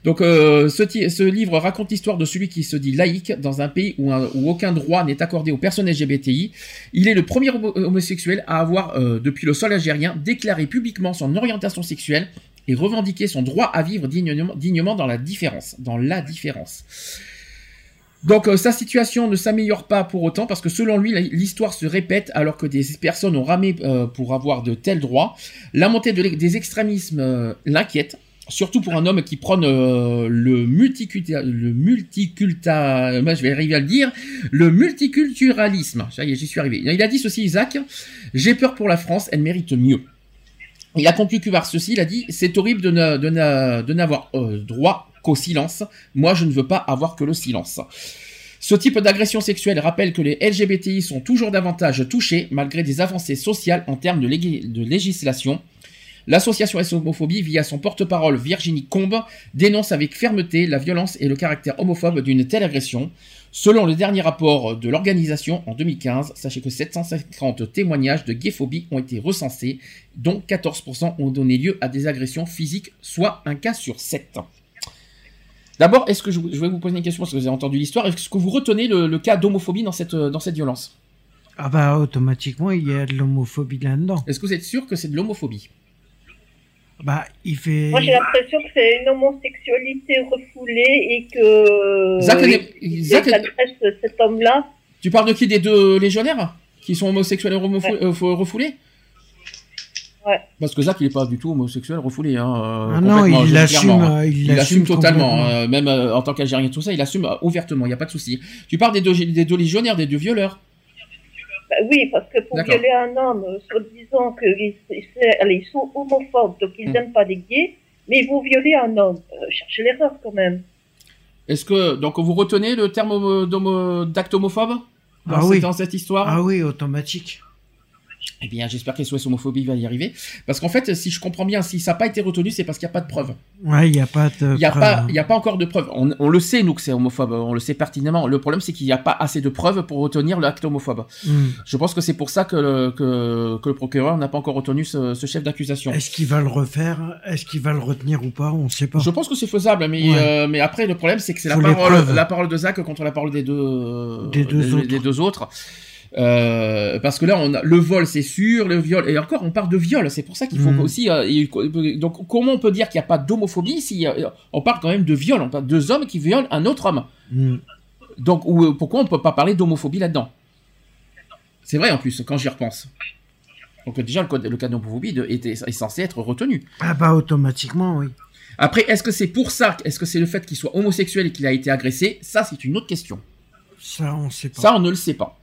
S2: Donc euh, ce, livre raconte l'histoire de celui qui se dit laïque dans un pays où, un- où aucun droit n'est accordé aux personnes LGBTI. Il est le premier homo- homosexuel à avoir, euh, depuis le sol algérien, déclaré publiquement son orientation sexuelle et revendiqué son droit à vivre dignement, dignement dans la différence. Dans la différence. Donc euh, sa situation ne s'améliore pas pour autant parce que selon lui l'histoire se répète alors que des personnes ont ramé euh, pour avoir de tels droits. La montée des extrémismes euh, l'inquiète, surtout pour un homme qui prône le multiculta, le multiculta, je vais arriver à le dire, le multiculturalisme. Ça y est, j'y suis arrivé. Il a dit ceci, Isaac. J'ai peur pour la France, elle mérite mieux. Il a conclu que ceci, il a dit c'est horrible de n'avoir droit qu'au silence. Moi, je ne veux pas avoir que le silence. Ce type d'agression sexuelle rappelle que les LGBTI sont toujours davantage touchés malgré des avancées sociales en termes de, législation. L'association S Homophobie, via son porte-parole Virginie Combe, dénonce avec fermeté la violence et le caractère homophobe d'une telle agression. Selon le dernier rapport de l'organisation en 2015, sachez que 750 témoignages de gayphobie ont été recensés, dont 14% ont donné lieu à des agressions physiques, soit un cas sur 7. D'abord, est-ce que je, je vais vous poser une question parce que vous avez entendu l'histoire, est-ce que vous retenez le, le cas d'homophobie dans cette, dans cette violence?
S5: Ah bah automatiquement il y a de l'homophobie là-dedans.
S2: Est-ce que vous êtes sûr que c'est de l'homophobie?
S5: Bah il fait.
S8: Moi, j'ai l'impression que c'est une homosexualité refoulée et que.
S2: Zach,
S8: et
S2: Zach,
S8: cet homme-là.
S2: Tu parles de qui? Des deux légionnaires? Qui sont homosexuels et euh, fo- refoulés?
S8: Ouais.
S2: Parce que Zach, il est pas du tout homosexuel refoulé. Hein, euh,
S5: Ah non, il l'assume,
S2: hein.
S5: euh, il l'assume
S2: totalement. hein, même euh, en tant qu'Algérien, tout ça, il assume ouvertement. Il n'y a pas de souci. Tu parles des deux, des deux légionnaires, des deux violeurs.
S8: Bah oui, parce que pour violer un homme, soi-disant qu'ils ils sont homophobes, donc ils
S2: Hmm.
S8: n'aiment pas les gays, mais ils vont violer un homme. Euh, cherchez l'erreur quand même.
S2: Est-ce que donc vous retenez le terme homo- d'acte homophobe dans,
S5: Ah
S2: cette,
S5: oui.
S2: dans cette histoire?
S5: Ah oui, automatique.
S2: Eh bien, j'espère qu'SOS homophobie va y arriver. Parce qu'en fait, si je comprends bien, si ça n'a pas été retenu, c'est parce qu'il n'y a pas de preuves.
S5: Ouais, il n'y a pas de.
S2: Il n'y a, pas- il y a pas encore de preuves. On, on le sait, nous, que c'est homophobe. On le sait pertinemment. Le problème, c'est qu'il n'y a pas assez de preuves pour retenir l'acte homophobe.
S5: Hmm.
S2: Je pense que c'est pour ça que le, que, que le procureur n'a pas encore retenu ce, ce chef d'accusation.
S5: Est-ce qu'il va le refaire? Est-ce qu'il va le retenir ou pas? On ne sait pas.
S2: Je pense que c'est faisable, mais,
S5: Ouais.
S2: euh, mais après, le problème, c'est que c'est la parole, la parole de Zach contre la parole des deux,
S5: Des deux autres.
S2: des deux autres. Euh, parce que là, on a, le vol, c'est sûr, le viol, et encore, on parle de viol, c'est pour ça qu'il faut
S5: Mhm.
S2: aussi. euh, donc, comment on peut dire qu'il n'y a pas d'homophobie si euh, on parle quand même de viol On parle de deux hommes qui violent un autre homme.
S5: Hmm.
S2: Donc, ou, euh, pourquoi on peut pas parler d'homophobie là-dedans? C'est vrai en plus, quand j'y repense. Donc, déjà, le, code, le cas d'homophobie était, est censé être retenu.
S5: Ah bah automatiquement, oui.
S2: Après, est-ce que c'est pour ça Est-ce que c'est le fait qu'il soit homosexuel et qu'il a été agressé? Ça, c'est une autre question.
S5: Ça, on sait pas.
S2: Ça, on ne le sait pas.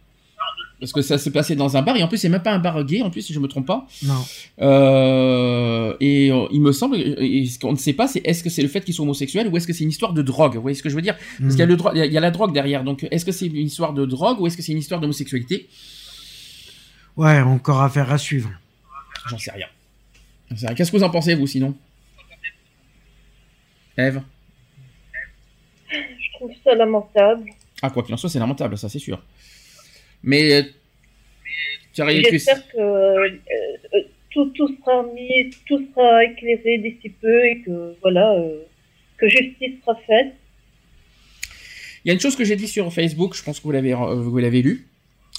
S2: Parce que ça s'est passé dans un bar, et en plus, c'est même pas un bar gay, en plus, si je me trompe pas.
S5: Non.
S2: Euh, et euh, il me semble, et ce qu'on ne sait pas, c'est est-ce que c'est le fait qu'il soit homosexuel ou est-ce que c'est une histoire de drogue? Vous voyez ce que je veux dire? Parce qu'il y, a
S5: Hmm.
S2: le dro- il y a- il y a la drogue derrière, donc est-ce que c'est une histoire de drogue ou est-ce que c'est une histoire d'homosexualité?
S5: Ouais, encore affaire à suivre.
S2: J'en sais rien. J'en sais rien. Qu'est-ce que vous en pensez, vous, sinon? Eve
S8: Je trouve ça lamentable.
S2: Ah, quoi qu'il en soit, c'est lamentable, ça, c'est sûr. Mais. euh,
S8: J'espère que euh, euh, tout, tout sera mis, tout sera éclairé d'ici peu et que voilà, euh, que justice sera faite.
S2: Il y a une chose que j'ai dit sur Facebook, je pense que vous l'avez vous l'avez lu.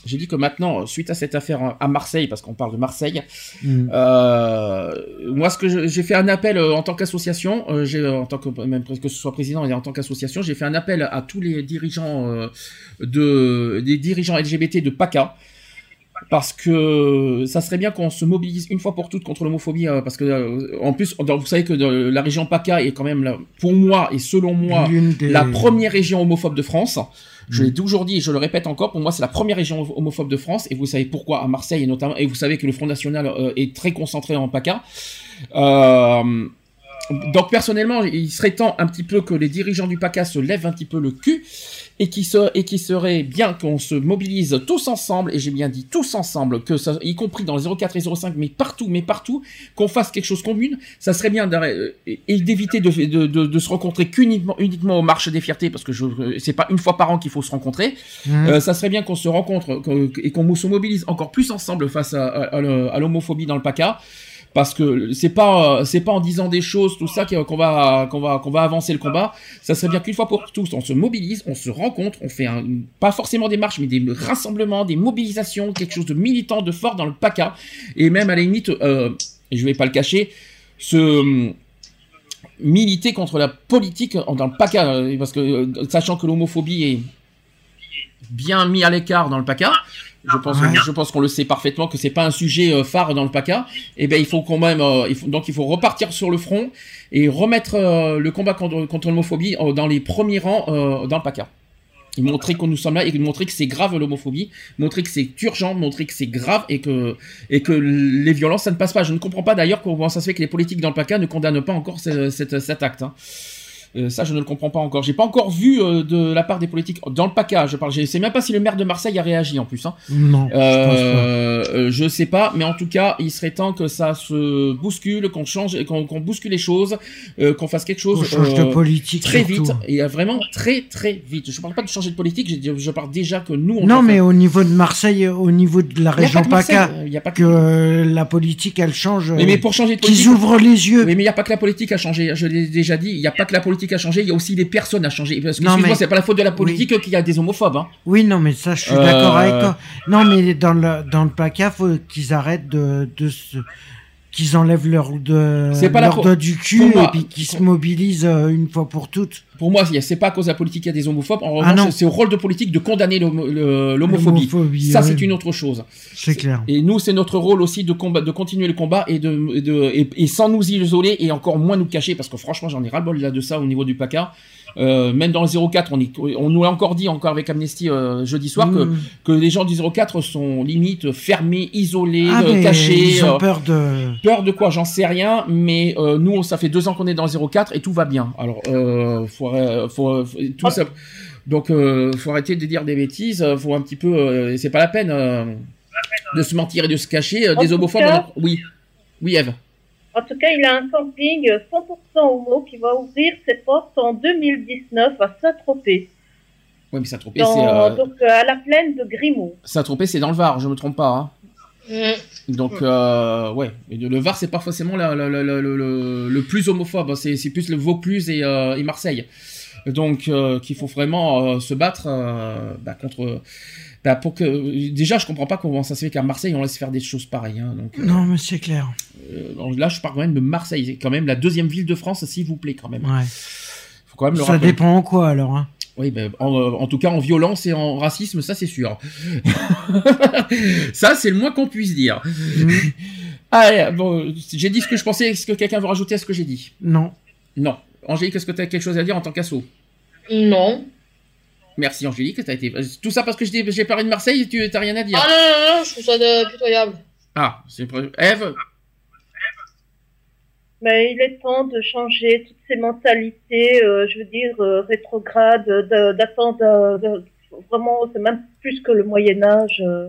S2: J'ai dit que maintenant, suite à cette affaire à Marseille, parce qu'on parle de Marseille,
S5: Hmm.
S2: euh, moi, ce que j'ai fait un appel euh, en tant qu'association, euh, en tant que même que ce soit président et en tant qu'association, j'ai fait un appel à tous les dirigeants euh, de des dirigeants LGBT de PACA parce que ça serait bien qu'on se mobilise une fois pour toutes contre l'homophobie, parce que en plus, vous savez que la région PACA est quand même, pour moi et selon moi,
S5: des-
S2: la première région homophobe de France. Je
S5: Mm.
S2: l'ai toujours dit et je le répète encore, pour moi c'est la première région homophobe de France, et vous savez pourquoi à Marseille et notamment, et vous savez que le Front National euh, est très concentré en PACA. Euh, donc personnellement, il serait temps un petit peu que les dirigeants du PACA se lèvent un petit peu le cul et qui se, et qui serait bien qu'on se mobilise tous ensemble et j'ai bien dit tous ensemble que ça, y compris dans les 04 et 05 mais partout mais partout qu'on fasse quelque chose commune. Ça serait bien euh, et d'éviter de, de, de, de se rencontrer qu'uniquement uniquement aux marches des fiertés parce que je euh, c'est pas une fois par an qu'il faut se rencontrer.
S5: Mhm.
S2: Euh, ça serait bien qu'on se rencontre et qu'on se mobilise encore plus ensemble face à, à, à l'homophobie dans le PACA parce que c'est pas c'est pas en disant des choses tout ça qu'on va qu'on va qu'on va avancer le combat ça serait bien qu'une fois pour tous on se mobilise on se rencontre on fait pas forcément des marches mais des rassemblements des mobilisations quelque chose de militant de fort dans le PACA et même à la limite euh, je vais pas le cacher ce hum, militer contre la politique dans le PACA euh, parce que euh, sachant que l'homophobie est bien mis à l'écart dans le PACA. Je pense,
S5: Ouais.
S2: je pense qu'on le sait parfaitement que c'est pas un sujet euh, phare dans le PACA. Et ben il faut quand même, euh, il faut, donc il faut repartir sur le front et remettre euh, le combat contre, contre l'homophobie dans les premiers rangs dans le PACA. Et montrer que nous sommes là et montrer que c'est grave l'homophobie, montrer que c'est urgent, montrer que c'est grave et que et que les violences ça ne passe pas. Je ne comprends pas d'ailleurs comment ça se fait que les politiques dans le PACA ne condamnent pas encore cette- cet acte. hein. Euh, ça, je ne le comprends pas encore. J'ai pas encore vu euh, de la part des politiques dans le PACA. Je parle. Je sais même pas si le maire de Marseille a réagi en plus. Hein.
S5: Non, je pense pas.
S2: Euh, je sais pas, mais en tout cas, il serait temps que ça se bouscule, qu'on change, qu'on bouscule les choses, qu'on fasse quelque chose
S5: change de politique,
S2: très
S5: surtout.
S2: vite et vraiment très très vite. Je parle pas de changer de politique, je, je parle déjà que nous. On
S5: Non, mais
S2: faire-
S5: au niveau de Marseille, au niveau de la région PACA,
S2: il y a pas que-
S5: que la politique, elle change. Euh,
S2: mais pour changer de
S5: Qu'ils
S2: politique.
S5: ouvrent les yeux.
S2: Mais il n'y a pas que la politique à changer. Je l'ai déjà dit. Il n'y a pas que la politique à changer. Il y a aussi les personnes à changer. Parce que,
S5: Non,
S2: excuse-moi,
S5: mais-
S2: c'est pas la faute de la politique qu'il y a des homophobes. Hein.
S5: Oui, non, mais ça, je suis
S2: Euh,
S5: d'accord avec toi. Non, mais dans le, dans le PACA, faut qu'ils arrêtent de, de se, qu'ils enlèvent leur, de,
S2: C'est pas
S5: leur doigt du cul
S2: moi-
S5: et puis qu'ils se mobilisent euh, une fois pour toutes.
S2: Pour moi, il c'est pas à cause de la politique qu'il y a des homophobes. En
S5: Ah
S2: revanche, c'est au rôle de politique de condamner l'homophobie. Ça,
S5: oui.
S2: c'est une autre chose.
S5: C'est clair.
S2: Et nous, c'est notre rôle aussi de combat, de continuer le combat et de, de et, et sans nous isoler et encore moins nous cacher parce que franchement, j'en ai ras le bol là de ça au niveau du PACA. Euh, même dans le 04, on, est, on nous l'a encore dit encore avec Amnesty euh, jeudi soir que,
S5: Mm.
S2: que les gens du 04 sont limite fermés, isolés,
S5: Ah,
S2: euh, cachés.
S5: ils ont
S2: euh,
S5: peur de.
S2: Peur de quoi J'en sais rien, mais euh, nous, ça fait deux ans qu'on est dans le 04 et tout va bien. Alors, euh, faut, euh, faut, faut- tout ça. Donc, euh, faut arrêter de dire des bêtises. euh, Faut un petit peu. euh, c'est pas la peine euh, de se mentir et de se cacher. euh, des homophobes.
S8: cas-
S2: on en- Oui, oui, Eve.
S8: En tout cas, il a un camping 100% homo qui va ouvrir ses portes en 2019 à Saint-Tropez.
S2: Oui, mais
S8: Dans-
S2: c'est euh,
S8: Donc euh, à la plaine de Grimaud.
S2: Saint-Tropez, c'est dans le Var. Je me trompe pas. hein. Donc, euh, ouais. Et le Var, c'est pas forcément la- la- la- la- le, plus homophobe. hein. C'est c'est plus le Vaucluse et, euh, et Marseille. Donc, euh, qu'il faut vraiment euh, se battre euh, bah, contre. bah, pour que déjà, je comprends pas comment ça se fait qu'à Marseille on laisse faire des choses pareilles. hein. Donc,
S5: Non, mais c'est clair.
S2: là, je parle quand même de Marseille, c'est quand même la deuxième ville de France, s'il vous plaît, quand même.
S5: Ouais.
S2: Faut quand même le
S5: Ça
S2: rappeler.
S5: dépend en quoi alors. Hein.
S2: Oui, ben, en, en tout cas, en violence et en racisme, ça c'est sûr. ça, c'est le moins qu'on puisse dire. Allez, bon, j'ai dit ce que je pensais. Est-ce que quelqu'un veut rajouter à ce que j'ai dit?
S5: Non.
S2: Non. Angélique, est-ce que tu as quelque chose à dire en tant qu'assaut?
S3: Non.
S2: Merci Angélique, t'as été... Tout ça parce que j'ai j'ai parlé de Marseille et tu n'as rien à dire.
S3: Ah non, non, non, je trouve ça de- pitoyable.
S2: Ah, c'est... Ève
S8: Mais il est temps de changer toutes ces mentalités, euh, je veux dire, euh, rétrogrades, de- d'attendre, euh, de- vraiment, c'est même plus que le Moyen Âge, euh,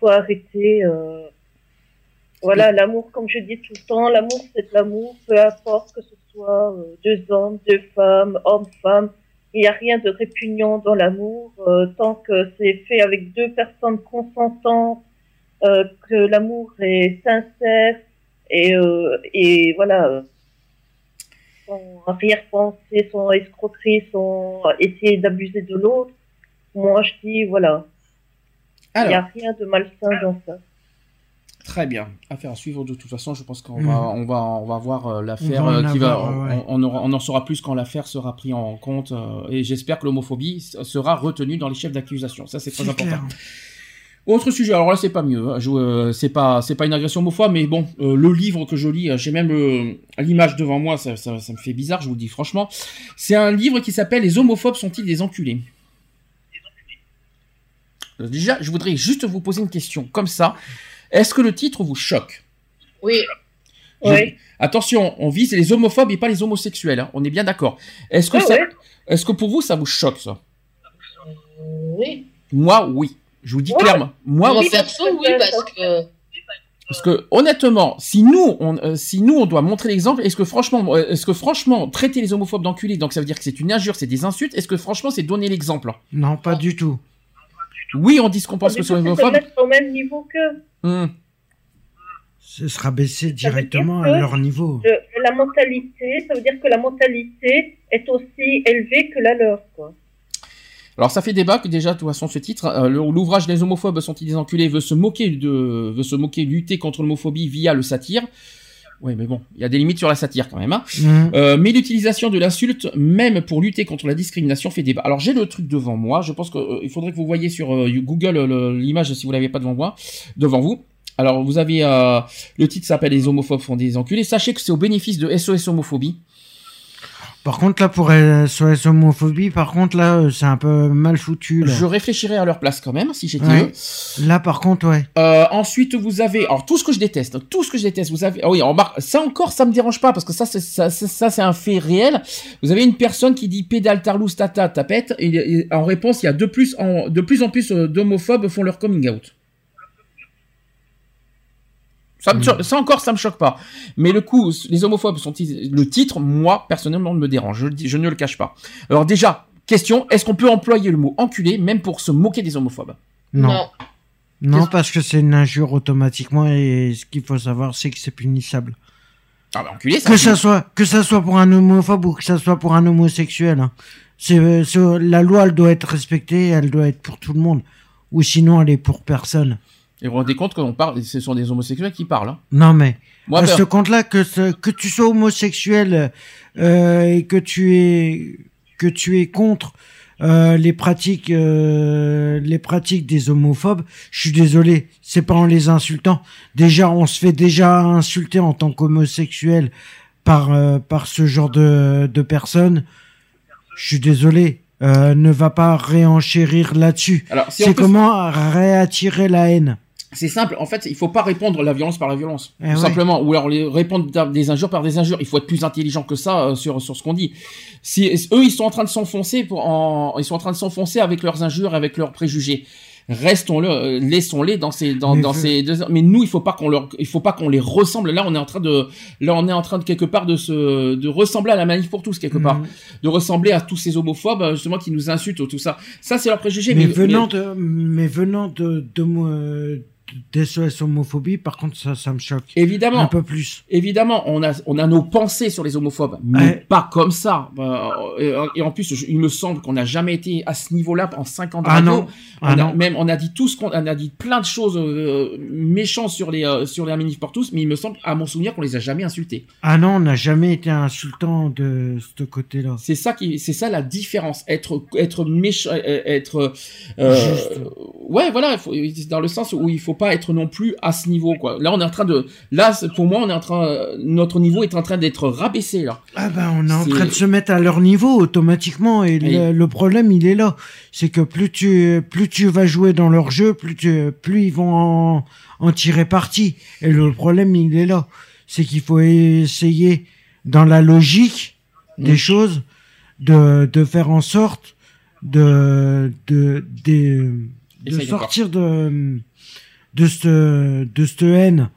S8: faut arrêter. euh. Voilà, l'amour, comme je dis tout le temps, l'amour c'est de l'amour, peu importe que ce soit euh, deux hommes, deux femmes, hommes, femmes, il n'y a rien de répugnant dans l'amour, euh, tant que c'est fait avec deux personnes consentantes, euh, que l'amour est sincère, et, euh, et voilà, sans arrière-pensée, sans escroquerie, sans essayer d'abuser de l'autre, moi je dis voilà, il n'y a rien de malsain dans ça.
S2: Très bien. Affaire à suivre de toute façon. Je pense qu'on
S5: Mhm.
S2: va, on va, on va voir euh, l'affaire
S5: On va en
S2: euh, qui va,
S5: ouais.
S2: on, on aura- on en saura plus quand l'affaire sera prise en compte. euh, et j'espère que l'homophobie sera retenue dans les chefs d'accusation. Ça, c'est très important.
S5: clair.
S2: Autre sujet, alors là c'est pas mieux, hein. Euh, c'est pas c'est pas une agression homophobe, mais bon, euh, le livre que je lis, j'ai même euh, l'image devant moi, ça, ça, ça me fait bizarre, je vous le dis franchement. C'est un livre qui s'appelle Les homophobes sont-ils des enculés? Déjà, je voudrais juste vous poser une question comme ça. Est-ce que le titre vous choque?
S3: Oui.
S2: Je-
S8: Oui.
S2: Attention, on vise les homophobes et pas les homosexuels, hein. on est bien d'accord. Est-ce que
S8: Ah
S2: ça,
S8: ouais.
S2: est-ce que pour vous ça vous choque ça?
S3: Oui.
S2: Moi, oui. Je vous dis
S8: Ouais.
S2: clairement. Moi, oui.
S3: perso, oui, parce que.
S2: Parce que honnêtement, si nous, on, euh, si nous, on doit montrer l'exemple, est-ce que franchement, euh, est-ce que franchement, traiter les homophobes d'enculés, donc ça veut dire que c'est une injure, c'est des insultes, est-ce que franchement, c'est donner l'exemple?
S5: Non, pas du tout.
S2: Oui, on dit ce qu'on pense
S8: Du
S2: que sont homophobes.
S8: au même niveau qu'eux.
S2: Hum.
S5: Ce sera baissé directement à leur niveau.
S8: De- La mentalité, ça veut dire que la mentalité est aussi élevée que la leur, quoi.
S2: Alors ça fait débat que déjà, de toute façon, ce titre, euh, l'ouvrage Les homophobes sont-ils des enculés veut se moquer de, veut se moquer, lutter contre l'homophobie via le satire. Oui, mais bon, il y a des limites sur la satire quand même. Hein.
S5: Mhm.
S2: Euh, mais l'utilisation de l'insulte, même pour lutter contre la discrimination, fait débat. Alors j'ai le truc devant moi. Je pense qu'il faudrait que vous voyez sur euh, Google euh, l'image si vous l'avez pas devant moi, devant vous. Alors vous avez euh, le titre s'appelle Les homophobes font des enculés. Sachez que c'est au bénéfice de SOS homophobie.
S5: Par contre, là, pour SOS homophobie, par contre, là, euh, c'est un peu mal foutu. Là,
S2: Je réfléchirais à leur place quand même si j'étais
S5: Ouais.
S2: eux.
S5: Là, par contre, ouais.
S2: Euh, ensuite, vous avez, alors tout ce que je déteste, tout ce que je déteste, vous avez, ah oui, en bar- ça encore, ça me dérange pas parce que ça, c'est, ça, c'est- ça, c'est un fait réel. Vous avez une personne qui dit pédale tarlouse tata tapette et, et en réponse, il y a de plus en, de plus en plus euh, d'homophobes font leur coming out. Ça, me cho- ça encore, ça me choque pas. Mais le coup, les homophobes sont le titre, moi personnellement, me dérange. Je, ne le cache pas. Alors déjà, question, est-ce qu'on peut employer le mot enculé même pour se moquer des homophobes?
S5: Non. Non, parce que c'est une injure automatiquement et ce qu'il faut savoir, c'est que c'est punissable.
S2: Ah bah enculé, ça.
S5: Que ça soit, que ça soit pour un homophobe ou que ça soit pour un homosexuel. hein. C'est- la loi, elle doit être respectée, elle doit être pour tout le monde. Ou sinon, elle est pour personne.
S2: Et vous vous rendez compte qu'on parle, ce sont des homosexuels qui parlent. Hein.
S5: Non, mais
S2: Moi,
S5: à
S2: ben-
S5: ce compte-là, que, ce- que tu sois homosexuel euh, et que tu es que tu es contre euh, les pratiques euh, les pratiques des homophobes, je suis désolé, c'est pas en les insultant. Déjà, on se fait déjà insulter en tant qu'homosexuel par euh, par ce genre de de personnes. Je suis désolé. Euh, ne va pas réenchérir là-dessus.
S2: Si
S5: C'est comment réattirer la haine?
S2: C'est simple. En fait, il faut pas répondre la violence par la violence.
S5: Eh
S2: tout
S5: ouais.
S2: simplement. Ou alors les répondre des injures par des injures. Il faut être plus intelligent que ça euh, sur sur ce qu'on dit. Si eux, ils sont en train de s'enfoncer pour en, ils sont en train de s'enfoncer avec leurs injures, avec leurs préjugés. Restons-le, euh, laissons-les dans ces dans,
S5: Mais
S2: dans
S5: je-
S2: ces deux. Mais nous, il faut pas qu'on leur, il faut pas qu'on les ressemble. Là, on est en train de, là, on est en train de quelque part de se, de ressembler à la manif pour tous quelque part,
S5: Mhm.
S2: de ressembler à tous ces homophobes euh, justement qui nous insultent tout ça. Ça, c'est leur préjugé.
S5: mais, venant de mais venant de de d'SOS homophobie par contre ça ça me choque
S2: Évidemment.
S5: un peu plus
S2: Évidemment, on a, on a nos pensées sur les homophobes, mais
S5: Ouais.
S2: pas comme ça. Euh, et en plus, il me semble qu'on n'a jamais été à ce niveau-là en 5 ans
S5: Ah non.
S2: On
S5: Ah
S2: a,
S5: non.
S2: Même, on a dit tout ce qu'on, on a dit plein de choses euh, méchantes sur les, euh, sur les manifs pour tous, mais il me semble, à mon souvenir, qu'on les a jamais insultés.
S5: ah non on n'a jamais été insultant de ce côté là
S2: C'est ça qui, c'est ça la différence. Être, être méchant, euh, être, euh,
S5: Juste.
S2: ouais, voilà, il faut- dans le sens où il faut pas être non plus à ce niveau, quoi. Là, on est en train de, là, pour moi, on est en train, notre niveau est en train d'être rabaissé, là.
S5: ah ben on est en train de se mettre à leur niveau automatiquement et le, le problème il est là c'est que plus tu plus tu vas jouer dans leur jeu plus tu plus ils vont en, en tirer parti et le problème il est là c'est qu'il faut essayer dans la logique des
S2: Mm.
S5: choses de de faire en sorte de de de sortir de de cette de cette haine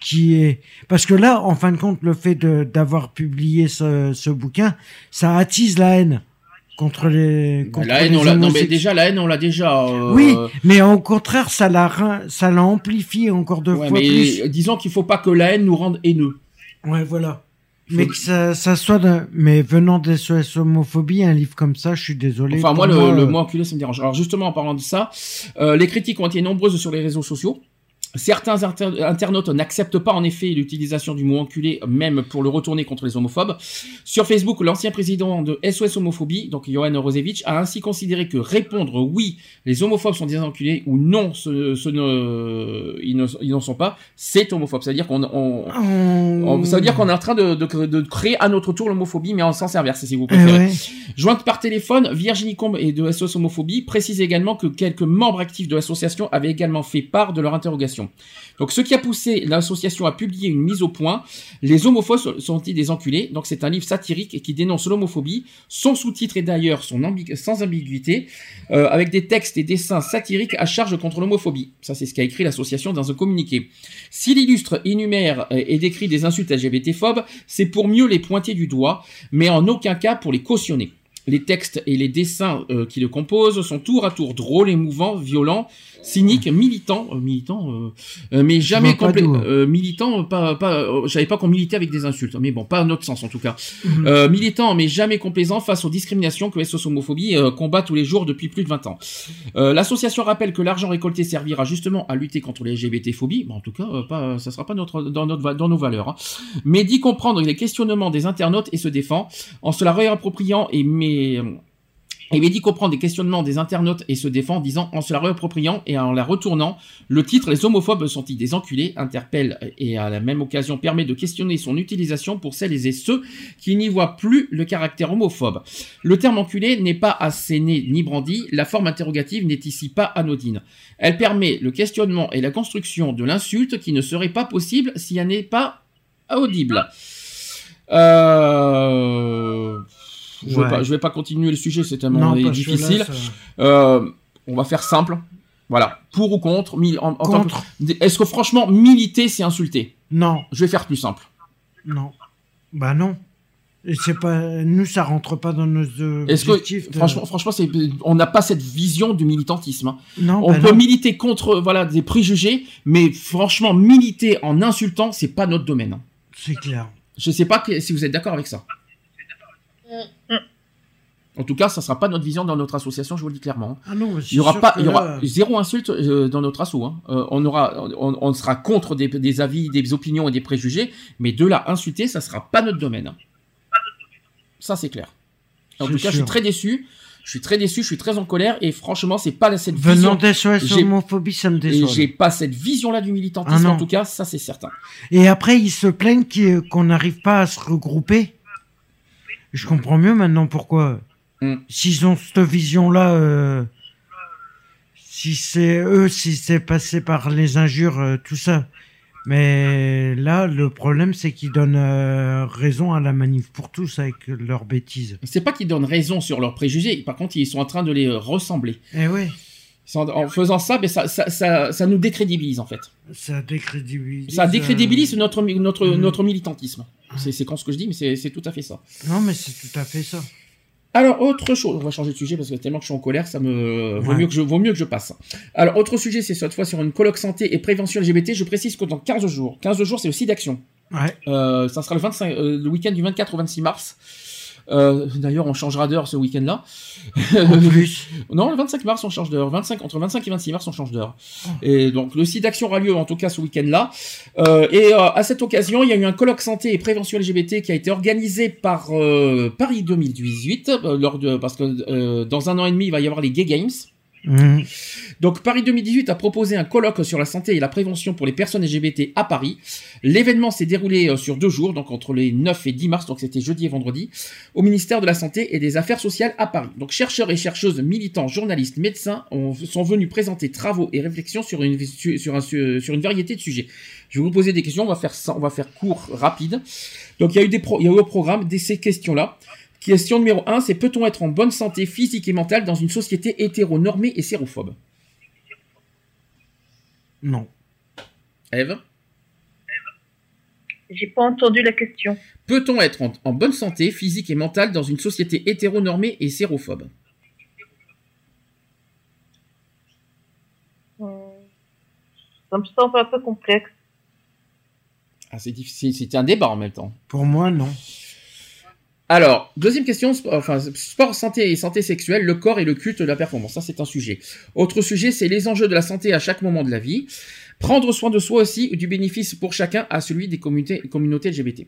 S5: qui est parce que là en fin de compte le fait de d'avoir publié ce, ce bouquin ça attise la haine contre les contre
S2: la haine,
S5: les
S2: on l'a, non, mais déjà, la haine, on l'a déjà, euh,
S5: oui mais au contraire ça l'a ça l'a amplifié encore deux
S2: ouais,
S5: fois
S2: mais
S5: plus
S2: disons qu'il faut pas que la haine nous rende haineux.
S5: ouais voilà mais que ça, ça soit de... mais venant des SOS homophobie un livre comme ça je suis désolé
S2: Enfin, moi, le, le
S5: euh,
S2: mot enculé, ça me dérange. Alors, justement, en parlant de ça, euh, les critiques ont été nombreuses sur les réseaux sociaux. Certains inter- internautes n'acceptent pas en effet l'utilisation du mot enculé, même pour le retourner contre les homophobes. Sur Facebook, l'ancien président de SOS Homophobie, donc Johan Rosevich, a ainsi considéré que répondre oui, les homophobes sont des enculés ou non, ce, ce ne, ils ne- ils n'en sont pas, c'est homophobe. C'est-à-dire qu'on, on- on- ça veut dire qu'on est en train de, de- de créer à notre tour l'homophobie, mais en sens inverse, si vous
S5: Eh
S2: préférez.
S5: ouais.
S2: Jointe par téléphone, Virginie Combe et de SOS Homophobie précisent également que quelques membres actifs de l'association avaient également fait part de leur interrogation. Donc, ce qui a poussé l'association à publier une mise au point, Les homophobes sont-ils des enculés? Donc, c'est un livre satirique qui dénonce l'homophobie. Son sous-titre est d'ailleurs sans ambiguïté, euh, avec des textes et dessins satiriques à charge contre l'homophobie. Ça, c'est ce qu'a écrit l'association dans un communiqué. S'il illustre, énumère euh, et décrit des insultes LGBT-phobes, c'est pour mieux les pointer du doigt, mais en aucun cas pour les cautionner. Les textes et les dessins euh, qui le composent sont tour à tour drôles, émouvants, violents, cyniques, militants, euh, militants, euh, euh, mais jamais. Euh, militants, pas, pas, euh, je savais pas qu'on militait avec des insultes, mais bon, pas à notre sens en tout cas.
S5: Mhm.
S2: Euh, militants, mais jamais complaisants face aux discriminations que SOS Homophobie euh, combat tous les jours depuis plus de 20 ans. Euh, L'association rappelle que l'argent récolté servira justement à lutter contre les LGBT-phobies, bon, en tout cas, euh, pas, ça sera pas notre, dans, notre, va- dans nos valeurs, hein. mais dit comprendre les questionnements des internautes et se défend en se la réappropriant et mais il est dit comprendre les questionnements des internautes et se défend en disant en se la réappropriant et en la retournant. Le titre Les homophobes sont-ils des enculés? Interpelle et à la même occasion permet de questionner son utilisation pour celles et ceux qui n'y voient plus le caractère homophobe. Le terme enculé n'est pas asséné ni brandi, la forme interrogative n'est ici pas anodine. Elle permet le questionnement et la construction de l'insulte qui ne serait pas possible si elle n'est pas audible. Euh... Je,
S5: Ouais.
S2: vais pas, je vais pas continuer le sujet, c'est
S5: Non,
S2: tellement
S5: là,
S2: difficile. Euh, on va faire simple. Voilà, pour ou contre. en- en
S5: Contre.
S2: Est-ce que franchement, militer, c'est insulter?
S5: Non.
S2: Je vais faire plus simple.
S5: Non. Bah non. C'est pas nous, ça rentre pas dans nos objectifs.
S2: que
S5: de-
S2: franchement, franchement, on n'a pas cette vision du militantisme. hein.
S5: Non,
S2: on
S5: bah
S2: peut
S5: non.
S2: militer contre voilà des préjugés, mais franchement, militer en insultant, c'est pas notre domaine. hein.
S5: C'est clair.
S2: Je sais pas que- si vous êtes d'accord avec ça. En tout cas, ça sera pas notre vision dans notre association, je vous le dis clairement.
S5: Ah non,
S2: il y aura pas, il y aura
S5: là-
S2: zéro insulte euh, dans notre asso. hein. Euh, on aura, on, on sera contre des, des avis, des opinions et des préjugés, mais de là insulter, ça sera pas notre domaine. Ça c'est clair. En tout cas, je suis très déçu. Je suis très déçu, je suis très en colère et franchement, c'est pas cette
S5: Venant
S2: vision. J'ai-
S5: homophobie, ça me déçoit.
S2: j'ai pas cette vision-là du militantisme,
S5: Ah
S2: en tout cas, ça c'est certain.
S5: Et après, ils se plaignent qu'il- qu'on n'arrive pas à se regrouper. Je comprends mieux maintenant pourquoi.
S2: Mm.
S5: S'ils ont cette vision-là, euh, si c'est eux, si c'est passé par les injures, euh, tout ça. Mais là, le problème, c'est qu'ils donnent euh, raison à la manif pour tous avec leurs bêtises.
S2: C'est pas qu'ils donnent raison sur leurs préjugés, par contre, ils sont en train de les ressembler.
S5: Eh
S2: sont- En faisant ça, ben, ça, ça, ça, ça nous décrédibilise en fait.
S5: ça décrédibilise.
S2: Ça décrédibilise notre, notre,
S5: Mhm.
S2: notre militantisme. C'est con ce que je dis, mais c'est tout à fait ça.
S5: Non, mais c'est tout à fait ça.
S2: Alors, autre chose, on va changer de sujet parce que tellement que je suis en colère, ça me vaut, mieux, que je, vaut mieux que je passe. Alors, autre sujet, c'est cette fois sur une colloque santé et prévention LGBT. Je précise que dans 15 jours, 15 jours, c'est le site d'action.
S5: Ouais.
S2: Euh, ça sera le, 25, euh, le week-end du 24 au 26 mars. Euh, D'ailleurs, on changera d'heure ce week-end-là. Non, le 25 mars, on change d'heure. 25, entre 25 et 26 mars, on change d'heure.
S5: Oh.
S2: Et donc, le site d'action aura lieu, en tout cas, ce week-end-là. Euh, et euh, à cette occasion, il y a eu un colloque santé et prévention LGBT qui a été organisé par euh, Paris 2018, euh, lors de, parce que euh, dans un an et demi, il va y avoir les Gay Games.
S5: Mhm.
S2: Donc Paris 2018 a proposé un colloque sur la santé et la prévention pour les personnes LGBT à Paris. L'événement s'est déroulé euh, sur deux jours, donc entre les 9 et 10 mars, donc c'était jeudi et vendredi, au ministère de la Santé et des Affaires sociales à Paris. Donc chercheurs et chercheuses, militants, journalistes, médecins ont- sont venus présenter travaux et réflexions sur une, variété de sujets. Je vais vous poser des questions, on va faire on va faire court, rapide. Donc il y a eu des il y a eu au programme de ces questions-là. Question numéro 1, c'est peut-on être en bonne santé physique et mentale dans une société hétéronormée et sérophobe?
S5: Non.
S2: Eve
S8: J'ai pas entendu la question.
S2: Peut-on être en, en bonne santé physique et mentale dans une société hétéronormée et sérophobe?
S8: Hum, Ça me semble un peu complexe.
S2: ah, C'est difficile, c'est un débat en même temps.
S5: Pour moi, non.
S2: Alors, deuxième question, enfin, sport, santé et santé sexuelle, le corps et le culte de la performance. Ça, c'est un sujet. Autre sujet, c'est les enjeux de la santé à chaque moment de la vie. Prendre soin de soi aussi, du bénéfice pour chacun à celui des communautés, communautés LGBT.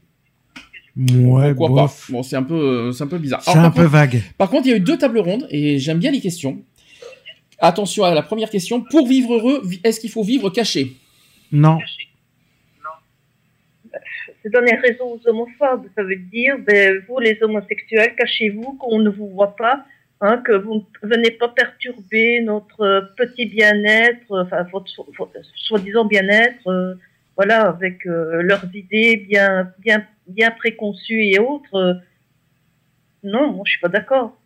S5: Ouais,
S2: Pourquoi
S5: bof.
S2: pas Bon, c'est un peu, euh, c'est un peu bizarre.
S5: C'est un peu
S2: contre-
S5: vague.
S2: Par contre, il y a eu deux tables rondes et j'aime bien les questions. Attention à la première question. Pour vivre heureux, est-ce qu'il faut vivre caché?
S5: Non.
S8: Donner raison aux homophobes. Ça veut dire, ben, vous les homosexuels, cachez-vous, qu'on ne vous voit pas, hein, que vous ne venez pas perturber notre euh, petit bien-être, euh, enfin votre, so- votre soi-disant bien-être, euh, voilà, avec leurs idées bien, préconçues et autres. Non, moi je suis pas d'accord.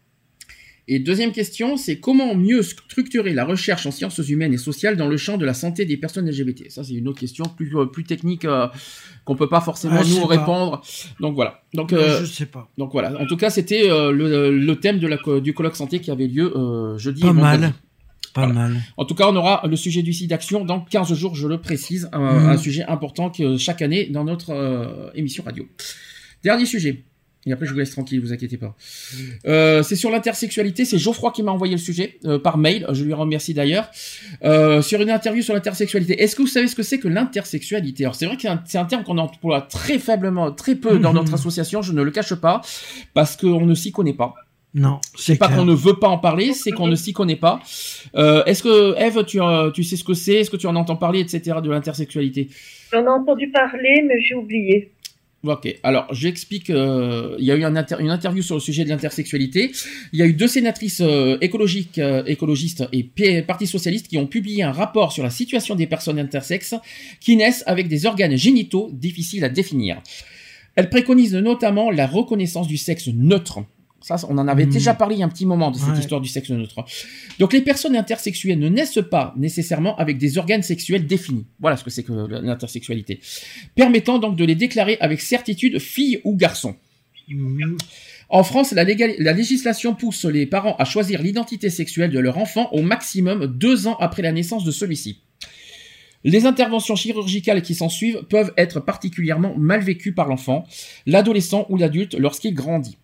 S2: Et deuxième question, c'est comment mieux structurer la recherche en sciences humaines et sociales dans le champ de la santé des personnes LGBT Ça, c'est une autre question plus, euh, plus technique euh, qu'on peut pas forcément
S5: Ah,
S2: nous
S5: sais pas.
S2: répondre. Donc voilà. Donc,
S5: Moi,
S2: euh,
S5: je sais pas.
S2: donc voilà. En tout cas, c'était euh, le, le thème de la, co- du colloque santé qui avait lieu euh, jeudi.
S5: Pas
S2: et
S5: mal. Pas mal.
S2: En tout cas, on aura le sujet du site d'action dans 15 jours, je le précise, un,
S5: Mhm.
S2: un sujet important que chaque année dans notre euh, émission radio. Dernier sujet. Et après, je vous laisse tranquille, vous inquiétez pas. Euh, c'est sur l'intersexualité. C'est Geoffroy qui m'a envoyé le sujet euh, par mail. Je lui remercie d'ailleurs. Euh, sur une interview sur l'intersexualité. Est-ce que vous savez ce que c'est que l'intersexualité? Alors, c'est vrai que c'est un, c'est un terme qu'on emploie très faiblement, très peu dans notre association. Je ne le cache pas parce qu'on ne s'y connaît pas.
S5: Non,
S2: C'est
S5: c'est
S2: pas
S5: clair.
S2: qu'on ne veut pas en parler, c'est qu'on ne s'y connaît pas. Euh, Est-ce que Eve, tu, euh, tu sais ce que c'est? Est-ce que tu en entends parler, etc. de l'intersexualité?
S8: J'en ai entendu parler, mais j'ai oublié.
S2: Ok, alors j'explique. euh, il y a eu une interview sur le sujet de l'intersexualité. Il y a eu deux sénatrices euh, écologiques, euh, écologistes et P- Parti socialiste qui ont publié un rapport sur la situation des personnes intersexes qui naissent avec des organes génitaux difficiles à définir. Elles préconisent notamment la reconnaissance du sexe neutre. Ça, on en avait déjà parlé il y a un petit moment de cette
S5: Ouais.
S2: histoire du sexe neutre. Donc les personnes intersexuelles ne naissent pas nécessairement avec des organes sexuels définis. Voilà ce que c'est que l'intersexualité. Permettant donc de les déclarer avec certitude filles ou garçons.
S5: Mhm.
S2: En France, la, légal- la législation pousse les parents à choisir l'identité sexuelle de leur enfant au maximum deux ans après la naissance de celui-ci. Les interventions chirurgicales qui s'ensuivent peuvent être particulièrement mal vécues par l'enfant, l'adolescent ou l'adulte lorsqu'il grandit.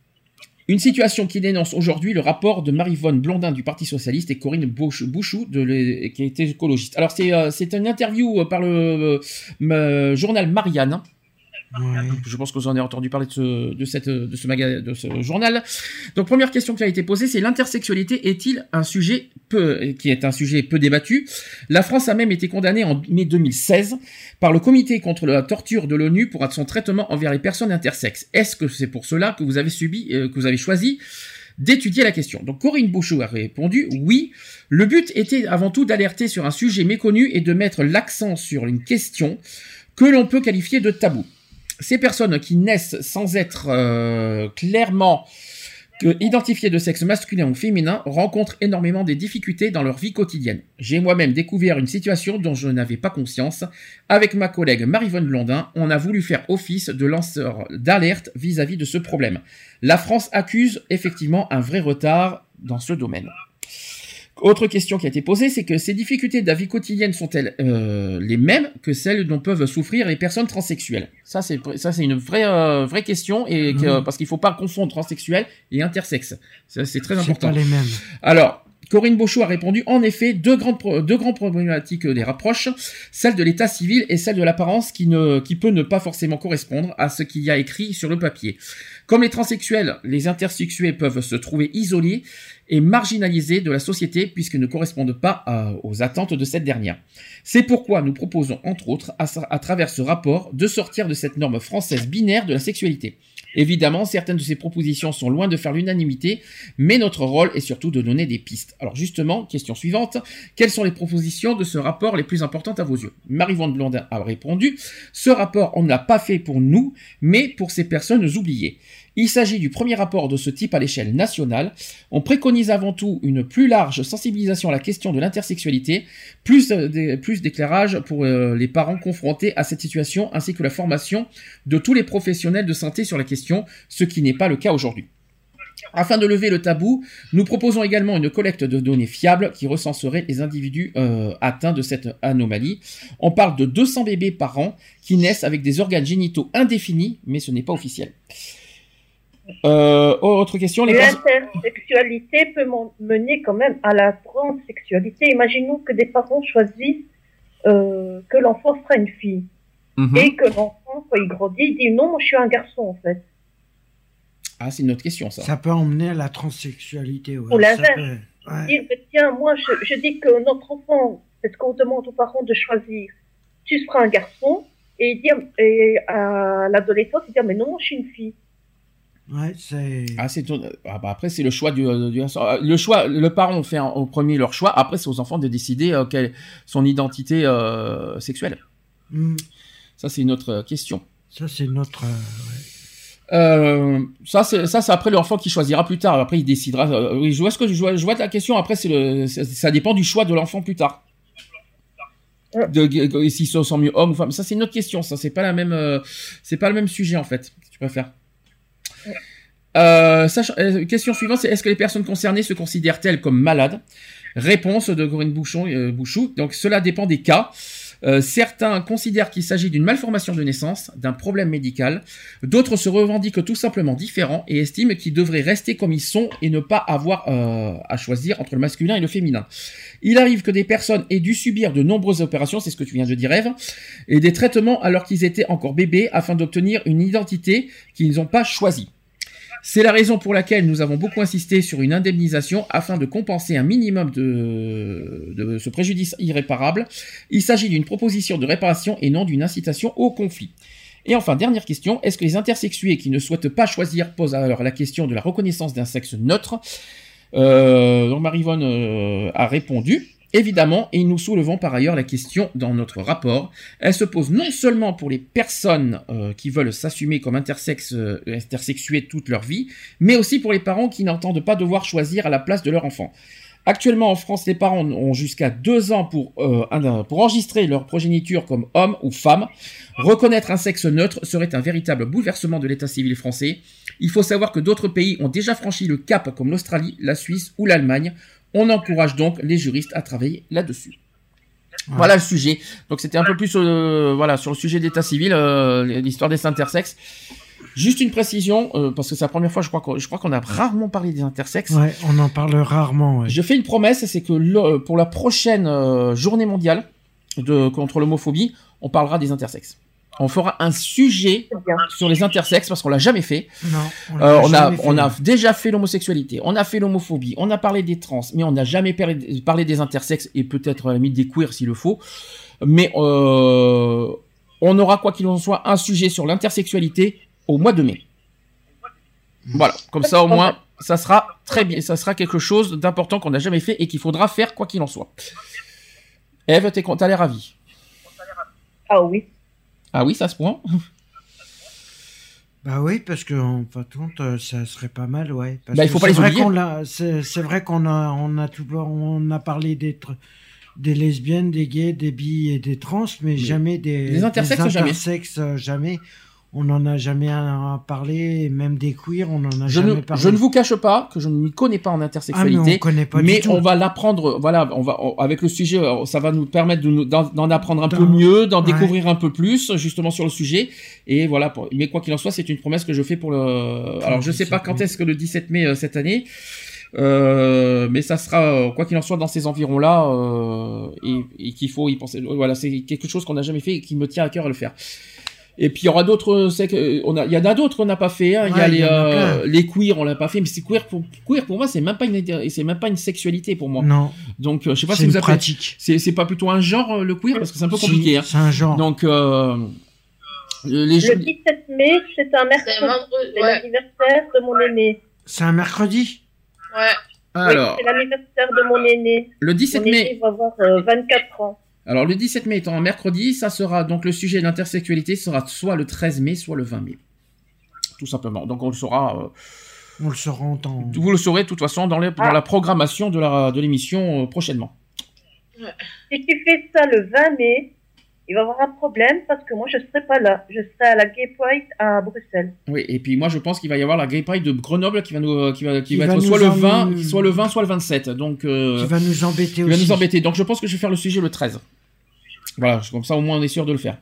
S2: Une situation qui dénonce aujourd'hui le rapport de Marie-Vonne Blondin du Parti Socialiste et Corinne Bouch- Bouchou de qui était écologiste. Alors c'est euh, une interview euh, par le euh, journal Marianne. Je pense que vous en avez entendu parler de ce, de cette, de ce, de ce journal. Donc, première question qui a été posée, c'est l'intersexualité est-il un sujet peu, qui est un sujet peu débattu? La France a même été condamnée en mai 2016 par le Comité contre la torture de l'ONU pour son traitement envers les personnes intersexes. Est-ce que c'est pour cela que vous avez subi, euh, que vous avez choisi d'étudier la question? Donc Corinne Bouchot a répondu oui. Le but était avant tout d'alerter sur un sujet méconnu et de mettre l'accent sur une question que l'on peut qualifier de tabou. Ces personnes qui naissent sans être euh, clairement identifiées de sexe masculin ou féminin rencontrent énormément des difficultés dans leur vie quotidienne. J'ai moi-même découvert une situation dont je n'avais pas conscience. Avec ma collègue Marie-Vonne Blondin, on a voulu faire office de lanceur d'alerte vis-à-vis de ce problème. La France accuse effectivement un vrai retard dans ce domaine. Autre question qui a été posée, c'est que ces difficultés de la vie quotidienne sont-elles euh, les mêmes que celles dont peuvent souffrir les personnes transsexuelles? Ça, c'est ça, c'est une vraie euh, vraie question et que,
S5: Mhm.
S2: parce qu'il faut pas confondre transsexuel et intersexe. Ça, c'est très important.
S5: pas les mêmes.
S2: Alors, Corinne Beauchot a répondu en effet deux grandes, deux grandes problématiques des rapproches, celle de l'état civil et celle de l'apparence qui, ne, qui peut ne pas forcément correspondre à ce qu'il y a écrit sur le papier. Comme les transsexuels, les intersexuels peuvent se trouver isolés et marginalisés de la société puisqu'ils ne correspondent pas aux attentes de cette dernière. C'est pourquoi nous proposons, entre autres, à, travers ce rapport, de sortir de cette norme française binaire de la sexualité. Évidemment, certaines de ces propositions sont loin de faire l'unanimité, mais notre rôle est surtout de donner des pistes. Alors justement, question suivante, quelles sont les propositions de ce rapport les plus importantes à vos yeux? Marie-Vonne Blondin a répondu, ce rapport, on ne l'a pas fait pour nous, mais pour ces personnes oubliées. Il s'agit du premier rapport de ce type à l'échelle nationale. On préconise avant tout une plus large sensibilisation à la question de l'intersexualité, plus, euh, d'éclairage pour euh, les parents confrontés à cette situation, ainsi que la formation de tous les professionnels de santé sur la question, ce qui n'est pas le cas aujourd'hui. Afin de lever le tabou, nous proposons également une collecte de données fiables qui recenserait les individus euh, atteints de cette anomalie. On parle de 200 bébés par an qui naissent avec des organes génitaux indéfinis, mais ce n'est pas officiel. Euh, autre question.
S8: L'intersexualité peut mener quand même à la transsexualité. Imaginons que des parents choisissent euh, que l'enfant sera une fille.
S2: Mhm.
S8: Et que l'enfant, quand il grandit, il dit non, moi, je suis un garçon en fait.
S2: Ah, c'est une autre question, ça.
S5: Ça peut emmener à la transsexualité. Ouais.
S8: Ou l'inverse.
S5: peut- ouais.
S8: Dire, tiens, moi, je, je dis que notre enfant, c'est qu'on demande aux parents de choisir, tu seras un garçon, et dit, et à l'adolescence, il dit, mais non, moi, je suis une fille.
S5: Ouais, c'est.
S2: Ah, c'est ah, bah, après c'est le choix du, du- euh, le choix le parent fait en- au premier leur choix. Après c'est aux enfants de décider euh, quelle son identité euh, sexuelle.
S5: Hmm,
S2: ça c'est une autre euh, question.
S5: Ça, c'est notre. euh,
S2: Euh, ça c'est ça c'est après l'enfant qui choisira plus tard. Après il décidera euh, oui je vois ce que je vois, je vois la question. Après c'est le ça, dépend du choix de l'enfant plus tard. De, de- s'il se sent mieux homme ou femme ça c'est une autre question. Ça c'est pas la même euh, c'est pas le même sujet en fait si tu préfères Euh, euh, question suivante, est-ce que les personnes concernées se considèrent-elles comme malades? Réponse de Corinne Bouchon, euh, Bouchou. Donc cela dépend des cas. Certains considèrent qu'il s'agit d'une malformation de naissance, d'un problème médical. D'autres se revendiquent tout simplement différents et estiment qu'ils devraient rester comme ils sont et ne pas avoir à choisir entre le masculin et le féminin. Il arrive que des personnes aient dû subir de nombreuses opérations, c'est ce que tu viens de dire Eve, et des traitements alors qu'ils étaient encore bébés afin d'obtenir une identité qu'ils n'ont pas choisie. C'est la raison pour laquelle nous avons beaucoup insisté sur une indemnisation afin de compenser un minimum de, de ce préjudice irréparable. Il s'agit d'une proposition de réparation et non d'une incitation au conflit. Et enfin, dernière question, est-ce que les intersexués qui ne souhaitent pas choisir posent alors la question de la reconnaissance d'un sexe neutre? Euh, donc Marivonne euh, a répondu. Évidemment, et nous soulevons par ailleurs la question dans notre rapport. Elle se pose non seulement pour les personnes euh, qui veulent s'assumer comme euh, intersexués toute leur vie, mais aussi pour les parents qui n'entendent pas devoir choisir à la place de leur enfant. Actuellement en France, les parents ont jusqu'à deux ans pour, euh, un- pour enregistrer leur progéniture comme homme ou femme. Reconnaître un sexe neutre serait un véritable bouleversement de l'état civil français. Il faut savoir que d'autres pays ont déjà franchi le cap comme l'Australie, la Suisse ou l'Allemagne. On encourage donc les juristes à travailler là-dessus. Voilà le sujet. Donc c'était un peu plus euh, voilà sur le sujet d'état civil, euh, l'histoire des intersexes. Juste une précision euh, parce que c'est la première fois je crois qu'on je crois qu'on a rarement parlé des intersexes.
S5: Ouais, on en parle rarement. ouais.
S2: Je fais une promesse, c'est que le- pour la prochaine journée mondiale de contre l'homophobie, on parlera des intersexes. On fera un sujet sur les intersexes parce qu'on l'a jamais fait.
S5: Non, on
S2: Euh,
S5: l'a
S2: on, a,
S5: jamais fait.
S2: on a déjà fait l'homosexualité, on a fait l'homophobie, on a parlé des trans, mais on n'a jamais parlé, des intersexes et peut-être la limite des queers s'il le faut. Mais euh, on aura quoi qu'il en soit un sujet sur l'intersexualité au mois de mai. Voilà, comme ça au moins ça sera très bien, ça sera quelque chose d'important qu'on n'a jamais fait et qu'il faudra faire quoi qu'il en soit. Eve, t'as l'air ravie.
S8: Ah oui.
S2: Ah oui, ça se point.
S5: Bah oui, parce que en fin de compte, euh, ça serait pas mal, ouais. Parce
S2: Bah, il faut pas les
S5: vrai
S2: oublier.
S5: C'est vrai qu'on a, on a tout, on a parlé des, des lesbiennes, des gays, des bi et des trans, mais jamais des,
S2: intersexes, jamais.
S5: intersexes, euh, jamais. On n'en a jamais et même des queers, on en a
S2: Je
S5: jamais
S2: ne,
S5: parlé.
S2: je ne vous cache pas que je ne m'y connais pas en intersexualité.
S5: Ah, mais on connaît pas du
S2: mais
S5: tout.
S2: on va l'apprendre. Voilà, on va on- avec le sujet, euh, ça va nous permettre d'en apprendre un peu mieux, d'en
S5: Ouais.
S2: découvrir un peu plus justement sur le sujet. Et voilà. Pour, mais quoi qu'il en soit, c'est une promesse que je fais pour le. Alors je sais pas quand est-ce que le 17 mai euh, cette année. Euh, mais ça sera euh, quoi qu'il en soit dans ces environs-là euh, et, et qu'il faut y penser. Voilà, c'est quelque chose qu'on n'a jamais fait et qui me tient à cœur à le faire. Et puis il y aura d'autres, c'est que- on a, il y en a d'autres qu'on n'a pas fait. hein. il y a
S5: il
S2: les,
S5: y a
S2: euh, les queers, on l'a pas fait, mais c'est queer pour queer pour moi, c'est même pas une, c'est même pas une sexualité pour moi.
S5: Non.
S2: Donc euh, je sais pas si vous
S5: une
S2: appelez.
S5: pratique.
S2: C'est c'est pas plutôt un genre euh, le queer? Parce que c'est un peu
S5: Si,
S2: compliqué. hein.
S5: c'est un genre.
S2: Donc euh, les
S8: Le 17 mai, c'est un mercredi. C'est
S3: ouais.
S8: l'anniversaire de mon aîné.
S5: C'est un mercredi?
S3: Ouais.
S2: alors
S8: Oui, c'est l'anniversaire de mon aîné.
S2: le 17
S8: mon
S2: mai.
S8: aîné va avoir euh, 24 ans.
S2: Alors le 17 mai étant un mercredi, ça sera donc le sujet de l'intersexualité sera soit le 13 mai, soit le 20 mai. Tout simplement. Donc on le saura. euh,
S5: On le saura en temps.
S2: vous le saurez de toute façon dans, les- dans la programmation de la de l'émission euh, prochainement.
S8: Si tu fais ça le 20 mai, il va y avoir un problème parce que moi, je serai pas là. Je serai à la Gay Pride à Bruxelles.
S2: Oui, et puis moi je pense qu'il va y avoir la Gay Pride de Grenoble qui va nous qui va qui,
S5: Qui
S2: va
S5: va
S2: être soit le
S5: en-
S2: 20, soit le 20, soit le 27. Donc euh,
S5: Qui va nous embêter
S2: qui va
S5: aussi.
S2: nous embêter. Donc je pense que je vais faire le sujet le 13. Voilà, comme ça au moins on est sûr de le faire.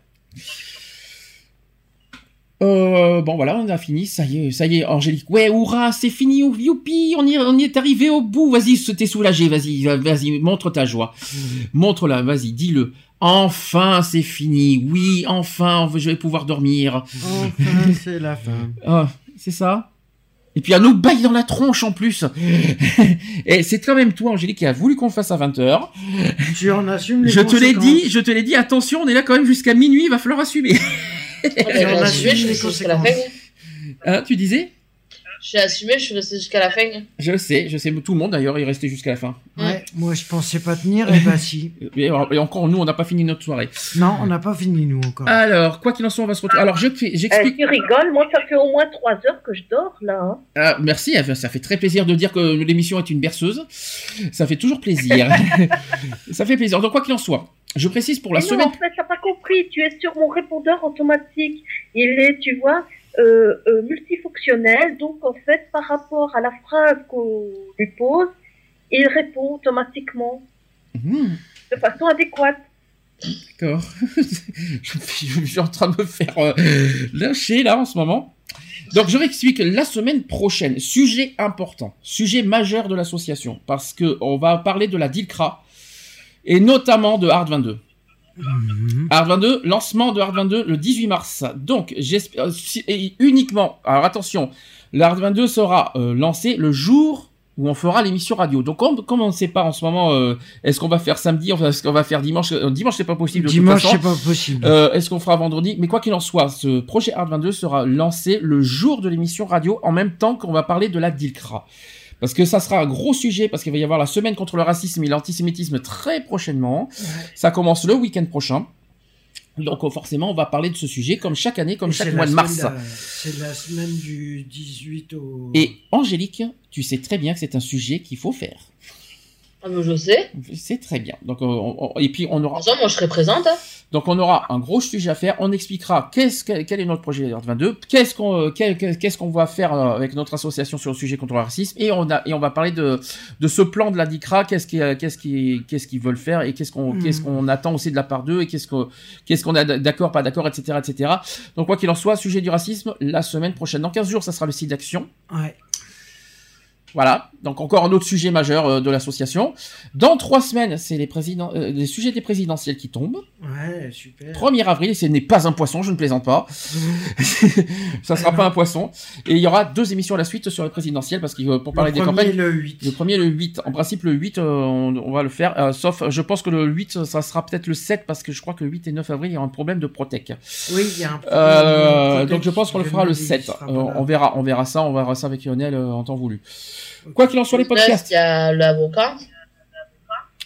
S2: Euh, bon voilà, on a fini, ça y est, ça y est, Angélique. Ouais, hurrah, c'est fini, youpi, on y, on y est arrivé au bout. Vas-y, t'es soulagé, vas-y, va- vas-y, montre ta joie. Montre-la, vas-y, dis-le. Enfin, c'est fini. Oui, enfin, je vais pouvoir dormir.
S5: Enfin, c'est la fin.
S2: Ah, c'est ça? Et puis un autre bail dans la tronche en plus. Et c'est quand même toi, Angélique, qui a voulu qu'on le fasse à 20h.
S5: Tu en assumes les
S2: Je te l'ai dit, je te l'ai dit, attention, on est là quand même jusqu'à minuit, il va falloir assumer.
S3: J'ai
S5: on
S3: assumé,
S5: assume
S3: je suis
S5: les
S3: restée jusqu'à la fin.
S5: conséquences.
S2: Hein, tu disais?
S3: J'ai assumé, je suis restée jusqu'à la fin.
S2: Je sais, je sais, tout le monde d'ailleurs est resté jusqu'à la fin.
S5: Ouais, moi je pensais pas tenir, et bah si.
S2: Et, et encore, nous, on n'a pas fini notre soirée.
S5: Non, on n'a pas fini nous encore.
S2: Alors, quoi qu'il en soit, on va se retrouver. Alors, je-
S8: Euh,
S2: j'explique.
S8: tu rigoles, moi ça fait au moins trois heures que je dors là. hein.
S2: Ah, merci, ça fait très plaisir de dire que l'émission est une berceuse. Ça fait toujours plaisir. ça fait plaisir. Donc, quoi qu'il en soit, je précise pour la
S8: Mais non,
S2: semaine.
S8: en fait, t'as pas compris. Tu es sur mon répondeur automatique. Il est, tu vois, euh, euh, multifonctionnel. Donc, en fait, par rapport à la phrase qu'on lui pose, il répond automatiquement
S2: Hmm,
S8: de façon adéquate.
S2: D'accord. je, suis en train de me faire euh, lâcher là en ce moment. Donc je réexplique la semaine prochaine, sujet important, sujet majeur de l'association, parce que on va parler de la DILCRA et notamment de Hard 22.
S5: Mhm.
S2: Hard 22, lancement de Hard 22 le 18 mars. Donc j'espère et uniquement. Alors attention, le Hard 22 sera euh, lancé le jour où on fera l'émission radio. Donc comme, comme on ne sait pas en ce moment, euh, est-ce qu'on va faire samedi, est-ce qu'on va faire dimanche Euh, Dimanche c'est pas possible. de
S5: Dimanche, c'est pas possible.
S2: Euh, Est-ce qu'on fera vendredi? Mais quoi qu'il en soit, ce projet Art 22 sera lancé le jour de l'émission radio, en même temps qu'on va parler de la DILCRA. Parce que ça sera un gros sujet, parce qu'il va y avoir la semaine contre le racisme et l'antisémitisme très prochainement. Ça commence le week-end prochain. Donc euh, forcément, on va parler de ce sujet comme chaque année, comme
S5: Et
S2: chaque mois de mars.
S5: euh, C'est la semaine du 18 au.
S2: Et Angélique, tu sais très bien que c'est un sujet qu'il faut faire.
S3: Ah, je sais.
S2: C'est très bien. Donc, euh, on- on- et puis on aura.
S3: En moi, je serai présente. hein.
S2: Donc on aura un gros sujet à faire. On expliquera qu'est-ce que- quel est notre projet Art 22, qu'est-ce qu'on euh, qu'est-ce qu'on va faire euh, avec notre association sur le sujet contre le racisme et on a et on va parler de de ce plan de la DICRA, qu'est-ce qui qu'est-ce qui qu'est-ce qu'ils veulent faire et qu'est-ce qu'on
S5: Mhm.
S2: qu'est-ce qu'on attend aussi de la part d'eux et qu'est-ce qu'on qu'est-ce qu'on a d'accord pas d'accord etc etc. Donc quoi qu'il en soit, sujet du racisme la semaine prochaine. Dans 15 jours, ça sera le site d'action.
S5: Ouais.
S2: Voilà, donc encore un autre sujet majeur euh, de l'association. Dans trois semaines, c'est les, présidents, euh, les sujets des présidentielles qui tombent.
S5: Ouais, super.
S2: 1er avril, ce n'est pas un poisson, je ne plaisante pas. ça sera pas un poisson. Et il y aura deux émissions à la suite sur les présidentielles parce que euh, pour parler
S5: le
S2: des
S5: premier,
S2: campagnes.
S5: le 8.
S2: Le premier, le 8. En principe, le 8, euh, on, on va le faire. euh, sauf, je pense que le 8, ça sera peut-être le 7 parce que je crois que le 8 et 9 avril, il y aura un problème de Protec.
S5: Oui, il y a un problème. Protec
S2: donc je pense qu'on le fera le
S5: vient de
S2: 7.
S5: il sera
S2: Euh,
S5: pas là.
S2: on verra, on verra ça, on verra ça avec Lionel en temps voulu. Quoi qu'il en soit, les
S3: Le neuf,
S2: podcasts.
S3: Il y a l'avocat.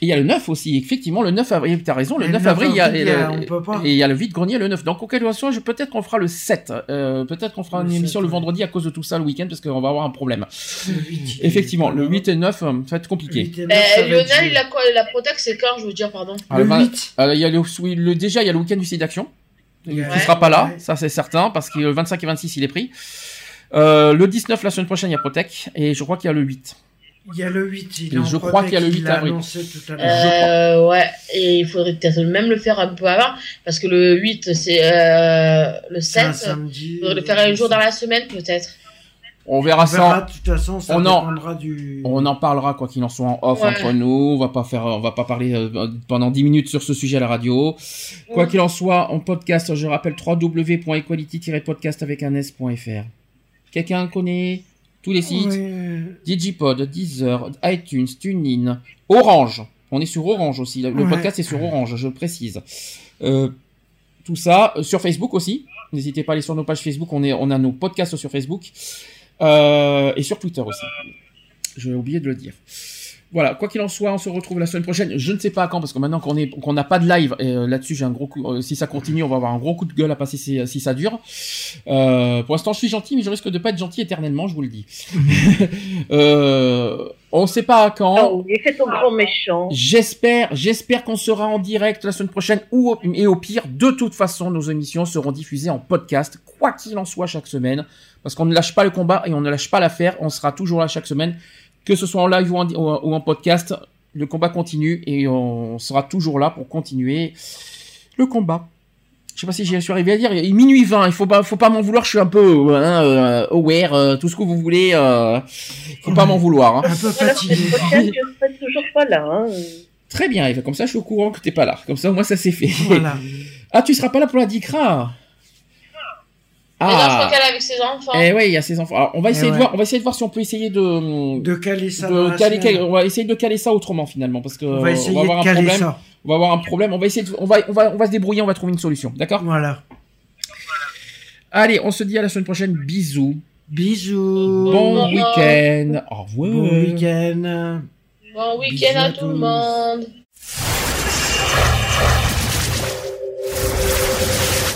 S2: Il y a le 9 aussi, effectivement, le 9 avril, t'as raison, le
S5: Et
S2: 9
S5: le
S2: avril, il y a,
S5: avril, il y a-
S2: le-
S5: pas.
S2: et il y a le vide-grenier le 9. Donc, auquel soit, je, peut-être qu'on fera le 7. Euh, peut-être qu'on fera
S5: Le
S2: une
S5: 7,
S2: émission le vendredi à cause de tout ça le week-end parce qu'on va avoir un problème.
S5: Le 8, il est
S2: Effectivement, le
S5: là.
S2: 8 et 9, euh, ça va être compliqué.
S5: 8 et
S3: Euh,
S5: 9, ça va être
S3: Lionel, il a quoi La Protec, c'est quand Je veux dire, pardon.
S2: Ah,
S5: Le
S2: vingt-
S5: 8.
S2: euh, il y a le, oui, le- déjà, il y a le week-end du site d'action. Il
S5: Ouais.
S2: ne sera pas là,
S5: Ouais.
S2: ça c'est certain, parce que le 25 et 26, il est pris. Euh, le 19, la semaine prochaine, il y a Protec. Et je crois qu'il y a le 8.
S5: Il y a le 8. Il
S2: Et je crois qu'il y a le
S5: il
S2: 8
S5: l'a
S2: avril.
S5: tout à
S3: Euh, ouais, et il faudrait peut-être même le faire un peu avant, parce que le 8, c'est euh, le
S5: C'est un
S3: 7.
S5: samedi.
S3: Il faudrait le faire un jour dans la semaine, peut-être.
S2: On verra
S5: On
S2: ça.
S5: verra, de toute façon, ça
S2: On en-
S5: du.
S2: On en parlera quoi qu'il en soit en off
S3: Ouais.
S2: entre nous. On va pas faire, on va pas parler euh, pendant 10 minutes sur ce sujet à la radio. Quoi qu'il en soit, en podcast, je rappelle www.equality-podcast avec un s.fr. Quelqu'un connaît tous les sites?
S5: Ouais.
S2: Digipod, Deezer, iTunes, TuneIn, Orange. On est sur Orange aussi. Le
S5: Ouais.
S2: podcast est sur Orange, je précise. Euh, tout ça euh, sur Facebook aussi. N'hésitez pas à aller sur nos pages Facebook. On est, on a nos podcasts sur Facebook Euh, et sur Twitter aussi. J'ai oublié de le dire. Voilà, quoi qu'il en soit, on se retrouve la semaine prochaine. Je ne sais pas quand, parce que maintenant qu'on est, qu'on n'a pas de live, et euh, là-dessus j'ai un gros coup. euh, si ça continue, on va avoir un gros coup de gueule à passer si, si ça dure. Euh, pour l'instant, je suis gentil, mais je risque de pas être gentil éternellement, je vous le dis. euh, on ne sait pas quand.
S8: Oh, il fait ton grand méchant.
S2: J'espère, j'espère qu'on sera en direct la semaine prochaine ou au- et au pire, de toute façon, nos émissions seront diffusées en podcast, quoi qu'il en soit chaque semaine, parce qu'on ne lâche pas le combat et on ne lâche pas l'affaire. On sera toujours là chaque semaine, que ce soit en live ou en, ou en podcast. Le combat continue et on sera toujours là pour continuer le combat. Je sais pas si j'y suis arrivé à dire. Il est minuit 20. Il faut pas, faut pas m'en vouloir. Je suis un peu hein, euh, aware, euh, tout ce que vous voulez. Euh, faut pas m'en vouloir. Hein.
S5: Un peu
S8: Voilà, c'est le podcast, je serai toujours pas là. Hein.
S2: Très bien. Comme ça, je suis au courant que t'es pas là. Comme ça, au moins, ça c'est fait.
S5: Voilà.
S2: Ah, tu seras pas là pour la Dicra
S3: Mais non, je crois
S2: Ah.
S3: qu'elle est avec ses enfants.
S2: Eh ouais, il y a ses enfants. Alors, on va
S5: Eh
S2: essayer de
S5: ouais.
S2: voir. On va essayer de voir si on peut essayer de
S5: De caler ça
S2: de
S5: dans
S2: caler-
S5: semaine.
S2: on va essayer de caler ça autrement finalement parce que
S5: On va essayer
S2: avoir
S5: de
S2: un
S5: caler
S2: problème.
S5: ça.
S2: On va avoir un problème. On va essayer. De, on va on va on va se débrouiller. On va trouver une solution. D'accord?
S5: Voilà.
S2: Allez, on se dit à la semaine prochaine. Bisous.
S5: Bisous.
S2: Bon week-end. Au revoir.
S5: Bon week-end.
S3: Bon week-end à
S5: à
S3: tout le monde.